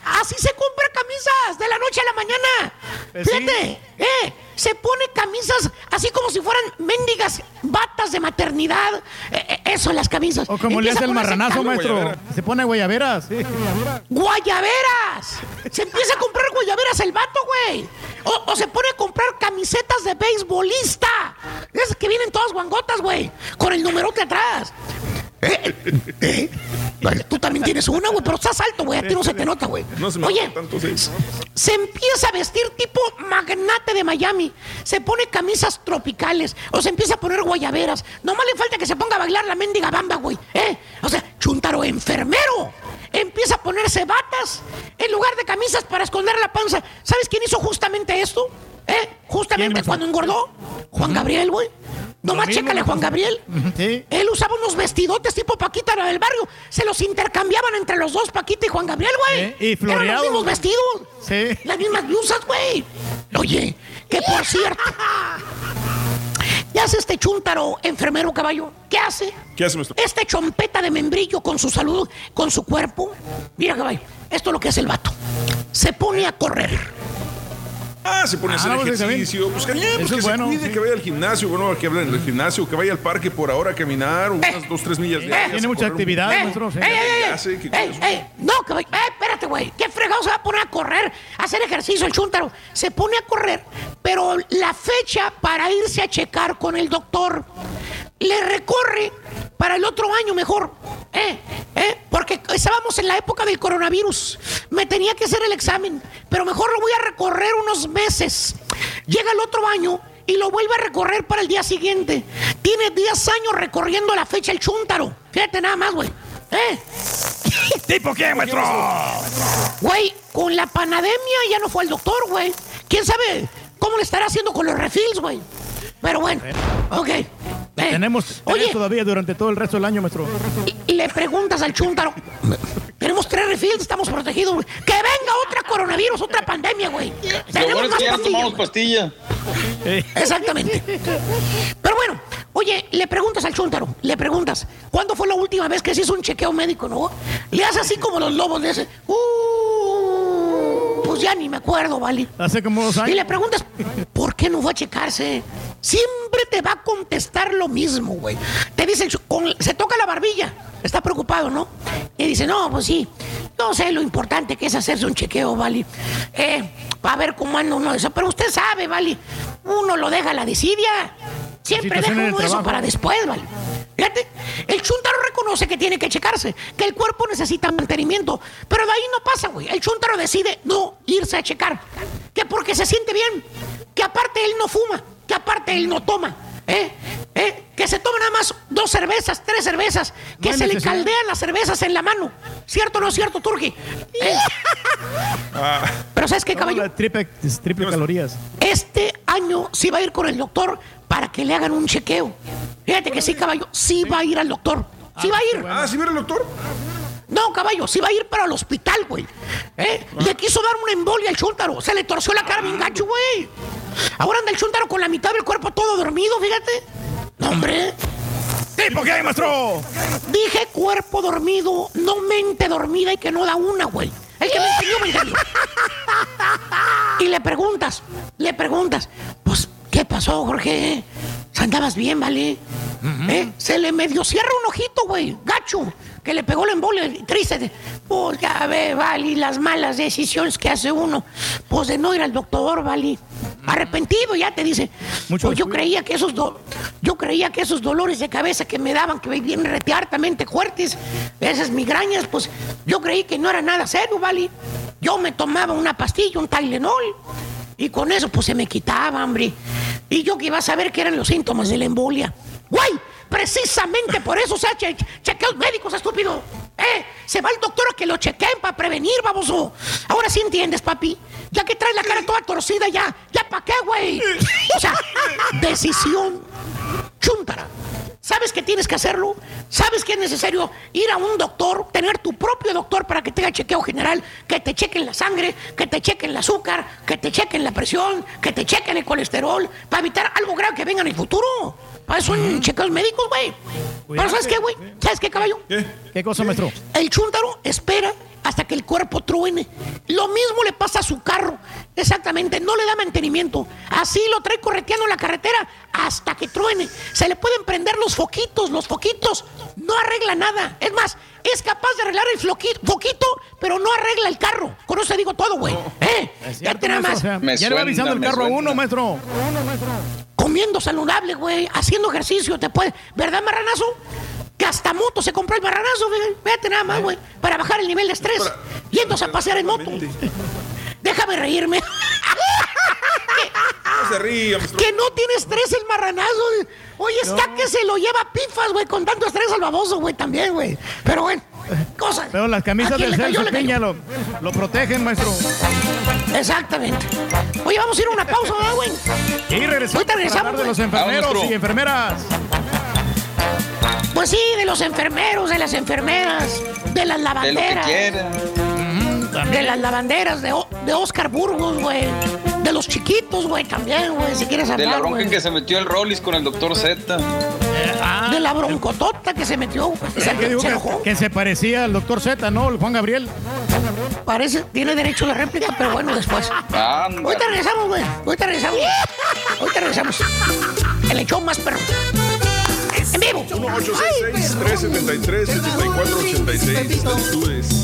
Así se compra camisas de la noche a la mañana. Pues. Fíjate, eh, se pone camisas así como si fueran mendigas batas de maternidad. Eh, eh, eso, las camisas. O como le hace el marranazo, maestro. Se pone guayaberas. sí. ¡Guayaberas! Se empieza a comprar guayaberas el vato, güey. O, o se pone a comprar camisetas de beisbolista. Esas que vienen todas guangotas, güey. Con el numerote atrás. Eh, eh. Tú también tienes una, güey, pero estás alto, güey. A ti no se te nota, güey. No se me Oye, nota tanto, sí. se empieza a vestir tipo magnate de Miami. Se pone camisas tropicales. O se empieza a poner guayaberas. Nomás le falta que se ponga a bailar la mendiga bamba, güey. ¿Eh? O sea, chuntaro enfermero. Empieza a ponerse batas en lugar de camisas para esconder la panza. ¿Sabes quién hizo justamente esto? ¿Eh? Justamente cuando engordó. Juan Gabriel, güey. Nomás chécale, Juan. Gabriel. Él usaba unos vestidotes tipo Paquita la del barrio. Se los intercambiaban entre los dos, Paquita y Juan Gabriel, güey. Eh, y Eran los floreados. mismos vestidos. Sí. Las mismas blusas, güey. Oye, que por cierto. ¿Qué hace este chúntaro enfermero caballo? ¿Qué hace? ¿Qué hace, maestro? Este chompeta de membrillo con su salud, con su cuerpo. Mira, caballo, esto es lo que hace el vato. Se pone a correr. Ah, se pone a hacer Ah, pues, ejercicio. Pues, pues, que es se bueno, cuide, sí. que vaya al gimnasio. Bueno, que hablen del gimnasio, que vaya al parque por ahora a caminar unas dos, tres millas diarias. Tiene mucha un- actividad, Eh, maestro. sí. ey, que- no, caballo, eh, espérate, güey. ¿Qué fregado se va a poner a correr, a hacer ejercicio el chúntaro? Se pone a correr, pero la fecha para irse a checar con el doctor le recorre para el otro año mejor. Eh, eh, porque estábamos en la época del coronavirus. Me tenía que hacer el examen, pero mejor lo voy a recorrer unos meses. Llega el otro año y lo vuelve a recorrer para el día siguiente. Tiene 10 años recorriendo la fecha el chúntaro. Fíjate nada más, güey. ¿Eh? ¿Tipo qué, maestro? Güey, con la pandemia ya no fue al doctor, güey. ¿Quién sabe cómo le estará haciendo con los refills, güey? Pero bueno, ok. Eh, Tenemos Oye, todavía durante todo el resto del año, maestro. le preguntas al chúntaro. Tenemos tres refills, estamos protegidos, güey. Que venga otra coronavirus, otra pandemia, güey. Tenemos bueno es más que ya no pastillas, tomamos güey. pastilla. Exactamente. Pero bueno, oye, le preguntas al chúntaro, le preguntas, ¿cuándo fue la última vez que se hizo un chequeo médico, no? Le hace así como los lobos, le hace, "Uh", pues ya ni me acuerdo, ¿vale? Hace como dos Y años. le preguntas, ¿por qué no fue a checarse? Siempre te va a contestar lo mismo, güey. Te dice, con- se toca la barbilla, está preocupado, ¿no? Y dice, no, pues sí, no sé lo importante que es hacerse un chequeo, ¿vale? Eh, para ver cómo anda uno eso, pero usted sabe, ¿vale? Uno lo deja a la desidia. Siempre deja uno eso trabajo. para después, ¿vale? Fíjate, el chuntaro reconoce que tiene que checarse, que el cuerpo necesita mantenimiento, pero de ahí no pasa, güey. El chuntaro decide no irse a checar, que porque se siente bien, que aparte él no fuma, que aparte él no toma, ¿eh? ¿eh? Que se toma nada más dos cervezas, tres cervezas, que se le caldean las cervezas en la mano. ¿Cierto o no es cierto, Turki? ¿Eh? Ah, Pero ¿sabes qué, caballo? Triple, triple calorías. Este año sí va a ir con el doctor para que le hagan un chequeo. Fíjate que sí, caballo, sí va a ir al doctor. Sí va a ir. ah, ¿sí viene el doctor? No, caballo, sí va a ir para el hospital, güey. ¿Eh? Le quiso dar una embolia al chúntaro. Se le torció la cara bien gacho, güey. Ahora anda el chúntaro con la mitad del cuerpo todo dormido, fíjate. No, hombre. ¿Tipo qué, maestro? Dije cuerpo dormido, no mente dormida y que no da una, güey. El que me enseñó me entendió. Y le preguntas, le preguntas, pues, ¿qué pasó, Jorge? ¿Andabas bien, vale? ¿Eh? Se le medio cierra un ojito, güey, gacho, que le pegó la embolia, y triste. Pues ya ve, vale, las malas decisiones que hace uno, pues de no ir al doctor, vale. Arrepentido, ya te dice. Mucho pues yo creía que esos do- yo creía que esos dolores de cabeza que me daban, que bien reteartamente fuertes, esas migrañas, pues yo creí que no era nada serio, ¿vale? Yo me tomaba una pastilla, un Tylenol, y con eso pues se me quitaba, hombre. Y yo que iba a saber que eran los síntomas de la embolia. ¡Güey! Precisamente por eso se hace chequeos médicos, estúpido. ¿Eh? Se va el doctor a que lo chequeen para prevenir, baboso. Ahora sí entiendes, papi. Ya que traes la cara toda torcida, ya. ¿Ya para qué, güey? O sea, decisión chúntara. ¿Sabes que tienes que hacerlo? ¿Sabes que es necesario ir a un doctor, tener tu propio doctor para que te haga chequeo general, que te chequen la sangre, que te chequen el azúcar, que te chequen la presión, que te chequen el colesterol, para evitar algo grave que venga en el futuro? Para eso son chequeos médicos, güey. Pero ¿sabes qué, güey? ¿Sabes qué, caballo? ¿Qué cosa, maestro? El chúntaro espera hasta que el cuerpo truene. Lo mismo le pasa a su carro. Exactamente, no le da mantenimiento. Así lo trae correteando en la carretera hasta que truene. Se le pueden prender los foquitos, los foquitos. No arregla nada. Es más, es capaz de arreglar el foquito, pero no arregla el carro. Con eso te digo todo, güey. ¿Eh? Ya te nada más. O sea, Me ya le va avisando el carro a suena. uno, maestro. Comiendo saludable, güey, haciendo ejercicio, te puede, ¿verdad, marranazo? Que hasta moto se compró el marranazo, güey. Fíjate nada más, güey, para bajar el nivel de estrés, yéndose a pasear en moto. Déjame reírme. No se maestro. que no tiene estrés el marranazo. güey. Oye, está que se lo lleva pifas, güey, con tanto estrés al baboso, güey, también, güey. Pero bueno, cosas. Pero las camisas ¿A quién del? Celso. Piña lo, lo protegen, maestro. Exactamente. Oye, vamos a ir a una pausa, ¿verdad, güey? Y regresamos Ahorita regresamos, hablar de los enfermeros y enfermeras. Pues sí, de los enfermeros, de las enfermeras, de las De lo que De las lavanderas de, O- de Oscar Burgos, güey. De los chiquitos, güey, también, güey, si quieres De la hablar, bronca en que se metió el Rollis con el doctor Z. De la broncotota que se metió, Se, que dijo se que, se parecía al doctor Z, ¿no? El Juan Gabriel. Parece, tiene derecho a la réplica, pero bueno, después. Anda. Ahorita regresamos, güey. Ahorita regresamos. Ahorita regresamos. El lechón más perro. En vivo. 1-866-373-7486. Latitudes.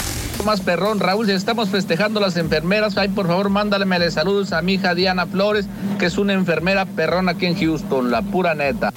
Más perrón, Raúl, si estamos festejando las enfermeras, ay, por favor, mándale saludos a mi hija Diana Flores, que es una enfermera perrón aquí en Houston, la pura neta.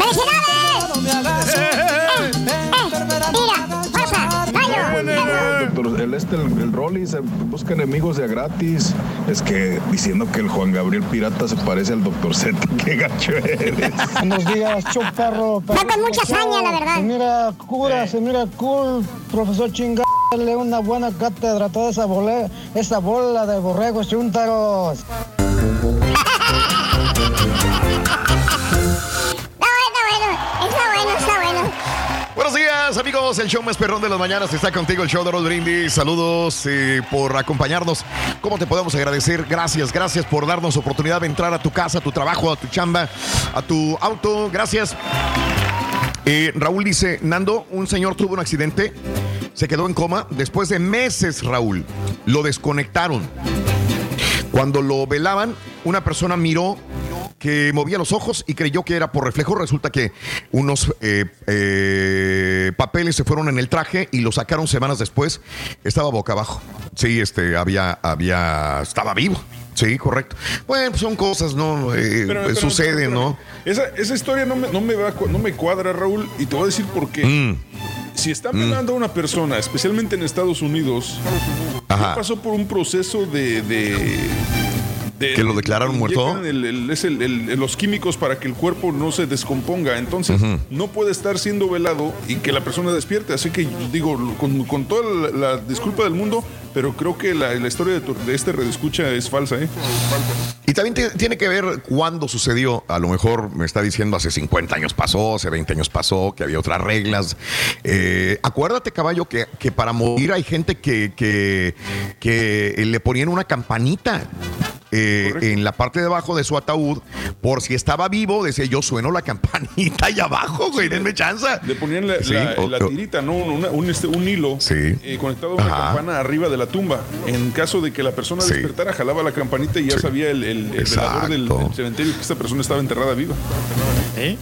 Doctor, el este, el, el Rolly se busca enemigos de a gratis. Es que diciendo que el Juan Gabriel Pirata se parece al Doctor Z, qué gacho eres. Buenos días, choparro. Va con mucha hazaña, la verdad. Se mira cura, se mira cool, profesor chingada. Dale una buena cátedra a toda esa, bole- esa bola de borregos chúntaros. Está bueno, está bueno. Buenos días, amigos. El show más perrón de las mañanas está contigo, el show de Roll Brindis. Saludos eh, por acompañarnos. ¿Cómo te podemos agradecer? Gracias, gracias por darnos oportunidad de entrar a tu casa, a tu trabajo, a tu chamba, a tu auto. Gracias. Eh, Raúl dice, Nando, un señor tuvo un accidente, se quedó en coma. Después de meses, Raúl, lo desconectaron. Cuando lo velaban, una persona miró que movía los ojos y creyó que era por reflejo. Resulta que unos eh, eh, papeles se fueron en el traje y lo sacaron semanas después. Estaba boca abajo. Sí, este, había, había, estaba vivo. Sí, correcto. Bueno, pues son cosas, ¿no? Eh, Espérame, espérame, suceden, ¿no? Esa, esa historia no me, no, me va, no me cuadra, Raúl, y te voy a decir por qué. Mm. Si están velando a una persona, especialmente en Estados Unidos, ya pasó por un proceso de. de- de- ¿Que lo declararon muerto? inyectan el- el- es el- los químicos para que el cuerpo no se descomponga. Entonces, Ujú. no puede estar siendo velado y que la persona despierte. Así que, digo, con, con toda la, la disculpa del mundo, pero creo que la, la historia de, tu- de este redescucha es falsa, ¿eh? Y también te- tiene que ver cuándo sucedió. A lo mejor me está diciendo hace 50 años pasó, hace 20 años pasó, que había otras reglas. Eh, acuérdate, caballo, que, que para morir hay gente que, que, que le ponían una campanita. Eh, en la parte de abajo de su ataúd, por si estaba vivo, decía yo sueno la campanita ahí abajo, güey, denme chance. Le ponían la, Sí, la- o- la o- tirita, ¿no? Una- un, este, un hilo eh, conectado a una Ajá. campana arriba de la tumba. En caso de que la persona Sí. despertara, jalaba la campanita y ya sabía el, el, el velador del, del cementerio que esta persona estaba enterrada viva.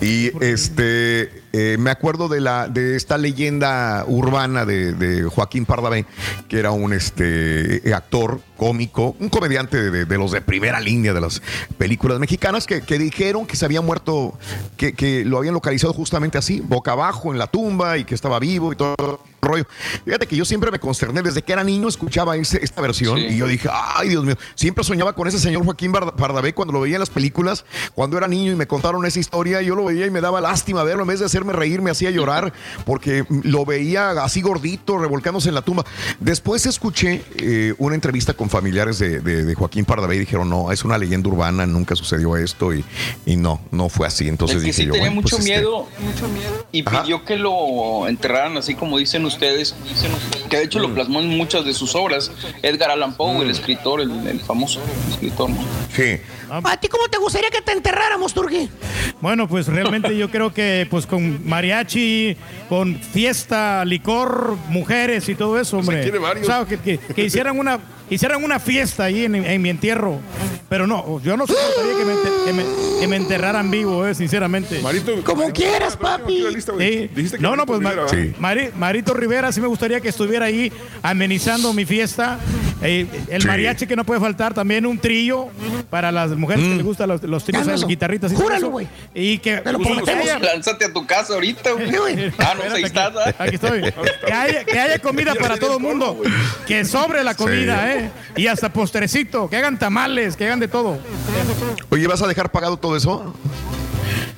Y este eh, me acuerdo de la de esta leyenda urbana de, Joaquín Pardavé, que era un este actor cómico, un comediante de, de- de los de primera línea de las películas mexicanas, que, que dijeron que se había muerto, que, que lo habían localizado justamente así, boca abajo en la tumba y que estaba vivo y todo rollo. Fíjate que yo siempre me consterné desde que era niño, escuchaba ese- esta versión y yo dije, ay Dios mío, siempre soñaba con ese señor Joaquín Pardavé cuando lo veía en las películas, cuando era niño y me contaron esa historia, yo lo veía y me daba lástima verlo, en vez de hacerme reír, me hacía llorar porque lo veía así gordito, revolcándose en la tumba. Después escuché eh, una entrevista con familiares de, de- de Joaquín Pardavé y dijeron, no, es una leyenda urbana, nunca sucedió esto y, y no, no fue así. Entonces es que dije sí yo, tenía bueno, mucho pues, este, miedo y pidió que lo enterraran así como dicen ustedes, que de hecho Mm. lo plasmó en muchas de sus obras. Edgar Allan Poe, el escritor, el, el famoso escritor. ¿no? Sí. ¿A ti cómo te gustaría que te enterráramos, Turki? Bueno, pues realmente yo creo que pues con mariachi, con fiesta, licor, mujeres y todo eso, hombre. quiere varios. O sea, que, que- que hicieran una hicieran una fiesta ahí en, en mi entierro. Pero no, yo no soportaría que me, enter- que me- que me enterraran vivo, eh, sinceramente. Marito, Como quieras, papi. Sí. Dijiste que No, no, Marito pues Ma- Rivera, sí. ¿verdad? Mari- Marito Rivera sí me gustaría que estuviera ahí amenizando mi fiesta Eh, el Sí. mariachi que no puede faltar, también un trillo para las mujeres Mm. que les gustan los, los trillos, las guitarritas y Júralo, güey. Y que, Te lo haya- Lánzate a tu casa ahorita, güey. Ah, no, ahí estás. ¿ah? Aquí estoy. Que haya, que haya comida para todo el mundo. Que sobre la comida, Sí. ¿eh? Y hasta postrecito. Que hagan tamales, que hagan de todo. Oye, ¿vas a dejar pagado todo eso?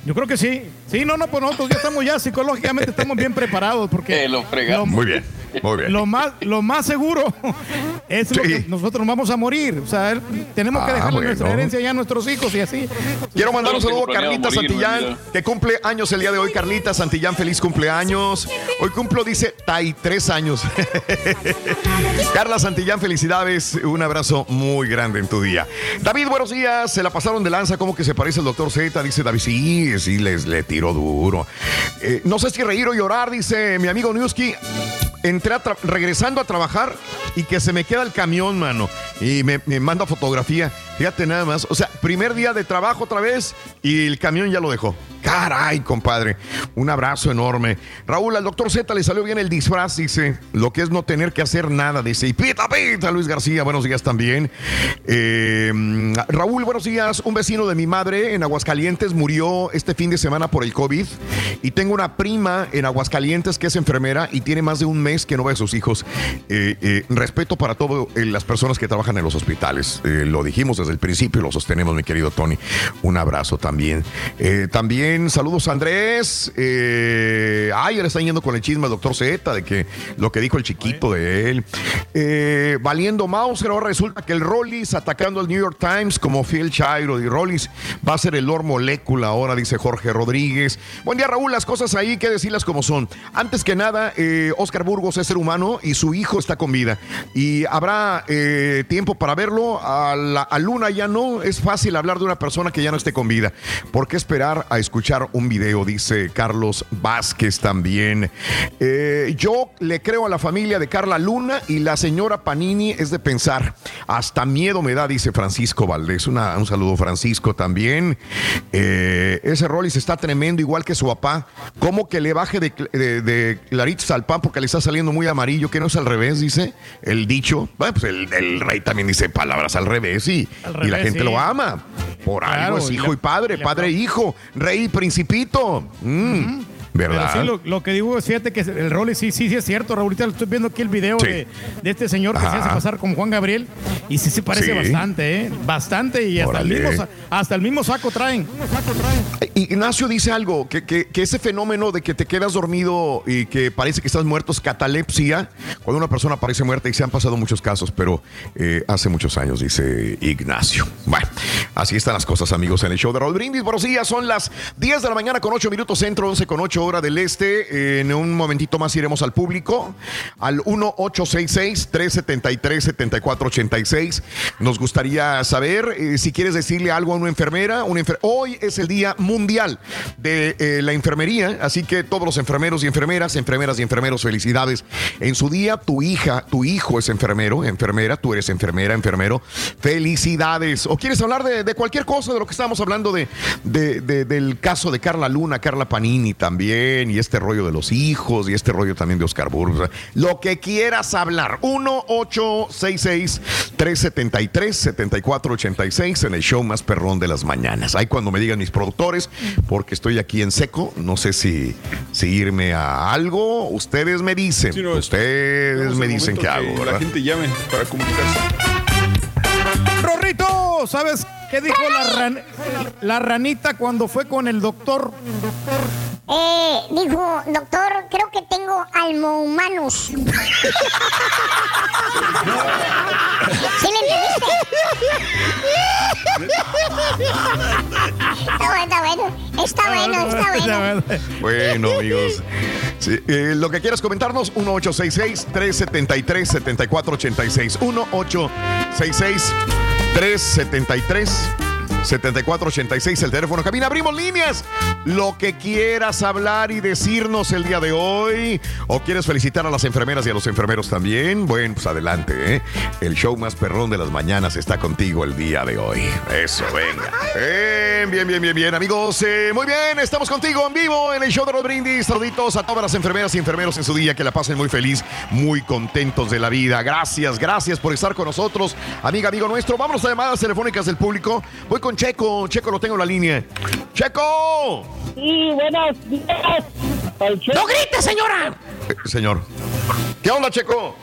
Yo creo que sí. Sí, no, no, pues nosotros ya estamos ya psicológicamente estamos bien preparados porque lo fregamos. Muy bien, muy bien. lo más, lo más seguro es lo que nosotros vamos a morir. O sea, tenemos que Ah, dejarle bueno. nuestra herencia ya a nuestros hijos y así. Quiero mandar un saludo a Carlita Santillán, que cumple años el día de hoy. Carlita Santillán, feliz cumpleaños. Hoy cumplo, dice, 33 años. Carla Santillán, felicidades. Un abrazo muy grande en tu día. David, buenos días. Se la pasaron de lanza. ¿Cómo que se parece el doctor Z? Dice David. Sí, sí, les, le tiró duro. Eh, no sé si reír o llorar, dice mi amigo Newski. Entré regresando a trabajar y que se me queda el camión, mano. Y me, me manda fotografía. Fíjate nada más. O sea, primer día de trabajo otra vez y el camión ya lo dejó. Caray, compadre. Un abrazo enorme. Raúl, al doctor Z le salió bien el disfraz, dice. Lo que es no tener que hacer nada, dice. Y pita, pita, Luis García, buenos días también. Eh, Raúl, buenos días. Un vecino de mi madre en Aguascalientes murió este fin de semana por el COVID. Y tengo una prima en Aguascalientes que es enfermera y tiene más de un mes que no ve a sus hijos. Eh, eh, respeto para todas las personas que trabajan en los hospitales. Eh, lo dijimos desde el principio lo sostenemos, mi querido Tony. Un abrazo también. Eh, saludos Andrés. Eh, ay, le están yendo con el chisme al doctor Z de que lo que dijo el chiquito de él. Eh, valiendo Mauser, ahora resulta que el Rollis atacando al New York Times como Phil Chairo y Rollis va a ser el Lord Molécula ahora, dice Jorge Rodríguez. Buen día, Raúl. Las cosas ahí, que decirlas como son. Antes que nada, eh, Oscar Burgos es ser humano y su hijo está con vida. Y habrá eh, tiempo para verlo. A, la, Luna ya no es fácil hablar de una persona que ya no esté con vida. ¿Por qué esperar a escuchar un video? Dice Carlos Vázquez también. Eh, yo le creo a la familia de Carla Luna y la señora Panini es de pensar. Hasta miedo me da, dice Francisco Valdés. Una- un saludo, Francisco, también. Eh, ese Rollis está tremendo, igual que su papá. ¿Cómo que le baje de, de, de claritos al pan porque le está saliendo muy amarillo? Que no es al revés, dice el dicho. Bueno, pues el, el rey también dice palabras al revés y, Al y la gente sí. lo ama. Por Claro, algo es y hijo y padre, padre e hijo, rey principito. Mm, ¿Verdad? Pero sí, lo, lo que digo es, fíjate que el rol sí, sí, sí es cierto, Raúl. Ahorita estoy viendo aquí el video Sí. de, de este señor que se hace pasar como Juan Gabriel y sí se parece Sí. bastante, ¿eh? Bastante y hasta el, mismo, hasta el mismo saco traen. Ignacio dice algo, que, que- ese fenómeno de que te quedas dormido y que parece que estás muerto es catalepsia, cuando una persona parece muerta y se han pasado muchos casos, pero eh, hace muchos años, dice Ignacio. Bueno, así están las cosas, amigos, en el show de Raúl Brindis. Buenos son las 10 de la mañana con 8 minutos centro, 11 con 8 hora del este. En un momentito más iremos al público, al 1-866-373-7486. Nos gustaría saber eh, si quieres decirle algo a una enfermera. Una Hoy es el Día Mundial de eh, la Enfermería, así que todos los enfermeros y enfermeras, enfermeras y enfermeros, felicidades. En su día, tu hija, tu hijo es enfermero, enfermera, tú eres enfermera, enfermero. Felicidades. ¿O quieres hablar de, cualquier cosa de lo que estábamos hablando de, de- de- del caso de Carla Luna, Carla Panini también, y este rollo de los hijos, y este rollo también de Oscar Burgos? Lo que quieras hablar. 1-866-373-7486 en el show más perrón de las mañanas. Ahí cuando me digan mis productores, porque estoy aquí en seco, no sé si, si irme a algo. Ustedes me dicen, Sí, no, ustedes me dicen qué hago, ¿verdad? La gente llame para comunicarse. Rorrito, ¿sabes qué dijo la, ran- la ranita cuando fue con el doctor? Eh, dijo, doctor, creo que tengo almohumanos. ¿Sí le entendiste? Está bueno, está bueno. Está bueno, está bueno. Bueno, amigos. Sí, eh, lo que quieras comentarnos, 1866-373-7486. 1866-373. 7486, el teléfono cabina. Abrimos líneas. Lo que quieras hablar y decirnos el día de hoy. O quieres felicitar a las enfermeras y a los enfermeros también. Bueno, pues adelante. ¿eh? El show más perrón de las mañanas está contigo el día de hoy. Eso, venga. Bien, bien, bien, bien, bien, amigos. Eh, muy bien, estamos contigo en vivo en el show de los brindis. Saluditos a todas las enfermeras y enfermeros en su día. Que la pasen muy feliz, muy contentos de la vida. Gracias, gracias por estar con nosotros, amiga, amigo nuestro. Vámonos a llamadas telefónicas del público. Voy con Checo. Checo, lo tengo en la línea. ¡Checo! Sí, buenos días. ¡No grites, señora! Señor. ¿Qué onda, Checo?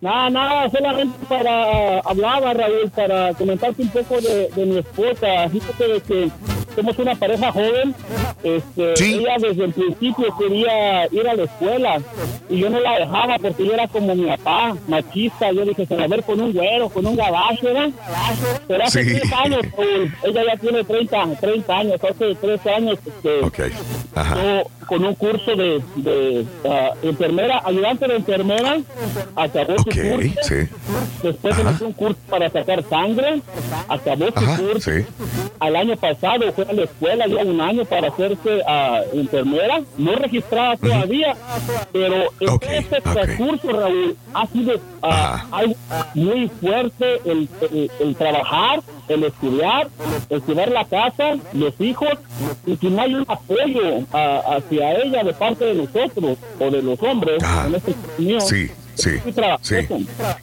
Nada, nada, solamente para hablar, Raúl, para comentarte un poco de, de mi esposa. Fíjate de que somos una pareja joven. Este, Ella desde el principio quería ir a la escuela y yo no la dejaba porque yo era como mi papá, machista. Yo dije, se va a ver con un güero, con un gabacho, ¿verdad? Pero hace Sí. tres años, Raúl, ella ya tiene 30, 30 años, hace tres años. Este, Ok. Ajá. yo con un curso de, de ah, enfermera, ayudante de enfermera, acabó su curso. Sí. Después metió un curso para sacar sangre, acabó su Ajá, curso. sí. Al año pasado fue a la escuela ya un año para hacerse ah, enfermera, no registrada todavía, pero en este transcurso, Raúl, ha sido algo muy fuerte el, el- el trabajar, el estudiar, el cuidar la casa, los hijos, y si no hay un apoyo ah, hacia ella de parte de nosotros o de los hombres, en este mío, Sí, sí, trabajoso.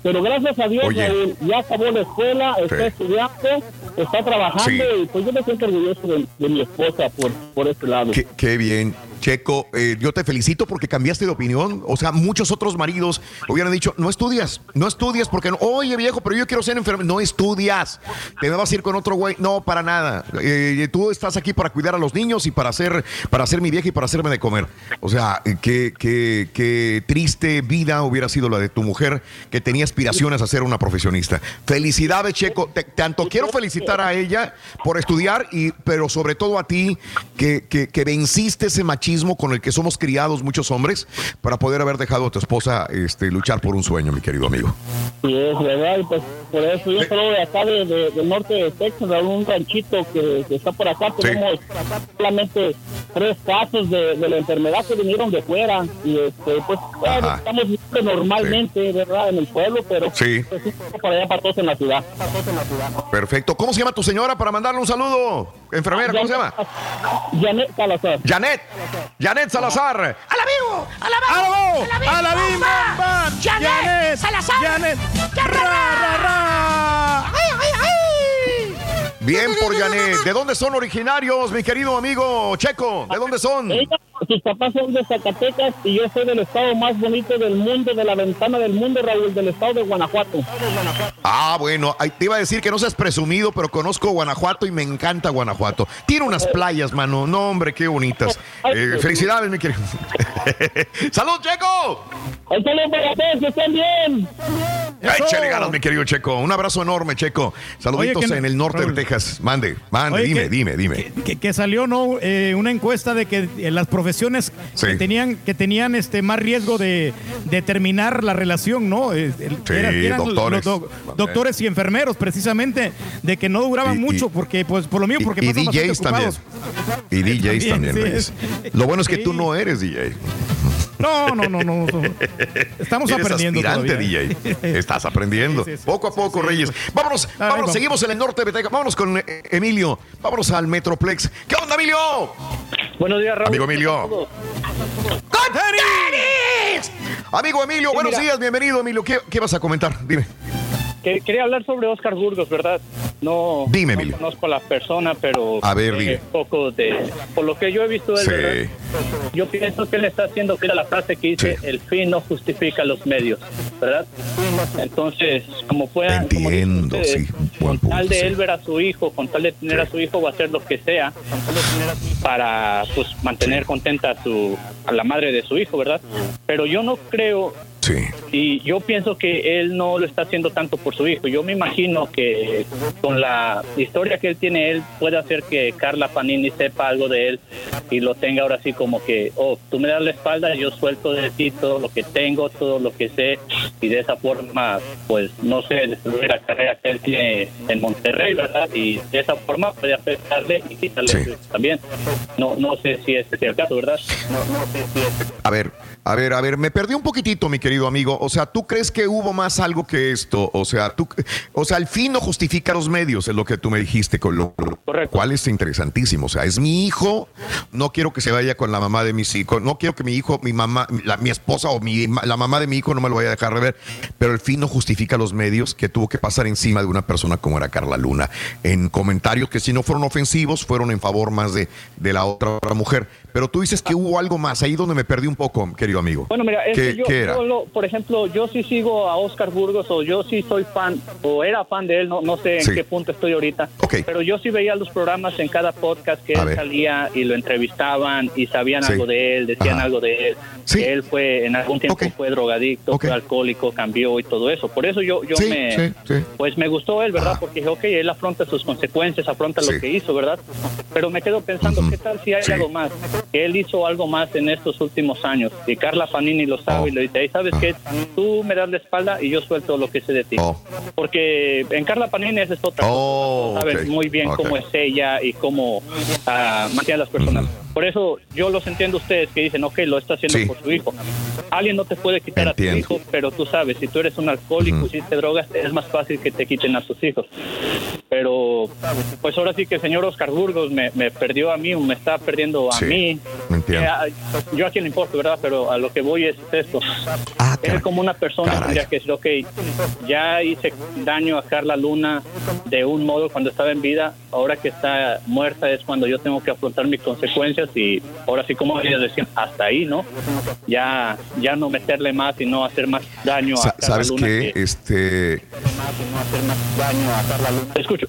Pero gracias a Dios, Oye. Ya acabó la escuela, está Sí. estudiando, está trabajando Sí. y pues yo me siento orgulloso de, de mi esposa por, por este lado. Qué, qué bien. Checo, eh, yo te felicito porque cambiaste de opinión. O sea, muchos otros maridos hubieran dicho, no estudias, no estudias porque, no, oye viejo, pero yo quiero ser enfermero. No estudias. Te me vas a ir con otro güey. No, para nada. Eh, tú estás aquí para cuidar a los niños y para hacer, para hacer mi vieja y para hacerme de comer. O sea, eh, qué, qué, qué triste vida hubiera sido la de tu mujer que tenía aspiraciones a ser una profesionista. Felicidades, Checo. Tanto quiero felicitar a ella por estudiar, y, pero sobre todo a ti que, que, que venciste ese machismo con el que somos criados muchos hombres para poder haber dejado a tu esposa este, luchar por un sueño, mi querido amigo. Sí, es verdad, y pues por eso yo soy de acá de, de- del norte de Texas, de un ranchito que, que está por acá, tenemos solamente tres casos de, de la enfermedad que vinieron de fuera y este pues Ajá. estamos viviendo normalmente, ¿verdad? En el pueblo, pero Sí. pues, para allá para todos en la ciudad. Perfecto. ¿Cómo se llama tu señora para mandarle un saludo? Enfermera, ¿cómo se llama? Janet Salazar. Janet. Janet Salazar. ¡A la vivo! ¡A la vivo! ¡A la bim, bam, bam! ¡Janet! Janet, ¡Salazar! Janet. ¡Ra, ra, ra! ¡Ay, ay, ay! Bien por Janet. ¿De dónde son originarios, mi querido amigo Checo? ¿De dónde son? Sus papás son de Zacatecas y yo soy del estado más bonito del mundo, de la ventana del mundo, Raúl, del estado de Guanajuato. Ah, bueno, te iba a decir que no seas presumido, pero conozco Guanajuato y me encanta Guanajuato. Tiene unas playas, mano. No, hombre, qué bonitas. Eh, felicidades, mi querido. ¡Salud, Checo! Un saludo para todos, que estén bien. Échale ganas, mi querido Checo. Un abrazo enorme, Checo. Saluditos Oye, que no- en el norte Raúl. de Texas. Mande, mande, Oye, dime, que- dime, dime. que, que salió no Eh, una encuesta de que eh, las profesiones Sí. que tenían que tenían este más riesgo de, de terminar la relación no Eh, el- Sí, doctores. los doc- doctores y enfermeros precisamente de que no duraban Y- y- mucho porque pues por lo mismo porque y DJs también. Y DJs también, sí, Lo bueno es que tú no eres DJ. No no no no, estamos Eres aprendiendo aspirante, todavía. DJ. Estás aprendiendo. Poco a poco, Reyes. Vámonos, vámonos, vamos. seguimos en el norte de. Vámonos con eh, Emilio. Vámonos al Metroplex. ¿Qué onda, Emilio? Buenos días, Raúl. Amigo Emilio. Amigo Emilio, buenos mira. días, bienvenido, Emilio. ¿Qué, qué vas a comentar? Dime. Que- quería hablar sobre Oscar Burgos, ¿verdad? No, Dime, no conozco a la persona, pero A ver, eh, dime. poco de por lo que yo he visto él, Sí. ¿verdad? yo pienso que él está haciendo que era la frase que dice el fin no justifica los medios, ¿verdad? Entonces, como pueda, como dicen Entiendo, ustedes, sí. con tal de él ver a su hijo, con tal de tener a su hijo, a hacer lo que sea para pues mantener contenta a su a la madre de su hijo, ¿verdad? Pero yo no creo y yo pienso que él no lo está haciendo tanto por su hijo. Yo me imagino que con la historia que él tiene, él puede hacer que Carla Panini sepa algo de él y lo tenga ahora así como que, oh, tú me das la espalda, yo suelto de ti todo lo que tengo, todo lo que sé y de esa forma, pues, no sé, destruir la carrera que él tiene en Monterrey, ¿verdad? Y de esa forma puede afectarle y quitarle también. No, no sé si ese es el caso, ¿verdad? No, no sé si es A ver, a ver, a ver, me perdí un poquitito, mi querido amigo. O sea, ¿tú crees que hubo más algo que esto? O sea, tú, o sea, el fin no justifica los medios, es lo que tú me dijiste, con lo cual es interesantísimo. O sea, es mi hijo, no quiero que se vaya con la mamá de mis hijos, no quiero que mi hijo, mi mamá, la, mi esposa o mi, la mamá de mi hijo no me lo vaya a dejar de ver, pero el fin no justifica los medios que tuvo que pasar encima de una persona como era Carla Luna. En comentarios que si no fueron ofensivos, fueron en favor más de, de la otra mujer. Pero tú dices que hubo algo más, ahí donde me perdí un poco, querido amigo. Bueno, mira, es ¿Qué, que yo, qué era? yo lo- por ejemplo, yo sí sigo a Oscar Burgos o yo sí soy fan o era fan de él, no, no sé en Sí. qué punto estoy ahorita, pero yo sí veía los programas en cada podcast que A él ver. salía y lo entrevistaban y sabían Sí. algo de él, decían Ajá. algo de él, que él fue en algún tiempo fue drogadicto, fue alcohólico, cambió y todo eso. Por eso yo, yo Sí, me, sí, sí. pues me gustó él, ¿verdad? Porque dije, ok, él afronta sus consecuencias, afronta Sí. lo que hizo, ¿verdad? Pero me quedo pensando, ¿qué tal si hay algo más? Que él hizo algo más en estos últimos años. Y Carla Fanini lo sabe y le dice, "Ey, ¿sabes qué? Tú me das la espalda y yo suelto lo que sé de ti. Porque en Carla Panini esa es otra Oh, cosa. Sabes ok, muy bien ok. cómo es ella y cómo ah, mantiene a las personas. Por eso yo los entiendo a ustedes que dicen, ok, lo está haciendo Sí. por su hijo. Alguien no te puede quitar a Entiendo. tu hijo, pero tú sabes, si tú eres un alcohólico y si te drogas, es más fácil que te quiten a tus hijos. Pero, pues ahora sí que el señor Oscar Burgos me, me perdió a mí, me está perdiendo a Sí, mí. entiendo. Eh, a- yo a quién le importa, ¿verdad? Pero a lo que voy es esto. Ah, Él como una persona tendría que decir, ok, ya hice daño a Carla Luna de un modo cuando estaba en vida, ahora que está muerta es cuando yo tengo que afrontar mis consecuencias y ahora sí como ellos decían, hasta ahí, ¿no? Ya, ya no meterle más y no hacer más daño a Sa- Carla ¿Sabes Luna. qué? que- Este, daño a Carla Luna. Te escucho.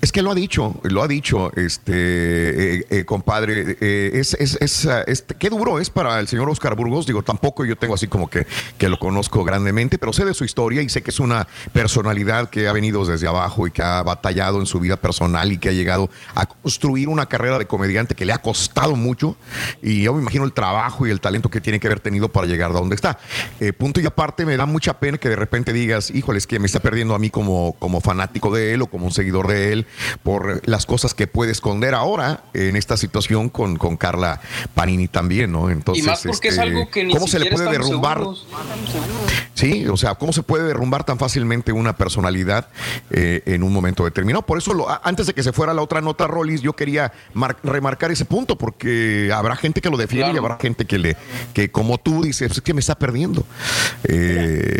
Es que lo ha dicho, lo ha dicho, este eh, eh, compadre. eh, es, es, es, qué duro es para el señor Oscar Burgos. Digo, tampoco yo tengo así como que, que lo conozco grandemente, pero sé de su historia y sé que es una personalidad que ha venido desde abajo y que ha batallado en su vida personal y que ha llegado a construir una carrera de comediante que le ha costado mucho. Y yo me imagino el trabajo y el talento que tiene que haber tenido para llegar a donde está. Punto y aparte, me da mucha pena que de repente digas, híjole, es que me está perdiendo a mí como, como fanático de él o como un seguidor de él por las cosas que puede esconder ahora en esta situación con, con Carla Panini también, ¿no? Entonces, y más porque es este, algo que ni ¿cómo se le puede derrumbar? seguros. Sí, o sea, ¿cómo se puede derrumbar tan fácilmente una personalidad eh, en un momento determinado? Por eso, lo- antes de que se fuera la otra nota, Rollis, yo quería mar- remarcar ese punto, porque habrá gente que lo defiende y habrá gente que le, que como tú dices, es que me está perdiendo. Eh,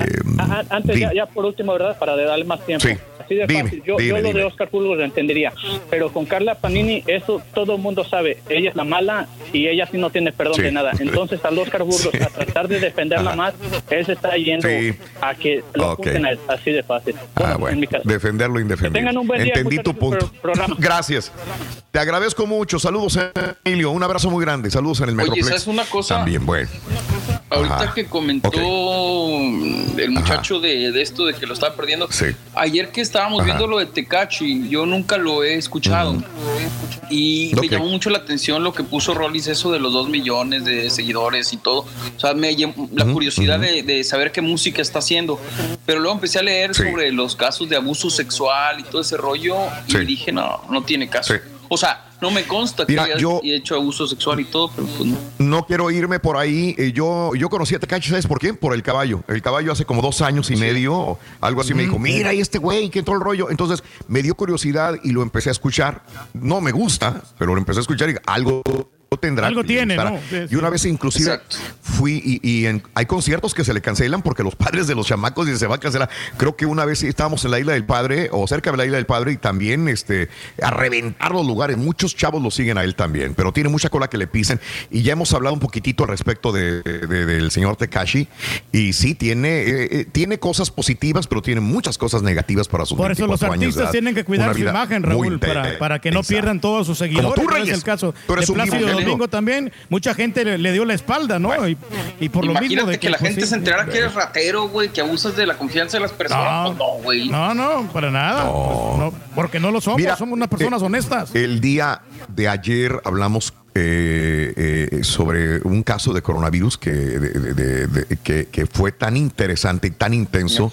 Antes, ya, ya por último, ¿verdad? Para darle más tiempo. Sí. Así de Dime, fácil. Yo, dime, yo lo dime. de Oscar Burgos lo entendería. Pero con Carla Panini, eso todo el mundo sabe. Ella es la mala y ella sí no tiene perdón Sí. de nada. Entonces, al Oscar Burgos, a tratar de defenderla más, él se está yendo Sí. a que lo Ok. apunten a él, así de fácil. Ah, bueno, defenderlo indefendible. Que tengan un buen día, Entendí tu punto. programa. Gracias. Te agradezco mucho. Saludos, Emilio. Un abrazo muy grande. Saludos en el Oye, Metroplex. ¿sabes una cosa? También, bueno. Ahorita Ajá. que comentó el muchacho de, de esto de que lo estaba perdiendo, ayer que estábamos Ajá. viendo lo de Tecachi, yo nunca lo he escuchado. Y me llamó mucho la atención lo que puso Rollis, eso de los dos millones de seguidores y todo. O sea, me llamó la curiosidad de, de saber qué música está haciendo. Pero luego empecé a leer sobre los casos de abuso sexual y todo ese rollo y dije, no, no tiene caso. O sea, no me consta que Mira, haya yo- hecho abuso sexual y todo, pero pues no. No quiero irme por ahí. Eh, Yo, yo conocí a Tecachi, ¿sabes por qué? Por el caballo. El caballo hace como dos años y medio, algo así, me dijo, mira, y este güey, que todo el rollo. Entonces me dio curiosidad y lo empecé a escuchar. No me gusta, pero lo empecé a escuchar y algo tendrá. Algo tiene. ¿no? Sí, Y una vez inclusive fui y, y en- hay conciertos que se le cancelan porque los padres de los chamacos dicen se va a cancelar. Creo que una vez estábamos en la isla del padre o cerca de la isla del padre y también este, a reventar los lugares. Muchos chavos lo siguen a él también, pero tiene mucha cola que le pisen. Y ya hemos hablado un poquitito al respecto de, de- del señor Tekashi. Y sí, tiene, eh, eh, tiene cosas positivas, pero tiene muchas cosas negativas para sus Por eso los 24 años de artistas edad. tienen que cuidar su imagen, Raúl, para, que no pierdan todos sus seguidores. tú, como es Reyes. el caso Tú eres de un Plácido domingo también, mucha gente le, le dio la espalda, ¿no? Y, y por lo mismo de que, la pues, gente sí. se enterara que eres ratero, güey, que abusas de la confianza de las personas. Pues No, güey. No, no, para nada. Pues, no, porque no lo somos, Mira, somos unas personas eh, honestas. El día de ayer hablamos eh, eh, sobre un caso de coronavirus que, de- de- de- de- que, que fue tan interesante y tan intenso.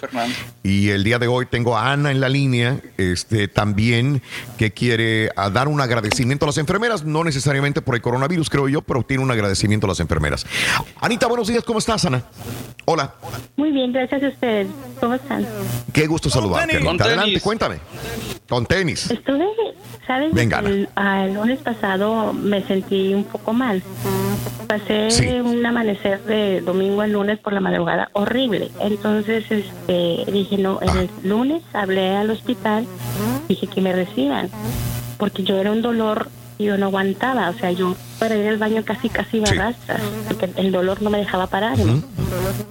Y el día de hoy tengo a Ana en la línea, este, también que quiere a dar un agradecimiento a las enfermeras, no necesariamente por el coronavirus, creo yo, pero tiene un agradecimiento a las enfermeras. Anita, buenos días, ¿cómo estás, Ana? Hola, Muy bien, gracias a ustedes. ¿Cómo están? qué gusto saludarte. tenis. Anita. Con Adelante, tenis. cuéntame. Con tenis. Estuve, ¿sabes? Venga, el, ah, el lunes pasado me sentí un poco mal. Pasé Sí. un amanecer de domingo al lunes por la madrugada horrible. Entonces este, dije, no, Ah. el lunes hablé al hospital, dije que me reciban, porque yo era un dolor y yo no aguantaba. O sea, yo para ir al baño casi, casi iba a rastras, porque el dolor no me dejaba parar.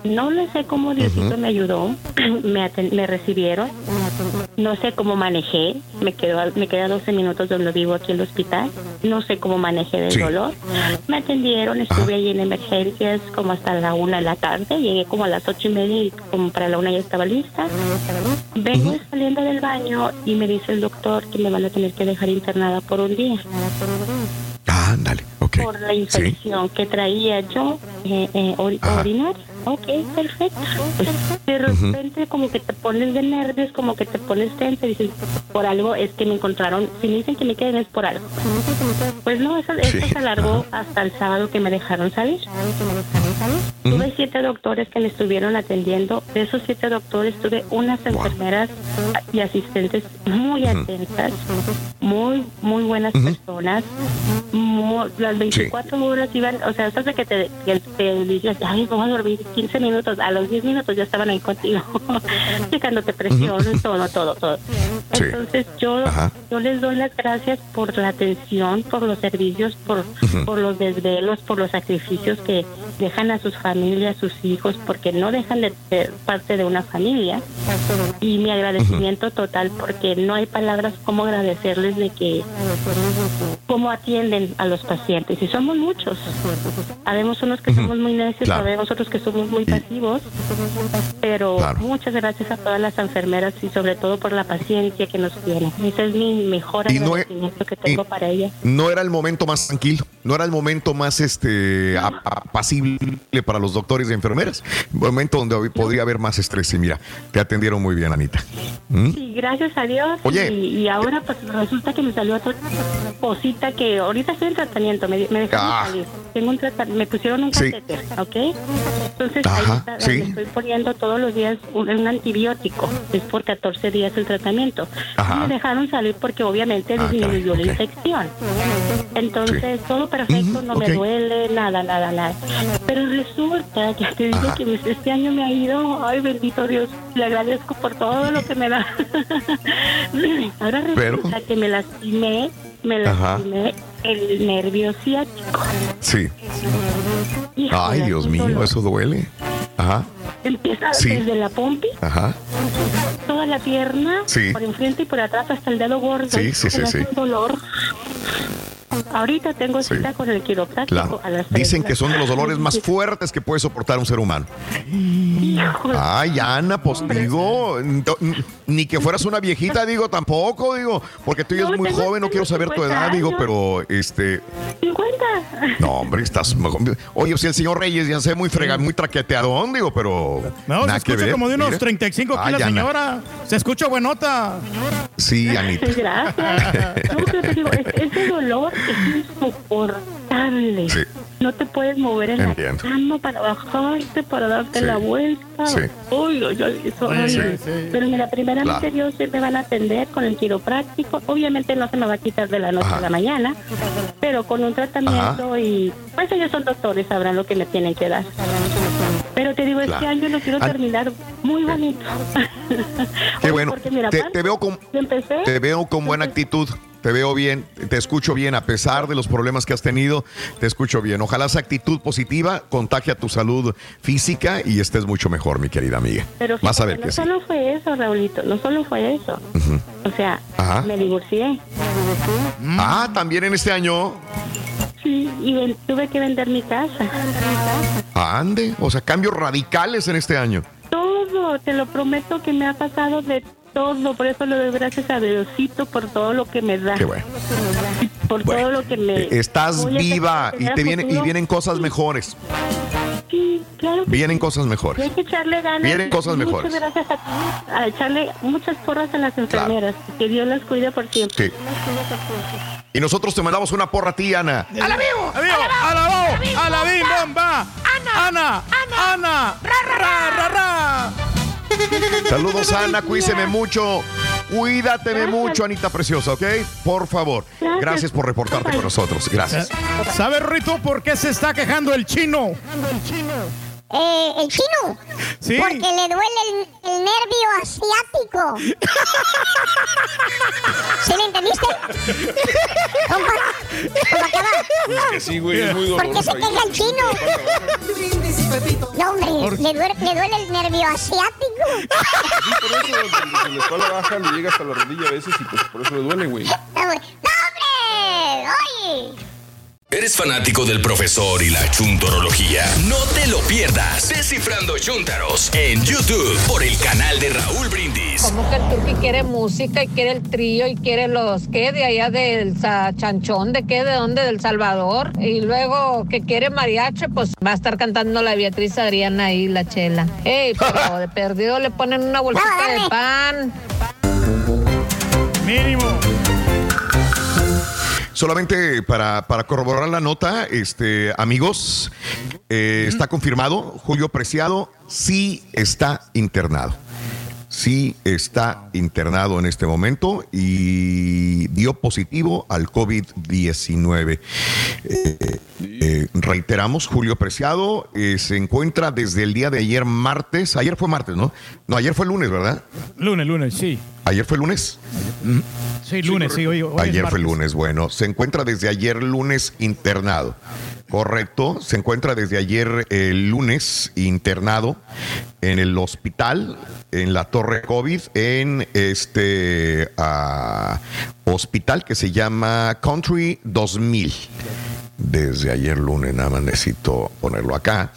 No le sé cómo Diosito me ayudó, me, me recibieron, no sé cómo manejé, me quedo me quedé a 12 minutos donde vivo aquí en el hospital, no sé cómo manejé del Sí. dolor. Me atendieron, estuve ahí en emergencias como hasta la una de la tarde, llegué como a las ocho y media y como para la una ya estaba lista. Vengo saliendo del baño y me dice el doctor que me van a tener que dejar internada por un día Ándale, ok. por la infección que traía yo eh, eh. Ok, perfecto. Pues, de repente como que te pones de nervios, como que te pones tensa y dices, por algo es que me encontraron, si me dicen que me queden es por algo. Pues no, eso, eso se alargó hasta el sábado que me dejaron salir. Tuve siete doctores que me estuvieron atendiendo. De esos siete doctores tuve unas enfermeras y asistentes muy atentas, muy, muy buenas personas. Las 24 horas iban, o sea, eso de que te, que te dices, ay, vamos a dormir 15 minutos, a los 10 minutos ya estaban ahí contigo, checándote presión, todo, todo, todo. Entonces yo, yo les doy las gracias por la atención, por los servicios, por, Ujú. por los desvelos, por los sacrificios que dejan a sus familias, sus hijos, porque no dejan de ser parte de una familia. Y mi agradecimiento total, porque no hay palabras como agradecerles de que cómo atienden a los pacientes. Y somos muchos. Habemos unos que somos muy necios, Claro. habemos otros que somos muy pasivos, pero muchas gracias a todas las enfermeras y sobre todo por la paciencia que nos tienen. Ese es mi mejor Y no e- agradecimiento que tengo para ella. No era el momento más tranquilo, no era el momento más este apacible para los doctores y enfermeras. Un momento donde hoy podría haber más estrés. Y mira, te atendieron muy bien, Anita. ¿Mm? Sí, gracias a Dios. Oye. Y, y ahora pues resulta que me salió otra cosita que ahorita estoy en tratamiento, me, me dejaron Ah. salir. Tengo un trata- me pusieron un Sí. catéter, ¿ok? Entonces Ajá, ahí está, sí. me estoy poniendo todos los días un, un antibiótico. Es por 14 días el tratamiento. Ajá. Me dejaron salir porque obviamente Ah, disminuyó la infección. Entonces todo perfecto, no me duele, nada, nada, nada. Pero resulta que te digo Ajá. que este año me ha ido, ay bendito Dios, le agradezco por todo lo que me da. Ahora Pero- resulta que me lastimé, me lastimé el nervio ciático. Sí. Híjole, Ay, Dios mío, dolor. eso duele. Ajá, Empieza Sí. desde la pompi, ajá. toda la pierna, Sí. por enfrente y por atrás hasta el dedo gordo. Sí, sí, sí, un dolor. Ahorita tengo Sí. cita con el quiropráctico Claro. a las Dicen que son de los dolores más fuertes que puede soportar un ser humano. Híjole. Ay, Ana, pues digo, ni que fueras una viejita, digo, tampoco, digo, porque tú eres No, muy joven, no quiero saber tu 50 edad, digo, pero este, 50. no, hombre, estás. Oye, si el señor Reyes ya se ve muy frega, muy traqueteadón, digo, pero No, se escucha ver. como de unos mira. 35 aquí Ay, Ana. señora. Se escucha buenota. Sí, Anita. Gracias. No, pero te digo, es- ese dolor es insoportable. Sí. No te puedes mover en Entiendo. la cama para bajarte, para darte Sí. la vuelta. Sí. Uy, uy, uy, es horrible. Sí, sí. Pero mira, primeramente Claro. Dios sí me van a atender con el quiropráctico. Obviamente no se me va a quitar de la noche Ajá. a la mañana, pero con un tratamiento y pues ellos son doctores, sabrán lo que me tienen que dar. Pero te digo, este Claro. año lo quiero terminar muy bonito. Qué bueno. Porque mira, Te, veo con, empecé te veo con buena actitud. Te veo bien, te escucho bien a pesar de los problemas que has tenido, te escucho bien. Ojalá esa actitud positiva contagie a tu salud física y estés mucho mejor, mi querida amiga. Pero Vas a ver no que sí. solo fue eso, Raulito, no solo fue eso. O sea, Ajá. me divorcié. Ah, también en este año. Sí, y tuve que vender mi casa. Ande, o sea, cambios radicales en este año. Todo, te lo prometo que me ha pasado de todo, por eso le doy gracias a Diosito por todo lo que me da. Qué bueno. Por todo lo que me... Estás viva y te vienen, y vienen cosas mejores. Sí, claro. Vienen cosas mejores. hay que echarle ganas. Vienen cosas Muchas mejores. gracias a, a echarle muchas porras a las enfermeras. Que Dios las cuide por siempre. Sí. Y nosotros te mandamos una porra a ti, Ana. ¡A la vivo! ¡A la vivo! ¡A la bim bomba! ¡Ana! ¡Ana! ¡Ana! ¡Ana! ¡Ra, ra, ra! ra! Saludos, Ana. Cuídeme mucho. Cuídateme mucho, Anita Preciosa, ¿ok? Por favor. Gracias por reportarte con nosotros. Gracias. ¿Sabes, Rito, por qué se está quejando el chino? Eh, el chino. Sí. Porque le duele el, el nervio asiático. ¿Sí le entendiste? Compa, compa, acá va. Que sí, güey, es muy ¿Por qué se doloroso. queja el chino? No, hombre, le duele, le duele el nervio asiático. Sí, por eso, desde la espalda baja le llega hasta la rodilla a veces y pues por eso le duele, güey. ¡No, hombre! ¡Oye! ¿Eres fanático del profesor y la chuntorología? No te lo pierdas. Descifrando Chúntaros en YouTube por el canal de Raúl Brindis. Como que el turqui quiere música y quiere el trío y quiere los que de allá del sa- chanchón, de qué, de dónde, del Salvador. Y luego que quiere mariachi, pues va a estar cantando la Beatriz Adriana ahí, la chela. Ey, pero de perdido le ponen una bolsita de pan. Mínimo. Solamente para, para corroborar la nota, este, amigos, eh, está confirmado, Julio Preciado sí está internado. Sí está internado en este momento y dio positivo al COVID-19. Eh, eh, reiteramos, Julio Preciado eh, se encuentra desde el día de ayer martes. Ayer fue martes, ¿no? No, ayer fue lunes, ¿verdad? Lunes, lunes, sí. Ayer fue lunes. Sí, lunes, sí. Hoy, Ayer fue lunes, bueno. Se encuentra desde ayer lunes internado. Correcto. Se encuentra desde ayer el lunes internado en el hospital, en la torre COVID, en este ah, hospital que se llama Country 2000 desde ayer lunes, nada más necesito ponerlo acá.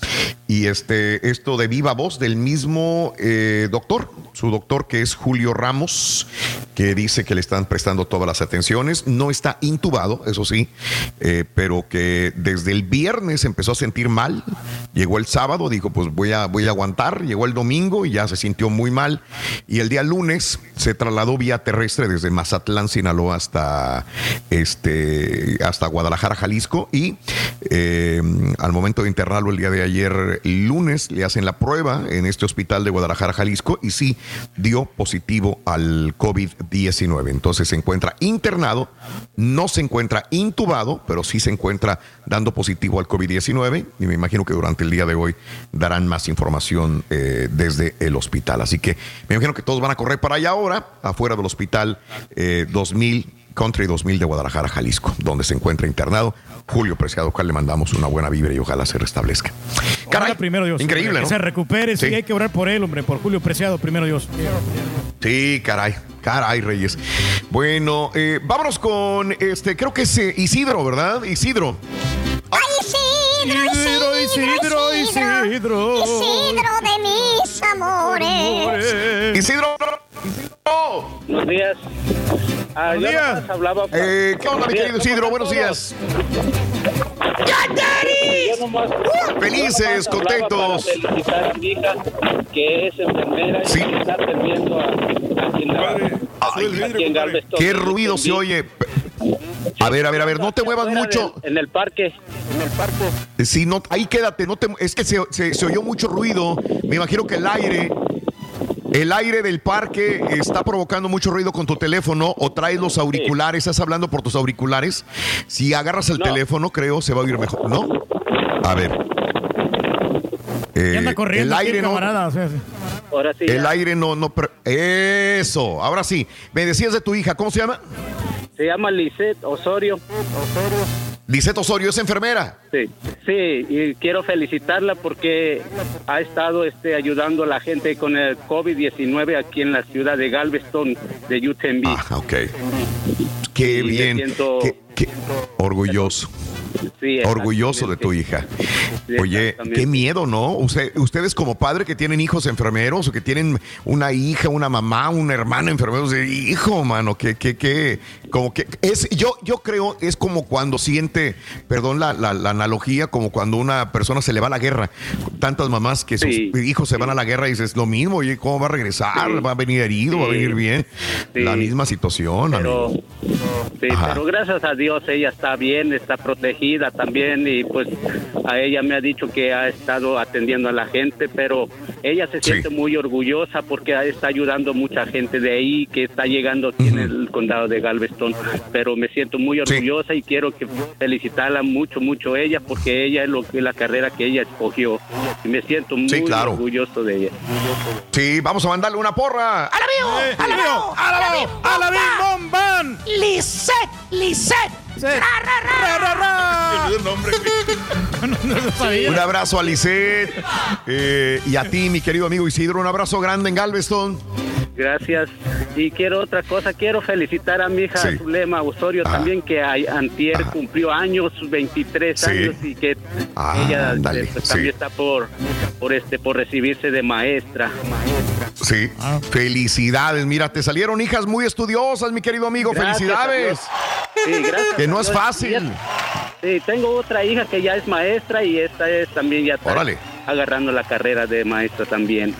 Y este, esto de viva voz del mismo eh, doctor, su doctor que es Julio Ramos, que dice que le están prestando todas las atenciones. No está intubado, eso sí, eh, pero que desde el viernes empezó a sentir mal. Llegó el sábado, dijo, pues voy a, voy a aguantar. Llegó el domingo y ya se sintió muy mal. Y el día lunes se trasladó vía terrestre desde Mazatlán, Sinaloa, hasta, este, hasta Guadalajara, Jalisco. Y eh, al momento de internarlo el día de ayer, lunes, le hacen la prueba en este hospital de Guadalajara, Jalisco, y sí dio positivo al COVID-19. Entonces se encuentra internado, no se encuentra intubado, pero sí se encuentra dando positivo al COVID-19. Y me imagino que durante el día de hoy darán más información eh, desde el hospital. Así que me imagino que todos van a correr para allá ahora, afuera del hospital eh, 2000. Country 2000 de Guadalajara, Jalisco, donde se encuentra internado Julio Preciado, cual le mandamos una buena vibra y ojalá se restablezca. Caray, primero Dios. increíble, Que ¿no? se recupere, sí. Sí. hay que orar por él, hombre, por Julio Preciado, primero Dios. Sí, caray, caray, Reyes. Bueno, eh, vámonos con este, creo que es eh, Isidro, ¿verdad? Isidro. ¡Ay, Isidro, Isidro, Isidro, Isidro! Isidro de mis amores. Isidro. Buenos días. Ah, Buenos días. hablaba por- Eh, ¿Qué onda, mi querido Isidro? Buenos días. Nomás- Felices, nomás hablaba contentos. para felicitar a mi hija, que es enfermera y que está atendiendo a, aquí en, la- en Galveston. Qué ruido se oye. A ver, a ver, a ver, no te muevas mucho. En el parque. En el parque. Sí, no, ahí quédate, no te, es que se, se- se oyó mucho ruido. Me imagino que el aire, el aire del parque está provocando mucho ruido con tu teléfono o traes los auriculares, estás hablando por tus auriculares. Si agarras el teléfono, creo se va a oír mejor, ¿no? A ver. Eh, ¿Qué anda corriendo el aquí, aire no, camarada? Ahora sí. el ya. aire no, no, eso. Ahora sí, me decías de tu hija, ¿cómo se llama? Se llama Lisette Osorio. Lisette Osorio, es enfermera. Sí, sí, y quiero felicitarla porque ha estado este, ayudando a la gente con el COVID-19 aquí en la ciudad de Galveston, de UTMB. Ah, ok. Qué Y me bien. siento- Qué, qué orgulloso. Orgulloso de tu hija. Oye, qué miedo, ¿no? ustedes como padre que tienen hijos enfermeros o que tienen una hija, una mamá, un hermano enfermero, hijo, mano, que, que, que, como que es, yo, yo creo, es como cuando siente, perdón la, la, analogía, como cuando una persona se le va a la guerra. Tantas mamás que sus hijos se van a la guerra y dices, lo mismo, oye, ¿cómo va a regresar? ¿Va a venir herido? ¿Va a venir bien? La misma situación, pero, Sí, pero gracias a Dios ella está bien, está protegida también y pues a ella me ha dicho que ha estado atendiendo a la gente, pero ella se siente muy orgullosa porque está ayudando mucha gente de ahí que está llegando aquí en el condado de Galveston, pero me siento muy orgullosa y quiero que felicitarla mucho, mucho ella porque ella es lo que la carrera que ella escogió y me siento muy orgulloso de ella. Sí, vamos a mandarle una porra. ¡A la vivo! ¡A la vivo! ¡A la vivo! ¡A la bomban! ¡Lisette! ¡Lisette! un abrazo a Lisette eh, y a ti, mi querido amigo Isidro. Un abrazo grande en Galveston. Gracias. Y quiero otra cosa, quiero felicitar a mi hija Zulema Osorio también, que antier cumplió años, 23 años, y que ah, ella pues, también está por, por, este, por recibirse de maestra. Sí, ah. felicidades. Mira, te salieron hijas muy estudiosas, mi querido amigo. felicidades. Sí, gracias. No es fácil. Sí, tengo otra hija que ya es maestra y esta es también ya está agarrando la carrera de maestra también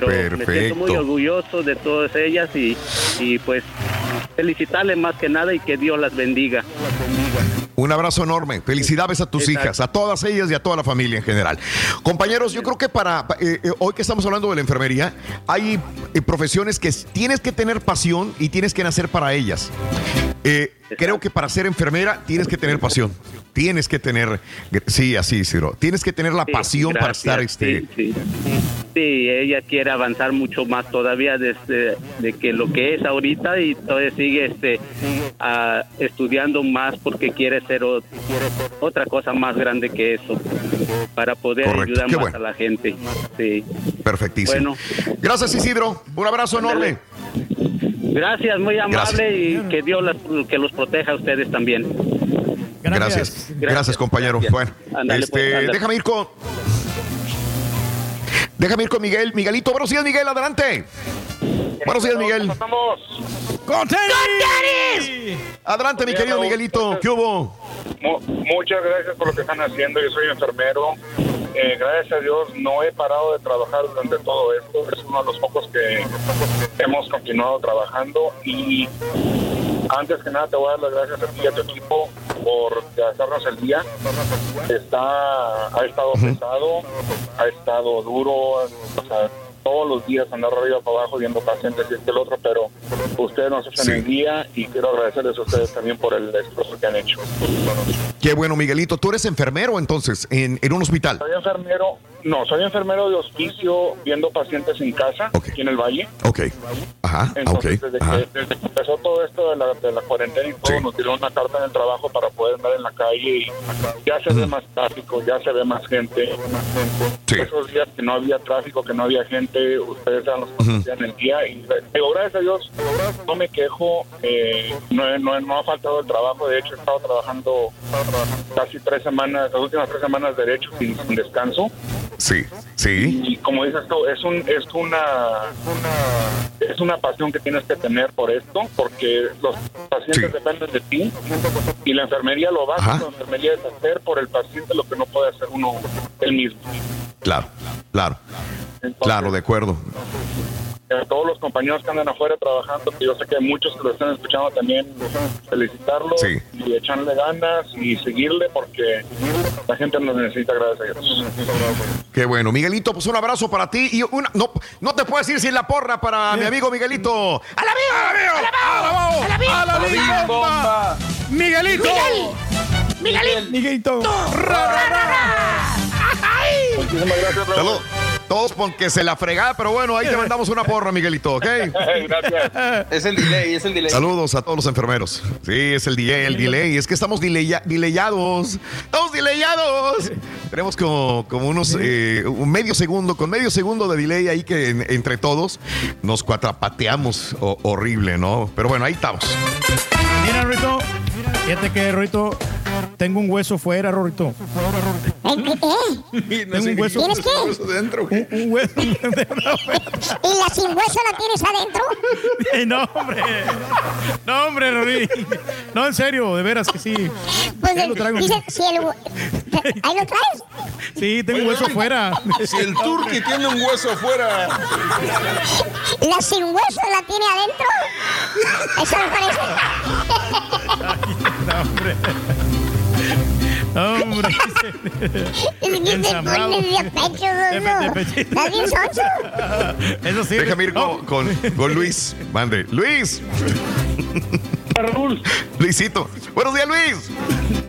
pero me siento muy orgulloso de todas ellas y, y pues felicitarles más que nada y que Dios las bendiga. Un abrazo enorme. Felicidades a tus hijas, a todas ellas y a toda la familia en general. Compañeros, yo creo que para eh, eh, hoy que estamos hablando de la enfermería, hay eh, profesiones que tienes que tener pasión y tienes que nacer para ellas. Creo que para ser enfermera tienes que tener pasión. Tienes que tener, sí, así, Ciro. Tienes que tener la pasión para estar este. Sí, ella quiere avanzar mucho más todavía desde de que lo que es ahorita y todavía sigue este estudiando más porque quiere ser otra cosa más grande que eso para poder ayudar más a la gente. Sí. Perfectísimo. Bueno, gracias Isidro. Un abrazo enorme. Gracias, muy amable y que Dios que los proteja a ustedes también. Gracias. Gracias, compañero. Bueno, este, déjame ir con Déjame ir con Miguel. Miguelito, buenos días, Miguel, adelante. Buenos días, Miguel. ¿Cómo ¡Con Adelante, mi querido Miguelito. ¿Qué hubo? Muchas gracias por lo que están haciendo. Yo soy enfermero. Eh, gracias a Dios no he parado de trabajar durante todo esto. Es uno de los pocos que hemos continuado trabajando y antes que nada te voy a dar las gracias a ti y a tu equipo por hacernos el día. Está, ha estado pesado, ha estado duro, o sea, todos los días andar arriba para abajo viendo pacientes y este el otro, pero ustedes nos hacen el día y quiero agradecerles a ustedes también por el esfuerzo que han hecho. Qué bueno, Miguelito. ¿Tú eres enfermero entonces en, en un hospital? Soy enfermero, no, soy enfermero de hospicio viendo pacientes en casa, aquí en el Valle. Ok. Ajá. Entonces, desde, Que, desde, Que, empezó todo esto de la, de la cuarentena y todo, nos dieron una carta en el trabajo para poder andar en la calle y ya se ve más tráfico, ya se ve más gente. Esos días que no había tráfico, que no había gente, ustedes eran los que hacían el día. Y digo, gracias a Dios, no me quejo, eh, no, no, no, ha faltado el trabajo. De hecho, he estado trabajando casi tres semanas, las últimas tres semanas derecho sin, sin descanso. Sí, sí. Y como dices tú, es un es una, es una pasión que tienes que tener por esto, porque los pacientes dependen de ti y la enfermería lo básico, la enfermería es hacer por el paciente lo que no puede hacer uno él mismo. Claro, claro. claro, de acuerdo a todos los compañeros que andan afuera trabajando, que yo sé que hay muchos que lo están escuchando también, felicitarlos y echarle ganas y seguirle porque la gente nos necesita, gracias a Dios. Qué bueno. Miguelito, pues un abrazo para ti y una, no, no te puedes ir sin la porra para mi amigo Miguelito. ¡A la viva! ¡A la viva! ¡A la viva! bomba! ¡Miguelito! ¡Miguel! ¡Miguelito! ¡Miguelito! Muchísimas gracias, Salud. Todos porque se la fregada, pero bueno, ahí te mandamos una porra, Miguelito, ¿ok? Gracias. Es el delay, es el delay. Saludos a todos los enfermeros. Sí, es el delay, el delay. Es que estamos dileyados. Estamos dileyados. Tenemos como, como unos eh, un medio segundo, con medio segundo de delay ahí que entre todos nos cuatrapateamos horrible, ¿no? Pero bueno, ahí estamos. Mira, Ruito, fíjate que Ruito tengo un hueso fuera, Rorito. ¿Eh? Tengo un hueso. ¿Tienes qué? dentro? Un, un hueso. ¿Y la sin hueso la tienes adentro? Eh, no, hombre. No, hombre, Rory. No, en serio, de veras que sí. Pues lo traigo. dice, si el, ¿Ahí lo traes? Sí, tengo un hueso fuera. Si el turqui tiene un hueso afuera. ¿La sin hueso la tiene adentro? Eso me No, hombre. Hombre. parece. Ensamblado. De pecho, De- pechito. ¿Estás bien sonso? Eso sí. Déjame ir con, con- con Luis. Mande. Luis. Raúl. Luisito. Buenos días, Luis.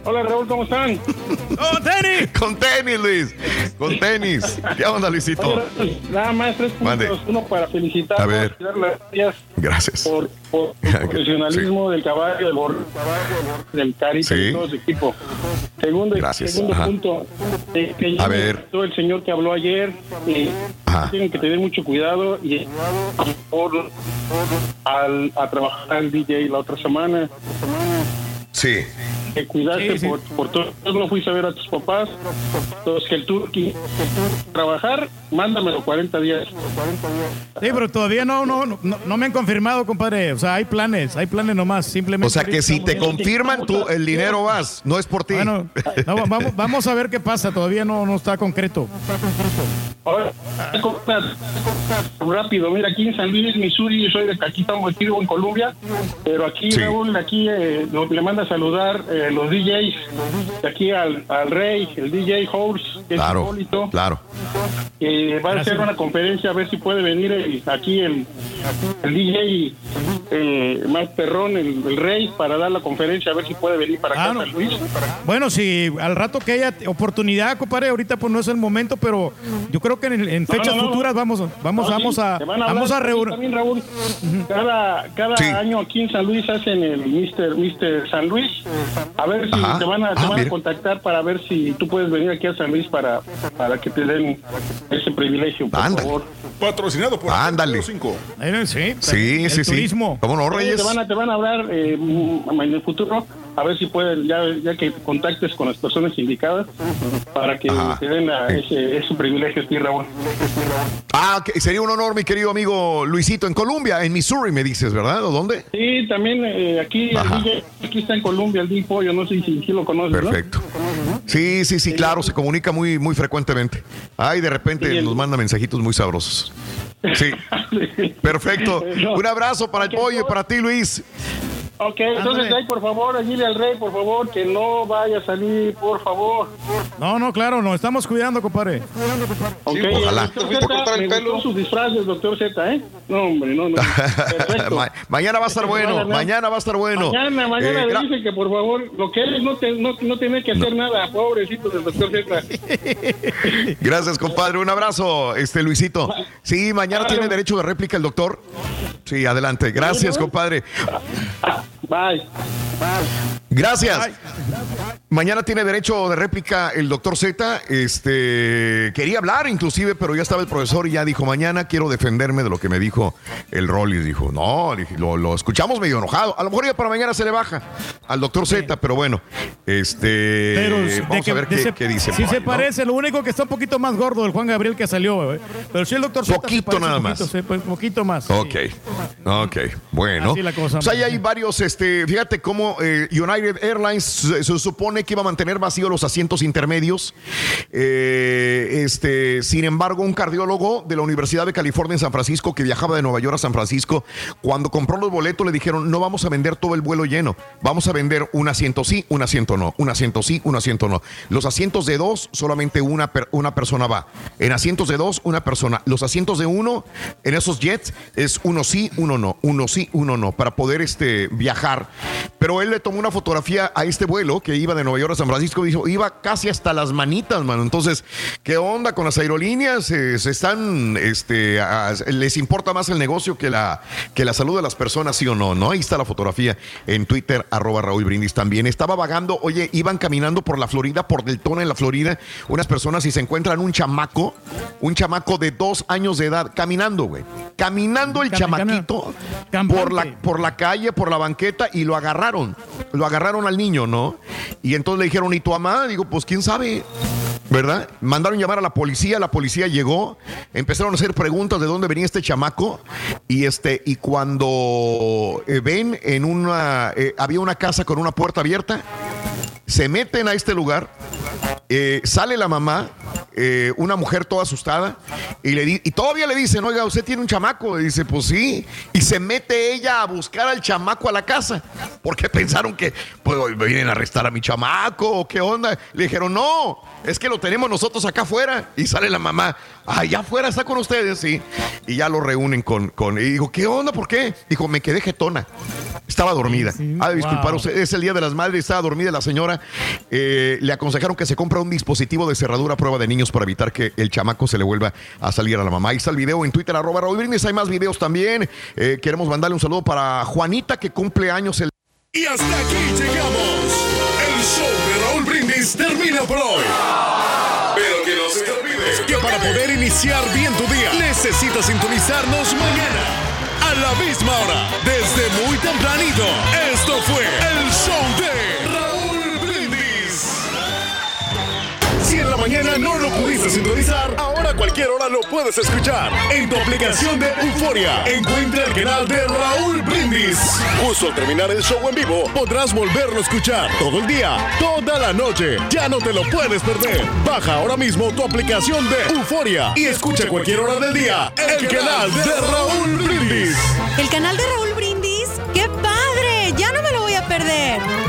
Hola Raúl, ¿cómo están? ¡Con tenis! Con tenis, Luis. Con tenis. ¿Qué onda, Luisito? Oye, Raúl, Nada más tres Mande. puntos. Uno para felicitar A ver. gracias Gracias. por, por el profesionalismo del caballo, del bor, del Sí. y todo su equipo. Segundo, Gracias. segundo Ajá. punto, eh, que A ver. todo el señor que habló ayer, eh, tienen que tener mucho cuidado y por, al, a trabajar al DJ la otra semana. Sí. Que cuidaste Sí, sí. por, por todo. No fuiste a ver a tus papás. Entonces, que el turqui trabajar, mándamelo 40 días. Sí, pero todavía no, no, no, no me han confirmado, compadre. O sea, hay planes, hay planes nomás. Simplemente. O sea que si te confirman, tú el dinero vas. No es por ti. Bueno, no, vamos, vamos a ver qué pasa. Todavía no, no está concreto. Ahora, rápido, mira, aquí en San Luis, Missouri, yo soy de aquí estamos aquí vivo en Colombia, pero aquí Sí. Raúl, aquí eh, le manda a saludar eh, los DJs, de aquí al, al rey, el DJ Horse, que Claro, es Hipólito, claro. que va a hacer una conferencia a ver si puede venir el- aquí el, el DJ eh, más perrón, el, el rey, para dar la conferencia a ver si puede venir para acá a no. San Luis. Bueno, si al rato que haya oportunidad, compadre, ahorita pues no es el momento, pero yo creo que en, en fechas no, no. futuras vamos, vamos, No, sí, vamos a, van vamos a reunir. también, Raúl. Cada, cada Sí. año aquí en San Luis hacen el Mister, Mister San Luis. A ver si Ajá. te van, a, te Ah, van a contactar para ver si tú puedes venir aquí a San Luis para, para que te den ese privilegio, por Ándale. favor. Patrocinado por Ándale. 5. Eh, Sí, Sí, el sí, sí. turismo. ¿Cómo no, Reyes? Te van a, te van a hablar eh, en el futuro, a ver si pueden, ya, ya que contactes con las personas indicadas, para que Ajá. te den la- ese, ese privilegio a ti, Raúl. Ah, que sería un honor, mi querido amigo Luisito, en Colombia, en Missouri, me dices, ¿verdad? ¿O dónde? Sí, también eh, aquí, DJ, aquí está en Colombia, el DJ Pollo, no sé si, si lo conoces, ¿no? Perfecto. Sí, sí, sí, claro, se comunica muy, muy frecuentemente. Ay, de repente Sí, nos manda mensajitos muy sabrosos. Sí, perfecto. Un abrazo para el pollo y para ti, Luis. Ok, entonces ahí por favor, dile al rey, por favor, que no vaya a salir, por favor. No, no, claro, nos estamos cuidando, compadre. Ok, ojalá. el doctor ¿Te fuiste a Z, cortar el me pelo? gustó su disfraz del doctor Z, ¿eh? No, hombre, no, no. Perfecto. Ma- mañana va a estar bueno, mañana va a estar bueno. Mañana, mañana Eh, le gra- dice que por favor, lo que él es no, te, no, no tiene que hacer nada, pobrecito del doctor Z. Gracias, compadre. Un abrazo, este Luisito. Sí, mañana Claro. tiene derecho de réplica el doctor. Sí, adelante. Gracias, compadre. Bye. Gracias. Mañana tiene derecho de réplica el doctor Z. Este quería hablar inclusive, pero ya estaba el profesor y ya dijo, mañana quiero defenderme de lo que me dijo el Rollis. Dijo, no, lo, lo escuchamos medio enojado. A lo mejor ya para mañana se le baja al doctor Z, pero bueno, este Pero vamos que- a ver qué, se- qué dice. Por se ahí, ¿no? parece, lo único que está un poquito más gordo del Juan Gabriel que salió, eh. pero sí el doctor Z Poquito nada más. poquito, sí, poquito más. sí. Ok, ok, bueno. Así la cosa. Pues ahí hay varios, este, fíjate cómo eh, United Airlines se, supone que iba a mantener vacíos los asientos intermedios. Eh, este, sin embargo, un cardiólogo de la Universidad de California en San Francisco que viajaba de Nueva York a San Francisco, cuando compró los boletos le dijeron, no vamos a vender todo el vuelo lleno, vamos a vender un asiento sí, un asiento no, un asiento sí, un asiento no. Los asientos de dos, solamente una, una persona va. En asientos de dos, una persona. Los asientos de uno, en esos jets, es uno sí, uno no, uno sí, uno no, para poder este, viajar. Pero él le tomó una fotografía a este vuelo que iba de Nueva York a San Francisco y dijo, iba casi hasta las manitas, mano. Entonces, ¿qué onda con las aerolíneas? Eh, se están, este, a- les importa más el negocio que la, que la salud de las personas, sí o no, ¿no? Ahí está la fotografía en Twitter, arroba Raúl Brindis también. Estaba vagando, oye, iban caminando por la Florida, por Deltona en la Florida, unas personas y se encuentran un chamaco, un chamaco de dos años de edad, caminando, güey. Caminando el chamaquito por la, por la calle, por la y lo agarraron agarraron. Lo agarraron al niño, ¿no? Y entonces le dijeron, ¿y tu mamá? Digo, pues quién sabe. ¿Verdad? Mandaron llamar a la policía, la policía llegó, empezaron a hacer preguntas de dónde venía este chamaco y este y cuando eh, ven en una eh, había una casa con una puerta abierta, se meten a este lugar, eh, sale la mamá, una mujer toda asustada, y, le y todavía le dicen, oiga, usted tiene un chamaco. Y dice, pues sí. Y se mete ella a buscar al chamaco a la casa, porque pensaron que, pues, vienen a arrestar a mi chamaco, qué onda. Le dijeron, no, es que lo tenemos nosotros acá afuera. Y sale la mamá, allá afuera está con ustedes, sí. Y ya lo reúnen con, con. Y digo, ¿qué onda? ¿Por qué? Dijo, me quedé jetona. Estaba dormida. ah, disculpar, es el día de las madres, estaba dormida la señora. Eh, le aconsejaron que se compre un dispositivo de cerradura a prueba de niños para evitar que el chamaco se le vuelva a salir a la mamá. Ahí está el video en Twitter, arroba Raúl Brindis. Hay más videos también. Eh, queremos mandarle un saludo para Juanita, que cumple años el. Y hasta aquí llegamos. Termina por hoy. Pero que no se te olvide que para poder iniciar bien tu día, necesitas sintonizarnos mañana. A la misma hora, desde muy tempranito. Esto fue el show de Si en la mañana no lo pudiste sintonizar, ahora a cualquier hora lo puedes escuchar. En tu aplicación de Euforia, encuentra el canal de Raúl Brindis. Justo al terminar el show en vivo, podrás volverlo a escuchar todo el día, toda la noche. Ya no te lo puedes perder. Baja ahora mismo tu aplicación de Euforia y escucha a cualquier hora del día el canal de Raúl Brindis. El canal de Raúl Brindis, qué padre, ya no me lo voy a perder.